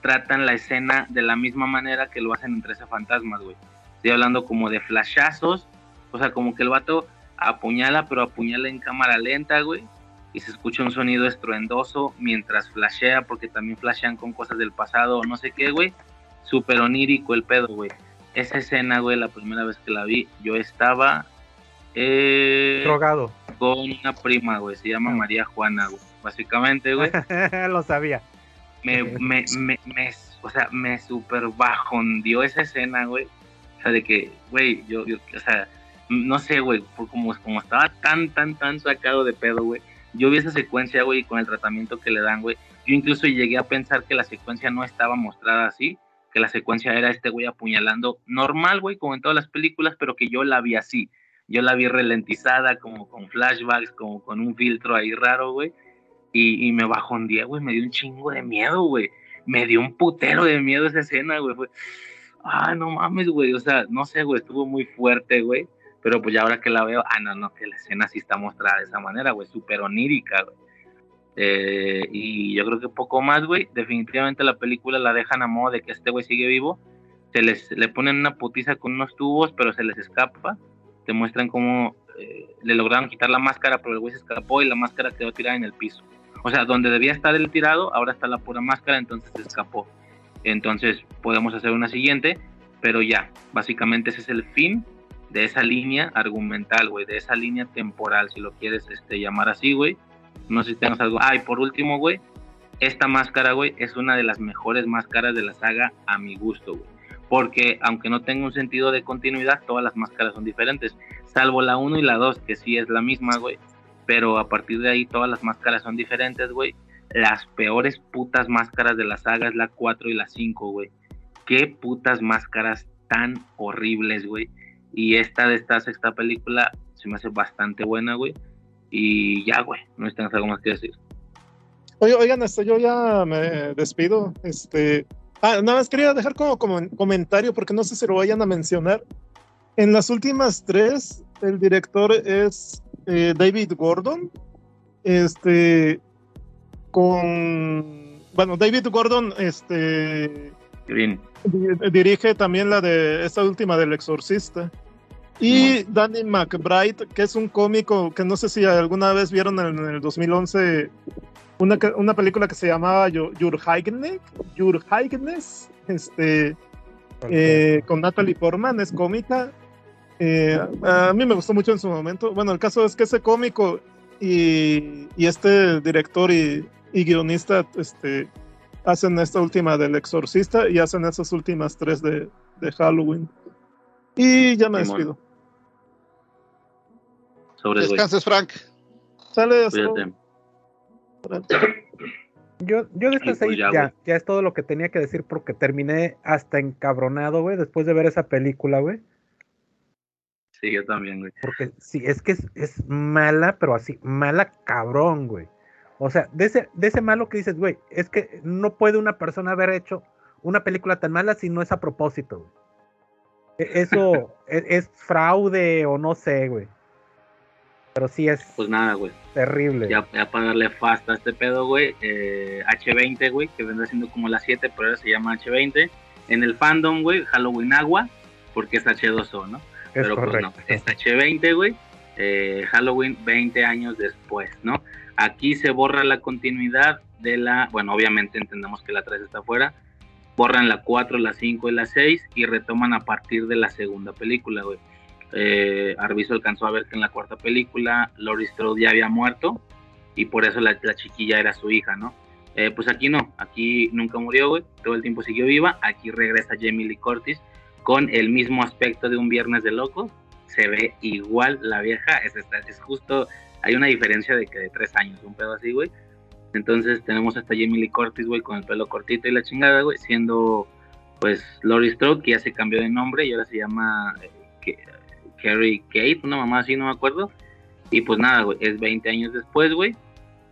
tratan la escena de la misma manera que lo hacen en 13 fantasmas, güey. Estoy hablando como de flashazos, o sea, como que el vato apuñala, pero apuñala en cámara lenta, güey. Y se escucha un sonido estruendoso mientras flashea, porque también flashean con cosas del pasado no sé qué, güey. Súper onírico el pedo, güey. Esa escena, güey, la primera vez que la vi, yo estaba eh, Drogado. con una prima, güey. Se llama María Juana, güey. Básicamente, güey Lo sabía. me, me, me, me- o sea, me super bajondió esa escena, güey. O sea, de que, güey, yo, yo, o sea, no sé, güey, como, como estaba tan, tan, tan sacado de pedo, güey. Yo vi esa secuencia, güey, con el tratamiento que le dan, güey. Yo incluso llegué a pensar que la secuencia no estaba mostrada así, que la secuencia era este güey apuñalando normal, güey, como en todas las películas, pero que yo la vi así. Yo la vi ralentizada, como con flashbacks, como con un filtro ahí raro, güey y, me bajó un día, güey, me dio un chingo de miedo, güey. Me dio un putero de miedo esa escena, güey. Fue, ah, no mames, güey. O sea, no sé, güey, estuvo muy fuerte, güey. Pero pues ya ahora que la veo, ah, no, no, que la escena sí está mostrada de esa manera, güey, súper onírica, güey. Eh, y yo creo que poco más, güey. Definitivamente la película la dejan a modo de que este güey sigue vivo. Se les le ponen una putiza con unos tubos, pero se les escapa. Te muestran cómo eh, le lograron quitar la máscara, pero el güey se escapó y la máscara quedó tirada en el piso. O sea, donde debía estar el tirado, ahora está la pura máscara, entonces se escapó. Entonces podemos hacer una siguiente, pero ya, básicamente ese es el fin de esa línea argumental, güey, de esa línea temporal, si lo quieres este, llamar así, güey. No sé si tengas algo. Ah, y por último, güey, esta máscara, güey, es una de las mejores máscaras de la saga a mi gusto, güey. Porque aunque no tenga un sentido de continuidad, todas las máscaras son diferentes. Salvo la 1 y la 2, que sí es la misma, güey. Pero a partir de ahí todas las máscaras son diferentes, güey. Las peores putas máscaras de la saga es la 4 y la 5, güey. Qué putas máscaras tan horribles, güey. Y esta de esta sexta película se me hace bastante buena, güey. Y ya, güey, no me algo más que decir. Oye, oigan, este, yo ya me despido. Este, ah, nada más quería dejar como, como comentario porque no sé si lo vayan a mencionar. En las últimas tres, el director es eh, David Gordon. Este, con, bueno, David Gordon, este, Green. dirige también la de esta última del Exorcista. Y Danny McBride, que es un cómico que no sé si alguna vez vieron en el 2011 una, una película que se llamaba Your Highness, Your Highness este, eh, con Natalie Portman, es cómica. Eh, a mí me gustó mucho en su momento. Bueno, el caso es que ese cómico y, y este director y, y, guionista este, hacen esta última del Exorcista y hacen esas últimas tres de, de Halloween. Y ya me despido. Sobre Descanses, Frank. Sale Yo, yo de esta pues ya, ya, es todo lo que tenía que decir porque terminé hasta encabronado, güey, después de ver esa película, güey. Sí, yo también, güey. Porque sí, es que es, mala, pero así, mala cabrón, güey. O sea, de ese, de ese malo que dices, güey, es que no puede una persona haber hecho una película tan mala si no es a propósito, güey. E, eso es, es fraude o no sé, güey. Pero sí es. Pues nada, güey. Terrible. Ya, para darle fast a este pedo, güey. Eh, H20, güey, que vendrá siendo como la 7, pero ahora se llama H20. En el fandom, güey, Halloween Agua, porque es H2O, ¿no? pero pues no, es H20, güey. Eh, Halloween 20 años después, ¿no? Aquí se borra la continuidad de la. Bueno, obviamente entendemos que la 3 está fuera. Borran la 4, la 5 y la 6 y retoman a partir de la segunda película, güey eh, Arviso alcanzó a ver que en la cuarta película Laurie Strode ya había muerto y por eso la, chiquilla era su hija, ¿no? Eh, pues aquí no, aquí nunca murió, güey, todo el tiempo siguió viva, aquí regresa Jamie Lee Curtis con el mismo aspecto de un Viernes de Locos, se ve igual la vieja, es, es justo, hay una diferencia de que de tres años, un pedo así, güey. Entonces tenemos hasta Jamie Lee Curtis, güey, con el pelo cortito y la chingada, güey, siendo pues Laurie Strode, que ya se cambió de nombre y ahora se llama eh, Carrie Kate, una mamá así, no me acuerdo. Y pues nada, güey, es 20 años después, güey.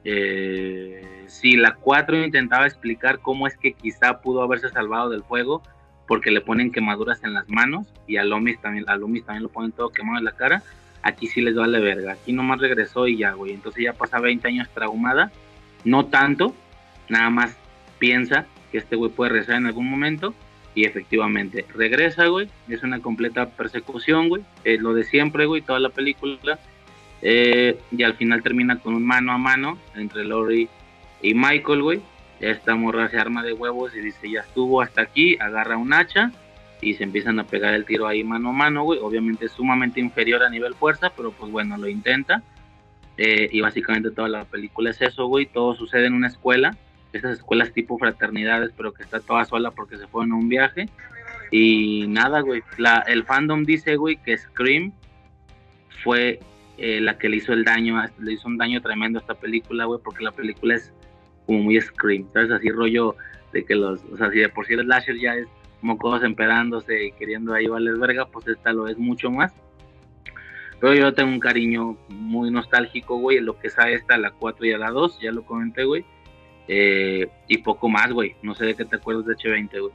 Eh, si la 4 intentaba explicar cómo es que quizá pudo haberse salvado del fuego, porque le ponen quemaduras en las manos, y a Lomis también, a Lomis también lo ponen todo quemado en la cara, aquí sí les vale verga. Aquí nomás regresó y ya, güey. Entonces ya pasa 20 años traumada, no tanto, nada más piensa que este güey puede regresar en algún momento y efectivamente, regresa, güey. Es una completa persecución, güey. Es lo de siempre, güey, toda la película. Eh, y al final termina con un mano a mano entre Lori y Michael, güey. Esta morra se arma de huevos y dice, ya estuvo hasta aquí, agarra un hacha y se empiezan a pegar el tiro ahí mano a mano, güey. Obviamente es sumamente inferior a nivel fuerza, pero pues bueno, lo intenta. Eh, y básicamente toda la película es eso, güey. Todo sucede en una escuela esas escuelas tipo fraternidades, pero que está toda sola porque se fue en un viaje. Y nada, güey. La, el fandom dice, güey, que Scream fue eh, la que le hizo el daño, le hizo un daño tremendo a esta película, güey, porque la película es como muy Scream, ¿sabes? Así rollo de que los, o sea, si de por sí el slasher ya es mocosos emperándose y queriendo ahí valer verga, pues esta lo es mucho más. Pero yo tengo un cariño muy nostálgico, güey, en lo que sabe esta, la 4 y a la 2, ya lo comenté, güey eh, y poco más, güey. No sé de qué te acuerdas de H20, güey.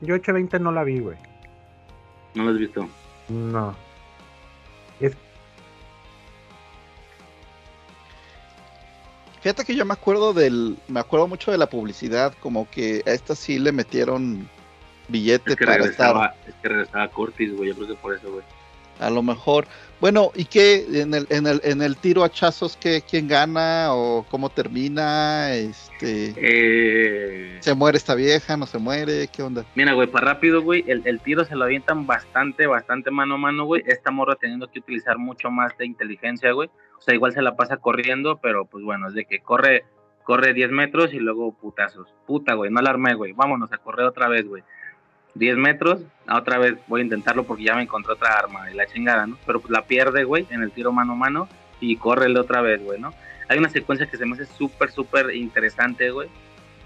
Yo H20 no la vi, güey. ¿No la has visto? No. Es... Fíjate que yo me acuerdo del. Me acuerdo mucho de la publicidad, como que a esta sí le metieron billete es que para regresaba, Es que regresaba Curtis, güey. Yo creo que por eso, güey. A lo mejor. Bueno, ¿y qué en el, en el, en el tiro a chazos qué, quién gana o cómo termina? Este Eh, ¿Se muere esta vieja? ¿No se muere? ¿Qué onda? Mira, güey, para rápido, güey, el, el tiro se lo avientan bastante, bastante mano a mano, güey. Esta morra teniendo que utilizar mucho más de inteligencia, güey. O sea, igual se la pasa corriendo, pero pues bueno, es de que corre, corre 10 metros y luego putazos. Puta, güey, no la armé, güey. Vámonos a correr otra vez, güey. 10 metros, ah, otra vez voy a intentarlo porque ya me encontré otra arma y la chingada, ¿no? Pero pues la pierde, güey, en el tiro mano a mano y córrele otra vez, güey, ¿no? Hay una secuencia que se me hace súper, súper interesante, güey,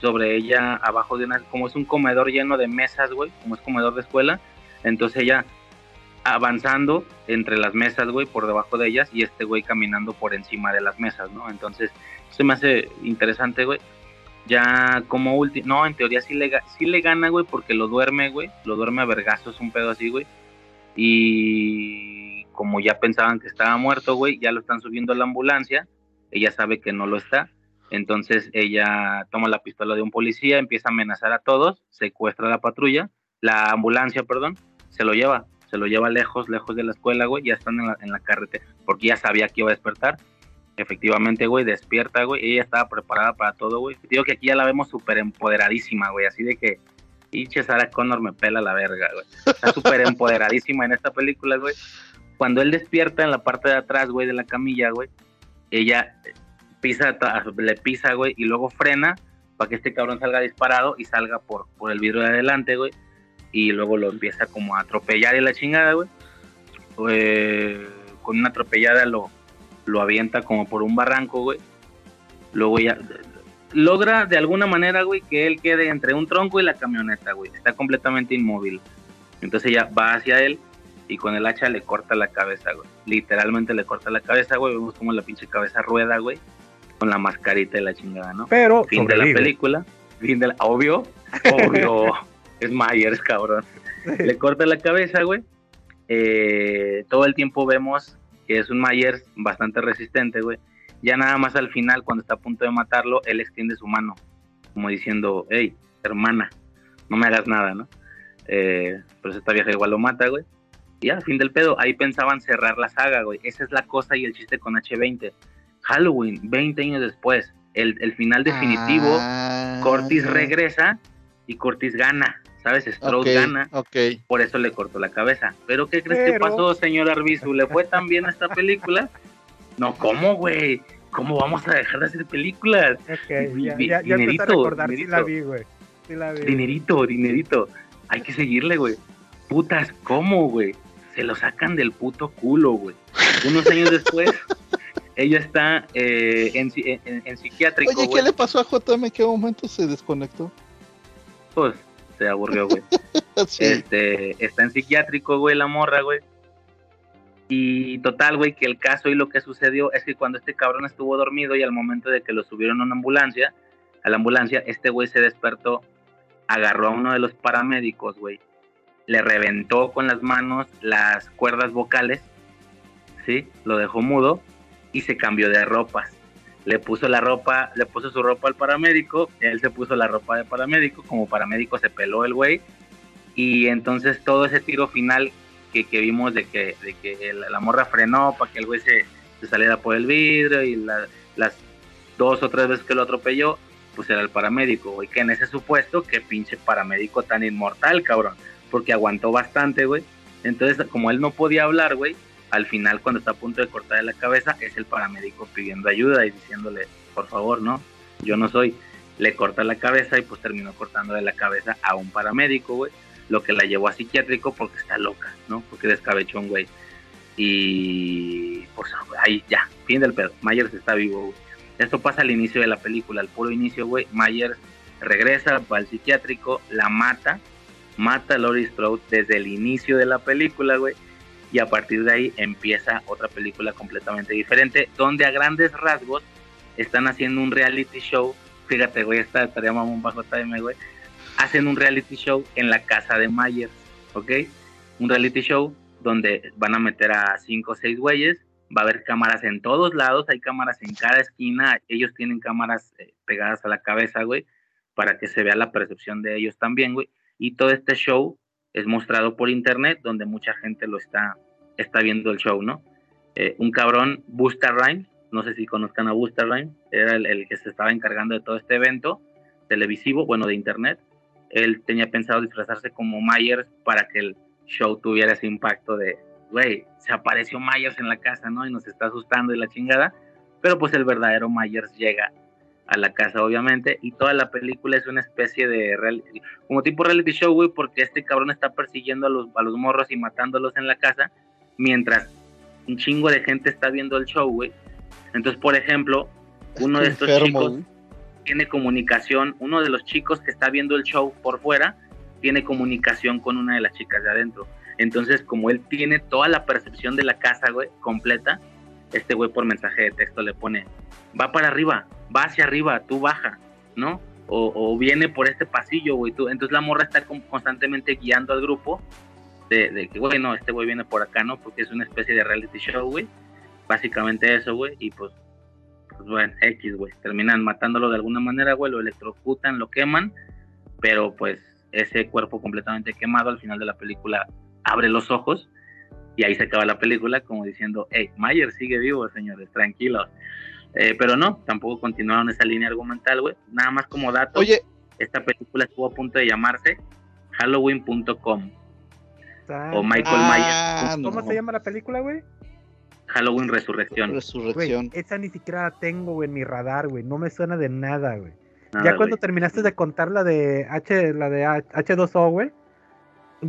sobre ella abajo de una, como es un comedor lleno de mesas, güey, como es comedor de escuela, entonces ella avanzando entre las mesas, güey, por debajo de ellas y este güey caminando por encima de las mesas, ¿no? Entonces, se me hace interesante, güey. Ya como último, no, en teoría sí le, sí le gana, güey, porque lo duerme, güey, lo duerme a vergazos, un pedo así, güey. Y como ya pensaban que estaba muerto, güey, ya lo están subiendo a la ambulancia, ella sabe que no lo está, entonces ella toma la pistola de un policía, empieza a amenazar a todos, secuestra a la patrulla, la ambulancia, perdón, se lo lleva, se lo lleva lejos, lejos de la escuela, güey, ya están en la, en la carretera, porque ya sabía que iba a despertar. Efectivamente, güey, despierta, güey, ella estaba preparada para todo, güey. Digo que aquí ya la vemos súper empoderadísima, güey, así de que, pinche Sarah Connor me pela la verga, güey. Está súper empoderadísima en esta película, güey. Cuando él despierta en la parte de atrás, güey, de la camilla, güey, ella pisa, ta- le pisa, güey, y luego frena para que este cabrón salga disparado y salga por, por el vidrio de adelante, güey. Y luego lo empieza como a atropellar y la chingada, güey. Eh, con una atropellada lo, lo avienta como por un barranco, güey. Luego ya logra de alguna manera, güey, que él quede entre un tronco y la camioneta, güey. Está completamente inmóvil. Entonces ella va hacia él y con el hacha le corta la cabeza, güey. Literalmente le corta la cabeza, güey. Vemos como la pinche cabeza rueda, güey. Con la mascarita y la chingada, ¿no? Pero Fin de la película. Fin de la... Obvio. Obvio. es Myers, cabrón. Le corta la cabeza, güey. Eh, todo el tiempo vemos que es un Myers bastante resistente, güey. Ya nada más al final, cuando está a punto de matarlo, él extiende su mano, como diciendo, hey, hermana, no me hagas nada, ¿no? Eh, pero esta vieja igual lo mata, güey. Y ya, fin del pedo. Ahí pensaban cerrar la saga, güey. Esa es la cosa y el chiste con H20. Halloween, 20 años después. El, el final definitivo, Ah, Cortis regresa y Cortis gana. ¿Sabes? Strauss ok, gana. ok. Por eso le cortó la cabeza. ¿Pero qué crees que pasó, señor Arbizu? ¿Le fue tan bien a esta película? No, ¿cómo, güey? ¿Cómo vamos a dejar de hacer películas? Ok, ya, ya, ya empecé a dinerito, recordar, sí dinerito. la vi, güey. Sí la vi. Dinerito, dinerito. Hay que seguirle, güey. Putas, ¿cómo, güey? Se lo sacan del puto culo, güey. Unos años después, ella está eh, en, en- en psiquiátrico, Oye, ¿qué le pasó a JM? ¿En qué momento se desconectó? Pues, se aburrió, güey. Sí. Este, está en psiquiátrico, güey, la morra, güey. Y total, güey, que el caso y lo que sucedió es que cuando este cabrón estuvo dormido y al momento de que lo subieron a una ambulancia, a la ambulancia, este güey se despertó, agarró a uno de los paramédicos, güey, le reventó con las manos las cuerdas vocales, ¿sí? Lo dejó mudo y se cambió de ropas. Le puso la ropa, le puso su ropa al paramédico, él se puso la ropa de paramédico, como paramédico se peló el güey y entonces todo ese tiro final que, que vimos de que, de que la morra frenó para que el güey se, se saliera por el vidrio y la- las dos o tres veces que lo atropelló, pues era el paramédico, güey, que en ese supuesto, que pinche paramédico tan inmortal, cabrón, porque aguantó bastante, güey. Entonces, como él no podía hablar, güey, al final cuando está a punto de cortarle la cabeza, es el paramédico pidiendo ayuda y diciéndole, por favor, no, yo no soy. Le corta la cabeza y pues terminó cortándole la cabeza a un paramédico, güey lo que la llevó a psiquiátrico porque está loca, ¿no? Porque descabechó un güey. Y pues ahí ya, fin del pedo. Myers está vivo, güey. Esto pasa al inicio de la película, al puro inicio, güey. Myers regresa, va al psiquiátrico, la mata, mata a Laurie Strode desde el inicio de la película, güey. Y a partir de ahí empieza otra película completamente diferente, donde a grandes rasgos están haciendo un reality show. Fíjate, güey, esta estaría mamón bajo time, güey hacen un reality show en la casa de Myers, ¿ok? Un reality show donde van a meter a cinco o seis güeyes, va a haber cámaras en todos lados, hay cámaras en cada esquina, ellos tienen cámaras eh, pegadas a la cabeza, güey, para que se vea la percepción de ellos también, güey. Y todo este show es mostrado por internet, donde mucha gente lo está está viendo el show, ¿no? Eh, un cabrón, Busta Rhymes, no sé si conozcan a Busta Rhymes, era el, el que se estaba encargando de todo este evento televisivo, bueno, de internet. Él tenía pensado disfrazarse como Myers para que el show tuviera ese impacto de, güey, se apareció Myers en la casa, ¿no? Y nos está asustando y la chingada. Pero pues el verdadero Myers llega a la casa, obviamente, y toda la película es una especie de, real- como tipo reality show, güey, porque este cabrón está persiguiendo a los, a los morros y matándolos en la casa, mientras un chingo de gente está viendo el show, güey. Entonces, por ejemplo, uno de estos Enfermo, chicos tiene comunicación, uno de los chicos que está viendo el show por fuera, tiene comunicación con una de las chicas de adentro. Entonces, como él tiene toda la percepción de la casa, güey, completa, este güey por mensaje de texto le pone, va para arriba, va hacia arriba, tú baja, ¿no? O, o viene por este pasillo, güey, tú. Entonces la morra está con- constantemente guiando al grupo de, de que, güey, no, este güey viene por acá, ¿no? Porque es una especie de reality show, güey. Básicamente eso, güey, y pues, pues bueno, X, güey. Terminan matándolo de alguna manera, güey, lo electrocutan, lo queman, pero pues ese cuerpo completamente quemado al final de la película abre los ojos y ahí se acaba la película como diciendo, hey, Mayer sigue vivo, señores, tranquilos. Eh, pero no, tampoco continuaron esa línea argumental, güey. Nada más como dato, Oye, esta película estuvo a punto de llamarse Halloween.com Ah, o Michael ah, Myers, ¿Cómo no. se llama la película, güey? Halloween Resurrección. Güey, Resurrección. esa ni siquiera la tengo, güey, en mi radar, güey. No me suena de nada, güey. Nada, ya cuando güey. terminaste de contar la de H, la de H- H2O, güey.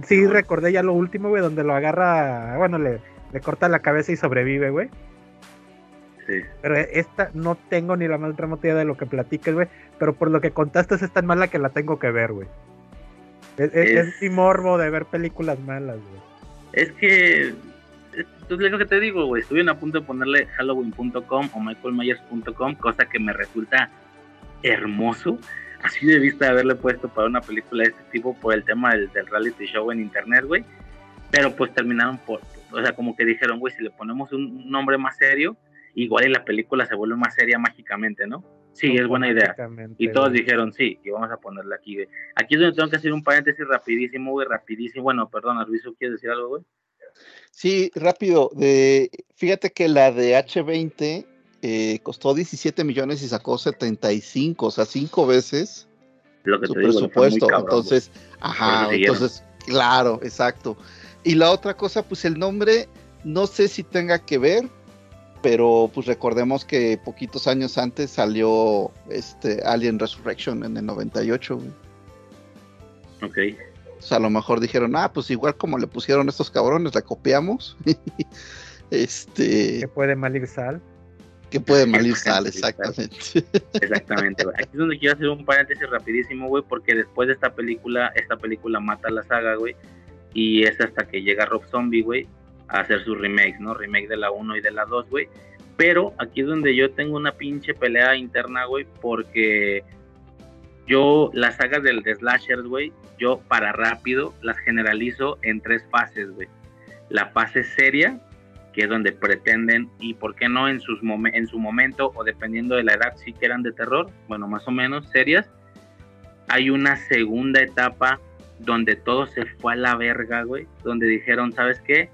Sí, recordé ya lo último, güey, donde lo agarra, bueno, le, le corta la cabeza y sobrevive, güey. Sí. Pero esta no tengo ni la más remota idea de lo que platiques, güey. Pero por lo que contaste es tan mala que la tengo que ver, güey. Es, es- Es- es mi morbo de ver películas malas, güey. Es que, es lo que te digo, güey, estuvieron a punto de ponerle halloween.com o michaelmyers.com, cosa que me resulta hermoso. Así de vista haberle puesto para una película de este tipo por el tema del, del reality show en internet, güey. Pero pues terminaron por, o sea, como que dijeron, güey, si le ponemos un nombre más serio, igual y la película se vuelve más seria mágicamente, ¿no? Sí, es buena idea. Y todos güey. dijeron, sí, y vamos a ponerla aquí, güey. Aquí es donde tengo que hacer un paréntesis rapidísimo, güey, rapidísimo. Bueno, perdón, Luiso, ¿quieres decir algo, güey? Sí, rápido. De, fíjate que la de H20 eh, costó 17 millones y sacó 75, o sea, cinco veces Lo que su te digo, presupuesto. cabrón, entonces, ajá, entonces, claro, exacto. Y la otra cosa, pues el nombre, no sé si tenga que ver, pero pues recordemos que poquitos años antes salió este Alien Resurrection en el 98. güey. Ok. O sea, a lo mejor dijeron, ah, pues igual como le pusieron estos cabrones, la copiamos. este, Que puede mal ir sal. Que puede mal ir sal. exactamente. Exactamente, güey. Aquí es donde quiero hacer un paréntesis rapidísimo, güey, porque después de esta película, esta película mata la saga, güey, y es hasta que llega Rob Zombie, güey, a hacer sus remakes, ¿no? Remake de la 1 y de la 2, güey. Pero aquí es donde yo tengo una pinche pelea interna, güey, porque yo las sagas del de slashers, güey, yo para rápido las generalizo en tres fases, güey. La fase seria, que es donde pretenden, y por qué no en, sus momen- en su momento, o dependiendo de la edad, si que eran de terror, bueno, más o menos serias. Hay una segunda etapa donde todo se fue a la verga, güey, donde dijeron, ¿sabes qué?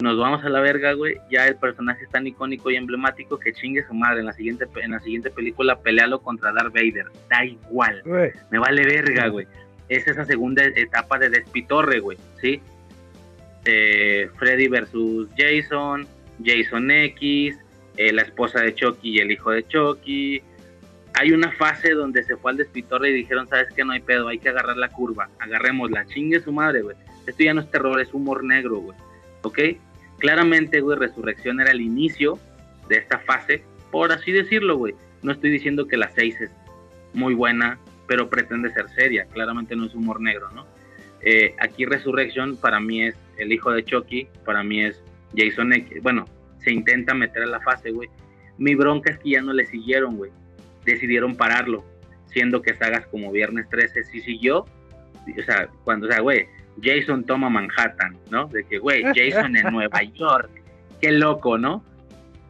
Nos vamos a la verga, güey, ya el personaje es tan icónico y emblemático que chingue su madre, en la siguiente, en la siguiente película pelealo contra Darth Vader, da igual Güey, me vale verga, güey. Es esa segunda etapa de despitorre, güey, ¿sí? Eh, Freddy versus Jason, Jason X, eh, la esposa de Chucky y el hijo de Chucky. Hay una fase donde se fue al despitorre y dijeron, ¿sabes qué? No hay pedo, hay que agarrar la curva. Agarrémosla, chingue su madre, güey. Esto ya no es terror, es humor negro, güey. ¿Ok? Claramente, güey, Resurrección era el inicio de esta fase, por así decirlo, güey. No estoy diciendo que la 6 es muy buena, pero pretende ser seria. Claramente no es humor negro, ¿no? Eh, aquí Resurrection para mí es el hijo de Chucky, para mí es Jason X. Bueno, se intenta meter a la fase, güey. Mi bronca es que ya no le siguieron, güey. Decidieron pararlo, siendo que sagas como Viernes 13 sí siguió. O sea, cuando, o sea, güey, Jason toma Manhattan, ¿no? De que, güey, Jason en Nueva York. Qué loco, ¿no?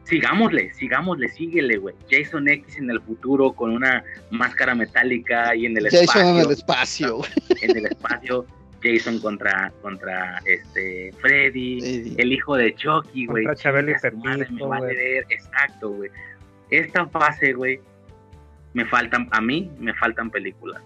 Sigámosle, sigámosle, síguele, güey. Jason X en el futuro con una máscara metálica y en el Jason espacio en el espacio. en el espacio. Jason contra, contra este Freddy, el hijo de Chucky, güey. Me vale güey. ver. Exacto, güey. Esta fase, güey, me faltan, a mí me faltan películas,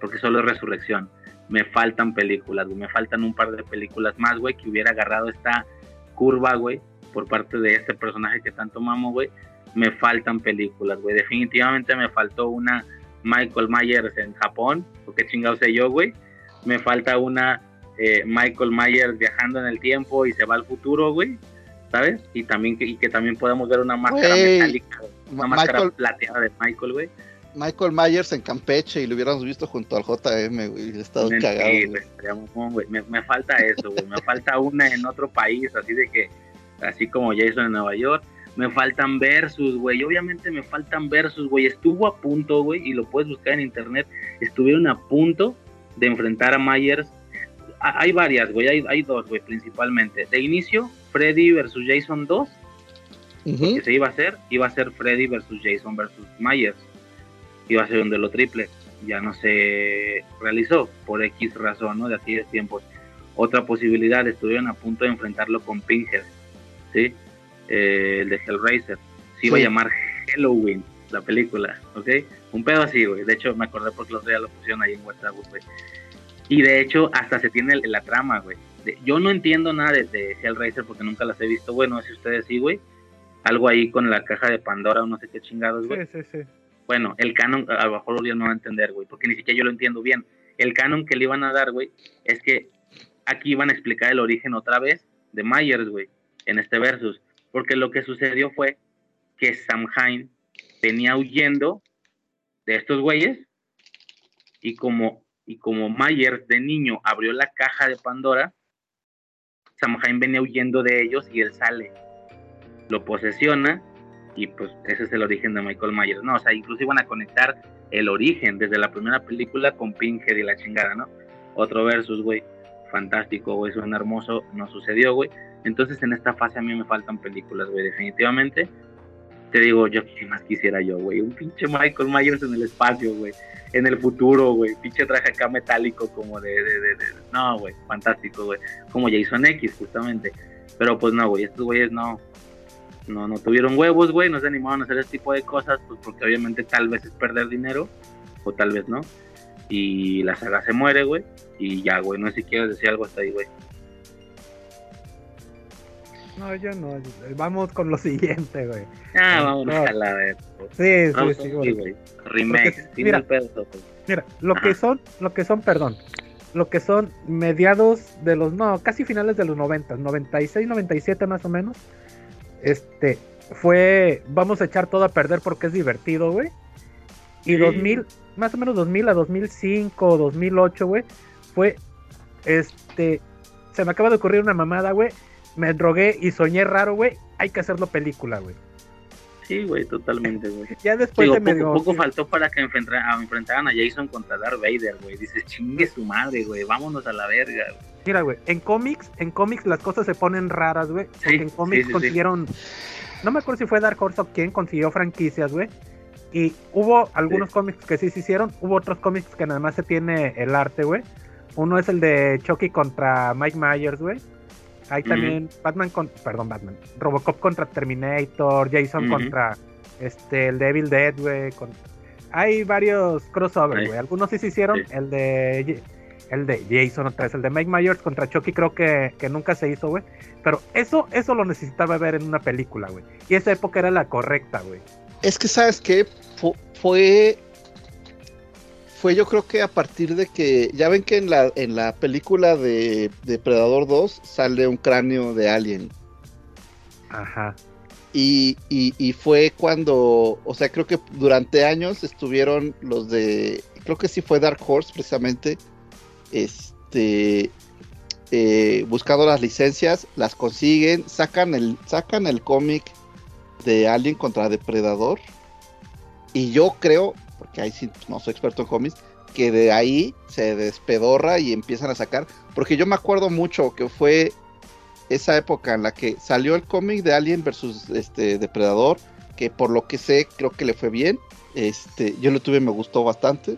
porque solo es resurrección. Me faltan películas, güey. Me faltan un par de películas más, güey, que hubiera agarrado esta curva, güey, por parte de este personaje que tanto mamo, güey. Me faltan películas, güey. Definitivamente me faltó una Michael Myers en Japón, o qué chingado sé yo, güey. Me falta una eh, Michael Myers viajando en el tiempo y se va al futuro, güey. ¿Sabes? Y también que, y que también podamos ver una máscara Güey, metálica, una Ma- máscara Michael- plateada de Michael, güey. Michael Myers en Campeche y lo hubiéramos visto junto al JM, güey. estado Sí, cagado. güey. Me, me falta eso, güey. Me falta una en otro país, así de que, así como Jason en Nueva York. Me faltan versus, güey. Obviamente me faltan versus, güey. Estuvo a punto, güey, y lo puedes buscar en internet. Estuvieron a punto de enfrentar a Myers. Hay varias, güey. Hay, hay dos, güey, principalmente. De inicio, Freddy versus Jason 2 Ujú. que se iba a hacer, iba a ser Freddy versus Jason versus Myers. Iba a ser un duelo triple. Ya no se realizó por X razón, ¿no? De aquellos tiempos. Otra posibilidad, estuvieron a punto de enfrentarlo con Pinhead, ¿sí? Eh, el de Hellraiser. Se iba Sí. a llamar Halloween, la película, ¿ok? Un pedo así, güey. De hecho, me acordé porque los días lo pusieron ahí en WhatsApp, güey. Y de hecho, hasta se tiene la trama, güey. Yo no entiendo nada de, de Hellraiser porque nunca las he visto. Bueno, si ustedes sí, güey algo ahí con la caja de Pandora o no sé qué chingados, güey. Sí, sí, sí. Bueno, el canon, a lo mejor Uriel no va a entender, güey, porque ni siquiera yo lo entiendo bien. El canon que le iban a dar, güey, es que aquí iban a explicar el origen otra vez de Myers, güey, en este versus. Porque lo que sucedió fue que Samhain venía huyendo de estos güeyes y como, y como Myers de niño abrió la caja de Pandora, Samhain venía huyendo de ellos y él sale lo posesiona y pues ese es el origen de Michael Myers, ¿no? O sea, incluso iban a conectar el origen desde la primera película con Pinhead y la chingada, ¿no? Otro versus, güey, fantástico, güey, suena hermoso, no sucedió, güey. Entonces en esta fase a mí me faltan películas, güey, definitivamente. Te digo, yo qué más quisiera yo, güey, un pinche Michael Myers en el espacio, güey, en el futuro, güey, pinche traje acá metálico como de, de, de, no, güey, fantástico, güey, como Jason X, justamente. Pero pues no, güey, estos güeyes no, no, no tuvieron huevos, güey, no se animaron a hacer ese tipo de cosas, pues porque obviamente tal vez es perder dinero, o tal vez no. Y la saga se muere, güey, y ya, güey, no sé si quieres decir algo hasta ahí, güey. No, yo no. Vamos con lo siguiente, güey. Ah, No, vámonos no. a la vez. Sí, sí, sí, sí, güey. güey. Porque, fin mira, pedo, güey. Mira, lo que son, lo que son, perdón, lo que son mediados de los, no, casi finales de los 90, 96, 97 más o menos, este, fue, vamos a echar todo a perder porque es divertido, güey. Y Sí. 2000, más o menos 2000 a 2005, 2008, güey, fue, este, se me acaba de ocurrir una mamada, güey, me drogué y soñé raro, güey, hay que hacerlo película, güey. Sí, güey, totalmente, güey. Ya después Digo, de poco, medio... poco faltó para que enfrenta- a- enfrentaran a Jason contra Darth Vader, güey. Dices, chingue su madre, güey, vámonos a la verga, güey. Mira, güey, en cómics, en cómics las cosas se ponen raras, güey. Porque en cómics sí, sí, sí. consiguieron. No me acuerdo si fue Dark Horse o quién consiguió franquicias, güey. Y hubo algunos cómics que sí se hicieron, hubo otros cómics que nada más se tiene el arte, güey. Uno es el de Chucky contra Mike Myers, güey. Hay también Batman con, perdón, Batman. Robocop contra Terminator, Jason contra este el Devil Dead, güey. con- Hay varios crossovers, güey. Algunos sí se hicieron, Sí. el de el de Jason otra vez, el de Mike Myers contra Chucky creo que, que nunca se hizo, güey. Pero eso, eso lo necesitaba ver en una película, güey. Y esa época era la correcta, güey. Es que, ¿sabes qué? Fu- Fue. Fue yo creo que a partir de que. Ya ven que en la, en la película de Depredador 2 sale un cráneo de alien. Ajá. Y, y, y fue cuando. O sea, creo que durante años estuvieron los de. Creo que sí fue Dark Horse, precisamente. Este. eh, buscando las licencias, las consiguen, sacan el, sacan el cómic de Alien contra Depredador. Y yo creo, porque ahí sí no soy experto en cómics, que de ahí se despedorra y empiezan a sacar. Porque yo me acuerdo mucho que fue esa época en la que salió el cómic de Alien versus este Depredador, que por lo que sé creo que le fue bien. Este, yo lo tuve, me gustó bastante.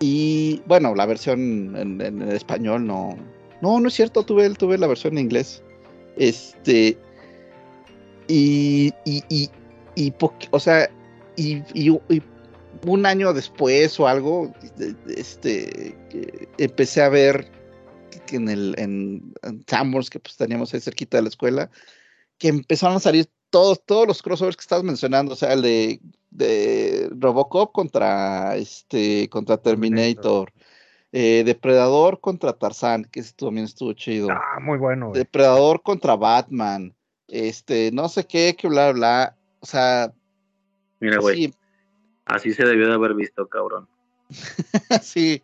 Y bueno, la versión en, español no. No, no es cierto, tuve, tuve la versión en inglés. Este. Y. Y. Y. y o sea. Y, y- y un año después o algo. Este. Empecé a ver. Que en el. En, en Sanborns, que pues teníamos ahí cerquita de la escuela. Que empezaron a salir todos, todos los crossovers que estabas mencionando. O sea, el de. De Robocop contra. Este. Contra Terminator. eh, Depredador contra Tarzán, que ese también estuvo chido. Ah, muy bueno, güey. Depredador contra Batman, este, no sé qué, que bla, bla, o sea, Mira, güey, sí, así se debió de haber visto, cabrón. sí.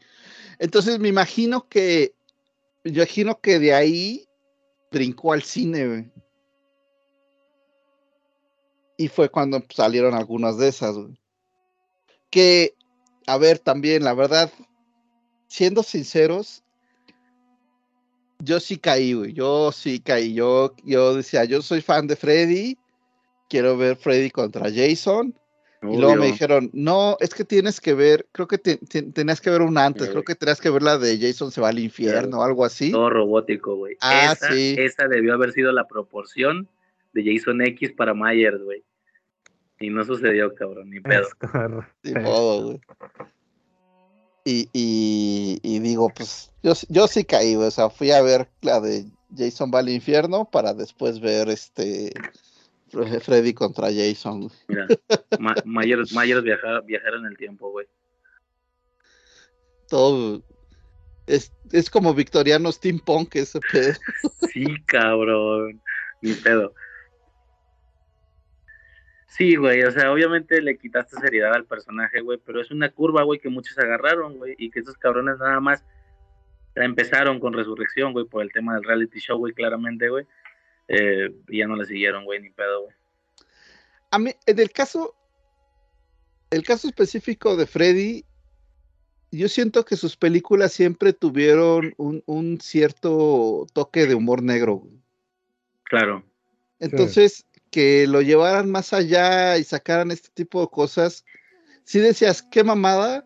Entonces me imagino que, yo imagino que de ahí brincó al cine, güey. Y fue cuando salieron algunas de esas, güey. Que, a ver, también, la verdad, siendo sinceros, yo sí caí, güey. Yo sí caí. Yo, yo decía, yo soy fan de Freddy. Quiero ver Freddy contra Jason. Y luego me dijeron, no, es que tienes que ver, creo que te- te- tenías que ver una antes, Sí. creo que tenías que ver la de Jason se va al infierno o algo así. Todo robótico, güey. Ah, esa, sí. esa debió haber sido la proporción de Jason X para Myers, güey. Y no sucedió, cabrón, ni pedo. Ni modo, güey. Y, y, y digo, pues yo, sí- yo sí caí, güey, o sea, fui a ver la de Jason va al infierno para después ver este Freddy contra Jason. Mira, Ma- Myers, Myers viaja, viajera en el tiempo, güey. Todo es, es como victoriano steampunk ese pedo. Sí, cabrón. Ni pedo. Sí, güey, o sea, obviamente le quitaste seriedad al personaje, güey, pero es una curva, güey, que muchos agarraron, güey, y que esos cabrones nada más empezaron con Resurrección, güey, por el tema del reality show, güey, claramente, güey, eh, y ya no le siguieron, güey, ni pedo, güey. A mí, en el caso, el caso específico de Freddy, yo siento que sus películas siempre tuvieron un, un cierto toque de humor negro. güey. Claro, Entonces, que lo llevaran más allá y sacaran este tipo de cosas, sí decías, qué mamada,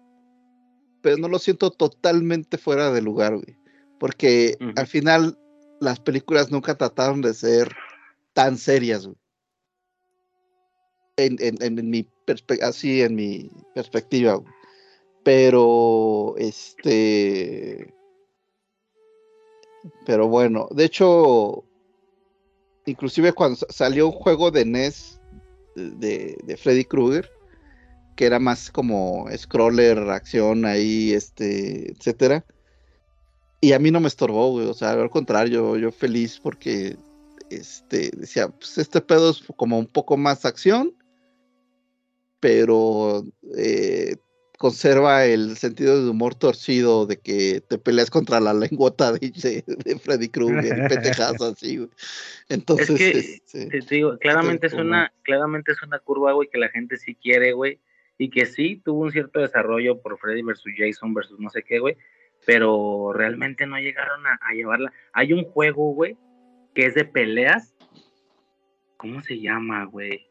pero no lo siento totalmente fuera de lugar, güey. Porque al final las películas nunca trataron de ser tan serias. En, en- en así en mi perspectiva. Pero, este. Pero bueno, de hecho, inclusive cuando sa- salió un juego de NES de, de Freddy Krueger, que era más como scroller, acción ahí, este, etcétera. Y a mí no me estorbó, güey. O sea, al contrario, yo feliz porque este decía, pues este pedo es como un poco más acción, pero eh, conserva el sentido de humor torcido de que te peleas contra la lengüota de, de, de Freddy Krueger pendejadas así, güey. Entonces, es que, este, te te digo, claramente es como- una, claramente es una curva, güey, que la gente sí quiere, güey, y que sí tuvo un cierto desarrollo por Freddy versus Jason versus no sé qué, güey, pero realmente no llegaron a, a llevarla. Hay un juego, güey, que es de peleas. ¿Cómo se llama, güey?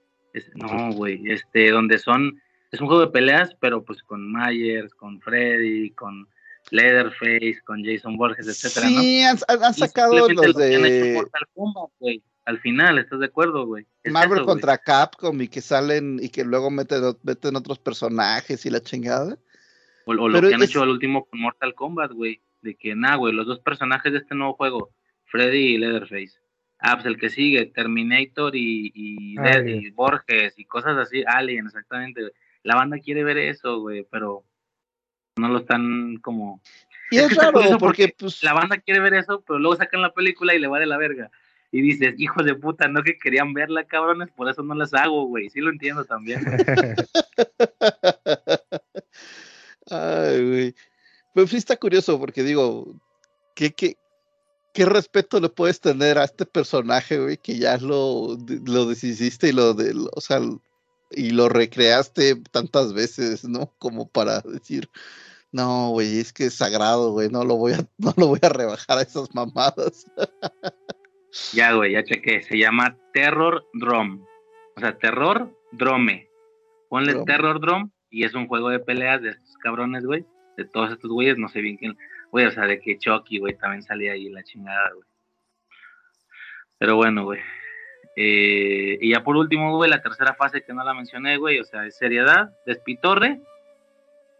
No, güey, este, donde son, es un juego de peleas, pero pues con Myers, con Freddy, con Leatherface, con Jason Borges, etcétera, ¿no? sí, han, sacado los lo de Mortal Kombat, güey. Al final, ¿estás de acuerdo, güey? Es Marvel eso, contra Capcom y que salen y que luego meten, meten otros personajes y la chingada. O, o lo pero que han es- hecho al último con Mortal Kombat, güey. De que, nah, güey, los dos personajes de este nuevo juego, Freddy y Leatherface. Ah, pues el que sigue, Terminator y, y, Dead- Alien. y Borges y cosas así. Alien, exactamente. La banda quiere ver eso, güey, pero no lo están como... Y Es es, raro porque, porque pues, La banda quiere ver eso, pero luego sacan la película y le vale la verga. Y dices, hijos de puta, no que querían verla, cabrones, por eso no las hago, güey. Sí lo entiendo también. Ay, güey. Pero sí está curioso porque digo, ¿qué, qué, qué respeto le puedes tener a este personaje, güey, que ya lo, lo deshiciste y lo, de, o sea, y lo recreaste tantas veces, ¿no? Como para decir, no, güey, es que es sagrado, güey, no lo voy a, no lo voy a rebajar a esas mamadas. Ya, güey, ya chequé. Se llama Terror Drum. O sea, Terror Drome. Ponle Drum. Terror Drum y es un juego de peleas de cabrones, güey. de todos estos güeyes, no sé bien quién, güey, o sea, de que Chucky, güey, también salía ahí la chingada, güey. Pero bueno, güey. Eh, y ya por último, güey, la tercera fase que no la mencioné, güey, o sea, es seriedad, despitorre,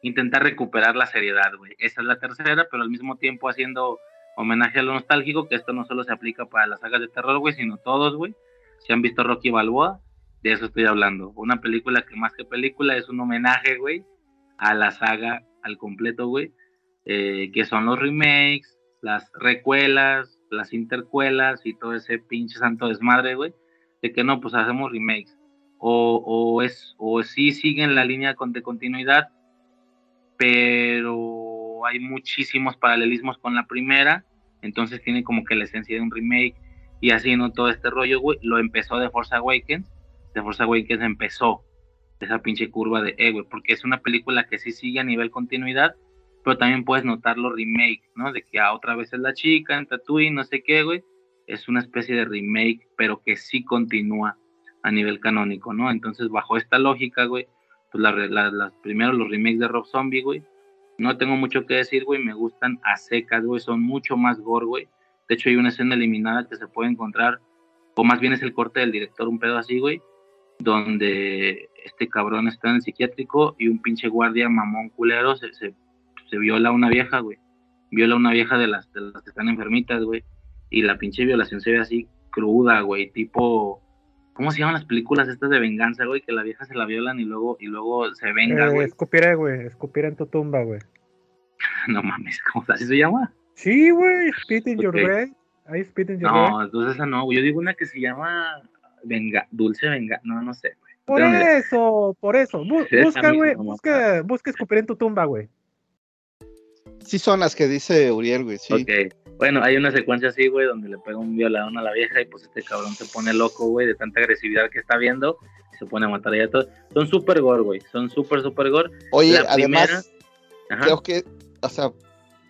intentar recuperar la seriedad, güey. Esa es la tercera, pero al mismo tiempo haciendo homenaje a lo nostálgico, que esto no solo se aplica para las sagas de terror, güey, sino todos, güey. Si han visto Rocky Balboa, de eso estoy hablando. Una película que más que película es un homenaje, güey, a la saga al completo, güey, eh, que son los remakes, las recuelas, las intercuelas y todo ese pinche santo desmadre, güey, de que no, pues hacemos remakes. O, o, es, o sí siguen la línea de continuidad, pero hay muchísimos paralelismos con la primera, entonces tiene como que la esencia de un remake y así, ¿no? Todo este rollo, güey, lo empezó de Force Awakens, de Force Awakens empezó esa pinche curva de, eh, güey, porque es una película que sí sigue a nivel continuidad, pero también puedes notar los remake, ¿no? De que ah, otra vez es la chica en Tatooine, no sé qué, güey, es una especie de remake, pero que sí continúa a nivel canónico, ¿no? Entonces, bajo esta lógica, güey, pues las primero los remakes de Rob Zombie, güey, no tengo mucho que decir, güey, me gustan a secas, güey, son mucho más gore, güey. De hecho, hay una escena eliminada que se puede encontrar, o más bien es el corte del director, un pedo así, güey, donde este cabrón está en el psiquiátrico y un pinche guardia mamón culero se, se, viola a una vieja, güey. Viola a una vieja de las, de las que están enfermitas, güey. Y la pinche violación se ve así cruda, güey, tipo... ¿Cómo se llaman las películas estas de venganza, güey? Que la vieja se la violan y luego, y luego se venga, Eh, güey. escupiré, güey. Escupir en tu tumba, güey. No mames, ¿cómo así se llama? Sí, güey. Spit in your Ok. grave. Ahí spit in your. No, entonces esa no, güey. Yo digo una que se llama Venga, Dulce Venga, no, no sé, güey. Por eso, por eso. Bu- busca, güey. Busca, busca escupir en tu tumba, güey. Sí son las que dice Uriel, güey, sí. Ok. Bueno, hay una secuencia así, güey, donde le pega un violadón a la vieja y pues este cabrón se pone loco, güey, de tanta agresividad que está viendo y se pone a matar a ella todo. Son súper gore, güey. Son súper, súper gore. Oye, La además, primera- Ajá. creo que, o sea,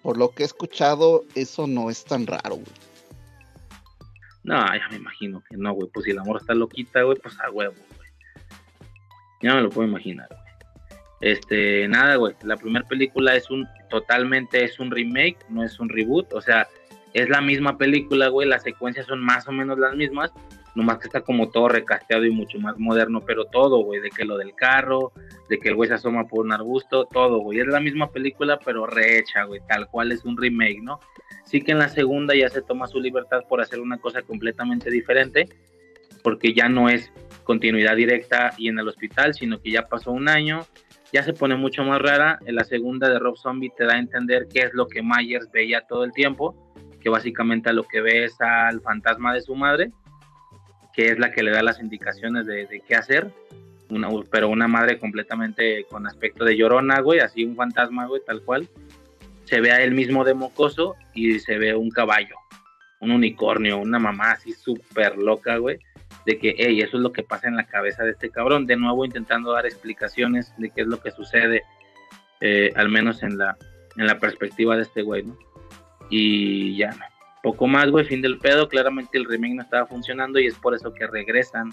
por lo que he escuchado, eso no es tan raro, güey. No, ya me imagino que no, güey. Pues si la morra está loquita, güey, pues a huevo, güey. Ya me lo puedo imaginar, güey. Este, nada, güey. La primera película es un, totalmente es un remake, no es un reboot. O sea, es la misma película, güey. Las secuencias son más o menos las mismas. Nomás que está como todo recasteado y mucho más moderno, pero todo, güey. De que lo del carro, de que el güey se asoma por un arbusto, todo, güey. Es la misma película, pero rehecha, güey. Tal cual es un remake, ¿no? Sí que en la segunda ya se toma su libertad por hacer una cosa completamente diferente, porque ya no es continuidad directa y en el hospital, sino que ya pasó un año, ya se pone mucho más rara. En la segunda de Rob Zombie te da a entender qué es lo que Myers veía todo el tiempo, que básicamente a lo que ve es al fantasma de su madre, que es la que le da las indicaciones de, qué hacer. Una, pero una madre completamente con aspecto de llorona, güey, así un fantasma, güey, tal cual se ve a él mismo de mocoso y se ve un caballo, un unicornio, una mamá así súper loca, güey, de que, hey, eso es lo que pasa en la cabeza de este cabrón, de nuevo intentando dar explicaciones de qué es lo que sucede, eh, al menos en la, en la perspectiva de este güey, ¿no? Y ya, poco más, güey, fin del pedo, claramente el remake no estaba funcionando y es por eso que regresan,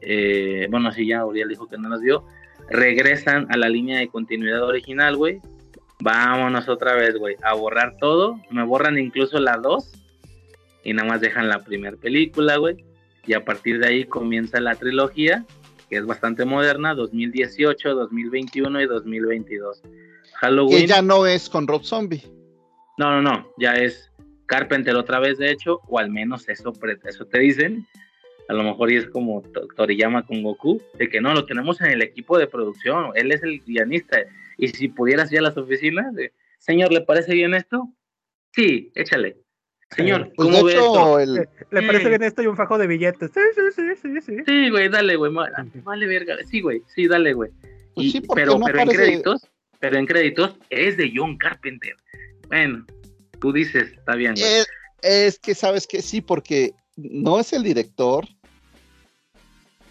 eh, bueno, sí, ya Uriel dijo que no las vio, regresan a la línea de continuidad original, güey, Vámonos otra vez, güey, a borrar todo. Me borran incluso la 2 y nada más dejan la primera película, güey. Y a partir de ahí comienza la trilogía, que es bastante moderna, 2018, 2021 y 2022. Halloween. Que ya no es con Rob Zombie. No, no, no, ya es Carpenter otra vez, de hecho, o al menos eso, eso te dicen. A lo mejor y es como To- Toriyama con Goku, de que no, lo tenemos en el equipo de producción, él es el guionista. Y si pudieras ir a las oficinas, de, señor, ¿le parece bien esto? Sí, échale. Señor, Pues ¿cómo ve hecho, esto? el, ¿Le parece Mm. bien esto y un fajo de billetes? Sí, sí, sí, sí, sí. Sí, güey, dale, güey, vale verga. Sí, güey, sí, dale, güey. Pues sí, pero, no pero en aparece- créditos, pero en créditos es de John Carpenter. Bueno, tú dices, está bien, güey. es, es que sabes que sí, porque no es el director,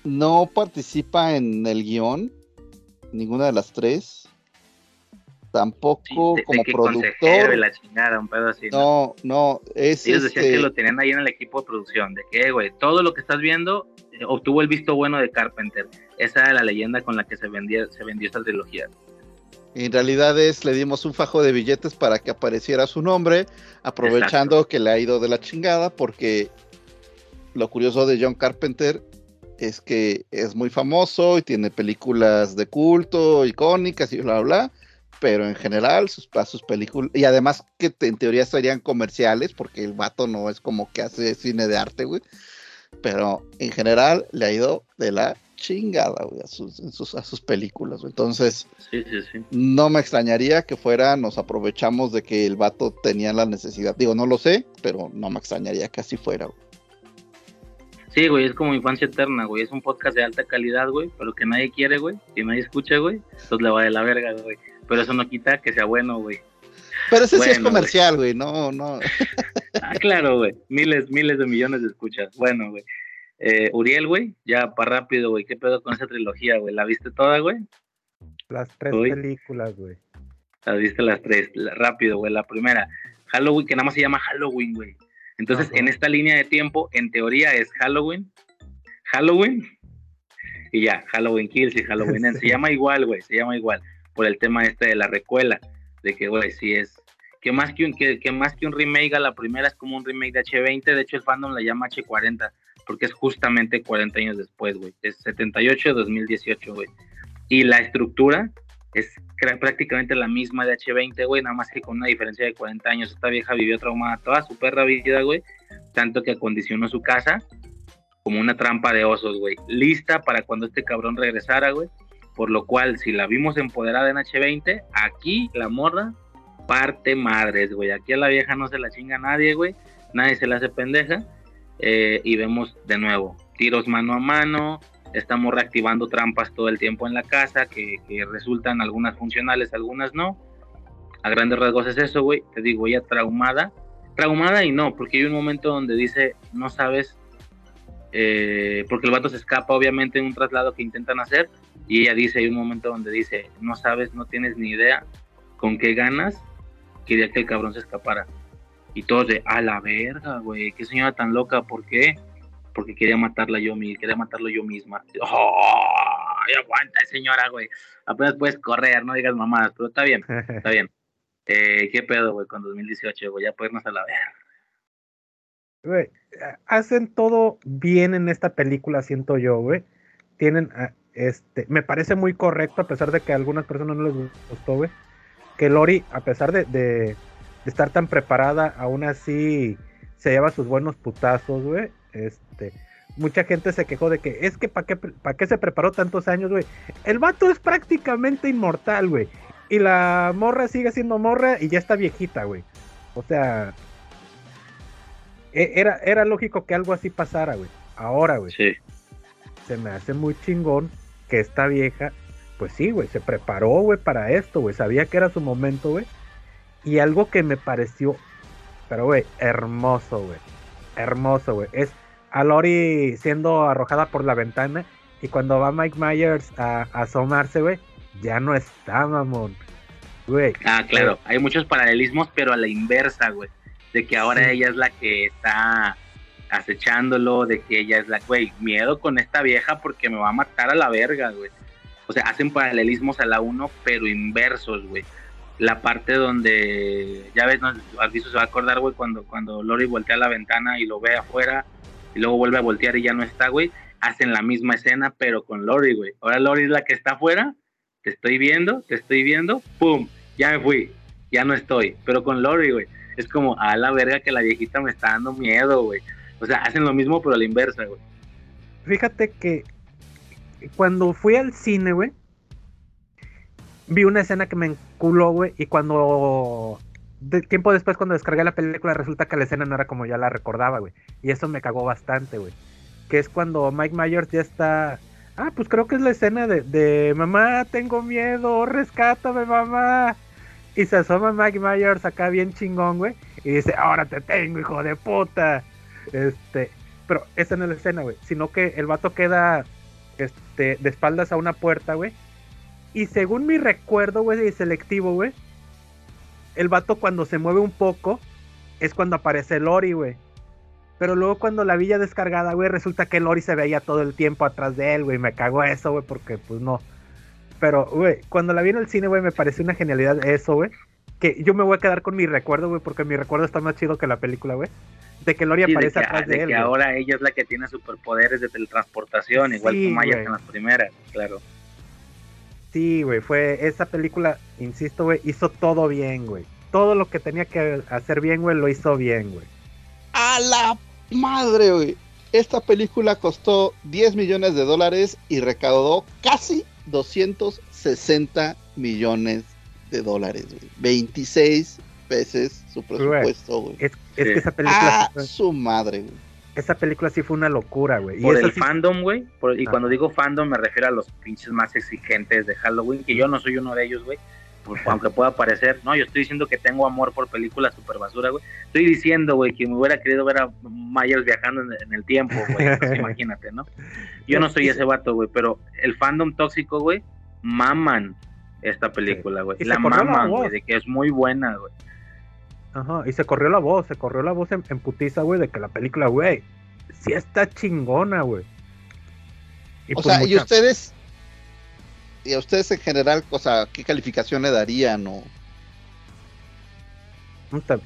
no participa en el guion, ninguna de las tres, tampoco de- de como y productor. la chingada, un pedo así. ¿no? No, no, es Ellos decían este, que lo tenían ahí en el equipo de producción, de que, güey, todo lo que estás viendo eh, obtuvo el visto bueno de Carpenter. Esa era la leyenda con la que se vendía, se vendió esta trilogía. En realidad es, le dimos un fajo de billetes para que apareciera su nombre, aprovechando que le ha ido de la chingada, porque lo curioso de John Carpenter es que es muy famoso y tiene películas de culto, icónicas y bla, bla, bla, pero en general sus, sus películas, y además que te- en teoría serían comerciales, porque el vato no es como que hace cine de arte, güey, pero en general le ha ido de la chingada, güey, a sus, en sus- a sus películas, güey. Entonces, Sí, sí, sí. no me extrañaría que fuera, nos aprovechamos de que el vato tenía la necesidad, digo, no lo sé, pero no me extrañaría que así fuera, güey. Sí, güey, es como infancia eterna, güey. Es un podcast de alta calidad, güey, pero que nadie quiere, güey. Que nadie escucha, güey. Entonces le va de la verga, güey. Pero eso no quita que sea bueno, güey. Pero ese sí es comercial, güey, no, no. Ah, claro, güey. Miles, miles de millones de escuchas. Bueno, güey. Eh, Uriel, güey, ya para rápido, güey. ¿Qué pedo con esa trilogía, güey? ¿La viste toda, güey? Las tres Uy. películas, güey. La viste las tres. La- rápido, güey. La primera, Halloween, que nada más se llama Halloween, güey. Entonces, Ajá. en esta línea de tiempo, en teoría es Halloween, Halloween y ya, Halloween Kills y Halloween Ends. Se Sí. llama igual, güey, se llama igual. Por el tema este de la recuela, de que, güey, sí es. Que más que, un, que, que más que un remake a la primera es como un remake de H20. De hecho, el fandom la llama H40, porque es justamente 40 años después, güey. Es 78-2018, güey. Y la estructura es prácticamente la misma de H20, güey, nada más que con una diferencia de 40 años. Esta vieja vivió traumada toda su perra vida, güey, tanto que acondicionó su casa como una trampa de osos, güey, lista para cuando este cabrón regresara, güey. Por lo cual, si la vimos empoderada en H20, aquí la morra parte madres, güey. Aquí a la vieja no se la chinga nadie, güey. Nadie se la hace pendeja. Eh, y vemos de nuevo tiros mano a mano. Estamos reactivando trampas todo el tiempo en la casa que, que resultan algunas funcionales, algunas no. A grandes rasgos es eso, güey. Te digo, ella traumada. Traumada y no, porque hay un momento donde dice, no sabes, eh, porque el vato se escapa obviamente en un traslado que intentan hacer. Y ella dice, hay un momento donde dice, no sabes, no tienes ni idea con qué ganas quería que el cabrón se escapara. Y todos de, a la verga, güey, qué señora tan loca, ¿por qué? Porque quería matarla yo, mi- quería matarlo yo misma. ¡Oh! aguanta, señora, güey. Apenas puedes correr, no digas mamadas, pero está bien, está bien. Eh, ¿Qué pedo, güey, con 2018, güey? Ya podernos a la verga. Güey, hacen todo bien en esta película, siento yo, güey. Tienen, ah, este, me parece muy correcto, a pesar de que a algunas personas no les gustó, güey. Que Lori, a pesar de, de- de estar tan preparada, aún así se lleva sus buenos putazos, güey. Este, mucha gente se quejó de que es que ¿para qué, pa' qué se preparó tantos años, güey? El vato es prácticamente inmortal, güey. Y la morra sigue siendo morra y ya está viejita, güey. O sea, e- era, era lógico que algo así pasara, güey. Ahora, güey, Sí. se me hace muy chingón que esta vieja, pues sí, güey, se preparó, güey, para esto, güey. Sabía que era su momento, güey. Y algo que me pareció, pero, güey, hermoso, güey. Hermoso, güey. Es a Lori siendo arrojada por la ventana y cuando va Mike Myers a, a asomarse, güey, ya no está, mamón. Güey. Ah, claro, hay muchos paralelismos, pero a la inversa, güey. De que ahora Sí. ella es la que está acechándolo, de que ella es la, güey, miedo con esta vieja porque me va a matar a la verga, güey. O sea, hacen paralelismos a la uno, pero inversos, güey. La parte donde, ya ves, no, se va a acordar, güey, cuando, cuando Lori voltea la ventana y lo ve afuera y luego vuelve a voltear y ya no está, güey. Hacen la misma escena, pero con Lori, güey. Ahora Lori es la que está afuera, te estoy viendo, te estoy viendo, ¡pum! Ya me fui, ya no estoy. Pero con Lori, güey, es como, a la verga que la viejita me está dando miedo, güey. O sea, hacen lo mismo, pero a la inversa, güey. Fíjate que cuando fui al cine, güey, vi una escena que me enculó, güey, y cuando de- tiempo después cuando descargué la película resulta que la escena no era como ya la recordaba, güey, y eso me cagó bastante, güey. Que es cuando Mike Myers ya está, ah, pues creo que es la escena de, de mamá, tengo miedo, rescátame, mamá. Y se asoma Mike Myers acá bien chingón, güey, y dice, ahora te tengo, hijo de puta. Este, pero esa no es la escena, güey, sino que el vato queda este, de espaldas a una puerta, güey. Y según mi recuerdo, güey, de selectivo, güey, el vato cuando se mueve un poco es cuando aparece Lori, güey. Pero luego cuando la vi ya descargada, güey, resulta que Lori se veía todo el tiempo atrás de él, güey. Me cagó eso, güey, porque pues no. Pero, güey, cuando la vi en el cine, güey, me pareció una genialidad eso, güey. Que yo me voy a quedar con mi recuerdo, güey, porque mi recuerdo está más chido que la película, güey. De que Lori Sí, de aparece que, atrás de de él. que güey. ahora ella es la que tiene superpoderes de teletransportación, igual Sí, que Myers güey. en las primeras, claro. Sí, güey, fue esa película, insisto, güey, hizo todo bien, güey. Todo lo que tenía que hacer bien, güey, lo hizo bien, güey. A la madre, güey. Esta película costó 10 millones de dólares y recaudó casi 260 millones de dólares, güey. 26 veces su presupuesto, güey. Es, es que esa película, A su madre, güey. Esa película sí fue una locura, güey. Por el sí- fandom, güey. Y Ah. cuando digo fandom me refiero a los pinches más exigentes de Halloween, que yo no soy uno de ellos, güey. pues, aunque pueda parecer, no, yo estoy diciendo que tengo amor por películas super basura, güey. Estoy diciendo, güey, que me hubiera querido ver a Myers viajando en, en el tiempo, güey. Entonces, imagínate, ¿no? Yo no soy ese vato, güey, pero el fandom tóxico, güey, maman esta película, güey. La maman, güey, de que es muy buena, güey. Ajá, y se corrió la voz, se corrió la voz en, en putiza, güey, de que la película, güey, sí está chingona, güey. Y O pues sea, y ustedes, y a ustedes en general, o sea, ¿qué calificación le darían? O...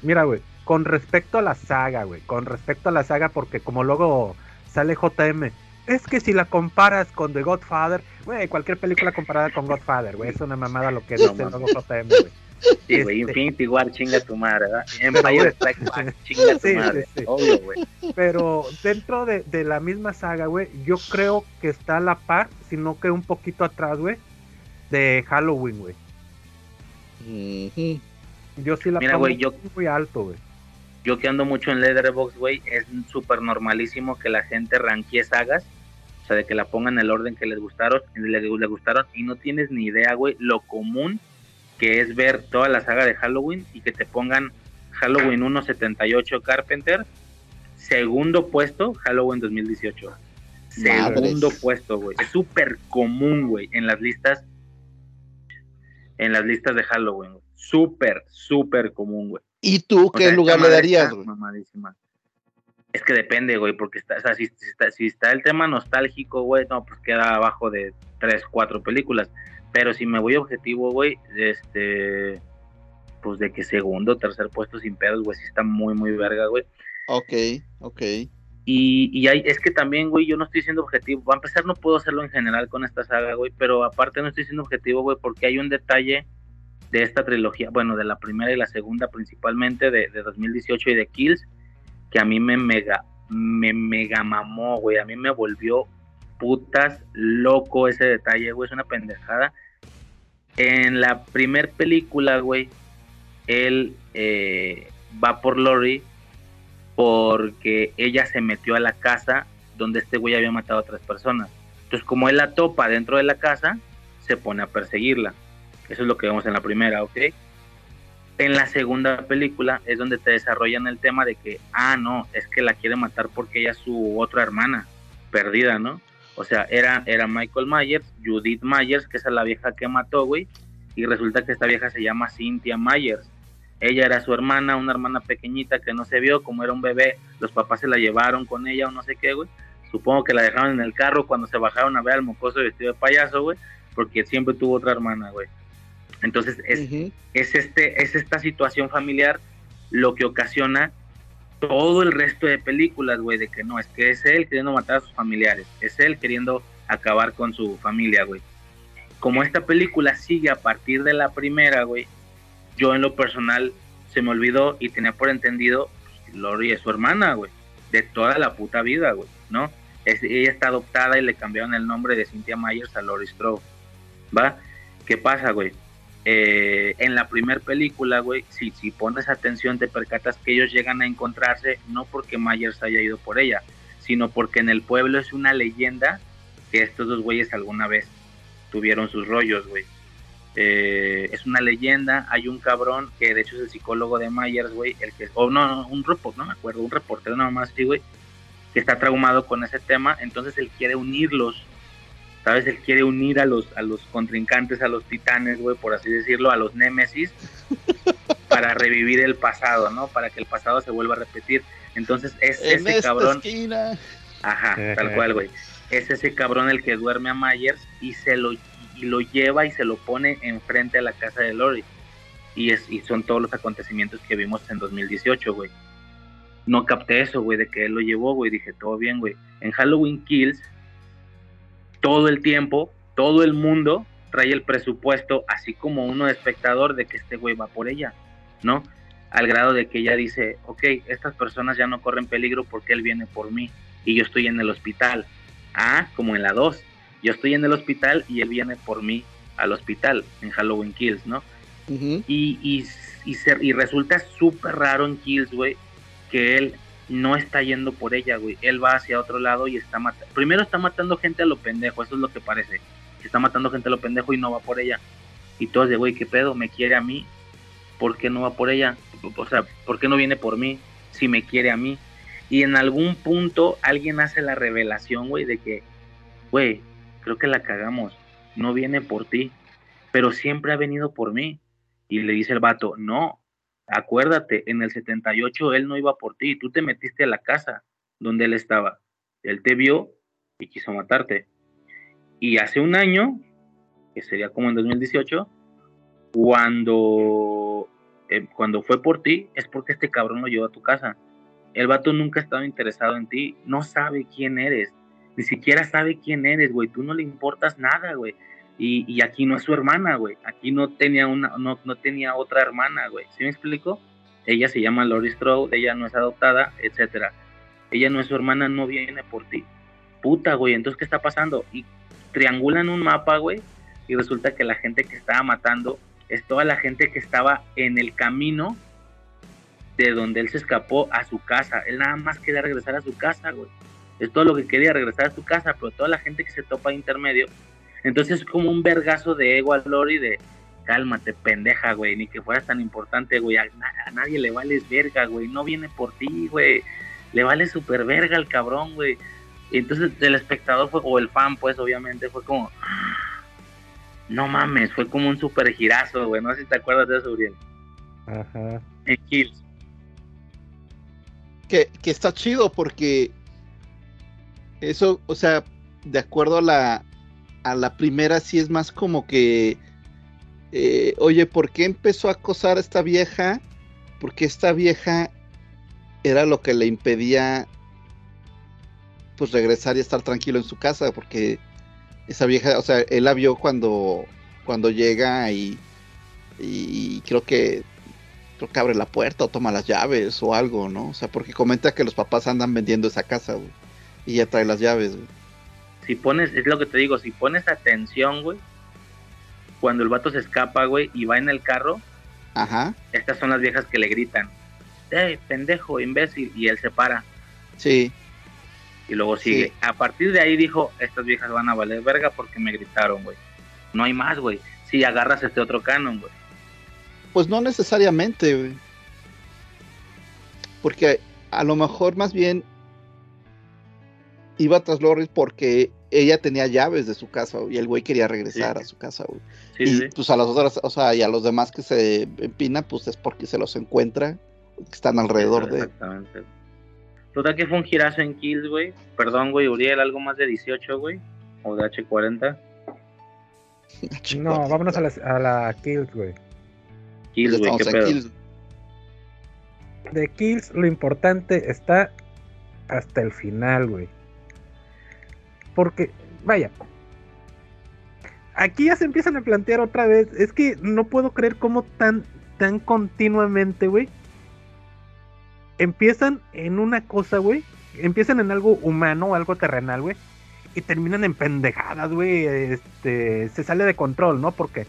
Mira, güey, con respecto a la saga, güey, con respecto a la saga, porque como luego sale JM, es que si la comparas con The Godfather, güey, cualquier película comparada con Godfather, güey, es una mamada lo que No dice mames. luego JM, güey. Sí, güey, Este- Infinity War, chinga tu madre, ¿verdad? Empire güey, Strikes Back, chinga tu sí, madre. sí, sí. Obvio, güey. Pero dentro de, de la misma saga, güey, yo creo que está a la par, sino que un poquito atrás, güey, de Halloween, güey. Ujú. Yo sí la Mira, pongo güey, yo- muy alto, güey. Yo que ando mucho en Letterboxd, güey, es súper normalísimo que la gente ranquee sagas, o sea, de que la pongan en el orden que les gustaron, le, le gustaron, y no tienes ni idea, güey, lo común que es ver toda la saga de Halloween y que te pongan Halloween 1.78 Carpenter, segundo puesto, Halloween 2018. Segundo puesto, güey. Es súper común, güey, en las listas, en las listas de Halloween, güey. Súper, súper común, güey. ¿Y tú O qué sea, lugar le darías, güey? Es que depende, güey, porque está, o sea, si, si está, si está el tema nostálgico, güey, no, pues queda abajo de tres, cuatro películas. Pero si me voy objetivo, güey, este, pues de que segundo, tercer puesto sin pedos, güey, sí está muy, muy verga, güey. Ok, ok. Y, y hay, es que también, güey, yo no estoy siendo objetivo. Va a empezar, no puedo hacerlo en general con esta saga, güey, pero aparte no estoy siendo objetivo, güey, porque hay un detalle de esta trilogía, bueno, de la primera y la segunda principalmente, de, de 2018 y de Kills, que a mí me mega, me mega mamó, güey, a mí me volvió putas loco ese detalle, güey, es una pendejada. En la primer película, güey, él eh, va por Lori porque ella se metió a la casa donde este güey había matado a otras personas. Entonces, como él la topa dentro de la casa, se pone a perseguirla. Eso es lo que vemos en la primera, ¿ok? En la segunda película es donde te desarrollan el tema de que, ah, no, es que la quiere matar porque ella es su otra hermana, perdida, ¿no? O sea, era, era Michael Myers, Judith Myers, que esa es la vieja que mató, güey, y resulta que esta vieja se llama Cynthia Myers. Ella era su hermana, una hermana pequeñita que no se vio, como era un bebé, los papás se la llevaron con ella o no sé qué, güey. Supongo que la dejaron en el carro cuando se bajaron a ver al mocoso vestido de payaso, güey, porque siempre tuvo otra hermana, güey. Entonces es, es, este, es esta situación familiar lo que ocasiona todo el resto de películas, güey, de que no, es que es él queriendo matar a sus familiares, es él queriendo acabar con su familia, güey. Como esta película sigue a partir de la primera, güey, yo en lo personal se me olvidó y tenía por entendido, pues, Lori es su hermana, güey, de toda la puta vida, güey, ¿no? Es- ella está adoptada y le cambiaron el nombre de Cynthia Myers a Lori Strode, ¿va? ¿Qué pasa, güey? Eh, en la primera película, güey, si, pones atención te percatas que ellos llegan a encontrarse no porque Myers haya ido por ella, sino porque en el pueblo es una leyenda que estos dos güeyes alguna vez tuvieron sus rollos, güey. Eh, es una leyenda, hay un cabrón que de hecho es el psicólogo de Myers, güey, el que, o no, no, un report, no me acuerdo, un reportero nada más, sí, güey, que está traumado con ese tema, entonces él quiere unirlos, ¿sabes? Él quiere unir a los, a los contrincantes, a los titanes, güey, por así decirlo, a los némesis, para revivir el pasado, ¿no? Para que el pasado se vuelva a repetir. Entonces es En ese esta cabrón, esquina. ajá, tal cual, güey. Es ese cabrón el que duerme a Myers y se lo y y lo lleva y se lo pone enfrente a la casa de Lori. Y, es, y son todos los acontecimientos que vimos en 2018, güey. No capté eso, güey, de que él lo llevó, güey. Dije, todo bien, güey. En Halloween Kills, todo el tiempo, todo el mundo trae el presupuesto, así como uno de espectador, de que este güey va por ella, ¿no? Al grado de que ella dice, ok, estas personas ya no corren peligro porque él viene por mí y yo estoy en el hospital. Ah, como en la 2. Yo estoy en el hospital y él viene por mí al hospital en Halloween Kills, ¿no? y, y, y, y resulta súper raro en Kills, güey, que él no está yendo por ella, güey. Él va hacia otro lado y está matando. Primero está matando gente a lo pendejo, eso es lo que parece. Está matando gente a lo pendejo y no va por ella. Y todos de, güey, ¿qué pedo? ¿Me quiere a mí? ¿Por qué no va por ella? O sea, ¿por qué no viene por mí? Si me quiere a mí. Y en algún punto alguien hace la revelación, güey, de que, güey, creo que la cagamos. No viene por ti, pero siempre ha venido por mí. Y le dice el vato, no, acuérdate, en el 78 él no iba por ti, tú te metiste a la casa donde él estaba. Él te vio y quiso matarte. Y hace un año, que sería como en 2018, cuando, eh, cuando fue por ti, es porque este cabrón lo llevó a tu casa. El vato nunca ha estado interesado en ti, no sabe quién eres, ni siquiera sabe quién eres, güey, tú no le importas nada, güey. Y, aquí no es su hermana, güey. Aquí no tenía una, no, no tenía otra hermana, güey. ¿Sí me explico? Ella se llama Lori Strode, ella no es adoptada, etcétera. Ella no es su hermana, no viene por ti. Puta, güey, entonces ¿qué está pasando? Y triangulan un mapa, güey, y resulta que la gente que estaba matando es toda la gente que estaba en el camino de donde él se escapó a su casa. Él nada más quería regresar a su casa, güey. Es todo lo que quería, regresar a su casa, pero toda la gente que se topa intermedio entonces es como un vergazo de ego al Lori de cálmate, pendeja, güey, ni que fueras tan importante, güey, a, nadie le vales verga, güey, no viene por ti, güey, le vale súper verga al cabrón, güey. Y entonces el espectador fue, o el fan, pues obviamente fue como, no mames, fue como un super girazo, güey, no sé si te acuerdas de eso, Uriel. Ajá. En Kills. Que, que está chido porque eso, o sea, de acuerdo a la, a la primera sí es más como que, eh, oye, ¿por qué empezó a acosar a esta vieja? Porque esta vieja era lo que le impedía pues regresar y estar tranquilo en su casa, porque esa vieja, o sea, él la vio cuando, cuando llega y, y creo que creo que abre la puerta o toma las llaves o algo, ¿no? O sea, porque comenta que los papás andan vendiendo esa casa, güey, y ya trae las llaves, güey si pones, es lo que te digo, si pones atención, güey, cuando el vato se escapa, güey, y va en el carro, Ajá. estas son las viejas que le gritan, ¡eh, pendejo, imbécil! Y él se para. Sí. Y luego sigue. A partir de ahí dijo, estas viejas van a valer verga porque me gritaron, güey. No hay más, güey. Si agarras este otro canon, güey. Pues no necesariamente, güey. Porque a lo mejor más bien iba tras Loris porque ella tenía llaves de su casa y el güey quería regresar a su casa, güey. y pues a las otras, o sea, y a los demás que se empinan, pues es porque se los encuentra, que están alrededor de. Exactamente. Total que fue un girazo en Kills, güey. Perdón, güey, Uriel, algo más de 18, güey. O de H40. No, vámonos a la, a la Kills, güey. Kills, güey, qué pedo. Kills. De Kills, lo importante está hasta el final, güey. Porque, vaya, aquí ya se empiezan a plantear otra vez. Es que no puedo creer cómo tan, tan continuamente, güey. Empiezan en una cosa, güey. Empiezan en algo humano, algo terrenal, güey. Y terminan en pendejadas, güey. Este, se sale de control, ¿no? Porque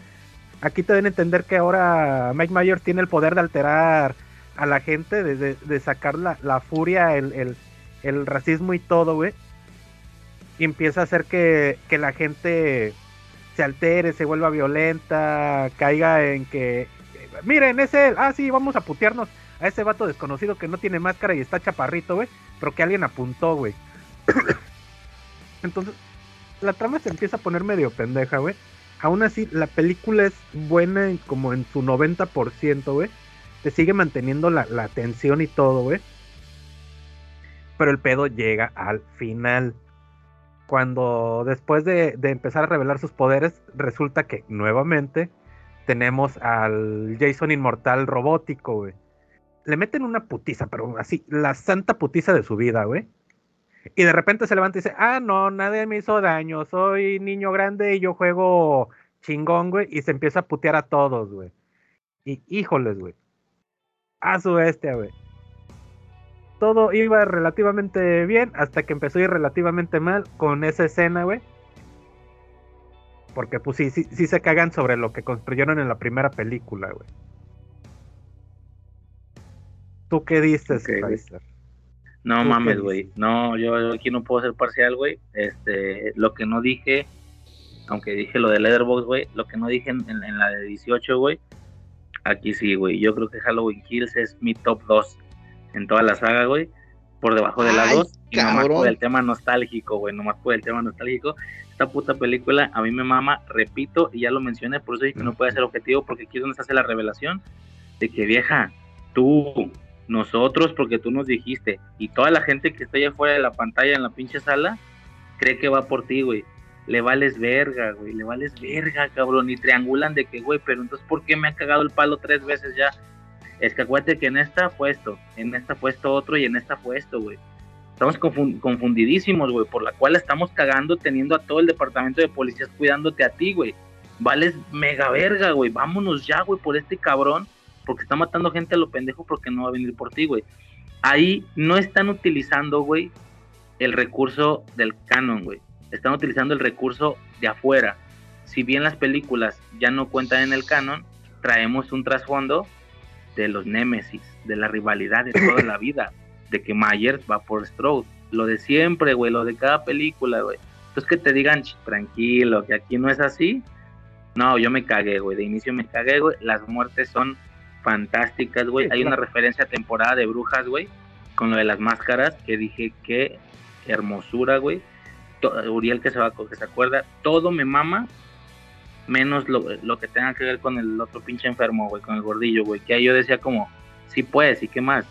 aquí te deben entender que ahora Mike Myers tiene el poder de alterar a la gente, de, sacar la, furia, el, el, el racismo y todo, güey y empieza a hacer que, la gente se altere, se vuelva violenta, caiga en que, miren, ese, ah, sí, vamos a putearnos a ese vato desconocido que no tiene máscara y está chaparrito, güey, pero que alguien apuntó, güey. Entonces, la trama se empieza a poner medio pendeja, güey. Aún así, la película es buena como en su 90%, güey. Te sigue manteniendo la, la tensión y todo, güey. Pero el pedo llega al final cuando después de, empezar a revelar sus poderes, resulta que nuevamente tenemos al Jason Inmortal robótico, güey. Le meten una putiza, pero así, la santa putiza de su vida, güey. Y de repente se levanta y dice, ah, no, nadie me hizo daño, soy niño grande y yo juego chingón, güey. Y se empieza a putear a todos, güey. Y híjoles, güey. A su bestia, güey. Todo iba relativamente bien hasta que empezó a ir relativamente mal con esa escena, güey. Porque pues sí, sí, sí se cagan sobre lo que construyeron en la primera película, güey. ¿Tú qué dices, Ok, güey. Kaiser? No ¿Tú mames, güey. No, yo, yo aquí no puedo ser parcial, güey. Este, lo que no dije, aunque dije lo de Leatherbox, güey, lo que no dije en, en- en la de 18, güey, aquí sí, güey. Yo creo que Halloween Kills es mi top 2 en toda la saga, güey. Por debajo de la Ay, 2. Y nomás por el tema nostálgico, güey. Nomás por el tema nostálgico. Esta puta película a mí me mama, repito, y ya lo mencioné, por eso dije que no puede ser objetivo, porque aquí es donde se hace la revelación de que vieja, tú, nosotros, porque tú nos dijiste, y toda la gente que está allá afuera de la pantalla en la pinche sala, cree que va por ti, güey. Le vales verga, güey, le vales verga, cabrón, y triangulan de que, güey, pero entonces, ¿por qué me ha cagado el palo tres veces ya? Es que acuérdate que en esta fue esto, en esta fue esto otro y en esta fue esto, güey. Estamos confun- confundidísimos, güey, por la cual estamos cagando teniendo a todo el departamento de policías cuidándote a ti, güey. Vales mega verga, güey. Vámonos ya, güey, por este cabrón, porque está matando gente a lo pendejo porque no va a venir por ti, güey. Ahí no están utilizando, güey, el recurso del canon, güey. Están utilizando el recurso de afuera. Si bien las películas ya no cuentan en el canon, traemos un trasfondo de los némesis, de la rivalidad de toda la vida, de que Myers va por Strode. Lo de siempre, güey, lo de cada película, güey. Entonces que te digan, "Ch, tranquilo, que aquí no es así. No, yo me cagué, güey. De inicio me cagué, güey. Las muertes son fantásticas, güey. Hay una referencia a temporada de brujas, güey, con lo de las máscaras, que dije, qué hermosura, güey. Uriel que se va, que se acuerda, todo me mama, menos lo, lo que tenga que ver con el otro pinche enfermo, güey, con el gordillo, güey. Que ahí yo decía como, sí puedes, ¿y qué más?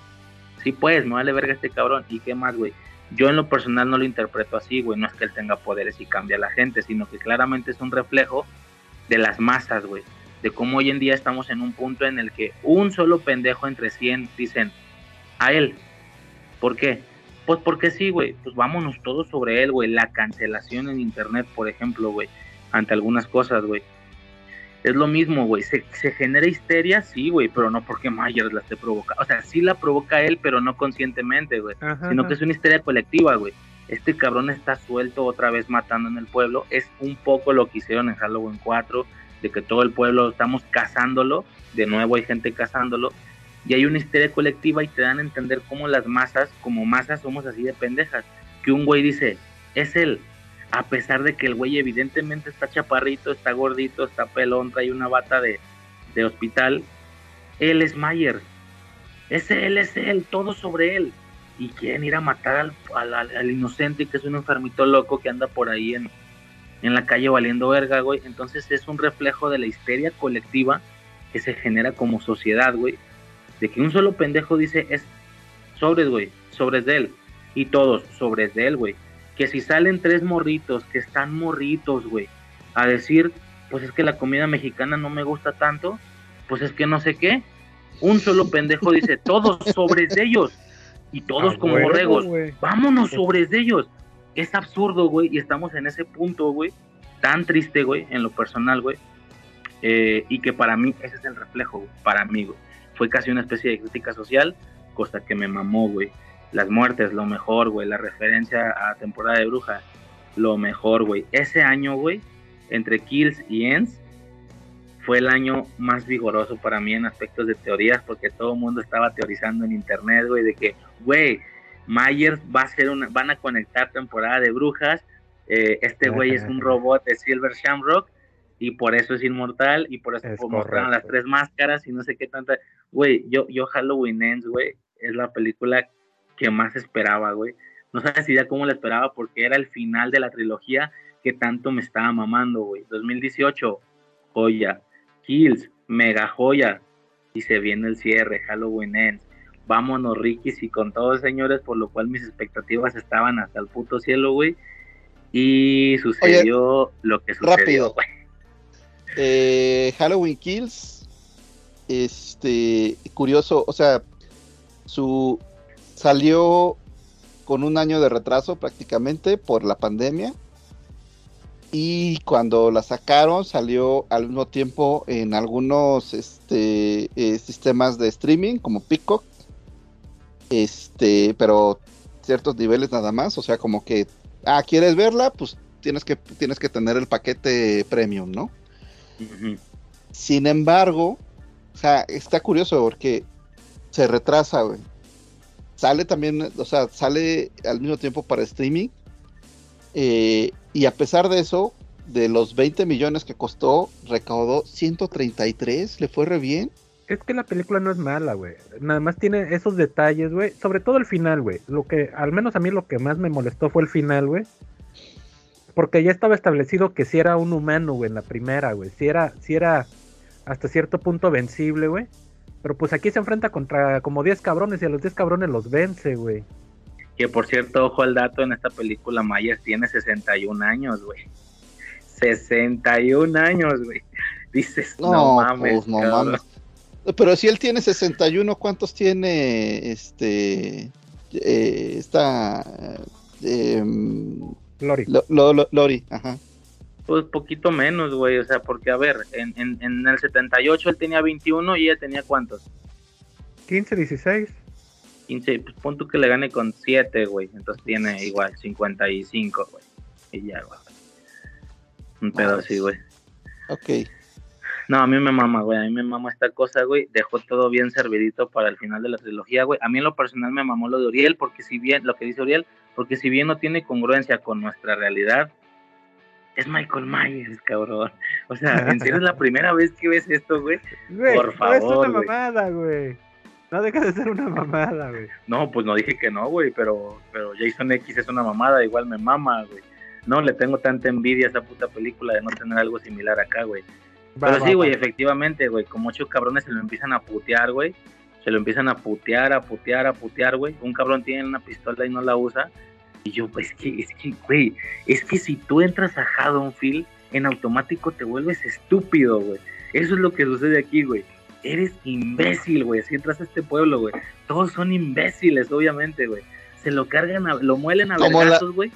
Sí puedes, no vale verga este cabrón, ¿y qué más, güey? Yo en lo personal no lo interpreto así, güey. No es que él tenga poderes y cambie a la gente, sino que claramente es un reflejo de las masas, güey. De cómo hoy en día estamos en un punto en el que un solo pendejo entre 100 dicen a él. ¿Por qué? Pues porque sí, güey. Pues vámonos todos sobre él, güey. La cancelación en internet, por ejemplo, güey. Ante algunas cosas, güey. Es lo mismo, güey. Se, se genera histeria, sí, güey, pero no porque Myers la esté provocando. O sea, sí la provoca él, pero no conscientemente, güey sino que es una histeria colectiva, güey. Este cabrón está suelto otra vez matando en el pueblo. Es un poco lo que hicieron en Halloween 4, de que todo el pueblo estamos cazándolo. De nuevo hay gente cazándolo. Y hay una histeria colectiva y te dan a entender cómo las masas, como masas, somos así de pendejas. Que un güey dice, es él. A pesar de que el güey evidentemente está chaparrito, está gordito, está pelón, trae una bata de, de hospital. Él es Myers. Es él, es él, todo sobre él y quieren ir a matar al, al- al- al inocente que es un enfermito loco que anda por ahí en, en la calle valiendo verga, güey. Entonces es un reflejo de la histeria colectiva que se genera como sociedad, güey. De que un solo pendejo dice es sobres, güey, sobres de él. Y todos sobres de él, güey. Que si salen tres morritos, que están morritos, güey, a decir, pues es que la comida mexicana no me gusta tanto, pues es que no sé qué. Un solo pendejo dice, todos sobres de ellos. Y todos A como huevo, borregos güey. vámonos sobres de ellos. Es absurdo, güey, y estamos en ese punto, güey, tan triste, güey, en lo personal, güey, eh, y que para mí ese es el reflejo, güey, para mí, güey. Fue casi una especie de crítica social, cosa que me mamó, güey. Las muertes, lo mejor, güey, la referencia a temporada de bruja, lo mejor, güey. Ese año, güey, entre Kills y Ends, fue el año más vigoroso para mí en aspectos de teorías, porque todo el mundo estaba teorizando en internet, güey, de que, güey, Myers va a ser una, van a conectar temporada de brujas, eh, este güey es un robot de Silver Shamrock, y por eso es inmortal, y por eso Es mostraron las tres máscaras, y no sé qué tanta, güey, yo, yo Halloween Ends, güey, es la película que más esperaba, güey, no sabes idea cómo la esperaba, porque era el final de la trilogía que tanto me estaba mamando, güey, 2018, joya, Kills, mega joya. Y se viene el cierre, Halloween Ends. Vámonos, Rikis, y con todos, señores, por lo cual mis expectativas estaban hasta el puto cielo, güey. Y sucedió lo que sucedió, rápido. güey. Eh, Halloween Kills, este, curioso, o sea, su salió con un año de retraso prácticamente por la pandemia. Y cuando la sacaron salió al mismo tiempo en algunos este, eh, sistemas de streaming como Peacock. Este, pero ciertos niveles nada más. O sea, como que, ah, ¿quieres verla? Pues tienes que, tienes que tener el paquete premium, ¿no? Sin embargo, o sea, está curioso porque se retrasa, güey. Sale también, o sea, sale al mismo tiempo para streaming. eh, y a pesar de eso, de los 20 millones que costó, recaudó 133, le fue re bien. Es que la película no es mala, güey. Nada más tiene esos detalles, güey. Sobre todo el final, güey. Lo que, al menos a mí lo que más me molestó fue el final, güey. Porque ya estaba establecido que si era un humano, güey, en la primera, güey. Si era, si era hasta cierto punto vencible, güey. Pero pues aquí se enfrenta contra como 10 cabrones y a los 10 cabrones los vence, güey. Que por cierto, ojo al dato, en esta película Myers tiene 61 años, güey. 61 años, güey. Dices, no, No, mames. pues no cabrón. mames. Pero si él tiene 61, ¿cuántos tiene este eh, esta eh, Lori. Lo- Lo- Lo- Lori? Ajá. Pues poquito menos, güey. O sea, porque a ver, en, en, en el 78 él tenía 21 y ella tenía cuántos? 15, 16. 15, pues pon tú que le gane con 7, güey. Entonces tiene igual 55, güey. Y ya, güey. Un pedo así, güey. Ok. No, a mí me mama, güey. A mí me mama esta cosa, güey. Dejó todo bien servidito para el final de la trilogía, güey. A mí en lo personal me mamó lo de Uriel, porque si bien, lo que dice Uriel, porque si bien no tiene congruencia con nuestra realidad, es Michael Myers, cabrón. O sea, en serio es la primera vez que ves esto, güey. Güey, Por no es favor, una güey. mamada, güey. No deja de ser una mamada, güey. No, pues no dije que no, güey, pero, pero Jason X es una mamada, igual me mama, güey. No le tengo tanta envidia a esa puta película de no tener algo similar acá, güey. Va, Pero va, sí, güey, va. efectivamente, güey, como ocho cabrones se lo empiezan a putear, güey. Se lo empiezan a putear, a putear, a putear, güey. Un cabrón tiene una pistola y no la usa. Y yo, pues, es que, es que, güey, es que si tú entras a Haddonfield, en automático te vuelves estúpido, güey. Eso es lo que sucede aquí, güey. Eres imbécil, güey. Si entras a este pueblo, güey. Todos son imbéciles, obviamente, güey. Se lo cargan, a- lo muelen a vergazos, güey.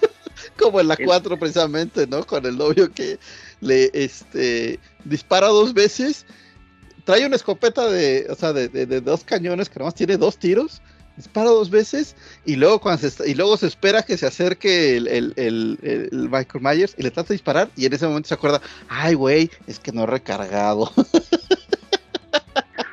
Como en la El- 4 precisamente, ¿no? Con el novio que le este dispara dos veces, trae una escopeta de, o sea, de, de- de dos cañones que nomás tiene dos tiros, dispara dos veces y luego cuando se, y luego se espera que se acerque el, el, el- el Michael Myers y le trata de disparar y en ese momento se acuerda, ay güey, es que no he recargado.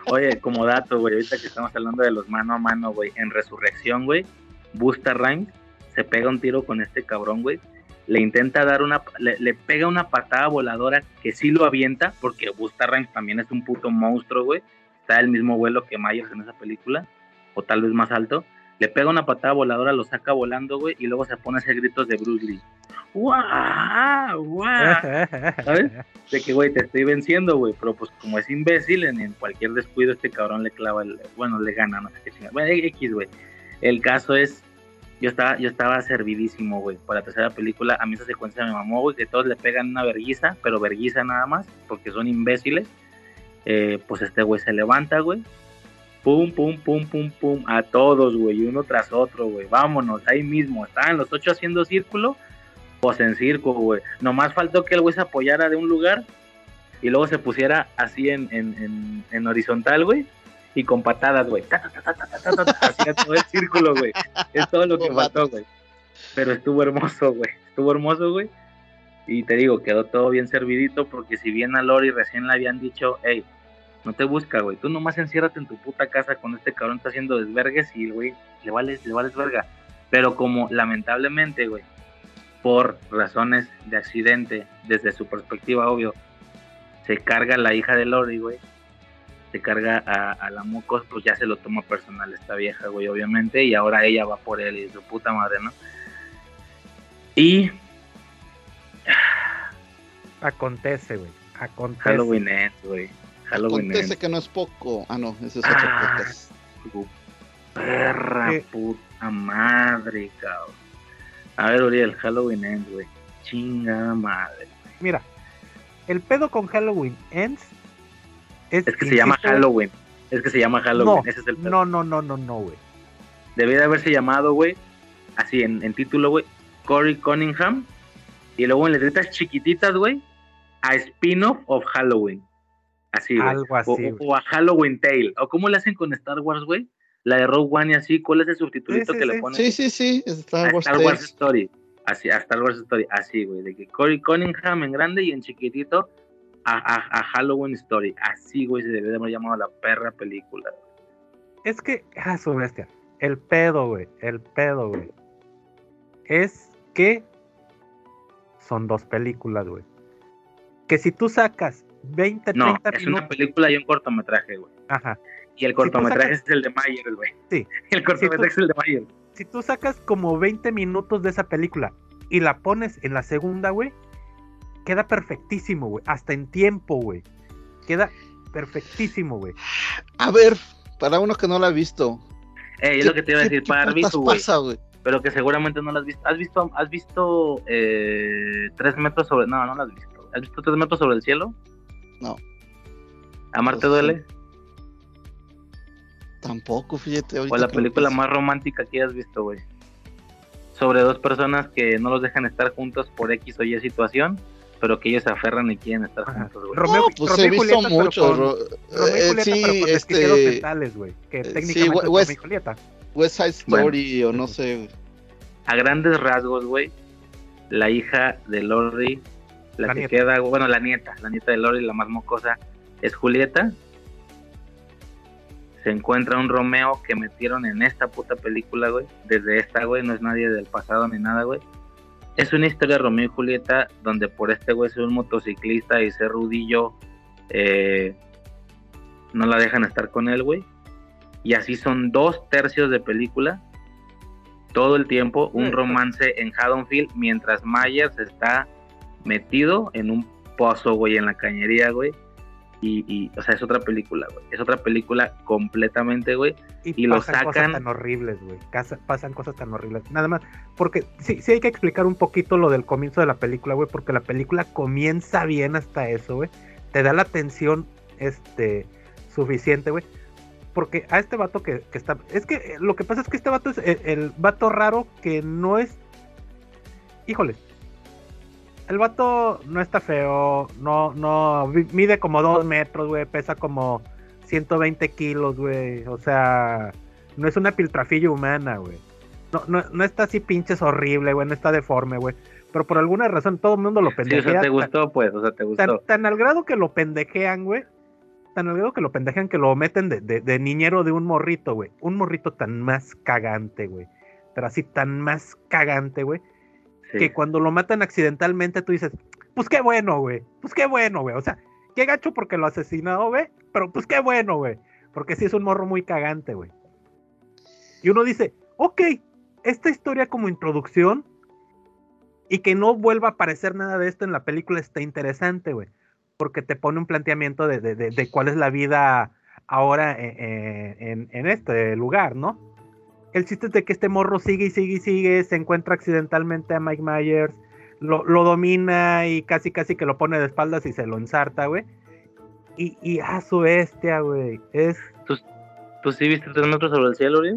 Oye, como dato, güey, ahorita que estamos hablando de los mano a mano, güey, en Resurrección, güey, Busta Rhymes se pega un tiro con este cabrón, güey. Le intenta dar una, le, le pega una patada voladora que sí lo avienta, porque Busta Rhymes también es un puto monstruo, güey. Está el mismo vuelo que Myers en esa película, o tal vez más alto. Le pega una patada voladora, lo saca volando, güey, y luego se pone a hacer gritos de Bruce Lee. ¡Guau! ¡Guau! ¿Sabes? De que, güey, te estoy venciendo, güey. Pero pues como es imbécil, en, en cualquier descuido este cabrón le clava el... Bueno, le gana, no sé qué chingada. Bueno, X, güey. El caso es... Yo estaba, yo estaba servidísimo, güey. Para la tercera película, a mí esa secuencia me mamó, güey. Que todos le pegan una verguiza, pero verguiza nada más, porque son imbéciles. Eh, pues este güey se levanta, güey. Pum, pum, pum, pum, pum. A todos, güey. Uno tras otro, güey. Vámonos, ahí mismo. Estaban los ocho haciendo círculo pues en círculo, güey. Nomás faltó que el güey se apoyara de un lugar y luego se pusiera así en, en, en, en horizontal, güey. Y con patadas, güey. Hacía todo el círculo, güey. Es todo lo que faltó, güey. Pero estuvo hermoso, güey. Estuvo hermoso, güey. Y te digo, quedó todo bien servidito porque si bien a Lori recién le habían dicho, hey, no te busca, güey. Tú nomás enciérrate en tu puta casa con este cabrón está haciendo desvergues y güey le vales, le vales verga. Pero como lamentablemente, güey, por razones de accidente, desde su perspectiva, obvio, se carga la hija de Lori, güey. Se carga a, a la Mocos, pues ya se lo toma personal esta vieja, güey, obviamente. Y ahora ella va por él y su puta madre, ¿no? Y Acontece, güey. Acontece. Halloween Ends, güey. Halloween Acontece que no es poco. Ah, no, ese es otro Ah, podcast. tu perra puta madre, cabrón. A ver, Uriel, Halloween Ends, güey. Chingada madre. Mira, el pedo con Halloween Ends es, Es que se llama Halloween. Es que se llama Halloween. No, Ese es el pedo. no, no, no, no, no, güey. Debía de haberse llamado, güey, así en, en título, güey, Corey Cunningham. Y luego en letritas chiquititas, güey, a spin-off of Halloween. Así, güey. Algo así, O, güey. o a Halloween Tale. O cómo le hacen con Star Wars, güey. La de Rogue One y así. ¿Cuál es el subtitulito Sí, sí, que le ponen? Sí, sí, sí, Star a Wars Star Wars. Story. Así, a Star Wars Story. Así, güey. De que Corey Cunningham en grande y en chiquitito a, a- a Halloween Story. Así, güey, se debe de haber llamado la perra película. Es que, ah, su bestia. El pedo, güey. El pedo, güey. Es que son dos películas, güey. Que si tú sacas 20, No, 30 es una película y un cortometraje, güey. Ajá. Y el tú cortometraje sacas- es el de Mayer, güey. Sí. El cortometraje es el de Mayer. Si tú sacas como 20 minutos de esa película y la pones en la segunda, güey, queda perfectísimo, güey. Hasta en tiempo, güey. Queda perfectísimo, güey. A ver, para uno que no la ha visto. Eh, es lo que te iba a ¿qué- decir, qué para Arbizu, güey. Pero que seguramente no lo has visto. ¿Has visto, has visto eh, tres metros sobre... No, no lo has visto. ¿Has visto tres metros sobre el cielo? No. ¿Amarte Pues, duele? Tampoco, fíjate. ¿O la película más romántica que hayas visto, güey? Sobre dos personas que no los dejan estar juntos por X o Y situación, pero que ellos se aferran y quieren estar juntos, güey. Romeo, No, pues Romeo he visto Julieta, pero mucho. con- Ro- Romeo y eh, Julieta, sí, pero con desquiciados este. mentales, güey. Que eh, sí, técnicamente es Wes- Romeo y Julieta. West Side Bueno. Story o no sé. A grandes rasgos, güey, la hija de Lori, la, La que nieta. queda, bueno, la nieta, la nieta de Lori, la más mocosa, es Julieta. Se encuentra un Romeo que metieron en esta puta película, güey. Desde esta, güey, no es nadie del pasado ni nada, güey. Es una historia de Romeo y Julieta donde por este güey ser un motociclista y ser rudillo, eh, no la dejan estar con él, güey. Y así son dos tercios de película todo el tiempo un romance en Haddonfield mientras Myers está metido en un pozo, güey, en la cañería, güey. Y, y, o sea, es otra película, güey. Es otra película completamente, güey. Y, Y lo pasan cosas tan horribles, güey. Pasan cosas tan horribles. Nada más, porque sí, sí hay que explicar un poquito lo del comienzo de la película, güey, porque la película comienza bien hasta eso, güey. Te da la atención este, suficiente, güey. Porque a este vato que, que está... Es que eh, lo que pasa es que este vato es el, el vato raro que no es... Híjole. El vato no está feo, no, no, mide como dos metros, güey, pesa como 120 kilos, güey. O sea, no es una piltrafilla humana, güey. No, no, no está así pinches horrible, güey, no está deforme, güey. Pero por alguna razón todo el mundo lo Sí, o pendejea. sea, te tan- gustó, pues, o sea, te tan, gustó. tan al grado que lo pendejean, güey. Tan al grado que lo pendejean que lo meten de, de- de niñero de un morrito, güey. Un morrito tan más cagante, güey. Pero así tan más cagante, güey. Que cuando lo matan accidentalmente tú dices, pues qué bueno, güey. Pues qué bueno, güey. O sea, qué gacho porque lo asesinó, güey. Pero pues qué bueno, güey. Porque sí es un morro muy cagante, güey. Y uno dice, ok, esta historia como introducción y que no vuelva a aparecer nada de esto en la película está interesante, güey. Porque te pone un planteamiento de, de- de- de cuál es la vida ahora eh, eh, en, en este lugar, ¿no? El chiste es de que este morro sigue y sigue y sigue, se encuentra accidentalmente a Mike Myers, lo, lo domina y casi casi que lo pone de espaldas y se lo ensarta, güey. Y, y a su bestia, güey. Es. ¿Tú sí viste tres metros sobre el cielo, güey?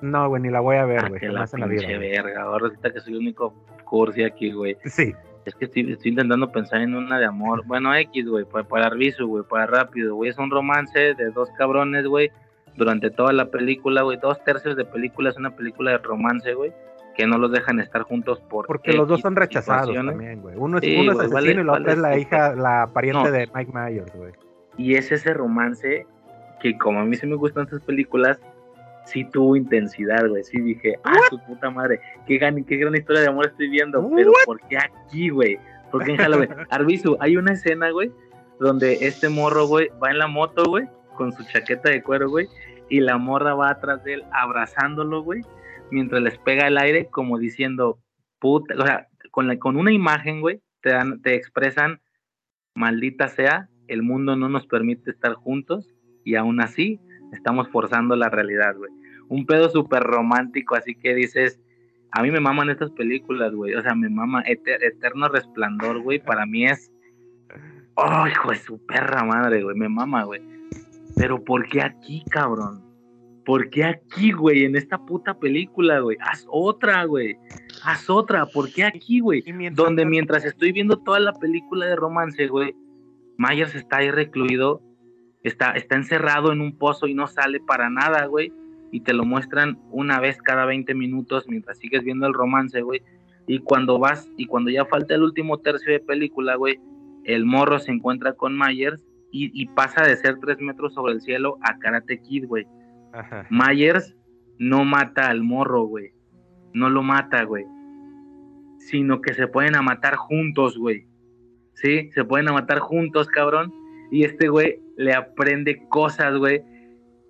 No, güey, ni la voy a ver, Ah, güey. que la en la vida. pinche verga. Ahora resulta que soy el único cursi aquí, güey. Sí. Es que estoy, estoy intentando pensar en una de amor. Bueno, X, güey, para, para Arbizu, güey, para rápido, güey. Es un romance de dos cabrones, güey. Durante toda la película, güey. Dos tercios de película es una película de romance, güey. Que no los dejan estar juntos por. Porque los dos son rechazados también, güey. Uno es, Sí, uno es güey, asesino vale- y la otra vale es la hija, la pariente No. de Mike Myers, güey. Y es ese romance que, como a mí sí me gustan estas películas, sí tuvo intensidad, güey. Sí dije, ah, su puta madre, qué gran, qué gran historia de amor estoy viendo. Pero ¿por qué aquí, güey? ¿Por qué en Halloween? Arbizu, hay una escena, güey, donde este morro, güey, va en la moto, güey, con su chaqueta de cuero, güey, y la morra va atrás de él abrazándolo, güey, mientras les pega el aire, como diciendo, puta, o sea, con, la, con una imagen, güey, te, dan, te expresan, maldita sea, el mundo no nos permite estar juntos y aún así estamos forzando la realidad, güey. Un pedo súper romántico, así que dices, A mí me maman estas películas, güey. O sea, me mama Eter- Eterno Resplandor, güey. Para mí es. ¡Oh, hijo de su perra madre, güey! Me mama, güey. Pero ¿por qué aquí, cabrón? ¿Por qué aquí, güey? En esta puta película, güey. Haz otra, güey. Haz otra. ¿Por qué aquí, güey? Mientras Donde mientras estoy viendo toda la película de romance, güey, Myers está ahí recluido, está, está encerrado en un pozo y no sale para nada, güey. Y te lo muestran una vez cada 20 minutos mientras sigues viendo el romance, güey. Y cuando vas, y cuando ya falta el último tercio de película, güey, el morro se encuentra con Myers y, y pasa de ser tres metros sobre el cielo a Karate Kid, güey. Myers no mata al morro, güey. No lo mata, güey. Sino que se pueden a matar juntos, güey. Sí, se pueden a matar juntos, cabrón. Y este güey le aprende cosas, güey.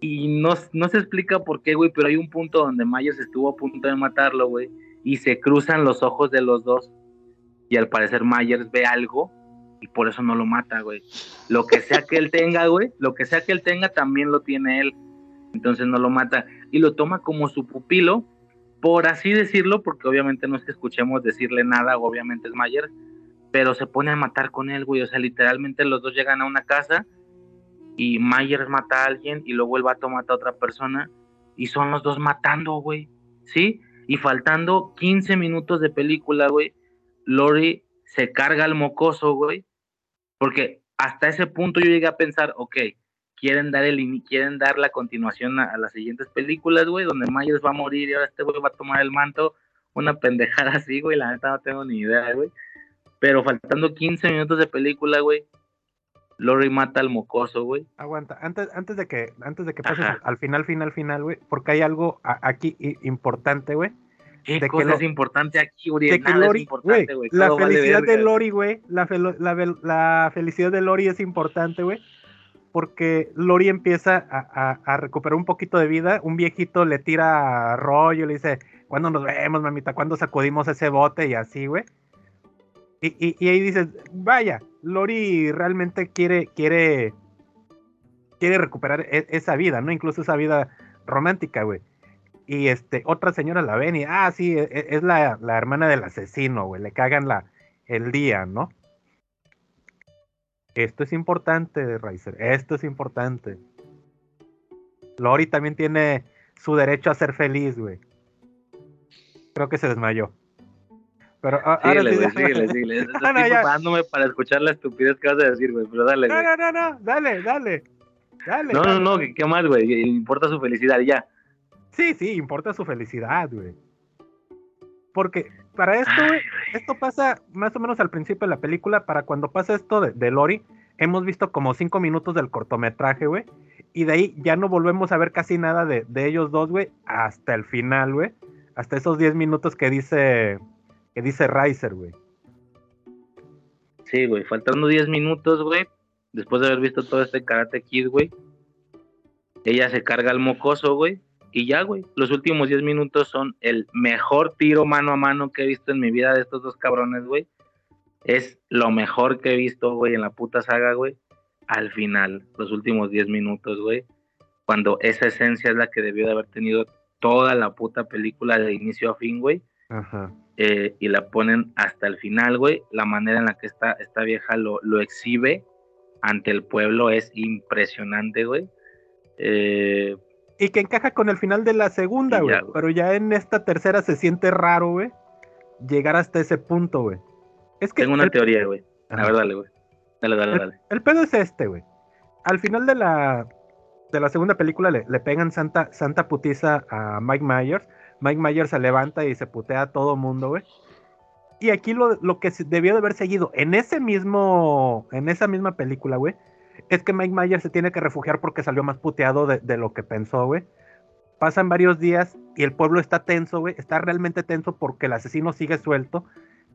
Y no, no se explica por qué, güey, pero hay un punto donde Myers estuvo a punto de matarlo, güey. Y se cruzan los ojos de los dos. Y al parecer Myers ve algo y por eso no lo mata, güey. Lo que sea que él tenga, güey, lo que sea que él tenga también lo tiene él entonces no lo mata y lo toma como su pupilo, por así decirlo, porque obviamente no es que escuchemos decirle nada, obviamente es Mayer, pero se pone a matar con él, güey, o sea, literalmente los dos llegan a una casa y Mayer mata a alguien y luego el vato mata a otra persona y son los dos matando, güey, ¿sí? Y faltando 15 minutos de película, güey, Lori se carga al mocoso, güey, porque hasta ese punto yo llegué a pensar, ok, quieren dar el quieren dar la continuación a, a las siguientes películas, güey, donde Myers va a morir y ahora este güey va a tomar el manto, una pendejada así, güey, la neta no tengo ni idea, güey. Pero faltando 15 minutos de película, güey, Lori mata al mocoso, güey. Aguanta, antes, antes de que, antes de que pases Ajá. al final, final, final, güey, porque hay algo aquí importante, güey. ¿Qué De que lo- es importante aquí, Uriel? De que Nada es Lori, importante, güey, la vale felicidad de. Lori, güey, la, fel- la, la felicidad de Lori es importante, güey, porque Lori empieza a, a- a recuperar un poquito de vida, un viejito le tira rollo, le dice, ¿cuándo nos vemos, mamita? ¿Cuándo sacudimos ese bote? Y así, güey. Y, y- y ahí dices, vaya, Lori realmente quiere, quiere, quiere recuperar e- esa vida, ¿no? Incluso esa vida romántica, güey. Y este, otra señora la ven y, ah, sí, e- e- es la, la hermana del asesino, güey. Le cagan la, el día, ¿no? Esto es importante, Riser. Esto es importante. Lori también tiene su derecho a ser feliz, güey. Creo que se desmayó. Pero a- ahora Síguele, sí, güey, déjame- síguele, síguele. No, Estoy no, para escuchar la estupidez que vas a decir, güey, pero dale, No, güey. no, no, no, dale, dale. Dale. No, no, dale. no, ¿qué, qué más, güey? Importa su felicidad, ya. Sí, sí, importa su felicidad, güey. Porque para esto, güey, esto pasa más o menos al principio de la película. Para cuando pasa esto de, de Lori, hemos visto como cinco minutos del cortometraje, güey. Y de ahí ya no volvemos a ver casi nada de, de ellos dos, güey, hasta el final, güey. Hasta esos 10 minutos que dice, que dice Riser, güey. Sí, güey, faltando 10 minutos, güey, después de haber visto todo este Karate Kid, güey, ella se carga al mocoso, güey, y ya, güey, los últimos 10 minutos son el mejor tiro mano a mano que he visto en mi vida de estos dos cabrones, güey. Es lo mejor que he visto, güey, en la puta saga, güey. Al final, los últimos 10 minutos, güey, cuando esa esencia es la que debió de haber tenido toda la puta película de inicio a fin, güey Ajá. eh, y la ponen hasta el final, güey. La manera en la que esta, esta vieja lo, lo exhibe ante el pueblo es impresionante, güey. Eh, Y que encaja con el final de la segunda, güey. Pero ya en esta tercera se siente raro, güey. Llegar hasta ese punto, güey. Es que tengo una el- teoría, güey. A ver, dale, güey. Dale, dale, El, dale. el pedo es este, güey. Al final de la, de la segunda película le, le pegan santa, santa putiza a Mike Myers. Mike Myers se levanta y se putea a todo mundo, güey. Y aquí lo, lo que debió de haber seguido en ese mismo, en esa misma película, güey, es que Mike Myers se tiene que refugiar porque salió más puteado de, lo que pensó, güey. Pasan varios días y el pueblo está tenso, güey. Está realmente tenso porque el asesino sigue suelto.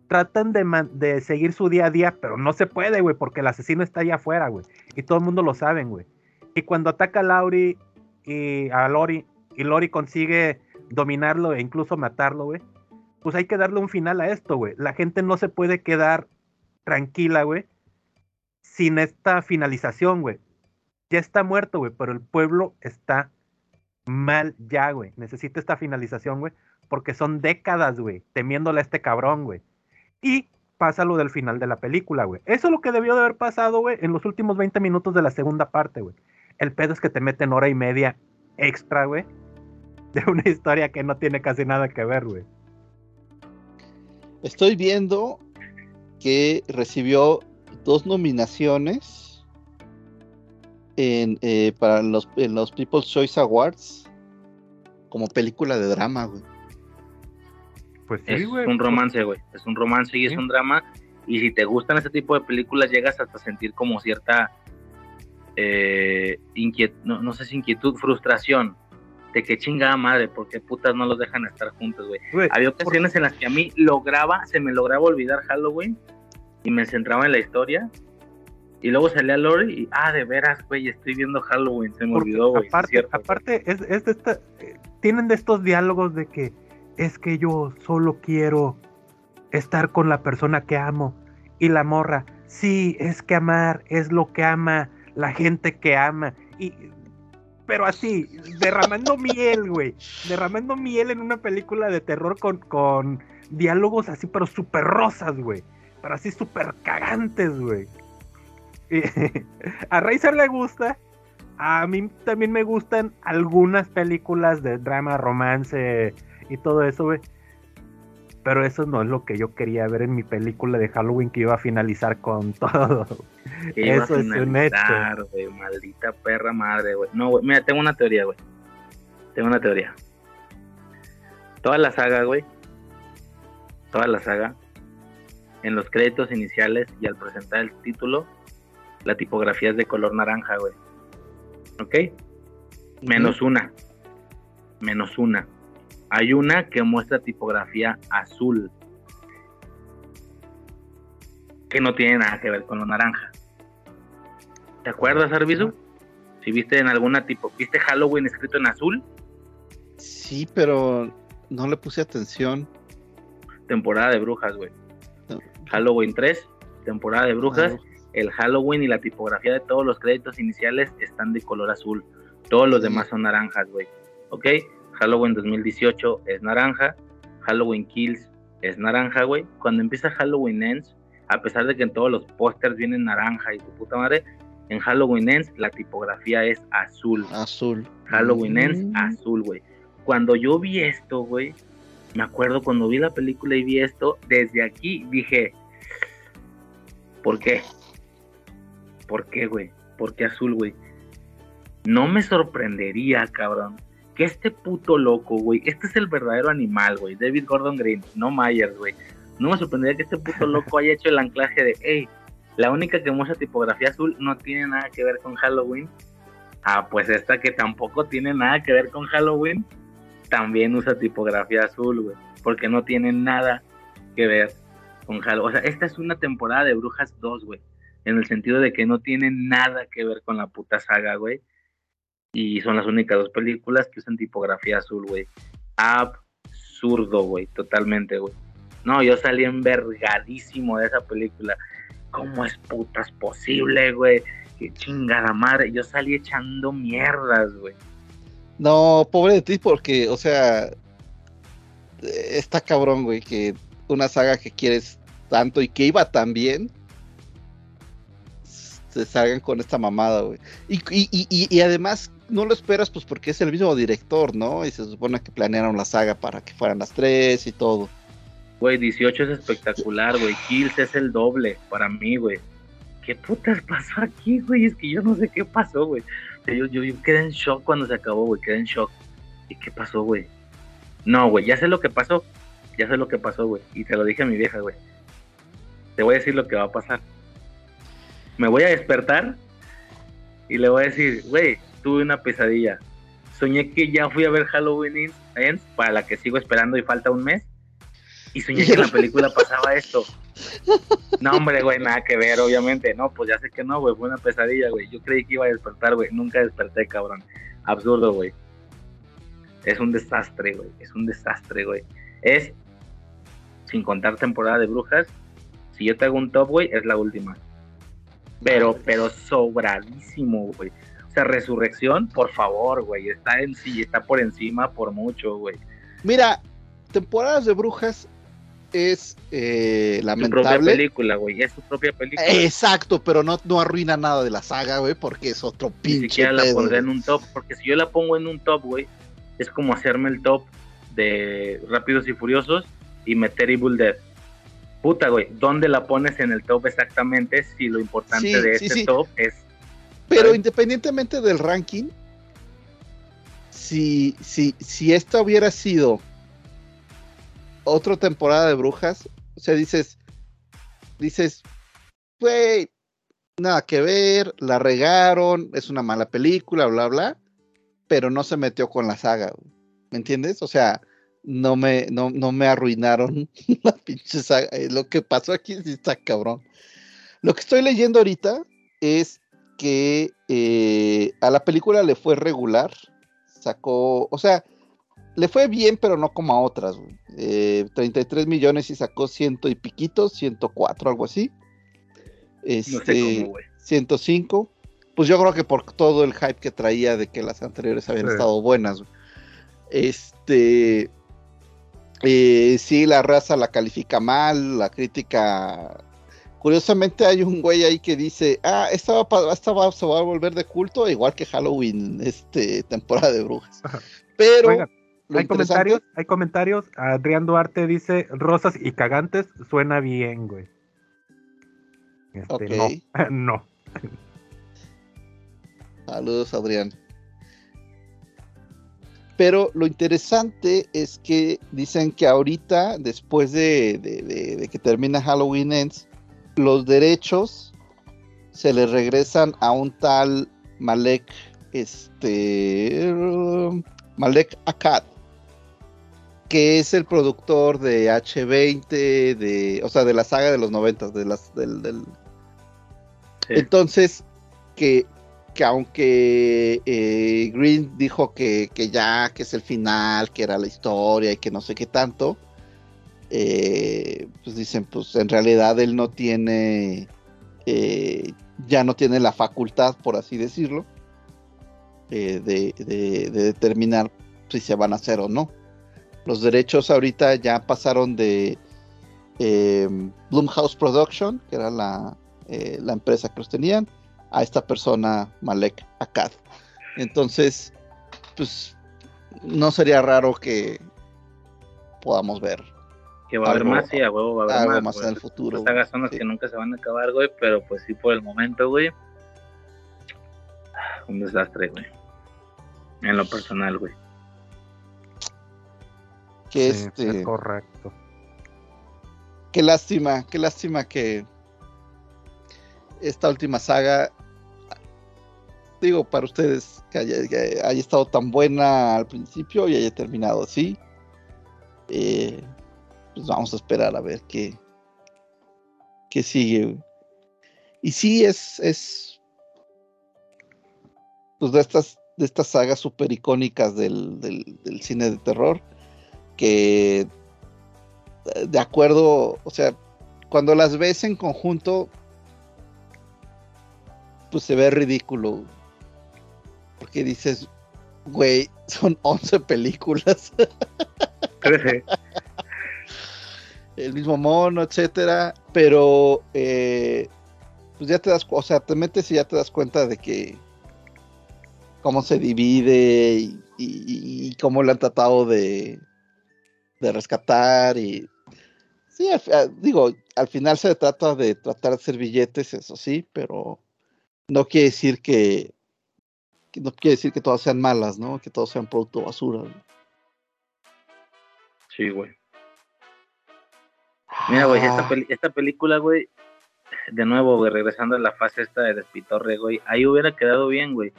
Tratan de seguir su día a día, pero no se puede, güey, porque el asesino está allá afuera, güey. Y todo el mundo lo saben, güey. Y cuando ataca a Lauri y a Lori, y Lori consigue dominarlo e incluso matarlo, güey, pues hay que darle un final a esto, güey. La gente no se puede quedar tranquila, güey, sin esta finalización, güey. Ya está muerto, güey, pero el pueblo está mal ya, güey. Necesita esta finalización, güey, porque son décadas, güey, temiéndole a este cabrón, güey. Y pasa lo del final de la película, güey. Eso es lo que debió de haber pasado, güey, en los últimos 20 minutos de la segunda parte, güey. El pedo es que te meten hora y media extra, güey, de una historia que no tiene casi nada que ver, güey. Estoy viendo que recibió dos nominaciones en, eh, para los, en los People's Choice Awards como película de drama, güey. Pues sí, Es güey. un pues- romance, güey. Es un romance y es un drama. Y si te gustan ese tipo de películas, llegas hasta sentir como cierta eh, inquiet no, no sé si inquietud, frustración de que chingada madre, porque putas no los dejan estar juntos, güey. Güey, Había ocasiones en las que a mí lograba, se me lograba olvidar Halloween y me centraba en la historia. Y luego salía Lori y, ah, de veras, güey, estoy viendo Halloween, se me Porque olvidó, güey. es aparte, es, es de esta- eh, tienen de estos diálogos de que es que yo solo quiero estar con la persona que amo y la morra, sí, es que amar es lo que ama la gente que ama y pero así, derramando miel, güey, derramando miel en una película de terror con, con diálogos así, pero súper rosas, güey, pero así súper cagantes, güey. A Razer le gusta, a mí también me gustan algunas películas de drama, romance y todo eso, güey. Pero eso no es lo que yo quería ver en mi película de Halloween que iba a finalizar con todo. Eso es un hecho. güey, maldita perra madre, güey. No, güey, mira, tengo una teoría, güey. Tengo una teoría. Toda la saga, güey. Toda la saga. En los créditos iniciales y al presentar el título, la tipografía es de color naranja, güey. ¿Ok? Menos una. Menos una. Hay una que muestra tipografía azul. Que no tiene nada que ver con lo naranja. ¿Te acuerdas, Arbizu? Si viste en alguna tipo, ¿viste Halloween escrito en azul? Sí, pero no le puse atención. Temporada de brujas, güey. Halloween 3, temporada de brujas. El Halloween y la tipografía de todos los créditos iniciales están de color azul. Todos los demás son naranjas, güey. ¿Ok? Halloween 2018 es naranja. Halloween Kills es naranja, güey. Cuando empieza Halloween Ends, a pesar de que en todos los pósters vienen naranja y tu puta madre, en Halloween Ends la tipografía es azul. Azul. Halloween Ends Mm. azul, güey. Cuando yo vi esto, güey, me acuerdo cuando vi la película y vi esto, desde aquí dije, ¿por qué? ¿Por qué, güey? ¿Por qué azul, güey? No me sorprendería, cabrón, que este puto loco, güey, este es el verdadero animal, güey, David Gordon Green, no Myers, güey. No me sorprendería que este puto loco haya hecho el anclaje de, hey, la única que muestra tipografía azul no tiene nada que ver con Halloween. Ah, pues esta que tampoco tiene nada que ver con Halloween, también usa tipografía azul, güey, porque no tiene nada que ver O sea, esta es una temporada de Brujas 2, güey, en el sentido de que no tiene nada que ver con la puta saga, güey. Y son las únicas dos películas que usan tipografía azul, güey. Absurdo, güey, totalmente, güey. No, yo salí envergadísimo de esa película. ¿Cómo es putas posible, güey? Qué chingada madre. Yo salí echando mierdas, güey. No, pobre de ti, porque, o sea, está cabrón, güey, que una saga que quieres tanto y que iba tan bien, se salgan con esta mamada, güey. Y, y, y, además no lo esperas, pues porque es el mismo director, ¿no? Y se supone que planearon la saga para que fueran las tres y todo. Güey, 18 es espectacular, güey. Kills es el doble para mí, güey. ¿Qué putas pasó aquí, güey? Es que yo no sé qué pasó, güey. Yo, yo, yo quedé en shock cuando se acabó, güey. Quedé en shock. ¿Y qué pasó, güey? No, güey, ya sé lo que pasó. Ya sé lo que pasó, güey. Y te lo dije a mi vieja, güey. Te voy a decir lo que va a pasar. Me voy a despertar y le voy a decir, güey, tuve una pesadilla. Soñé que ya fui a ver Halloween Ends, para la que sigo esperando y falta un mes. Y soñé que en la película pasaba esto. No, hombre, güey, nada que ver, obviamente. No, pues ya sé que no, güey, fue una pesadilla, güey. Yo creí que iba a despertar, güey. Nunca desperté, cabrón. Absurdo, güey. Es un desastre, güey. Es un desastre, güey. Es, sin contar temporada de brujas, si yo te hago un top, güey, es la última. Pero, pero sobradísimo, güey. O sea, resurrección, por favor, güey. Está en sí, está por encima por mucho, güey. Mira, temporadas de brujas es eh, Su propia lamentable. película, güey. Es su propia película. Exacto, pero no, no arruina nada de la saga, güey, porque es otro Ni pinche siquiera la pondré en un top, porque si yo la pongo en un top, güey, es como hacerme el top de Rápidos y Furiosos y meter Evil Dead. Puta, güey, ¿dónde la pones en el top exactamente si lo importante Sí, de sí, este sí. top es Pero ¿sabes? independientemente del ranking, si, si, si esta hubiera sido otra temporada de brujas, o sea, dices, dices, güey, nada que ver, la regaron, es una mala película, bla, bla, pero no se metió con la saga, güey, ¿me entiendes? O sea, no me, no, no me arruinaron la pinche saga. eh, Lo que pasó aquí sí está cabrón. Lo que estoy leyendo ahorita es que eh, a la película le fue regular. Sacó, o sea, le fue bien, pero no como a otras. Eh, 33 millones y sacó ciento y piquitos, 104, algo así. Este, no sé cómo, güey. 105. Pues yo creo que por todo el hype que traía de que las anteriores habían Sí. estado buenas. güey. Este. Eh, sí, la raza la califica mal, la crítica. Curiosamente hay un güey ahí que dice, ah, esta, va, esta va- se va a volver de culto, igual que Halloween, este, temporada de brujas. Pero hay comentarios, hay comentarios. Adrián Duarte dice rosas y cagantes, suena bien, güey. Este, Ok. No, no. Saludos, Adrián. Pero lo interesante es que dicen que ahorita, después de, de- de- de que termina Halloween Ends, los derechos se le regresan a un tal Malek, este, Malek Akkad, que es el productor de H20, de, o sea, de la saga de los 90, de las, del, del, Sí. entonces, que, que aunque eh, Green dijo que, que ya, que es el final, que era la historia y que no sé qué tanto, eh, pues dicen, pues en realidad él no tiene, eh, ya no tiene la facultad, por así decirlo, de, de- de determinar si se van a hacer o no. Los derechos ahorita ya pasaron de Blumhouse Production, que era la, la empresa que los tenían, a esta persona, Malek Akkad. Entonces, pues no sería raro que podamos ver Que va a haber Algo- más, sí, a huevo va a haber algo más. más güey. en el futuro. Las sagas son las sí. que nunca se van a acabar, güey, pero pues sí por el momento, güey. Un desastre, güey. En lo personal, güey. Que Sí, este, es correcto. qué lástima, qué lástima que esta última saga, digo, para ustedes, que haya, haya estado tan buena al principio y haya terminado así. Eh, pues vamos a esperar a ver qué, qué sigue. Y sí, es, es pues de estas, de estas sagas super icónicas del, del- cine de terror, que de acuerdo, o sea, cuando las ves en conjunto, pues se ve ridículo. Porque dices, güey, son 11 películas, el mismo mono, etcétera, pero eh, pues ya te das, o sea, te metes y ya te das cuenta de que cómo se divide y, y- y cómo lo han tratado de, de rescatar y sí, al digo, al final se trata de tratar de hacer billetes, eso sí, pero no quiere decir que no quiere decir que todas sean malas, ¿no? Que todos sean producto basura. Sí, güey. Mira, güey, esta película, güey, de nuevo, güey, regresando a la fase esta de Despitorre, güey, ahí hubiera quedado bien, güey.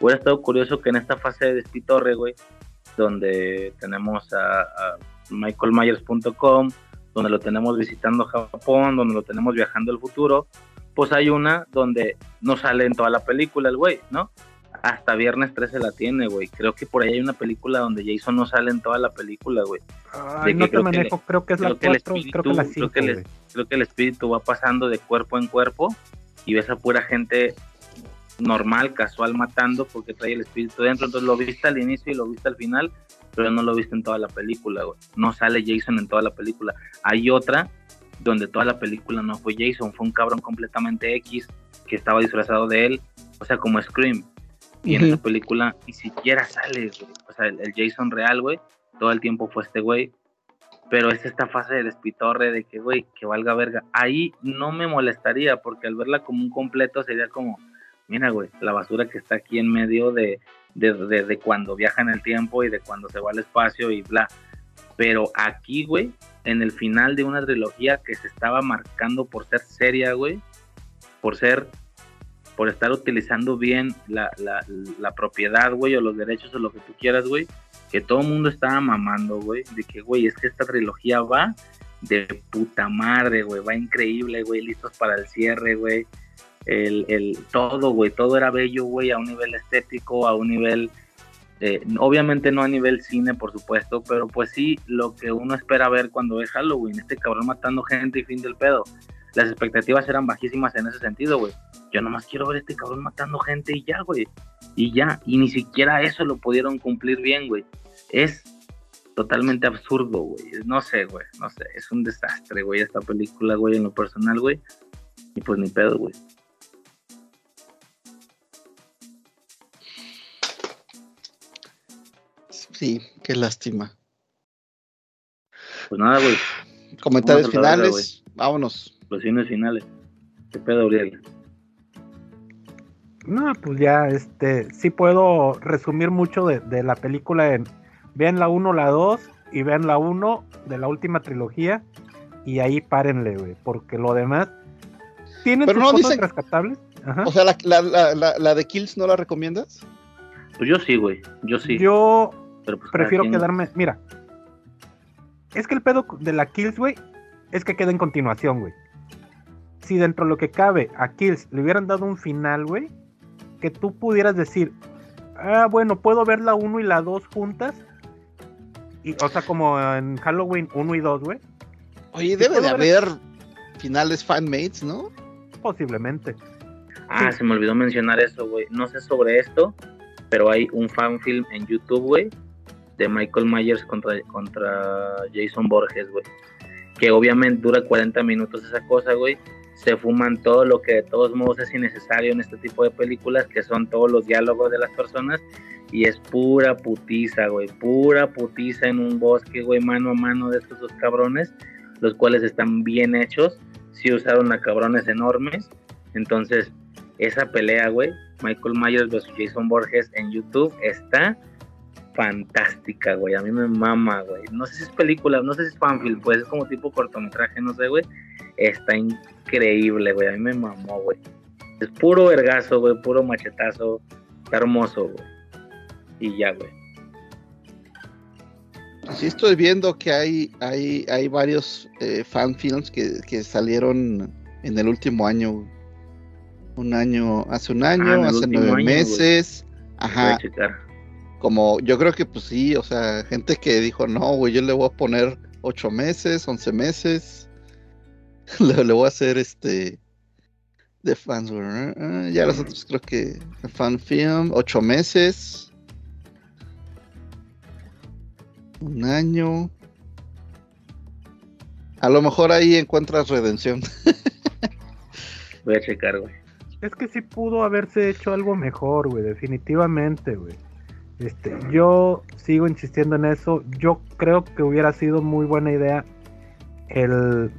Hubiera estado curioso que en esta fase de Despitorre, güey, donde tenemos a, a michaelmyers.com, donde lo tenemos visitando Japón, donde lo tenemos viajando al futuro, pues hay una donde no sale en toda la película el güey, ¿no? Hasta viernes 13 la tiene, güey. Creo que por ahí hay una película donde Jason no sale en toda la película, güey. Ay, que no te creo que manejo, creo que es la que el 4, creo que la espíritu- 5, creo que el- creo que el espíritu va pasando de cuerpo en cuerpo y ves a pura gente normal, casual, matando porque trae el espíritu dentro. Entonces lo viste al inicio y lo viste al final, pero no lo viste en toda la película, güey. No sale Jason en toda la película. Hay otra donde toda la película no fue Jason, fue un cabrón completamente X que estaba disfrazado de él, o sea, como Scream. Y en Ujú. esa película ni siquiera sale, güey. O sea, el, el Jason real, güey, todo el tiempo fue este güey. Pero es esta fase de despitorre de que, güey, que valga verga. Ahí no me molestaría, porque al verla como un completo sería como, mira, güey, la basura que está aquí en medio de, de, de- de cuando viaja en el tiempo y de cuando se va al espacio y bla. Pero aquí, güey, en el final de una trilogía que se estaba marcando por ser seria, güey, por ser, por estar utilizando bien la, la, propiedad, güey, o los derechos o lo que tú quieras, güey, que todo el mundo estaba mamando, güey, de que, güey, es que esta trilogía va de puta madre, güey, va increíble, güey, listos para el cierre, güey. El, el, todo, güey, todo era bello, güey, a un nivel estético, a un nivel, eh, obviamente no a nivel cine, por supuesto, pero pues sí, lo que uno espera ver cuando ve Halloween, este cabrón matando gente y fin del pedo. Las expectativas eran bajísimas en ese sentido, güey. Yo nomás quiero ver a este cabrón matando gente y ya, güey. Y ya, y ni siquiera eso lo pudieron cumplir bien, güey. Es totalmente absurdo, güey. No sé, güey, no sé. Es un desastre, güey, esta película, güey, en lo personal, güey. Y pues ni pedo, güey. Sí, qué lástima. Pues nada, güey. Comentarios finales. Vámonos. Los cines finales. ¿Qué pedo, Uriel? No, pues ya, este, sí puedo resumir mucho de, de la película en vean la 1, la 2 y vean la 1 de la última trilogía y ahí párenle, güey, porque lo demás sus no cosas dicen- rescatables. Ajá. O sea, la, la, la, la, la de Kills no la recomiendas? Pues yo sí, güey. Yo sí. Yo pero pues prefiero quien- quedarme, mira, es que el pedo de la Kills, güey, es que queda en continuación, güey. Si dentro de lo que cabe a Kills le hubieran dado un final, güey, que tú pudieras decir, ah, bueno, puedo ver la 1 y la 2 juntas. Y, o sea, como en Halloween 1 y 2, güey. Oye, debe de haber finales fanmates, ¿no? Posiblemente. Ah, se me olvidó mencionar eso, güey. No sé sobre esto, pero hay un fanfilm en YouTube, güey, de Michael Myers contra, contra Jason Borges, güey. Que obviamente dura 40 minutos esa cosa, güey. Se fuman todo lo que de todos modos es innecesario en este tipo de películas, que son todos los diálogos de las personas. Y es pura putiza, güey. Pura putiza en un bosque, güey, mano a mano de estos dos cabrones, los cuales están bien hechos. Sí usaron a cabrones enormes. Entonces, esa pelea, güey, Michael Myers versus Jason Borges en YouTube está fantástica, güey. A mí me mama, güey. No sé si es película, no sé si es fanfilm, pues es como tipo cortometraje, no sé, güey. Está increíble, güey. A mí me mamó, güey. Es puro vergazo, güey, puro machetazo. Está hermoso, güey. Y ya, güey. Sí estoy viendo que hay, hay, hay varios eh, fanfilms que, que salieron en el último año. Un año, hace un año, Ah, hace nueve año, güey. meses. Voy Ajá. a checar. Como yo creo que pues sí, o sea, gente que dijo, no, güey, yo le voy a poner ocho meses, once meses. le, le voy a hacer este de fans, güey, ah, ya los otros creo que fan film, ocho meses. Un año. A lo mejor ahí encuentras redención. Voy a checar, güey. Es que sí pudo haberse hecho algo mejor, güey, definitivamente, güey. Este, yo sigo insistiendo en eso. Yo creo que hubiera sido muy buena idea el,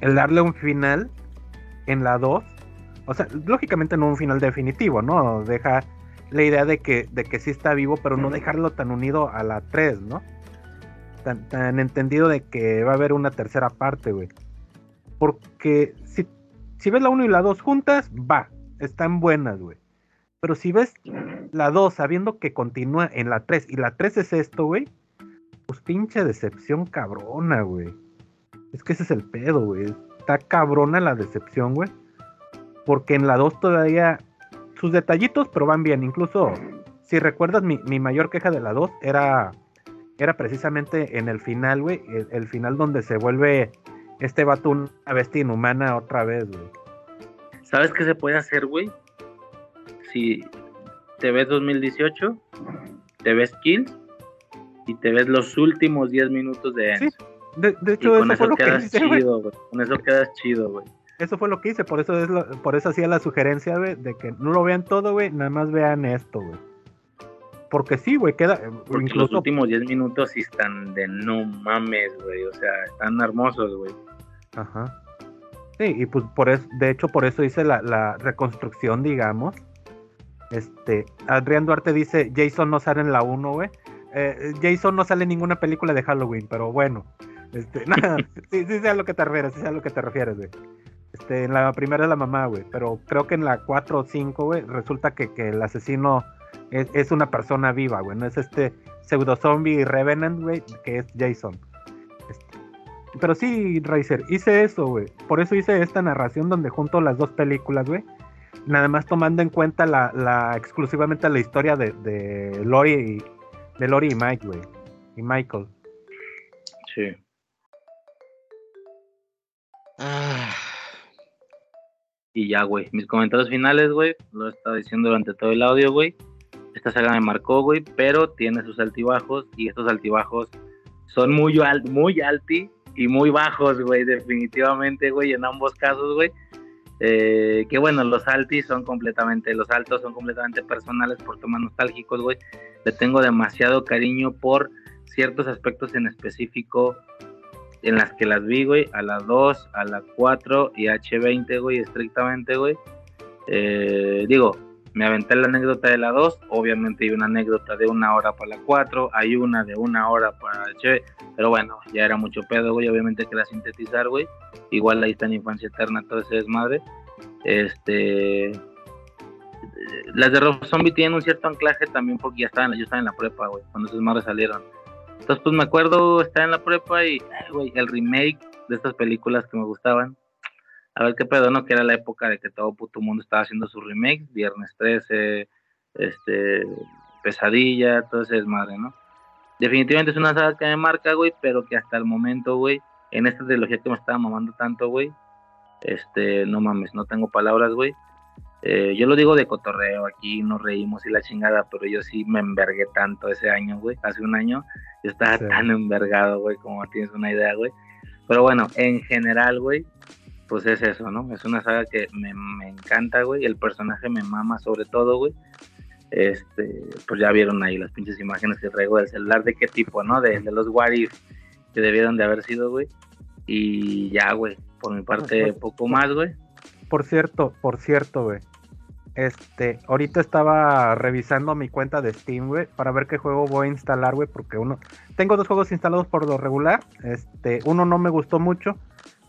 el darle un final en la 2. O sea, lógicamente no un final definitivo, ¿no? Deja la idea de que, de que sí está vivo, pero no dejarlo tan unido a la 3, ¿no? Tan, tan entendido de que va a haber una tercera parte, güey. Porque si, si ves la 1 y la 2 juntas, va, están buenas, güey. Pero si ves la 2 sabiendo que continúa en la 3 y la 3 es esto, güey, pues pinche decepción cabrona, güey. Es que ese es el pedo, güey. Está cabrona la decepción, güey. Porque en la 2 todavía sus detallitos, pero van bien. Incluso, si recuerdas, mi, mi mayor queja de la 2 era, era precisamente en el final, güey. El, el final donde se vuelve este vato una bestia inhumana otra vez, güey. ¿Sabes qué se puede hacer, güey? Si te ves 2018, te ves Kills y te ves los últimos 10 minutos de Enzo. Sí, De, de Y hecho, con eso fue eso lo que quedas hice, chido, güey. Con eso quedas chido, güey. Eso fue lo que hice, por eso es lo- por eso hacía la sugerencia, güey, de que no lo vean todo, güey, nada más vean esto, güey. Porque sí, güey, queda eh, Porque los últimos 10 minutos sí están de no mames, güey. O sea, están hermosos, güey. Ajá. Sí, y pues por eso, de hecho, por eso hice la, la reconstrucción, digamos. Este, Adrián Duarte dice, Jason no sale en la 1, güey. Eh, Jason no sale en ninguna película de Halloween, pero bueno. Este, nada, sí, sí sé a lo que te refieres, sí sé a lo que te refieres, güey. Este, en la primera es la mamá, güey, pero creo que en la 4 o 5, güey, resulta que, que el asesino es, una persona viva, güey, no es este pseudo zombie Revenant, güey, que es Jason. Este, pero sí, Razer, hice eso, güey. Por eso hice esta narración donde junto las dos películas, güey. Nada más tomando en cuenta la, la exclusivamente la historia de, de Lori y de Lori y Mike, güey. Y Michael. Sí. Ah, Y ya, güey. Mis comentarios finales, güey. Lo he estado diciendo durante todo el audio, güey. Esta saga me marcó, güey. Pero tiene sus altibajos. Y estos altibajos son muy, al muy alti y muy bajos, güey. Definitivamente, güey. En ambos casos, güey. Eh, que bueno, los altis son completamente, los altos son completamente personales por temas nostálgicos, güey. Le tengo demasiado cariño por ciertos aspectos en específico en las que las vi, güey, a la 2, a la 4 y H20, güey, estrictamente, güey. Eh, digo, me aventé la anécdota de la 2, obviamente hay una anécdota de una hora para la 4, hay una de una hora para H, pero bueno, ya era mucho pedo, güey, obviamente que la sintetizar, güey. Igual ahí está en Infancia Eterna todo ese desmadre. Este... Las de Rob Zombie tienen un cierto anclaje también porque ya estaban, yo estaba en la prepa, güey, cuando esos madres salieron. Entonces, pues me acuerdo estar en la prepa y, ay, güey, el remake de estas películas que me gustaban. A ver qué pedo, ¿no? Que era la época de que todo puto mundo estaba haciendo sus remakes, Viernes 13, este, Pesadilla, todo ese desmadre, ¿no? Definitivamente es una saga que me marca, güey, pero que hasta el momento, güey, en esta trilogía que me estaba mamando tanto, güey, este, no mames, no tengo palabras, güey. Eh, yo lo digo de cotorreo, aquí nos reímos y la chingada, pero yo sí me envergué tanto ese año, güey, hace un año, yo estaba Sí. tan envergado, güey, como tienes una idea, güey. Pero bueno, en general, güey, pues es eso, ¿no? Es una saga que me, me encanta, güey, el personaje me mama sobre todo, güey. Este, pues ya vieron ahí las pinches imágenes que traigo del celular, de qué tipo, ¿no? De, de los What If que debieron de haber sido, güey. Y ya, güey, por mi parte, poco más, güey. Por cierto, por cierto, güey. Este, ahorita estaba revisando mi cuenta de Steam, güey, para ver qué juego voy a instalar, güey, porque uno tengo dos juegos instalados por lo regular. Este, uno no me gustó mucho,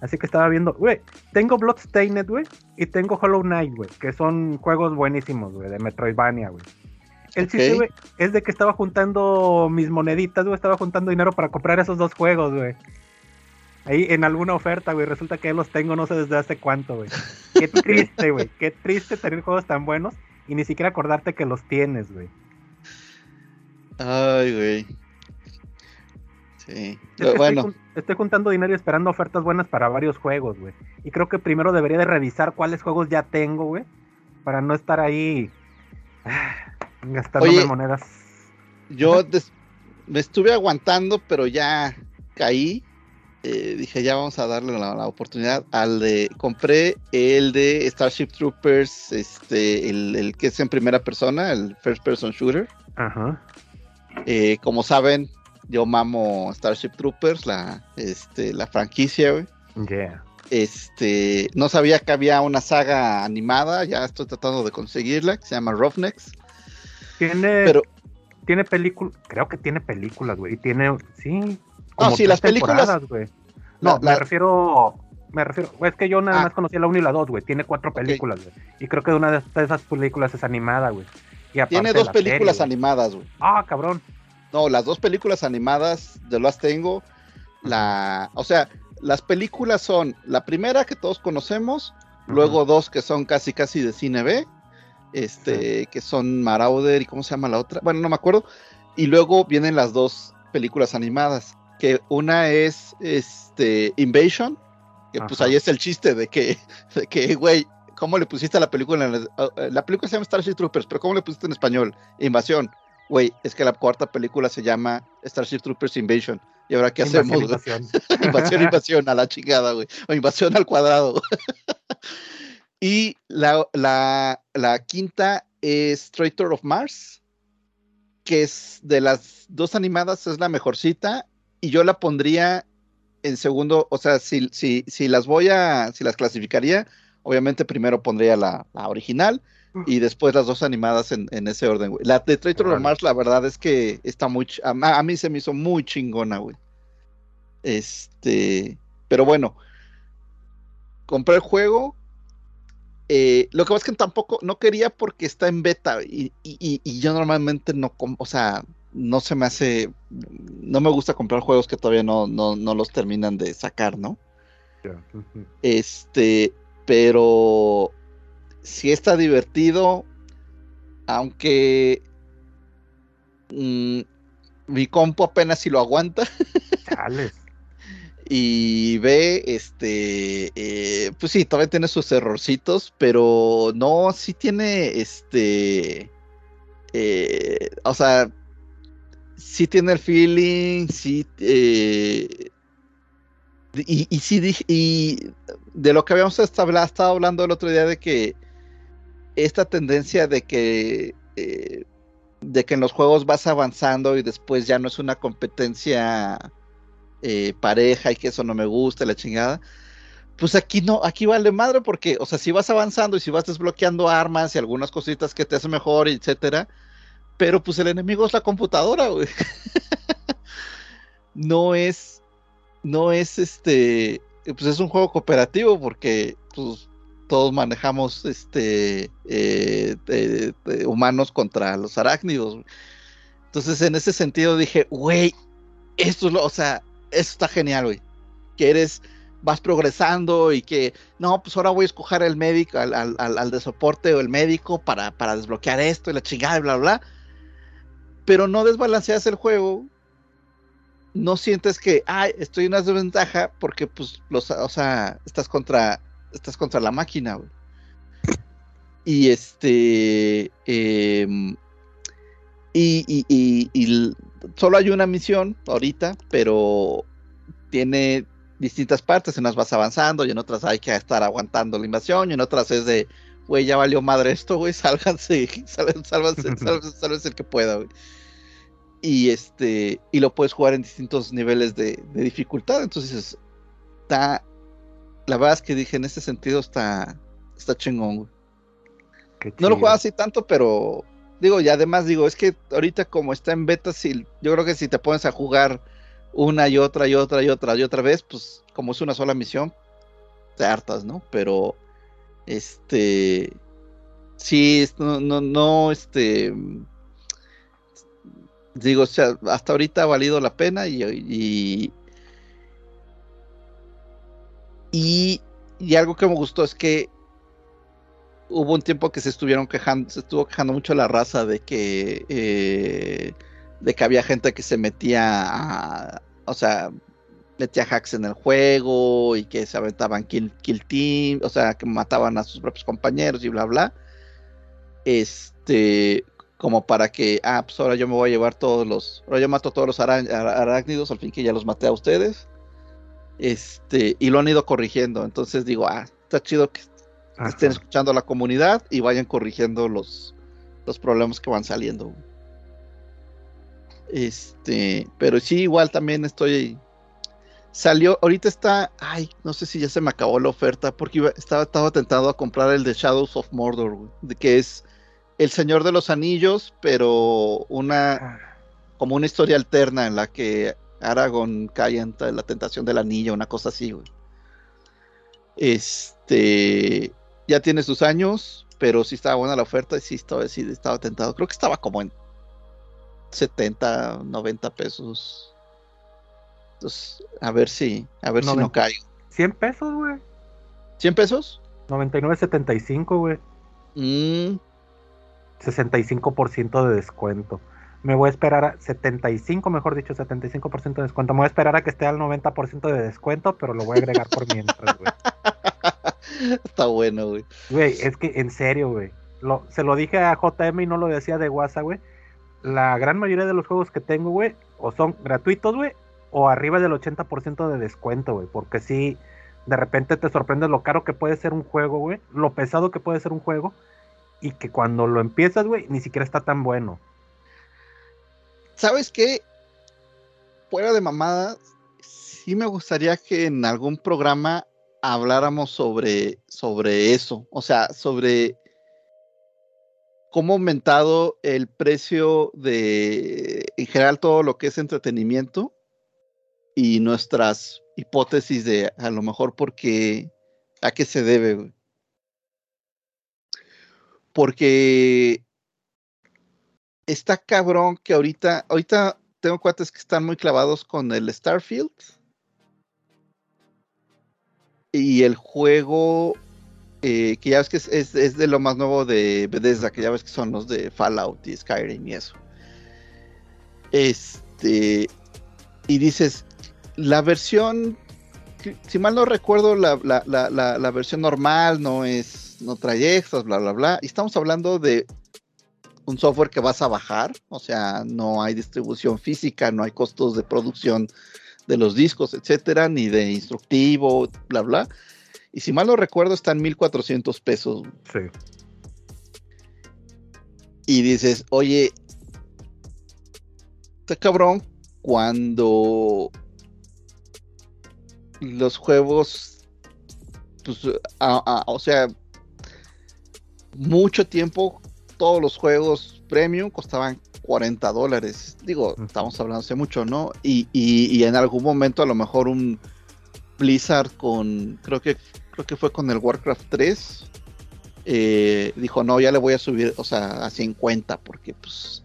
así que estaba viendo, güey, tengo Bloodstained, güey, y tengo Hollow Knight, güey, que son juegos buenísimos, güey, de Metroidvania, güey. El chiste, Ok. güey, es de que estaba juntando mis moneditas, güey, estaba juntando dinero para comprar esos dos juegos, güey. Ahí en alguna oferta, güey, resulta que ya los tengo no sé desde hace cuánto, güey. Qué triste, güey, qué triste tener juegos tan buenos y ni siquiera acordarte que los tienes, güey. Ay, güey. Sí. Es que Bueno, estoy, jun- estoy juntando dinero y esperando ofertas buenas para varios juegos, güey. Y creo que primero debería de revisar cuáles juegos ya tengo, güey, para no estar ahí ah, gastándome Oye, monedas. yo des- me estuve aguantando, pero ya caí. Eh, dije, ya vamos a darle la, la oportunidad al de. Compré el de Starship Troopers, este, el, el que es en primera persona, el First Person Shooter. Ajá. Eh, como saben, yo mamo Starship Troopers, la, este, la franquicia, güey. Yeah. Este, no sabía que había una saga animada, ya estoy tratando de conseguirla, que se llama Roughnecks. Tiene, Pero, tiene películas, creo que tiene películas, güey. Y tiene, sí. sí, tres las películas- güey. No, La- me refiero, me refiero, es que yo nada Ah. más conocía la 1 y la 2, güey. Tiene cuatro películas, güey. Y creo que una de esas películas es animada, güey. Y aparte tiene dos serie, películas animadas, güey. Ah, cabrón. No, las dos películas animadas de las tengo. La, o sea, las películas son la primera que todos conocemos, luego dos que son casi casi de cine B, este, que son Marauder y cómo se llama la otra, bueno, no me acuerdo, y luego vienen las dos películas animadas, que una es este Invasion, que pues ahí es el chiste de que, de que, güey, ¿cómo le pusiste a la película? en el- la película se llama Starship Troopers, pero ¿cómo le pusiste en español? Invasión. Güey, es que la cuarta película se llama Starship Troopers Invasion. ¿Y ahora qué Invasión, hacemos? invasión. invasión, invasión, a la chingada, güey. O invasión al cuadrado. y la, la, la quinta es Traitor of Mars, que es de las dos animadas, es la mejorcita. Y yo la pondría en segundo, o sea, si, si, si las voy a, si las clasificaría, obviamente primero pondría la, la original y después las dos animadas en, en ese orden, güey. La de Traitor of. Mars, la verdad es que está muy, a, a mí se me hizo muy chingona, güey. Este, pero bueno, compré el juego. eh, lo que pasa es que tampoco, no quería porque está en beta y, y- y- yo normalmente no, o sea, no se me hace, no me gusta comprar juegos que todavía no, no, no los terminan de sacar, ¿no? Este, pero sí está divertido, aunque mm, mi compu apenas si lo aguanta. Y ve, este, eh, pues sí, todavía tiene sus errorcitos, pero no, sí tiene, este, eh, o sea, sí tiene el feeling, sí, eh, y, y sí dije, y de lo que habíamos estado hablando el otro día de que esta tendencia de que eh, de que en los juegos vas avanzando y después ya no es una competencia eh, pareja y que eso no me gusta, la chingada. Pues aquí no, aquí vale madre porque, o sea, si vas avanzando y si vas desbloqueando armas y algunas cositas que te hacen mejor, etcétera, pero pues el enemigo es la computadora, güey. no es, no es este, pues es un juego cooperativo porque, pues, todos manejamos este eh, humanos contra los arácnidos. Entonces, en ese sentido dije, güey, esto es lo, o sea, esto está genial, güey. Que eres, vas progresando y que, no, pues ahora voy a escoger el médico, al, al- al de soporte o el médico para, para desbloquear esto y la chingada y bla, bla, bla. Pero no desbalanceas el juego. No sientes que, ay, estoy en una desventaja porque, pues, los, o sea, estás contra, estás contra la máquina, güey. Y este, em, y, y- y- solo hay una misión ahorita, pero tiene distintas partes. En unas vas avanzando y en otras hay que estar aguantando la invasión y en otras es de, güey, ya valió madre esto, güey, sálganse, sálganse, sálvanse, sálvanse, sálvanse el que pueda, güey. Y este, y lo puedes jugar en distintos niveles de, de dificultad. Entonces, está, la verdad es que dije, en ese sentido está, está chingón, güey. No lo juego así tanto, pero digo, y además digo, es que ahorita como está en beta, si, yo creo que si te pones a jugar una y otra y otra y otra y otra vez, pues como es una sola misión, te hartas, ¿no? Pero, este, sí, es- no, no, no, este, digo, o sea, hasta ahorita ha valido la pena y, y, y, algo que me gustó es que hubo un tiempo que se estuvieron quejando, se estuvo quejando mucho la raza de que eh, de que había gente que se metía a, o sea, metía hacks en el juego y que se aventaban kill, kill team, o sea, que mataban a sus propios compañeros y bla bla. Este, como para que, ah, pues ahora yo me voy a llevar todos los, ahora yo mato todos los arácnidos al fin que ya los maté a ustedes. Este, y lo han ido corrigiendo, entonces digo, ah, está chido que Ajá. estén escuchando a la comunidad y vayan corrigiendo los, los problemas que van saliendo. Este, pero sí, igual también estoy. Salió, ahorita está, ay, no sé si ya se me acabó la oferta, porque iba- estaba, estaba tentado a comprar el de Shadows of Mordor, güey, que es El Señor de los Anillos, pero una, Ah, como una historia alterna en la que Aragorn cae en ta- la tentación del anillo, una cosa así, güey. Este, ya tiene sus años, pero sí estaba buena la oferta y sí estaba, sí estaba tentado. Creo que estaba como en 70, 90 pesos. Entonces, a ver si, a ver si no caigo. 100 pesos, güey. ¿100 pesos? 99.75, güey. Mm, 65% de descuento. Me voy a esperar a 75, mejor dicho, 75% de descuento. Me voy a esperar a que esté al 90% de descuento, pero lo voy a agregar por mientras, güey. Está bueno, güey. Güey, es que en serio, güey. Lo, se lo dije a JM y no lo decía de WhatsApp, güey. La gran mayoría de los juegos que tengo, güey, o son gratuitos, güey, o arriba del 80% de descuento, güey. Porque si de repente te sorprende lo caro que puede ser un juego, güey. Lo pesado que puede ser un juego. Y que cuando lo empiezas, güey, ni siquiera está tan bueno. ¿Sabes qué? Fuera de mamada, sí me gustaría que en algún programa habláramos sobre, sobre eso. O sea, sobre cómo ha aumentado el precio de, en general, todo lo que es entretenimiento y nuestras hipótesis de a lo mejor porque a qué se debe. Porque está cabrón que ahorita, ahorita tengo cuates que están muy clavados con el Starfield. Y el juego, eh, que ya ves que es, es- de lo más nuevo de Bethesda, que ya ves que son los de Fallout y Skyrim y eso. Este, y dices, la versión, si mal no recuerdo, la, la- la- la- la versión normal no es, no trae extras, bla, bla, bla. Y estamos hablando de un software que vas a bajar, o sea, no hay distribución física, no hay costos de producción de los discos, etcétera, ni de instructivo, bla, bla. Y si mal no recuerdo, están 1400 pesos. Sí. Y dices, oye, está cabrón cuando los juegos, pues, a- a- o sea, mucho tiempo, todos los juegos premium costaban 40 dólares. Digo, estamos hablando hace mucho, ¿no? Y, y- y en algún momento a lo mejor un Blizzard con, creo que, creo que fue con el Warcraft 3, eh, dijo, no, ya le voy a subir, o sea, a 50, porque pues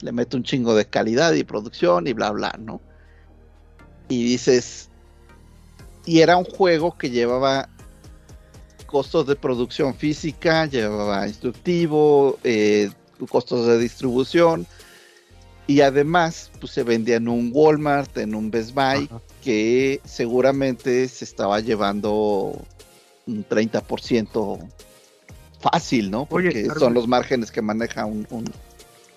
le meto un chingo de calidad y producción y bla, bla, ¿no? Y dices, y era un juego que llevaba costos de producción física, llevaba instructivo, eh, costos de distribución, y además, pues se vendía en un Walmart, en un Best Buy, que seguramente se estaba llevando un 30% fácil, ¿no? Oye, Porque Armin. son los márgenes que maneja un- un-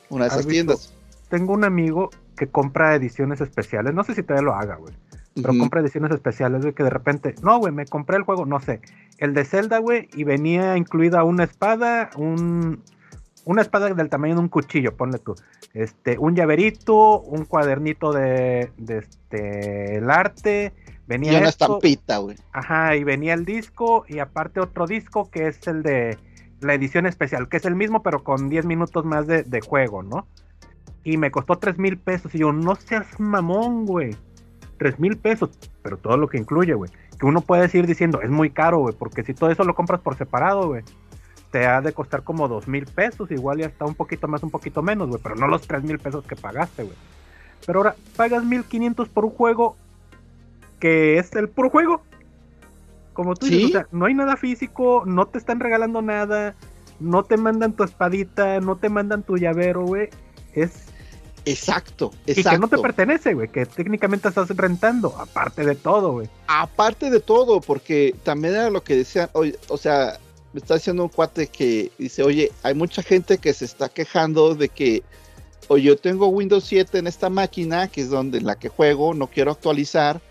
una de esas tiendas. Tengo un amigo que compra ediciones especiales. No sé si todavía lo haga, güey. Pero Ujú. compra ediciones especiales, güey, que de repente, no, güey, me compré el juego, no sé, el de Zelda, güey, y venía incluida una espada, un, una espada del tamaño de un cuchillo, ponle tú, este, un llaverito, un cuadernito de, de este, el arte, venía Y una esto, estampita, güey. Ajá, y venía el disco y aparte otro disco que es el de la edición especial, que es el mismo pero con 10 minutos más de, de juego, ¿no? Y me costó 3 mil pesos y yo, no seas mamón, güey. 3 mil pesos, pero todo lo que incluye, güey. Que uno puede decir diciendo, es muy caro, güey, porque si todo eso lo compras por separado, güey, te ha de costar como 2 mil pesos, igual ya está un poquito más, un poquito menos, güey, pero no los 3 mil pesos que pagaste, güey. Pero ahora pagas 1500 por un juego que es el puro juego. Como tú dices, o sea, no hay nada físico, no te están regalando nada, no te mandan tu espadita, no te mandan tu llavero, güey. Es. Exacto, Y que exacto. no te pertenece, güey, que técnicamente estás rentando, aparte de todo, güey. Aparte de todo, porque también era lo que decían, oye, o sea, me está diciendo un cuate que dice, oye, hay mucha gente que se está quejando de que, oye, yo tengo Windows 7 en esta máquina, que es donde en la que juego, no quiero actualizar,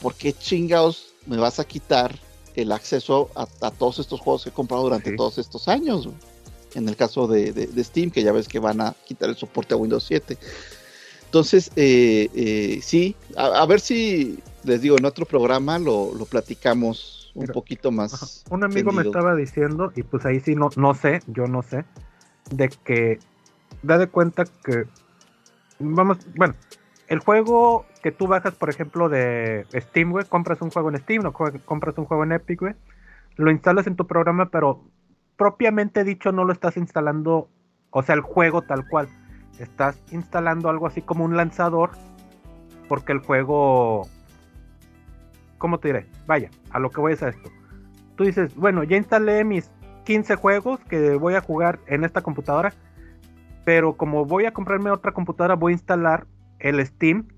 ¿por qué chingados me vas a quitar el acceso a, a todos estos juegos que he comprado durante Sí. todos estos años? güey? En el caso de, de- de Steam, que ya ves que van a quitar el soporte a Windows 7. Entonces, eh, eh, sí, a, a ver si les digo en otro programa lo, lo platicamos un Mira, poquito más. Un amigo me estaba diciendo, y pues ahí sí no, no sé, yo no sé, de que da de cuenta que vamos, bueno, el juego que tú bajas, por ejemplo, de Steam, güey, compras un juego en Steam, o jue- compras un juego en Epic, güey, lo instalas en tu programa, pero propiamente dicho no lo estás instalando, o sea, el juego tal cual. Estás instalando algo así como un lanzador, porque el juego ¿cómo te diré? Vaya, a lo que voy es a esto. Tú dices, bueno, ya instalé mis 15 juegos que voy a jugar en esta computadora, pero como voy a comprarme otra computadora, voy a instalar el Steam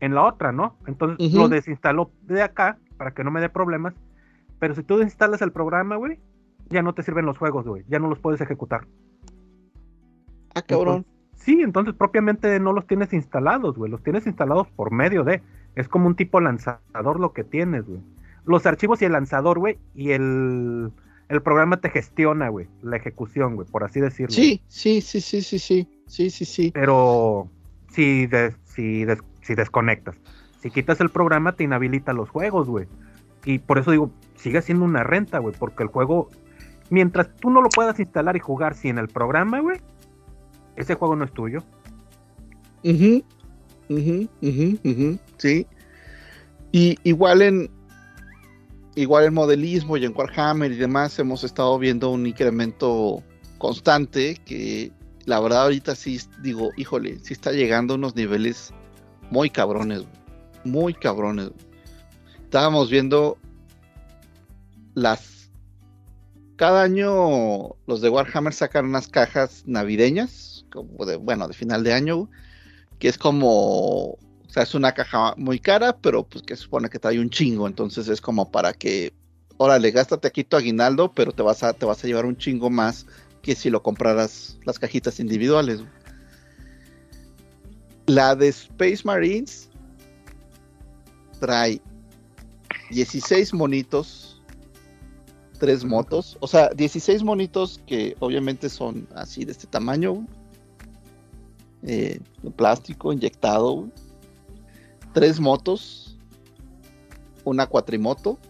en la otra, ¿no? Entonces lo desinstalo de acá para que no me dé problemas, Pero si tú instalas el programa, güey, ya no te sirven los juegos, güey. Ya no los puedes ejecutar. Ah, cabrón. Sí, entonces propiamente no los tienes instalados, güey. Los tienes instalados por medio de. Es como un tipo lanzador lo que tienes, güey. Los archivos y el lanzador, güey, y el, el programa te gestiona, güey, la ejecución, güey, por así decirlo. Sí, sí, sí, sí, sí, sí. Sí, sí, sí. Pero si, des- si, des- si desconectas, si quitas el programa, te inhabilita los juegos, güey. Y por eso digo, sigue siendo una renta, güey, porque el juego, mientras tú no lo puedas instalar y jugar sin el programa, güey, ese juego no es tuyo. Ujú, ujú, ujú, ujú, sí. Y igual en igual en modelismo y en Warhammer y demás hemos estado viendo un incremento constante que la verdad ahorita sí digo, híjole, sí está llegando a unos niveles muy cabrones, güey, muy cabrones. güey. Estábamos viendo las cada año los de Warhammer sacan unas cajas navideñas, como de, bueno, de final de año, que es como, o sea, es una caja muy cara, pero pues que supone que trae un chingo, entonces es como para que, órale, gástate aquí tu aguinaldo, pero te vas a, te vas a llevar un chingo más que si lo compraras las cajitas individuales. La de Space Marines trae 16 monitos, 3 motos, o sea, 16 monitos que obviamente son así de este tamaño. Eh, de plástico inyectado, tres motos, una cuatrimoto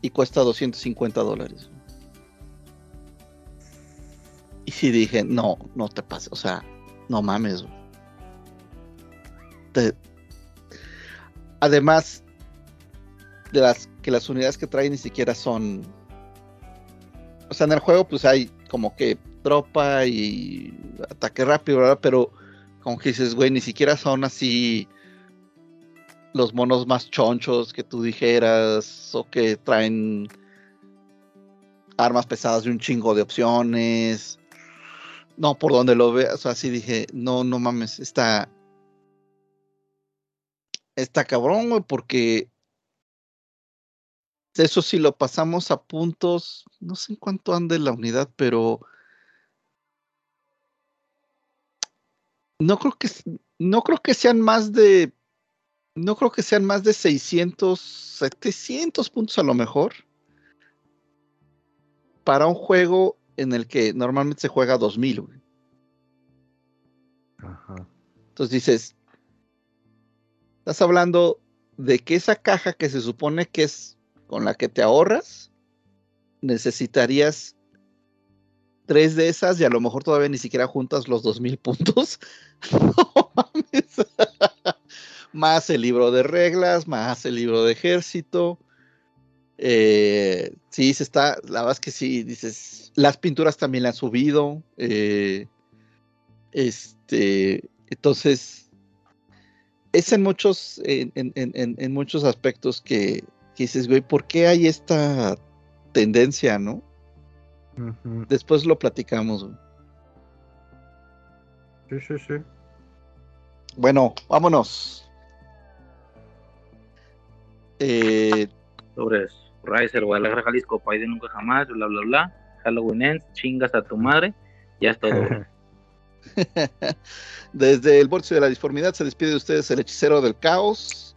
y cuesta 250 dólares. Y sí dije, no, no te pases, o sea, no mames. Además de las que las unidades que trae ni siquiera son, o sea, en el juego pues hay como que tropa y ataque rápido, ¿verdad? Pero como que dices, güey, ni siquiera son así los monos más chonchos que tú dijeras o que traen armas pesadas y un chingo de opciones. No, por donde lo veas, o sea, así dije, no, no mames, está está cabrón, güey, porque eso si lo pasamos a puntos, no sé en cuánto ande la unidad, pero no creo que no creo que sean más de no creo que sean más de 600, 700 puntos a lo mejor para un juego en el que normalmente se juega 2000, güey. Ajá. Entonces dices, estás hablando de que esa caja que se supone que es con la que te ahorras, necesitarías tres de esas y a lo mejor todavía ni siquiera juntas los 2000 puntos. No mames. más el libro de reglas, más el libro de ejército. Eh, sí, se está, la verdad es que sí, dices, las pinturas también le han subido. eh, este, entonces, es en muchos, en muchos aspectos que, que dices, güey, ¿por qué hay esta tendencia, no? Después lo platicamos. güey. Sí, sí, sí. Bueno, vámonos. Eh, Sobre Riser, Guadalajara, Jalisco, país de nunca jamás, bla, bla, bla. Halloween ends, chingas a tu madre. Ya es todo. Desde el bolso de la disformidad se despide de ustedes el hechicero del caos.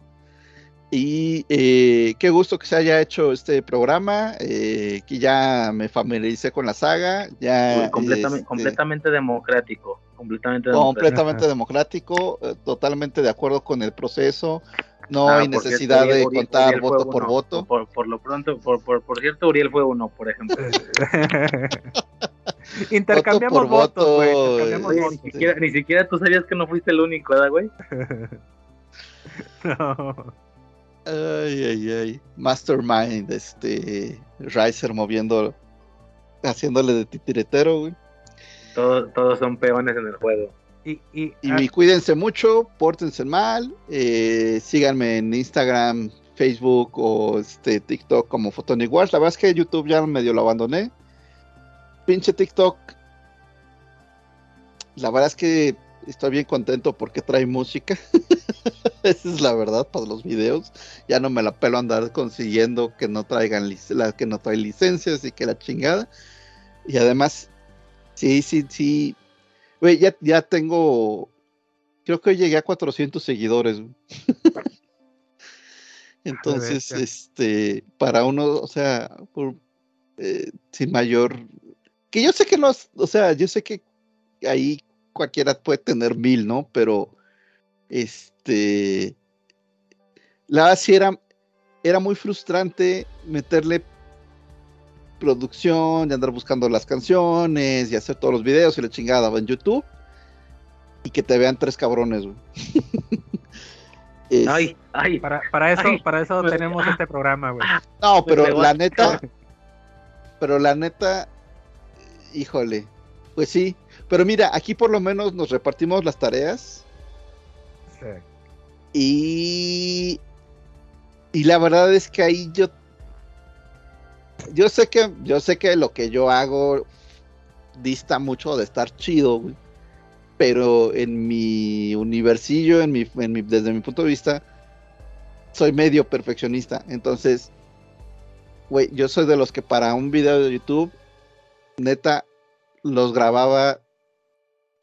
Y eh, qué gusto que se haya hecho este programa, eh, que ya me familiaricé con la saga, ya Güey, completamente, este, completamente democrático. Completamente democrático. completamente democrático, eh, totalmente de acuerdo con el proceso, no Ah, hay cierto, necesidad Uriel- de Uriel- contar Uriel voto por uno. voto. Por, por lo pronto, por, por, por cierto, Uriel fue uno, por ejemplo. Intercambiamos Voto por votos, güey. voto, Intercambiamos Oye, votos. ni, siquiera, ni siquiera tú sabías que no fuiste el único, ¿verdad, güey? No. Ay, ay, ay. Mastermind, este Riser moviendo, haciéndole de titiretero, güey. Todos, todos son peones en el juego. Y, y, Y ah, cuídense mucho, pórtense mal, eh, síganme en Instagram, Facebook o este TikTok como Photonic Wars. La verdad es que YouTube ya medio lo abandoné. Pinche TikTok. La verdad es que estoy bien contento porque trae música. Esa es la verdad para los videos. Ya no me la pelo andar consiguiendo que no traigan la, que no licencias y que la chingada. Y además, sí, sí, sí. Güey, ya, ya tengo. Creo que hoy llegué a 400 seguidores. Entonces, este, para uno, o sea, por, eh, sin mayor. Que yo sé que no, o sea, yo sé que ahí cualquiera puede tener mil, ¿no? Pero, este, la verdad sí era, era muy frustrante meterle producción y andar buscando las canciones y hacer todos los videos y la chingada en YouTube y que te vean tres cabrones, güey. Ay, ay. Para, para eso, Ay. para eso tenemos este programa, güey. no, pero pegó la neta, pero la neta, híjole, pues sí. Pero mira, aquí por lo menos nos repartimos las tareas Sí. y y la verdad es que ahí yo yo sé que yo sé que lo que yo hago dista mucho de estar chido, güey. Pero en mi universillo, en mi, en mi- desde mi punto de vista, soy medio perfeccionista. Entonces, güey, yo soy de los que para un video de YouTube, neta, los grababa,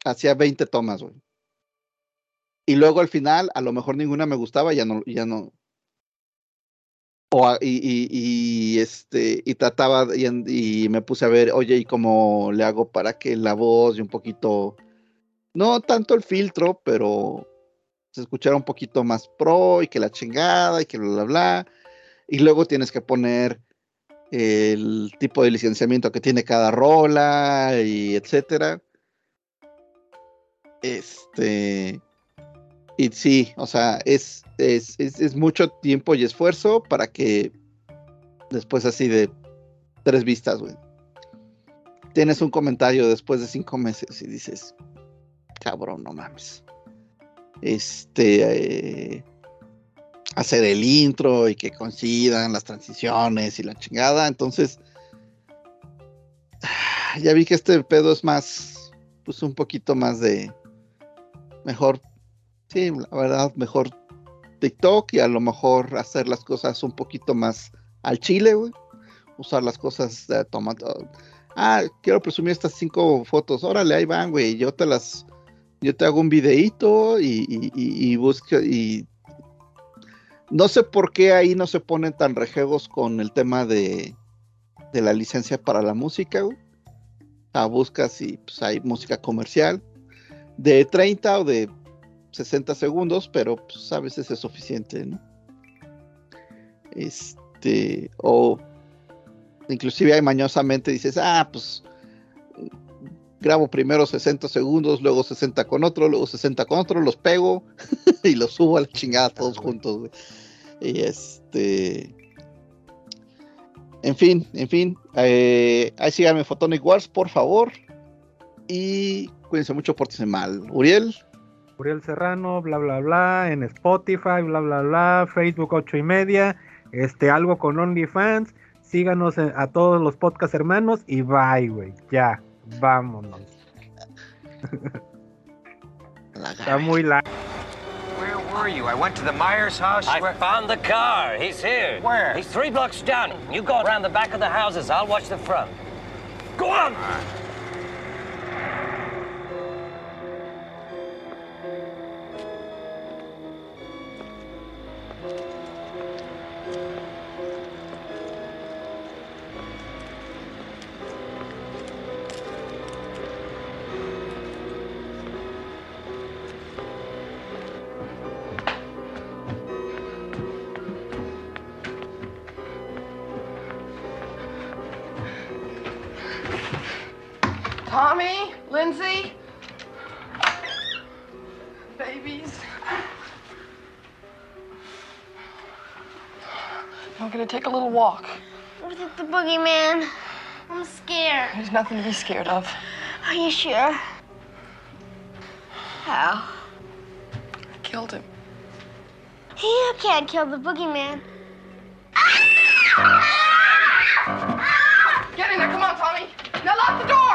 hacía 20 tomas, güey. Y luego al final, a lo mejor ninguna me gustaba, ya no, ya no. O y, y- y, este, y trataba, y, y me puse a ver, oye, ¿y cómo le hago para que la voz y un poquito, no tanto el filtro, pero se escuchara un poquito más pro y que la chingada y que bla, bla, bla. Y luego tienes que poner el tipo de licenciamiento que tiene cada rola y etcétera. Este. Y sí, o sea, es, es, es, mucho tiempo y esfuerzo para que después así de tres vistas, güey. Tienes un comentario después de cinco meses y dices, cabrón, no mames. Este, eh, hacer el intro y que coincidan las transiciones y la chingada. Entonces, ya vi que este pedo es más, pues un poquito más de, mejor, sí, la verdad, mejor TikTok y a lo mejor hacer las cosas un poquito más al chile, güey. Usar las cosas de tomando. Ah, quiero presumir estas cinco fotos. Órale, ahí van, güey. Yo te las. Yo te hago un videíto y, y, y, y busca. Y. No sé por qué ahí no se ponen tan rejegos con el tema de, de la licencia para la música, güey. O sea, buscas y pues hay música comercial de 30 o de 60 segundos, pero pues, a veces es suficiente, ¿no? Este, o inclusive hay mañosamente dices, ah, pues grabo primero 60 segundos, luego 60 con otro, luego 60 con otro, los pego y los subo a la chingada todos juntos, güey. Y este... En fin, en fin, eh, ahí síganme Photonic Wars, por favor. Y cuídense mucho, pórtense mal. Uriel. Uriel Serrano, bla bla bla, en Spotify, bla bla bla, Facebook 8 y media, este, algo con OnlyFans, síganos en- a todos los podcast hermanos y bye, güey, ya, vámonos. Está muy largo. Where were you? I went to the Myers house. I found the car. He's here. Where? He's three blocks down. You go around the back of the houses. I'll watch the front. Go on! walk. What is it, the boogeyman? I'm scared. There's nothing to be scared of. Are you sure? How? I killed him. You can't kill the boogeyman. Get in there, come on, Tommy. Now lock the door!